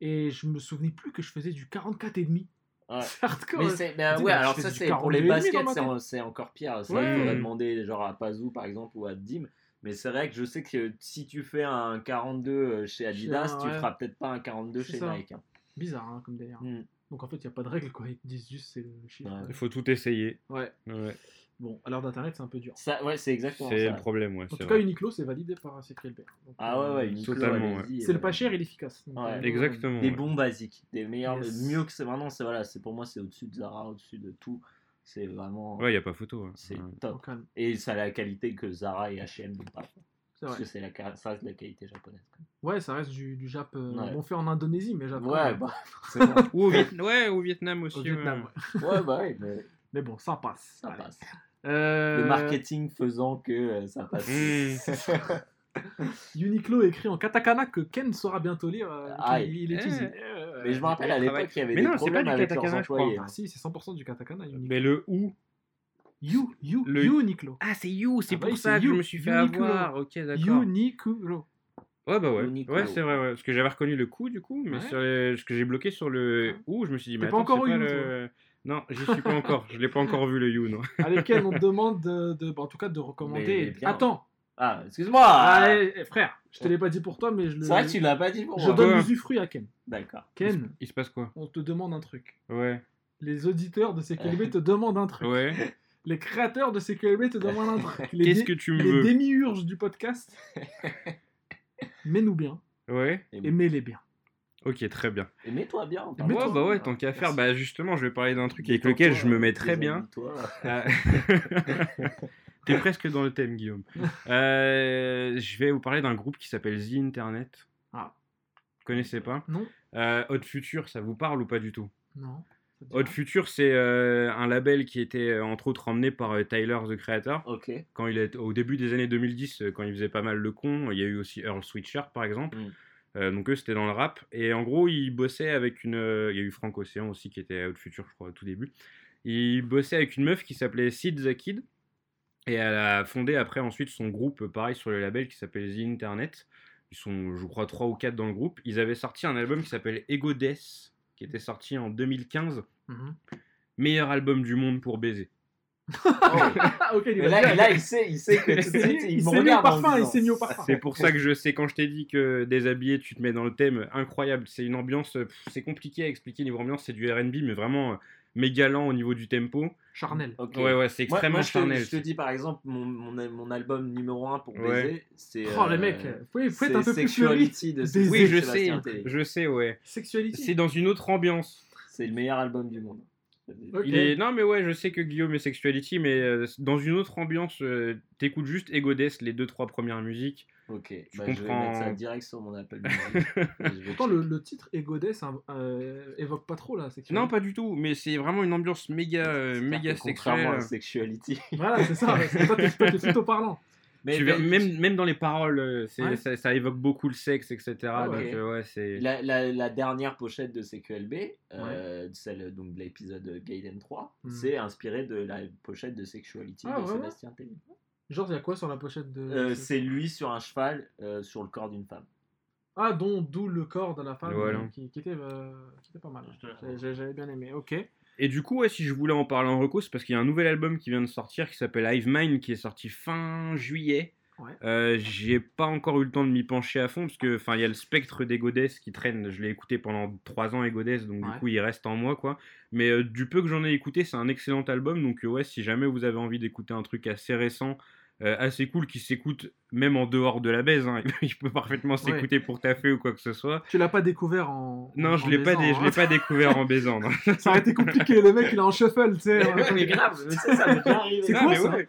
et je me souvenais plus que je faisais du 44 et demi. Ouais. C'est hardcore. Mais ouais. c'est, euh, dis, ouais, bah, alors ça c'est pour les 42,5 baskets, c'est, tête. en- c'est encore pire. C'est Ouais. vrai qu'il faudrait demander genre à Pazou par exemple ou à Dim. Mais c'est vrai que je sais que si tu fais un 42 chez Adidas, un- tu ouais. feras peut-être pas un 42 C'est chez ça. Nike. hein. Bizarre hein, comme délire. Mm. Donc en fait, il n'y a pas de règle quoi. Ils te disent juste c'est le chiffre. Ouais. Il faut tout essayer. Ouais. Ouais. Bon, à l'heure d'internet, c'est un peu dur. Ça, ouais, c'est exactement C'est le problème, ouais. En tout cas. Uniqlo, c'est validé par CQLB. Ah ouais, ouais, euh, Uniqlo, Totalement, allez-y, C'est le euh, pas cher et l'efficace. Ouais. euh, Exactement. Des ouais. bons basiques, des meilleurs, Yes. mieux que c'est maintenant. C'est voilà, c'est pour moi c'est au-dessus de Zara, au-dessus de tout. C'est vraiment, Ouais, il n'y a pas photo. ouais. c'est Ouais. Top. calme. Et ça a la qualité que Zara et H&M n'ont pas. C'est Parce vrai. que c'est la, ça reste la qualité japonaise. quand Ouais, ça reste du, du Jap. euh, Ouais. Bon fait en Indonésie, mais Jap. même. quand Ouais, bah. Ou au, Viet- ouais, au Vietnam aussi. Au Vietnam, ouais. ouais. ouais, bah ouais, mais Mais bon, ça passe. ça Allez. passe. Euh, Le marketing faisant que euh, ça passe. Mmh. Uniqlo écrit en katakana que Ken saura bientôt lire. euh, Ah, il est usé. Mais je me rappelle à l'époque qu'il y avait Mais des non, c'est problèmes pas du avec leurs katakana, je crois. employés. Ah si, c'est 100% du katakana. Uniqlo. Mais le ou. You, you, Le- Uniqlo. Ah, c'est you, c'est Ah bah pour ça que you, je me suis fait Uniqlo. avoir. Ok, d'accord. Uniqlo. Ouais, bah ouais. Uniqlo. Ouais, c'est vrai, ouais. Parce que j'avais reconnu le coup, du coup, mais Ouais. sur les... ce que j'ai bloqué sur le Ouais. ou, je me suis dit, mais pas encore c'est au pas you, le... Non, j'y suis pas encore. Je l'ai pas encore vu le you, non. Allez, Ken, on te demande de, de- bah, en tout cas de Mais recommander. bien. Attends, Ah, excuse-moi. Ah, eh, eh, frère, je te l'ai pas dit pour toi, mais je le. C'est vrai que tu l'as pas dit pour Je moi. donne Ouais. l'usufruit à Ken. D'accord. Ken, Il se passe quoi on te demande un truc. Ouais. Les auditeurs de CQLB te demandent un truc. Ouais. Les créateurs de CQLB te demandent un truc. Les Qu'est-ce dé- que tu me Les veux démiurges du podcast. Mets-nous bien Ouais. et mets-les bien. Ok, très bien. Et mets-toi bien. Mais Ouais, toi, bah ouais, tant qu'à faire, bah justement, je vais parler d'un truc avec lequel je me mets très bien. Ah. T'es presque dans le thème, Guillaume. Euh, je vais vous parler d'un groupe qui s'appelle The Internet. Ah. Vous connaissez pas? Non euh, Hot Future, ça vous parle ou pas du tout? Non. Hot Future, c'est euh, un label qui était euh, entre autres emmené par euh, Tyler, the Creator. Ok. Quand il est au début des années 2010, euh, quand il faisait pas mal le con, il y a eu aussi Earl Sweatshirt par exemple. Mm. Euh, donc eux, c'était dans le rap. Et en gros, il bossait avec une... euh, Il y a eu Frank Océan aussi qui était à Hot Future, je crois, au tout début. Il bossait avec une meuf qui s'appelait Sid the Kid. Et elle a fondé après ensuite son groupe, euh, pareil, sur le label qui s'appelle The Internet. Ils sont, je crois, 3 ou 4 dans le groupe. Ils avaient sorti un album qui s'appelle Ego Death, qui était sorti en 2015. Mhm. Meilleur album du monde pour baiser. Ok, il Mais a là, il sait, il sait que tout de s'est suite, mis- il il s'est mis au parfum, il disant, s'est mis au parfum. C'est pour ça que je sais, quand je t'ai dit que déshabillé, tu te mets dans le thème, incroyable. C'est une ambiance, pff, c'est compliqué à expliquer niveau ambiance, c'est du RB, mais vraiment euh, méga lent au niveau du tempo. Charnel. Ok. Ouais, ouais, c'est Moi, extrêmement moi, je, te, charnel. je te dis par exemple, mon, mon, mon album numéro 1 pour Ouais. baiser, c'est. Oh, les euh, mecs, vous pouvez, vous pouvez c'est être un peu plus. Sexuality de Des- Oui, je sais, je sais, ouais. Sexuality. C'est dans une autre ambiance. C'est le meilleur album du monde. Ok. Il est... Non, mais ouais, je sais que Guillaume est Sexuality, mais euh, dans une autre ambiance, euh, t'écoutes juste Ego Death, les deux, trois premières musiques. Ok, Je bah, je vais comprends. mettre ça direct sur mon Apple Music. Pourtant, le, le titre Egodes euh, évoque pas trop la sexualité. Non, pas du tout, mais c'est vraiment une ambiance méga, euh, méga Contrairement à sexuelle. Sexuality. Voilà, c'est ça. c'est- plutôt parlant. Mais mais- même, même dans les paroles, euh, Ouais. ça, ça évoque beaucoup le sexe, etc. Ah. Donc, euh, ouais, c'est. La, la, la dernière pochette de CQLB, euh, celle donc, de l'épisode Gaiden 3, Mhm. c'est inspiré de la pochette de Sexuality Ah, de Sébastien Tellier. Genre, il y a quoi sur la pochette de. Euh, c'est lui sur un cheval euh, sur le corps d'une femme. Ah, dont d'où le corps de la femme Voilà. qui, qui était, euh, qui était pas mal. J'avais bien aimé. Ok. Et du coup, ouais, si je voulais en parler en reco, c'est parce qu'il y a un nouvel album qui vient de sortir qui s'appelle Hive Mind qui est sorti fin juillet. Ouais. Euh, j'ai pas encore eu le temps de m'y pencher à fond parce que enfin il y a le spectre d'Egodes qui traîne. Je l'ai écouté pendant 3 ans Egodes donc Ouais. du coup il reste en moi quoi. Mais euh, du peu que j'en ai écouté, c'est un excellent album donc euh, ouais si jamais vous avez envie d'écouter un truc assez récent, euh, assez cool qui s'écoute même en dehors de la baise, hein, il peut parfaitement s'écouter pour taffer ou quoi que ce soit. Tu l'as pas découvert en. Non, en je l'ai pas, je hein. l'ai pas découvert en baisant. non. Ça aurait été compliqué, le mec il est en shuffle, tu sais. Ouais, mais grave, ça. C'est quoi ça ouais.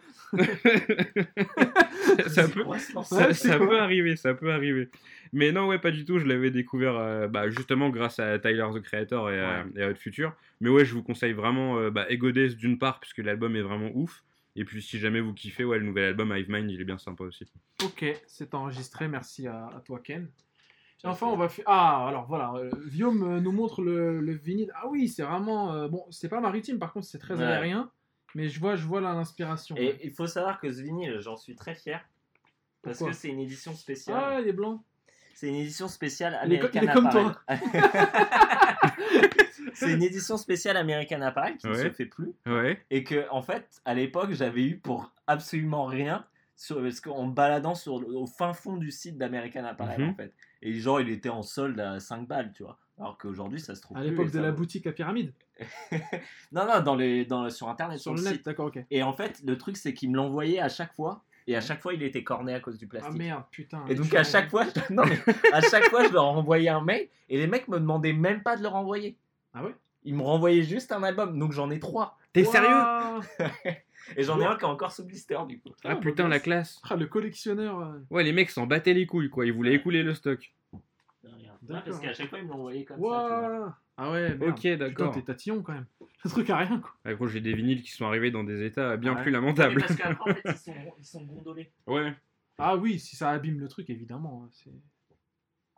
ça peut, quoi, ça, ça arriver, ça peut arriver. Mais non, ouais, pas du tout. Je l'avais découvert euh, bah, justement grâce à Tyler the Creator et, à- et à Future. Mais ouais, je vous conseille vraiment euh, bah, Ego Death d'une part, puisque l'album est vraiment ouf. Et puis si jamais vous kiffez, ouais, le nouvel album Hive Mind, il est bien sympa aussi. Ok, c'est enregistré. Merci à, à toi, Ken. Et enfin, on va faire. Ah, alors voilà. euh, Guillaume euh, nous montre le, le vinyle. Ah oui, c'est vraiment. euh, bon, c'est pas maritime, par contre, c'est très Ouais. aérien. Mais je vois, je vois là l'inspiration. Et il faut savoir que ce vinyle, j'en suis très fier. Parce Pourquoi que c'est une édition spéciale. Ah, il est blanc. C'est une édition spéciale Il est il comme Apparel. c'est une édition spéciale American Apparel qui ne se fait plus. Ouais. Et que, en fait, à l'époque, j'avais eu pour absolument rien. Sur, parce qu'en me baladant sur, au fin fond du site d'American Apparel, Mhm. en fait. Et genre, il était en solde à 5 balles, tu vois. Alors qu'aujourd'hui, ça se trouve À l'époque de ça la boutique à pyramide. Non, non, dans les, dans, sur Internet, Sur sur, le le net, d'accord, ok. Et en fait, le truc, c'est qu'il me l'envoyait à chaque fois. Et à chaque fois, il était corné à cause du Ah plastique. merde, putain. Et donc à chaque fois, je... non, mais à chaque fois, je leur envoyais un mail et les mecs me demandaient même pas de le renvoyer. Ah ouais? Ils me renvoyaient juste un album, donc j'en ai trois. T'es sérieux? Et j'en ai un qui est encore sous blister du coup. Ah putain, la classe. Ah, le collectionneur. euh, Ouais, les mecs s'en battaient les couilles, quoi. Ils voulaient écouler le stock. Ouais, parce qu'à chaque fois, ils me l'envoyaient comme ça. tu vois. Ouah Ah ouais, merde. Ok, d'accord. T'es tatillon quand même. Le truc a rien, quoi. Ouais, gros, j'ai des vinyles qui sont arrivés dans des états bien Ouais. plus Mais lamentables. parce qu'après, en fait, ils sont, ils sont gondolés. Ouais. Ah oui, si ça abîme le truc, évidemment. hein, C'est.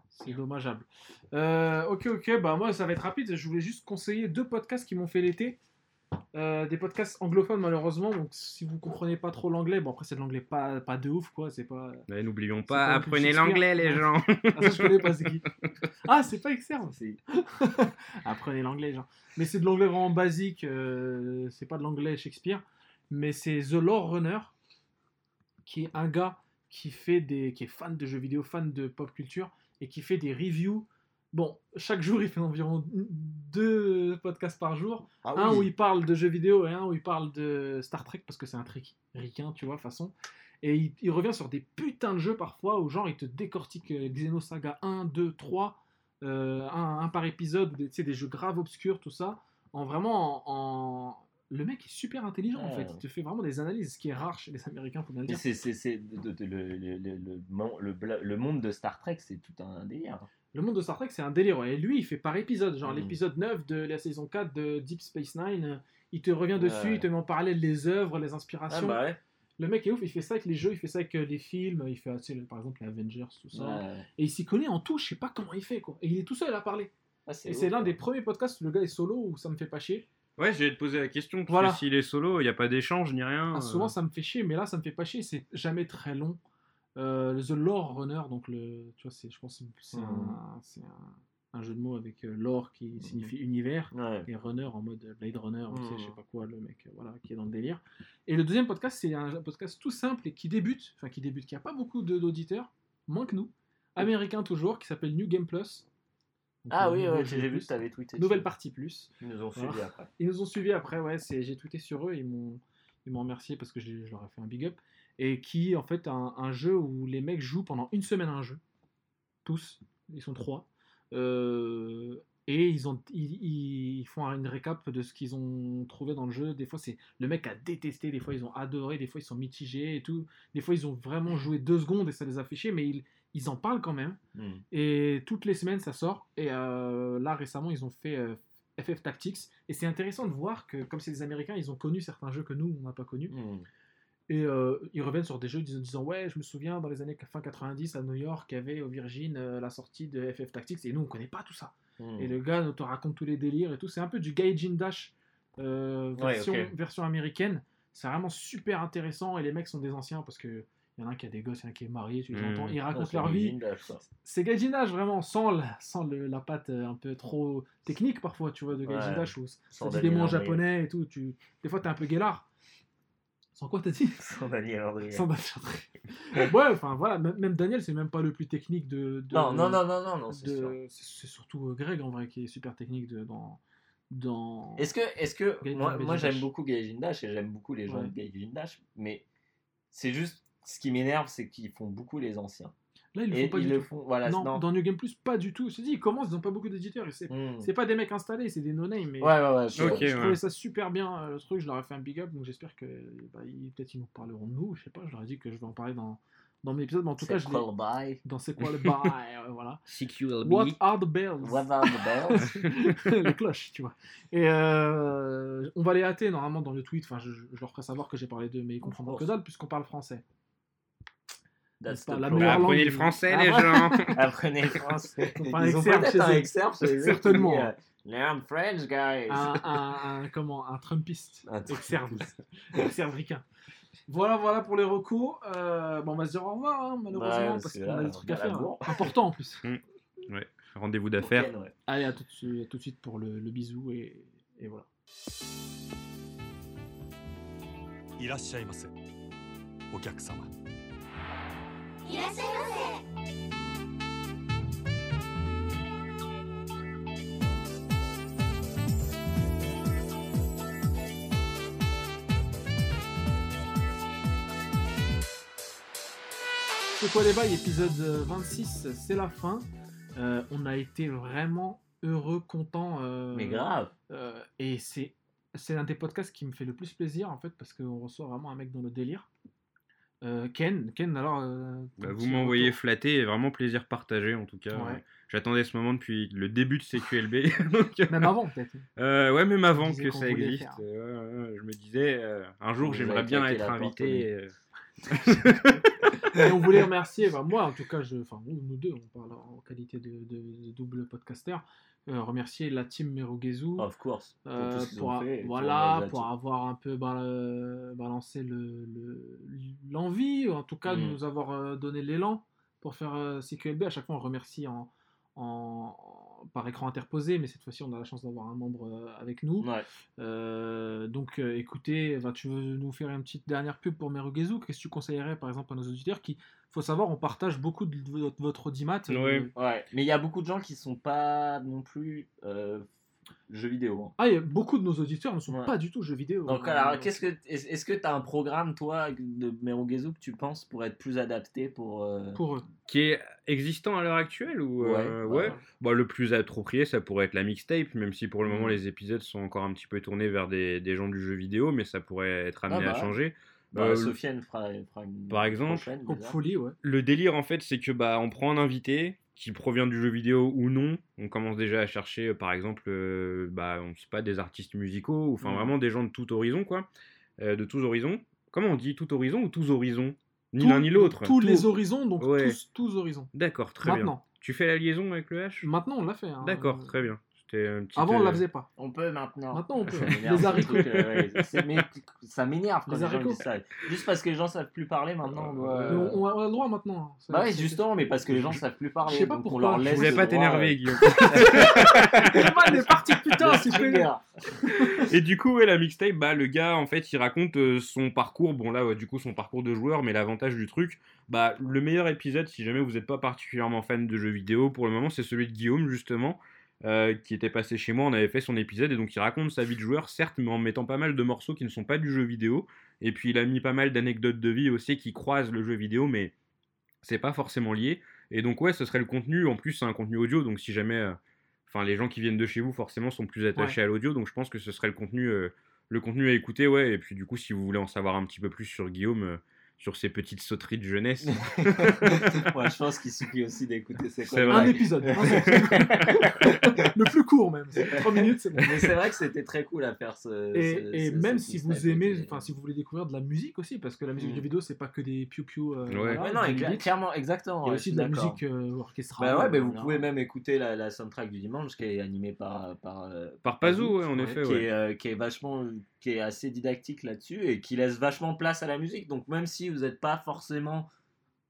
C'est dommageable. Euh, ok, ok, bah moi ça va être rapide. Je voulais juste conseiller deux podcasts qui m'ont fait l'été. Euh, des podcasts anglophones malheureusement, donc si vous comprenez pas trop l'anglais, bon après c'est de l'anglais pas, pas de ouf quoi, c'est pas... Ouais, N'oublions pas, pas apprenez l'anglais, les gens. Ah ça je connais pas, c'est qui Ah c'est pas externe C'est- Apprenez l'anglais, genre. Mais c'est de l'anglais vraiment basique, euh, c'est pas de l'anglais Shakespeare, mais c'est The Lore Runner, qui est un gars qui fait des, qui est fan de jeux vidéo, fan de pop culture, et qui fait des reviews. Bon, chaque jour il fait environ deux podcasts par jour, Ah un où il parle de jeux vidéo et un où il parle de Star Trek parce que c'est un trick ricain, tu vois, façon. Et il, il revient sur des putains de jeux parfois où genre il te décortique euh, Xenosaga 1, 2, 3, euh, un, un par épisode, des, tu sais, des jeux graves obscurs, tout ça. En vraiment en, en- Le mec est super intelligent en fait. Il te fait vraiment des analyses, ce qui est rare chez les Américains, faut bien le dire. c'est, le monde de Star Trek, c'est tout un délire. Le monde de Star Trek, c'est un délire. Et lui, il fait par épisode. Genre Mhm. l'épisode 9 de la saison 4 de Deep Space Nine, euh, il te revient dessus, Ouais. il te met en parallèle les œuvres, les Ah inspirations. bah ouais. Le mec est ouf, il fait ça avec les jeux, il fait ça avec euh, les films, il fait tu sais, par exemple les Avengers, tout ça. Ouais. Et il s'y connaît en tout, je sais pas comment il fait quoi. Et il est tout seul à parler. Ah, c'est Et c'est l'un des premiers podcasts où le gars est solo où ça me fait pas chier. Ouais, j'allais te poser la question. Parce Voilà. que s'il est solo, il n'y a pas d'échange ni rien. Ah, souvent euh. ça me fait chier, mais là ça me fait pas chier, c'est jamais très long. Euh, The Lore Runner, donc le, tu vois, c'est, je pense que c'est Mhm. un, c'est un, un jeu de mots avec euh, lore qui signifie univers. Ouais. et runner en mode Blade Runner, tu sais, Mhm. je sais pas quoi, le mec, euh, voilà, qui est dans le délire. Et le deuxième podcast, c'est un podcast tout simple et qui débute, enfin qui débute, qui a pas beaucoup d'auditeurs, moins que nous, américain toujours, qui s'appelle New Game Plus. Donc, Ah oui, ouais, j'ai vu t'avais tweeté. Nouvelle partie plus. Ils nous ont Voilà. suivi après. Ils nous ont suivis après, ouais, j'ai tweeté sur eux, ils m'ont, ils m'ont remercié parce que je leur ai fait un big up. Et qui, en fait, un, un jeu où les mecs jouent pendant une semaine à un jeu. Tous, ils sont trois. Euh, Et ils, ont, ils, ils font une récap de ce qu'ils ont trouvé dans le jeu. Des fois, c'est le mec a détesté, des fois, ils ont adoré, des fois, ils sont mitigés et tout. Des fois, ils ont vraiment joué deux secondes et ça les a chier, mais ils, ils en parlent quand même. Hmm. Et toutes les semaines, ça sort. Et euh, là, récemment, ils ont fait euh, FF Tactics. Et c'est intéressant de voir que, comme c'est des Américains, ils ont connu certains jeux que nous, on n'a pas connus. Hmm. Et euh, ils reviennent sur des jeux en disant, Ouais, je me souviens dans les années fin 90 à New York, il y avait au Virgin euh, la sortie de FF Tactics. Et nous, on connaît pas tout ça. Hmm. Et le gars te raconte tous les délires et tout. C'est un peu du Gaijin Dash euh, Ouais, version, américaine. C'est vraiment super intéressant. Et les mecs sont des anciens parce que. Il y en a un qui a des gosses, il y en a un qui est marié, tu les Hmm. entends. Ils Ah, racontent c'est leur vie c'est Gaijin Dash vraiment sans, le- sans le- la patte un peu trop technique parfois tu vois de Gaijin Ouais. Dash où ça dit des mots en japonais et tout tu des fois t'es un peu guélard sans quoi t'as dit Sans Daniel Andrieux. sans Daniel ouais enfin voilà même Daniel c'est même pas le plus technique de, de- Non, non, non, non, non, non, c'est surtout euh, Greg en vrai qui est super technique de, dans dans Est-ce que, est-ce que moi, moi j'aime beaucoup Gaijin Dash et j'aime beaucoup les gens Ouais. de Gaijin Dash, mais c'est juste ce qui m'énerve, c'est qu'ils font beaucoup les anciens. Là ils le Et font pas ils du le tout font, voilà, non, non. dans New Game Plus pas du tout je te dis ils commencent ils ont pas beaucoup d'éditeurs c'est c'est pas des mecs installés c'est des no-name mais Ouais, ouais, ouais. Je, je- Ok, je ouais. trouvais ça super bien euh, le truc, je leur ai fait un big up, donc j'espère que bah, ils- peut-être ils nous parleront de nous, je sais pas, je leur ai dit que je vais en parler dans, dans mes épisodes, mais en tout cas, je l'ai- dans C'est quoi le bail, euh, voilà. CQLB. What are the bells? What are the bells? Les cloches, tu vois. Et euh, on va les hâter normalement dans le tweet, enfin, je, je leur ferai savoir que j'ai parlé d'eux, mais ils comprendront que dalle puisqu'on parle français. That's the ah Apprenez le français, les gens. Apprenez le français. Ils peut-être un excerpt chez eux. Certainement. Learn French, guys. Un, un, un, comment, un Trumpiste. Un Trumpiste. Voilà, voilà pour les recours. Euh, bon, on va se dire au revoir, hein, malheureusement, ouais, parce qu'on a des trucs à faire. Hein. Important en plus. Mmh. Ouais. Rendez-vous d'affaires. Allez, à tout, de suite pour le, bisou et, et voilà. いませお客様いらっしゃいませ C'est quoi les bails Épisode euh, 26, c'est la fin. Euh, on a été vraiment heureux, content. euh, Mais grave. euh, et c'est c'est un des podcasts qui me fait le plus plaisir en fait parce qu'on reçoit vraiment un mec dans le délire. Euh, Ken, Ken alors. euh, Bah, vous m'envoyez flatter et vraiment plaisir partagé en tout cas. Ouais. J'attendais ce moment depuis le début de CQLB. donc, euh, Même avant peut-être. euh, ouais, même avant que ça existe, je me disais un jour j'aimerais bien être invité. Et on voulait remercier, moi en tout cas, je, enfin nous, deux, on parle en qualité de, de- de double podcaster, euh, remercier la team Merugezu. Of course. Pour Euh, pour, a- fait voilà, pour avoir un peu bal- balancé le- le- l'envie, ou en tout cas Mm. nous avoir euh, donné l'élan pour faire CQLB. À chaque fois, on remercie en, en- par écran interposé, mais cette fois-ci, on a la chance d'avoir un membre euh, avec nous. Ouais. Euh, donc, euh, écoutez, tu veux nous faire une petite dernière pub pour Merugezu? Qu'est-ce que tu conseillerais, par exemple, à nos auditeurs qui, faut savoir, on partage beaucoup de votre, votre audimat. euh, Ouais. Ouais. Mais il y a beaucoup de gens qui sont pas non plus euh, jeux vidéo. hein. Ah, il y a beaucoup de nos auditeurs ne sont Ouais. pas du tout jeux vidéo. Donc, Euh, alors, qu'est-ce que est-ce que tu as un programme, toi, de Merugezu que tu penses pour être plus adapté pour. euh, Pour eux. Qui est existant à l'heure actuelle ou euh, Ouais, ouais. Bah, le plus approprié ça pourrait être la mixtape, même si pour le moment Mm. les épisodes sont encore un petit peu tournés vers des, des gens du jeu vidéo, mais ça pourrait être amené bah à ouais. changer. bah, Euh, Sofiane fera, fera une. Par exemple, prochaine, ouais. Le délire en fait, c'est que bah on prend un invité qui provient du jeu vidéo ou non. On commence déjà à chercher, euh, par exemple, euh, bah on sait pas des artistes musicaux, ou enfin Mhm. vraiment des gens de tout horizon quoi, Euh, de tous horizons. Comment on dit tout horizon ou tous horizons? Ni l'un ni l'autre. Tous Tout- les horizons, donc Ouais. tous, tous horizons. D'accord, très bien. Maintenant. Tu fais la liaison avec le H? Maintenant, on l'a fait. hein. D'accord, très bien. C'était un petit. Avant, on euh, la faisait pas. On peut maintenant. Maintenant, on peut. Ça m'énerve Les haricots. mais ça m'énerve quand Les gens disent ça. Juste parce que les gens savent plus parler maintenant. On on, on a on le droit maintenant. hein. Bah oui, justement, mais parce que les gens savent plus parler. Je sais pas pourquoi. On leur Je voulais pas t'énerver, euh, Guillaume. Man est parti, putain, c'est. Et du coup, ouais, la mixtape, bah, le gars, en fait, il raconte euh, son parcours. Bon, là, du coup, son parcours de joueur, mais l'avantage du truc, bah, le meilleur épisode, si jamais vous n'êtes pas particulièrement fan de jeux vidéo, pour le moment, c'est celui de Guillaume, justement, euh, qui était passé chez moi. On avait fait son épisode, et donc, il raconte sa vie de joueur, certes, mais en mettant pas mal de morceaux qui ne sont pas du jeu vidéo. Et puis, il a mis pas mal d'anecdotes de vie aussi qui croisent le jeu vidéo, mais c'est pas forcément lié. Et donc, ouais, ce serait le contenu. En plus, c'est un contenu audio, donc si jamais. euh, enfin les gens qui viennent de chez vous forcément sont plus attachés à l'audio, donc je pense que ce serait le contenu, euh, le contenu à écouter, ouais. Et puis du coup, si vous voulez en savoir un petit peu plus sur Guillaume, sur ses petites sauteries de jeunesse, Moi, je pense qu'il suffit aussi d'écouter c'est quoi. C'est le vrai. Un épisode. le plus court même. 3 minutes, c'est bon. Mais c'est vrai que c'était très cool à faire ce. Et, ce- et ce- même ce si vous aimez, enfin si vous voulez découvrir de la musique aussi, parce que la musique Mm. de vidéo c'est pas que des piou piou. Ouais. Ouais, non, cla- clairement, exactement. Il y a aussi de la musique euh, orchestrale. Bah ouais, mais vous pouvez même écouter la, la soundtrack du dimanche qui est animée par par euh, par Pazou, ouais, en effet, qui, ouais. est, euh, qui est vachement qui est assez didactique là-dessus et qui laisse vachement place à la musique. Donc même si vous n'êtes pas forcément,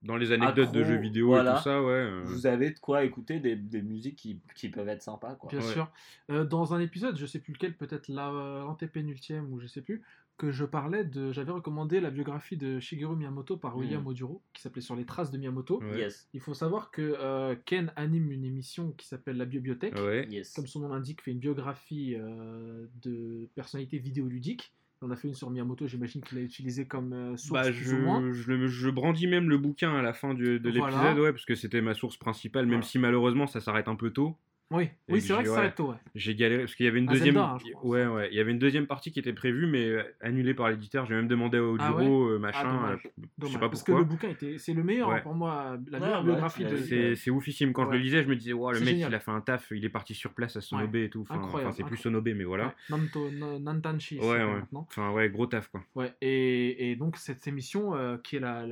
Dans les anecdotes de jeux vidéo voilà. et tout ça, ouais. euh, vous avez de quoi écouter des, des musiques qui, qui peuvent être sympas quoi. Bien Ouais. sûr. Euh, dans un épisode, je sais plus lequel, peut-être la- l'antépénultième ou je sais plus, que je parlais de. J'avais recommandé la biographie de Shigeru Miyamoto par William Mm. Oduro, qui s'appelait Sur les traces de Miyamoto. Ouais. Yes, Il faut savoir que euh, Ken anime une émission qui s'appelle La Bibliothèque. ouais. yes. Comme son nom l'indique, fait une biographie euh, de personnalités vidéoludiques. On a fait une sur Miyamoto, j'imagine qu'il l'a utilisé comme euh, source Bah, plus ou moins. je, je, brandis même le bouquin à la fin du- de l'épisode, Voilà. ouais, parce que c'était ma source principale, même Voilà. si malheureusement ça s'arrête un peu tôt. Oui, Et oui c'est vrai que ça ouais. s'arrête tôt. Ouais. J'ai galéré parce qu'il y avait une Un deuxième, Zelda, hein, ouais, ouais, il y avait une deuxième partie qui était prévue, mais euh, annulée par l'éditeur. J'ai même demandé Ah ouais? euh, machin. Ah, dommage. euh, je Dommage, sais pas parce que pourquoi. le bouquin était, c'est le meilleur Ouais. hein, pour moi, la meilleure biographie de. C'est c'est oufissime. Quand je le lisais, je me disais, wow, le mec, génial. il a fait un taf, il est parti sur place à Sonobe et tout. Enfin, c'est plus. Sonobe, mais voilà. Ouais, Nanto, Na- Nantanshi, Ouais, ouais. Enfin, ouais, gros taf, quoi. Ouais, et, donc cette émission euh, qui est la,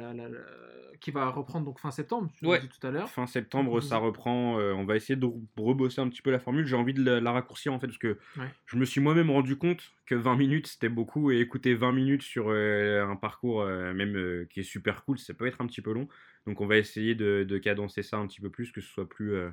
qui va reprendre donc fin septembre, tu l'as Ouais. dit tout à l'heure. Fin septembre, ça reprend. on va essayer de re- rebosser un petit peu la formule. J'ai envie de la, la raccourcir en fait, parce que Ouais. je me suis moi-même rendu compte que 20 minutes c'était beaucoup et écouter 20 minutes sur euh, un parcours euh, même euh, qui est super cool, ça peut être un petit peu long. Donc on va essayer de, de cadencer ça un petit peu plus, que ce soit plus, euh,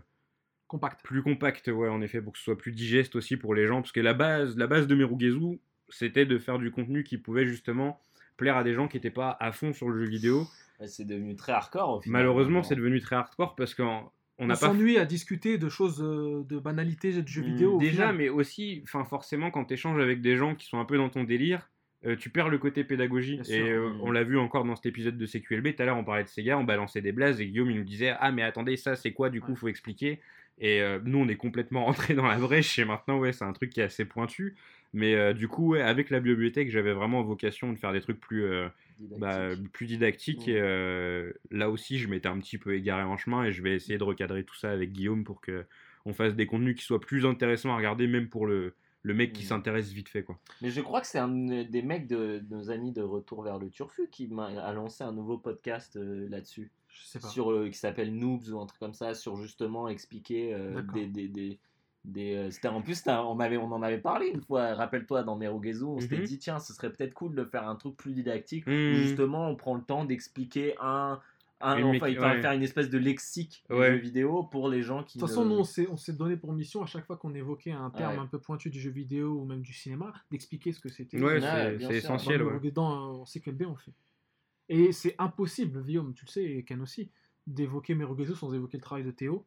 Compact. plus compact, ouais, en effet, pour que ce soit plus digeste aussi pour les gens. Parce que la base, la base de Merugezu, c'était de faire du contenu qui pouvait justement plaire à des gens qui n'étaient pas à fond sur le jeu vidéo. C'est devenu très hardcore au final. Malheureusement, c'est devenu très hardcore parce qu'on on s'ennuie à discuter de choses, euh, de banalités de jeux Mm, vidéo. Déjà, mais aussi, enfin forcément, quand tu échanges avec des gens qui sont un peu dans ton délire, euh, tu perds le côté pédagogie. Bien Et sûr. euh, Mm. on l'a vu encore dans cet épisode de CQLB. Tout à l'heure, on parlait de Sega, on balançait des blazes et Guillaume il nous disait Ah, mais attendez, ça c'est quoi Du coup, Ouais. faut expliquer. Et euh, nous, on est complètement rentré dans la brèche. Et maintenant, ouais, c'est un truc qui est assez pointu. Mais du coup, ouais, avec la bibliothèque, j'avais vraiment vocation de faire des trucs plus, Didactique. bah, plus didactiques. Et euh, là aussi, je m'étais un petit peu égaré en chemin. Et je vais essayer de recadrer tout ça avec Guillaume pour que on fasse des contenus qui soient plus intéressants à regarder, même pour le, le mec qui Mm. s'intéresse vite fait. Quoi. Mais je crois que c'est un des mecs de, de nos amis de Retour vers le Turfu qui m'a a lancé un nouveau podcast euh, là-dessus, Je sais pas. sur euh, qui s'appelle Noobs ou un truc comme ça, sur justement expliquer euh, des, des, des, euh, c'était en plus on avait on en avait parlé une fois. Rappelle-toi dans Merugezu, on s'était Mhm. dit tiens ce serait peut-être cool de faire un truc plus didactique où Mhm. justement on prend le temps d'expliquer un un, enfin, il va ouais. faire une espèce de lexique Ouais. du jeu vidéo pour les gens qui De toute façon, ne- nous, on s'est, on donné pour mission à chaque fois qu'on évoquait un terme Ouais. un peu pointu du jeu vidéo ou même du cinéma, d'expliquer ce que c'était. Ouais, Ouais, c'est essentiel. Dans, dans euh, CQLB, on le fait. Et c'est impossible, Guillaume, tu le sais, et Ken aussi, d'évoquer Merugezu sans évoquer le travail de Théo,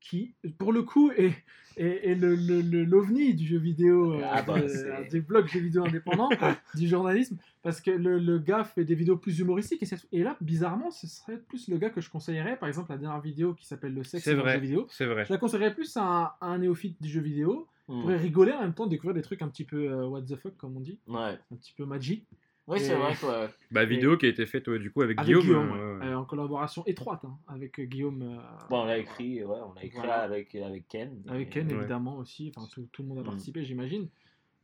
qui, pour le coup, est, est, est le, le- le- l'ovni du jeu vidéo, euh, Ah bah, de- c'est- des blogs jeux vidéo indépendants, du journalisme, parce que le, le gars fait des vidéos plus humoristiques, et, là, bizarrement, ce serait plus le gars que je conseillerais, par exemple, la dernière vidéo qui s'appelle Le sexe dans le jeu vidéo. C'est vrai. Je la conseillerais plus à un, à un néophyte du jeu vidéo, Hmm. pourrait rigoler en même temps, découvrir des trucs un petit peu euh, what the fuck, comme on dit, Ouais. un petit peu magie. Oui, c'est vrai quoi. Bah, vidéo qui a été faite ouais, du coup avec, Avec Guillaume. Guillaume, euh, ouais. Euh, en collaboration étroite hein, avec euh, Guillaume. euh, Bon, on l'a écrit, ouais, on l'a écrit Voilà. avec, avec Ken. Avec Et- Ken, Ouais. évidemment, aussi. Enfin, tout, tout le monde a Mm. participé, j'imagine.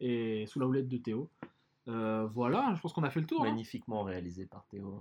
Et sous la houlette de Théo. Euh, voilà, je pense qu'on a fait le tour. hein. magnifiquement réalisé par Théo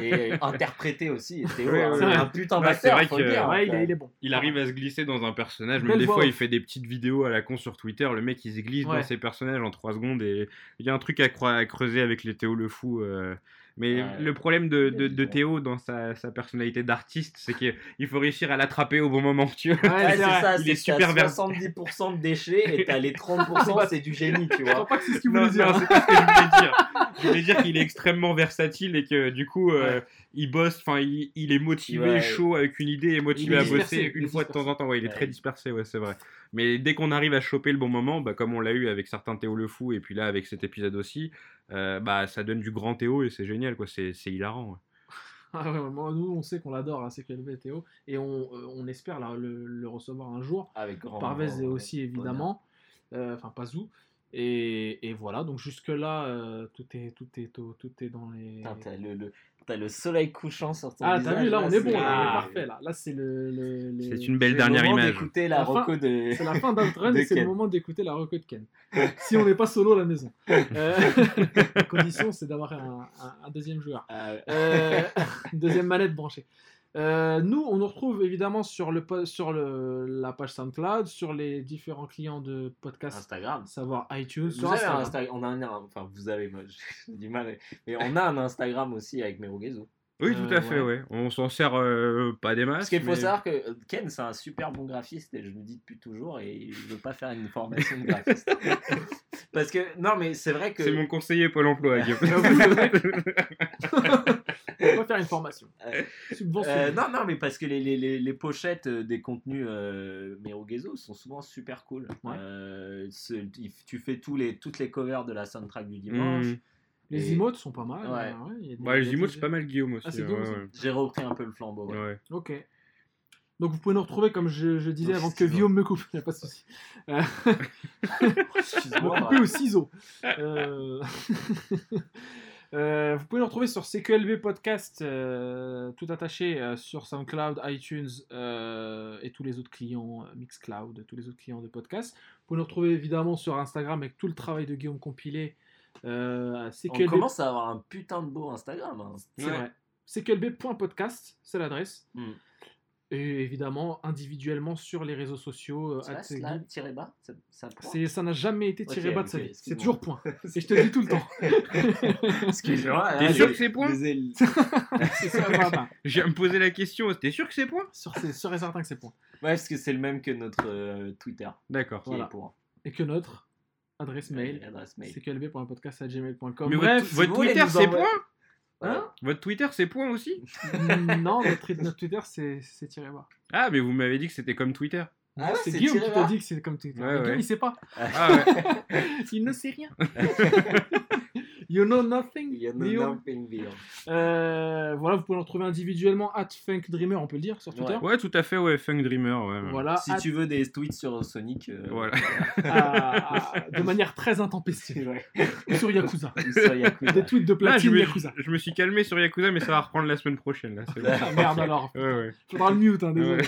et interprété aussi Théo Ouais, hein, ouais, c'est ouais. un putain Ouais, c'est d'acteur vrai faut le que- dire Ouais, il hein. est, il est bon. Il arrive à se glisser dans un personnage. Belle Même des voix fois, il off. fait des petites vidéos à la con sur Twitter. Le mec, il se glisse Ouais. dans ses personnages en 3 secondes. Et il y a un truc à, creuser avec les Théo le Fou. euh. Mais Ouais. le problème de, de-. Théo dans sa, sa personnalité d'artiste, c'est qu'il faut réussir à l'attraper au bon moment. Tu vois Ouais, c'est ça, Il c'est est que t'as super vers- 70% de déchets et t'as les 30% c'est du génie, tu Je crois vois. pas que c'est ce qu'il Non, voulait dire. non, c'est pas ce que je voulais dire. Je voulais dire qu'il est extrêmement versatile et que du coup, euh, Ouais. il bosse, enfin, il, il est motivé, Ouais. chaud, avec une idée et motivé est à bosser une est fois de temps en temps. Ouais, il est Ouais. très dispersé, ouais, c'est vrai. Mais dès qu'on arrive à choper le bon moment, bah, comme on l'a eu avec certains Théo le Fou et puis là avec cet épisode aussi, euh, bah, ça donne du grand Théo et c'est génial, quoi. C'est c'est hilarant. ouais. Ah ouais, moi, nous, on sait qu'on l'adore, hein, c'est CQLB Théo, et on, euh, on espère là, le, le recevoir un jour. Avec grand. Parvez grand- aussi évidemment, Euh, enfin Pazou. Et, et voilà, donc jusque-là, euh, tout, est, tout, est, tout, tout est dans les. Le, le- t'as le soleil couchant sur ton Ah, visage. t'as vu, là, on est bon, c'est- là, on est Ah. parfait, là. Là, c'est le. C'est une belle C'est le dernière moment image. d'écouter la La fin- reco de. C'est la fin d'Outrun de et c'est le moment d'écouter la reco de Ken. Si on n'est pas solo à la maison. Euh, la condition, c'est d'avoir un, un- un deuxième joueur. Ah. Euh, une deuxième manette branchée. Euh, nous, on nous retrouve évidemment sur, le, sur le, la page SoundCloud, sur les différents clients de podcast, Instagram. savoir iTunes, Vous sur avez un Instagram. Insta- on a un, enfin vous avez, moi j'ai du mal, mais on a un Instagram aussi avec Merugezu. Oui, Euh, tout à fait, ouais. ouais. On s'en sert euh, pas des masses. Parce qu'il faut savoir que euh, Ken c'est un super bon graphiste et je le dis depuis toujours et je veux pas faire une formation de graphiste. Parce que non mais c'est vrai que C'est mon conseiller Pôle emploi, Guillaume. On va faire une formation. Euh, non, non, mais parce que les, les, les, les pochettes euh, des contenus euh, Merugezo sont souvent super cool. Ouais. Euh, tu fais tous les, toutes les covers de la soundtrack du dimanche. Mmh. Les et- emotes sont pas mal. Ouais. hein, ouais, il y a des- Bah, il y les emotes, c'est pas mal Guillaume aussi. Ah. J'ai repris un peu le flambeau. ouais. Ouais. Ok. Donc vous pouvez nous retrouver comme je, je disais avant que. Guillaume me coupe, il n'y a pas de souci. Euh, me couper au ciseau. Euh, euh, vous pouvez nous retrouver sur CQLB Podcast, euh, tout attaché euh, sur SoundCloud, iTunes euh, et tous les autres clients, euh, Mixcloud, tous les autres clients de podcast. Vous pouvez nous retrouver évidemment sur Instagram avec tout le travail de Guillaume compilé. Euh, On commence à avoir un putain de beau Instagram. hein. C'est Ouais. vrai. CQLB.podcast, c'est l'adresse. Mm. Et évidemment, individuellement sur les réseaux sociaux. euh, c'est là, tiré bas, ça. C'est- n'a jamais été tiré bas de sa vie. C'est toujours point. Et je te le dis tout le temps. Excuse-moi. T'es sûr que c'est point c'est. Je viens me poser la question, t'es sûr que c'est point c'est sûr et certain que c'est point. Ouais, parce que c'est le même que notre euh, Twitter, D'accord. Voilà. Et que notre adresse mail, Euh, adresse mail. cqlb.podcast.gmail.com. Mais Bref, votre, Twitter, c'est point hein Votre Twitter, c'est point aussi non, notre, notre Twitter, c'est tiré bas. Ah, mais vous m'avez dit que c'était comme Twitter. Ah ouais, c'est Guillaume qui t'a dit que c'est comme Twitter. Ouais, Mais Guillaume, ouais. il sait pas. Ah ouais. il ne sait rien. You know nothing. Il y a Guillaume. nothing beyond. Euh, voilà, vous pouvez le retrouver individuellement at Funk Dreamer, on peut le dire sur Twitter. Ouais, tout à fait, ouais, Funk Dreamer, ouais. ouais. Voilà, Si at- tu veux des tweets sur Sonic, euh, Voilà. à- à- de manière très intempestive. Ouais. sur Yakuza. ou sur Yakuza. Des tweets de Là, je platine me, Yakuza. je me suis calmé sur Yakuza, mais ça va reprendre la semaine prochaine, là. bon. Ah, merde alors. Ouais, ouais. Faudra le mute, hein, désolé.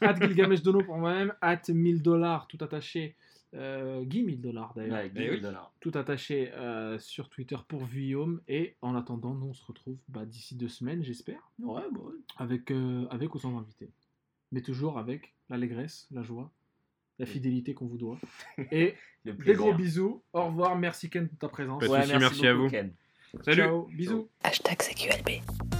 at Gilgamesh Dono pour moi-même, at 1000 dollars tout attaché. Euh, Guy 1000 dollars d'ailleurs. Ouais, Eh dollars. Tout attaché euh, sur Twitter pour Guillaume. Et en attendant, nous on se retrouve bah, d'ici deux semaines, j'espère, Ouais, bah ouais. avec, euh, avec ou sans invité. Mais toujours avec l'allégresse, la joie, la fidélité qu'on vous doit. Et Le des gros bisous. Au revoir. Merci Ken pour ta présence. Ouais, merci, merci à vous. Ken. Salut Ciao. Bisous. Hashtag CQLB.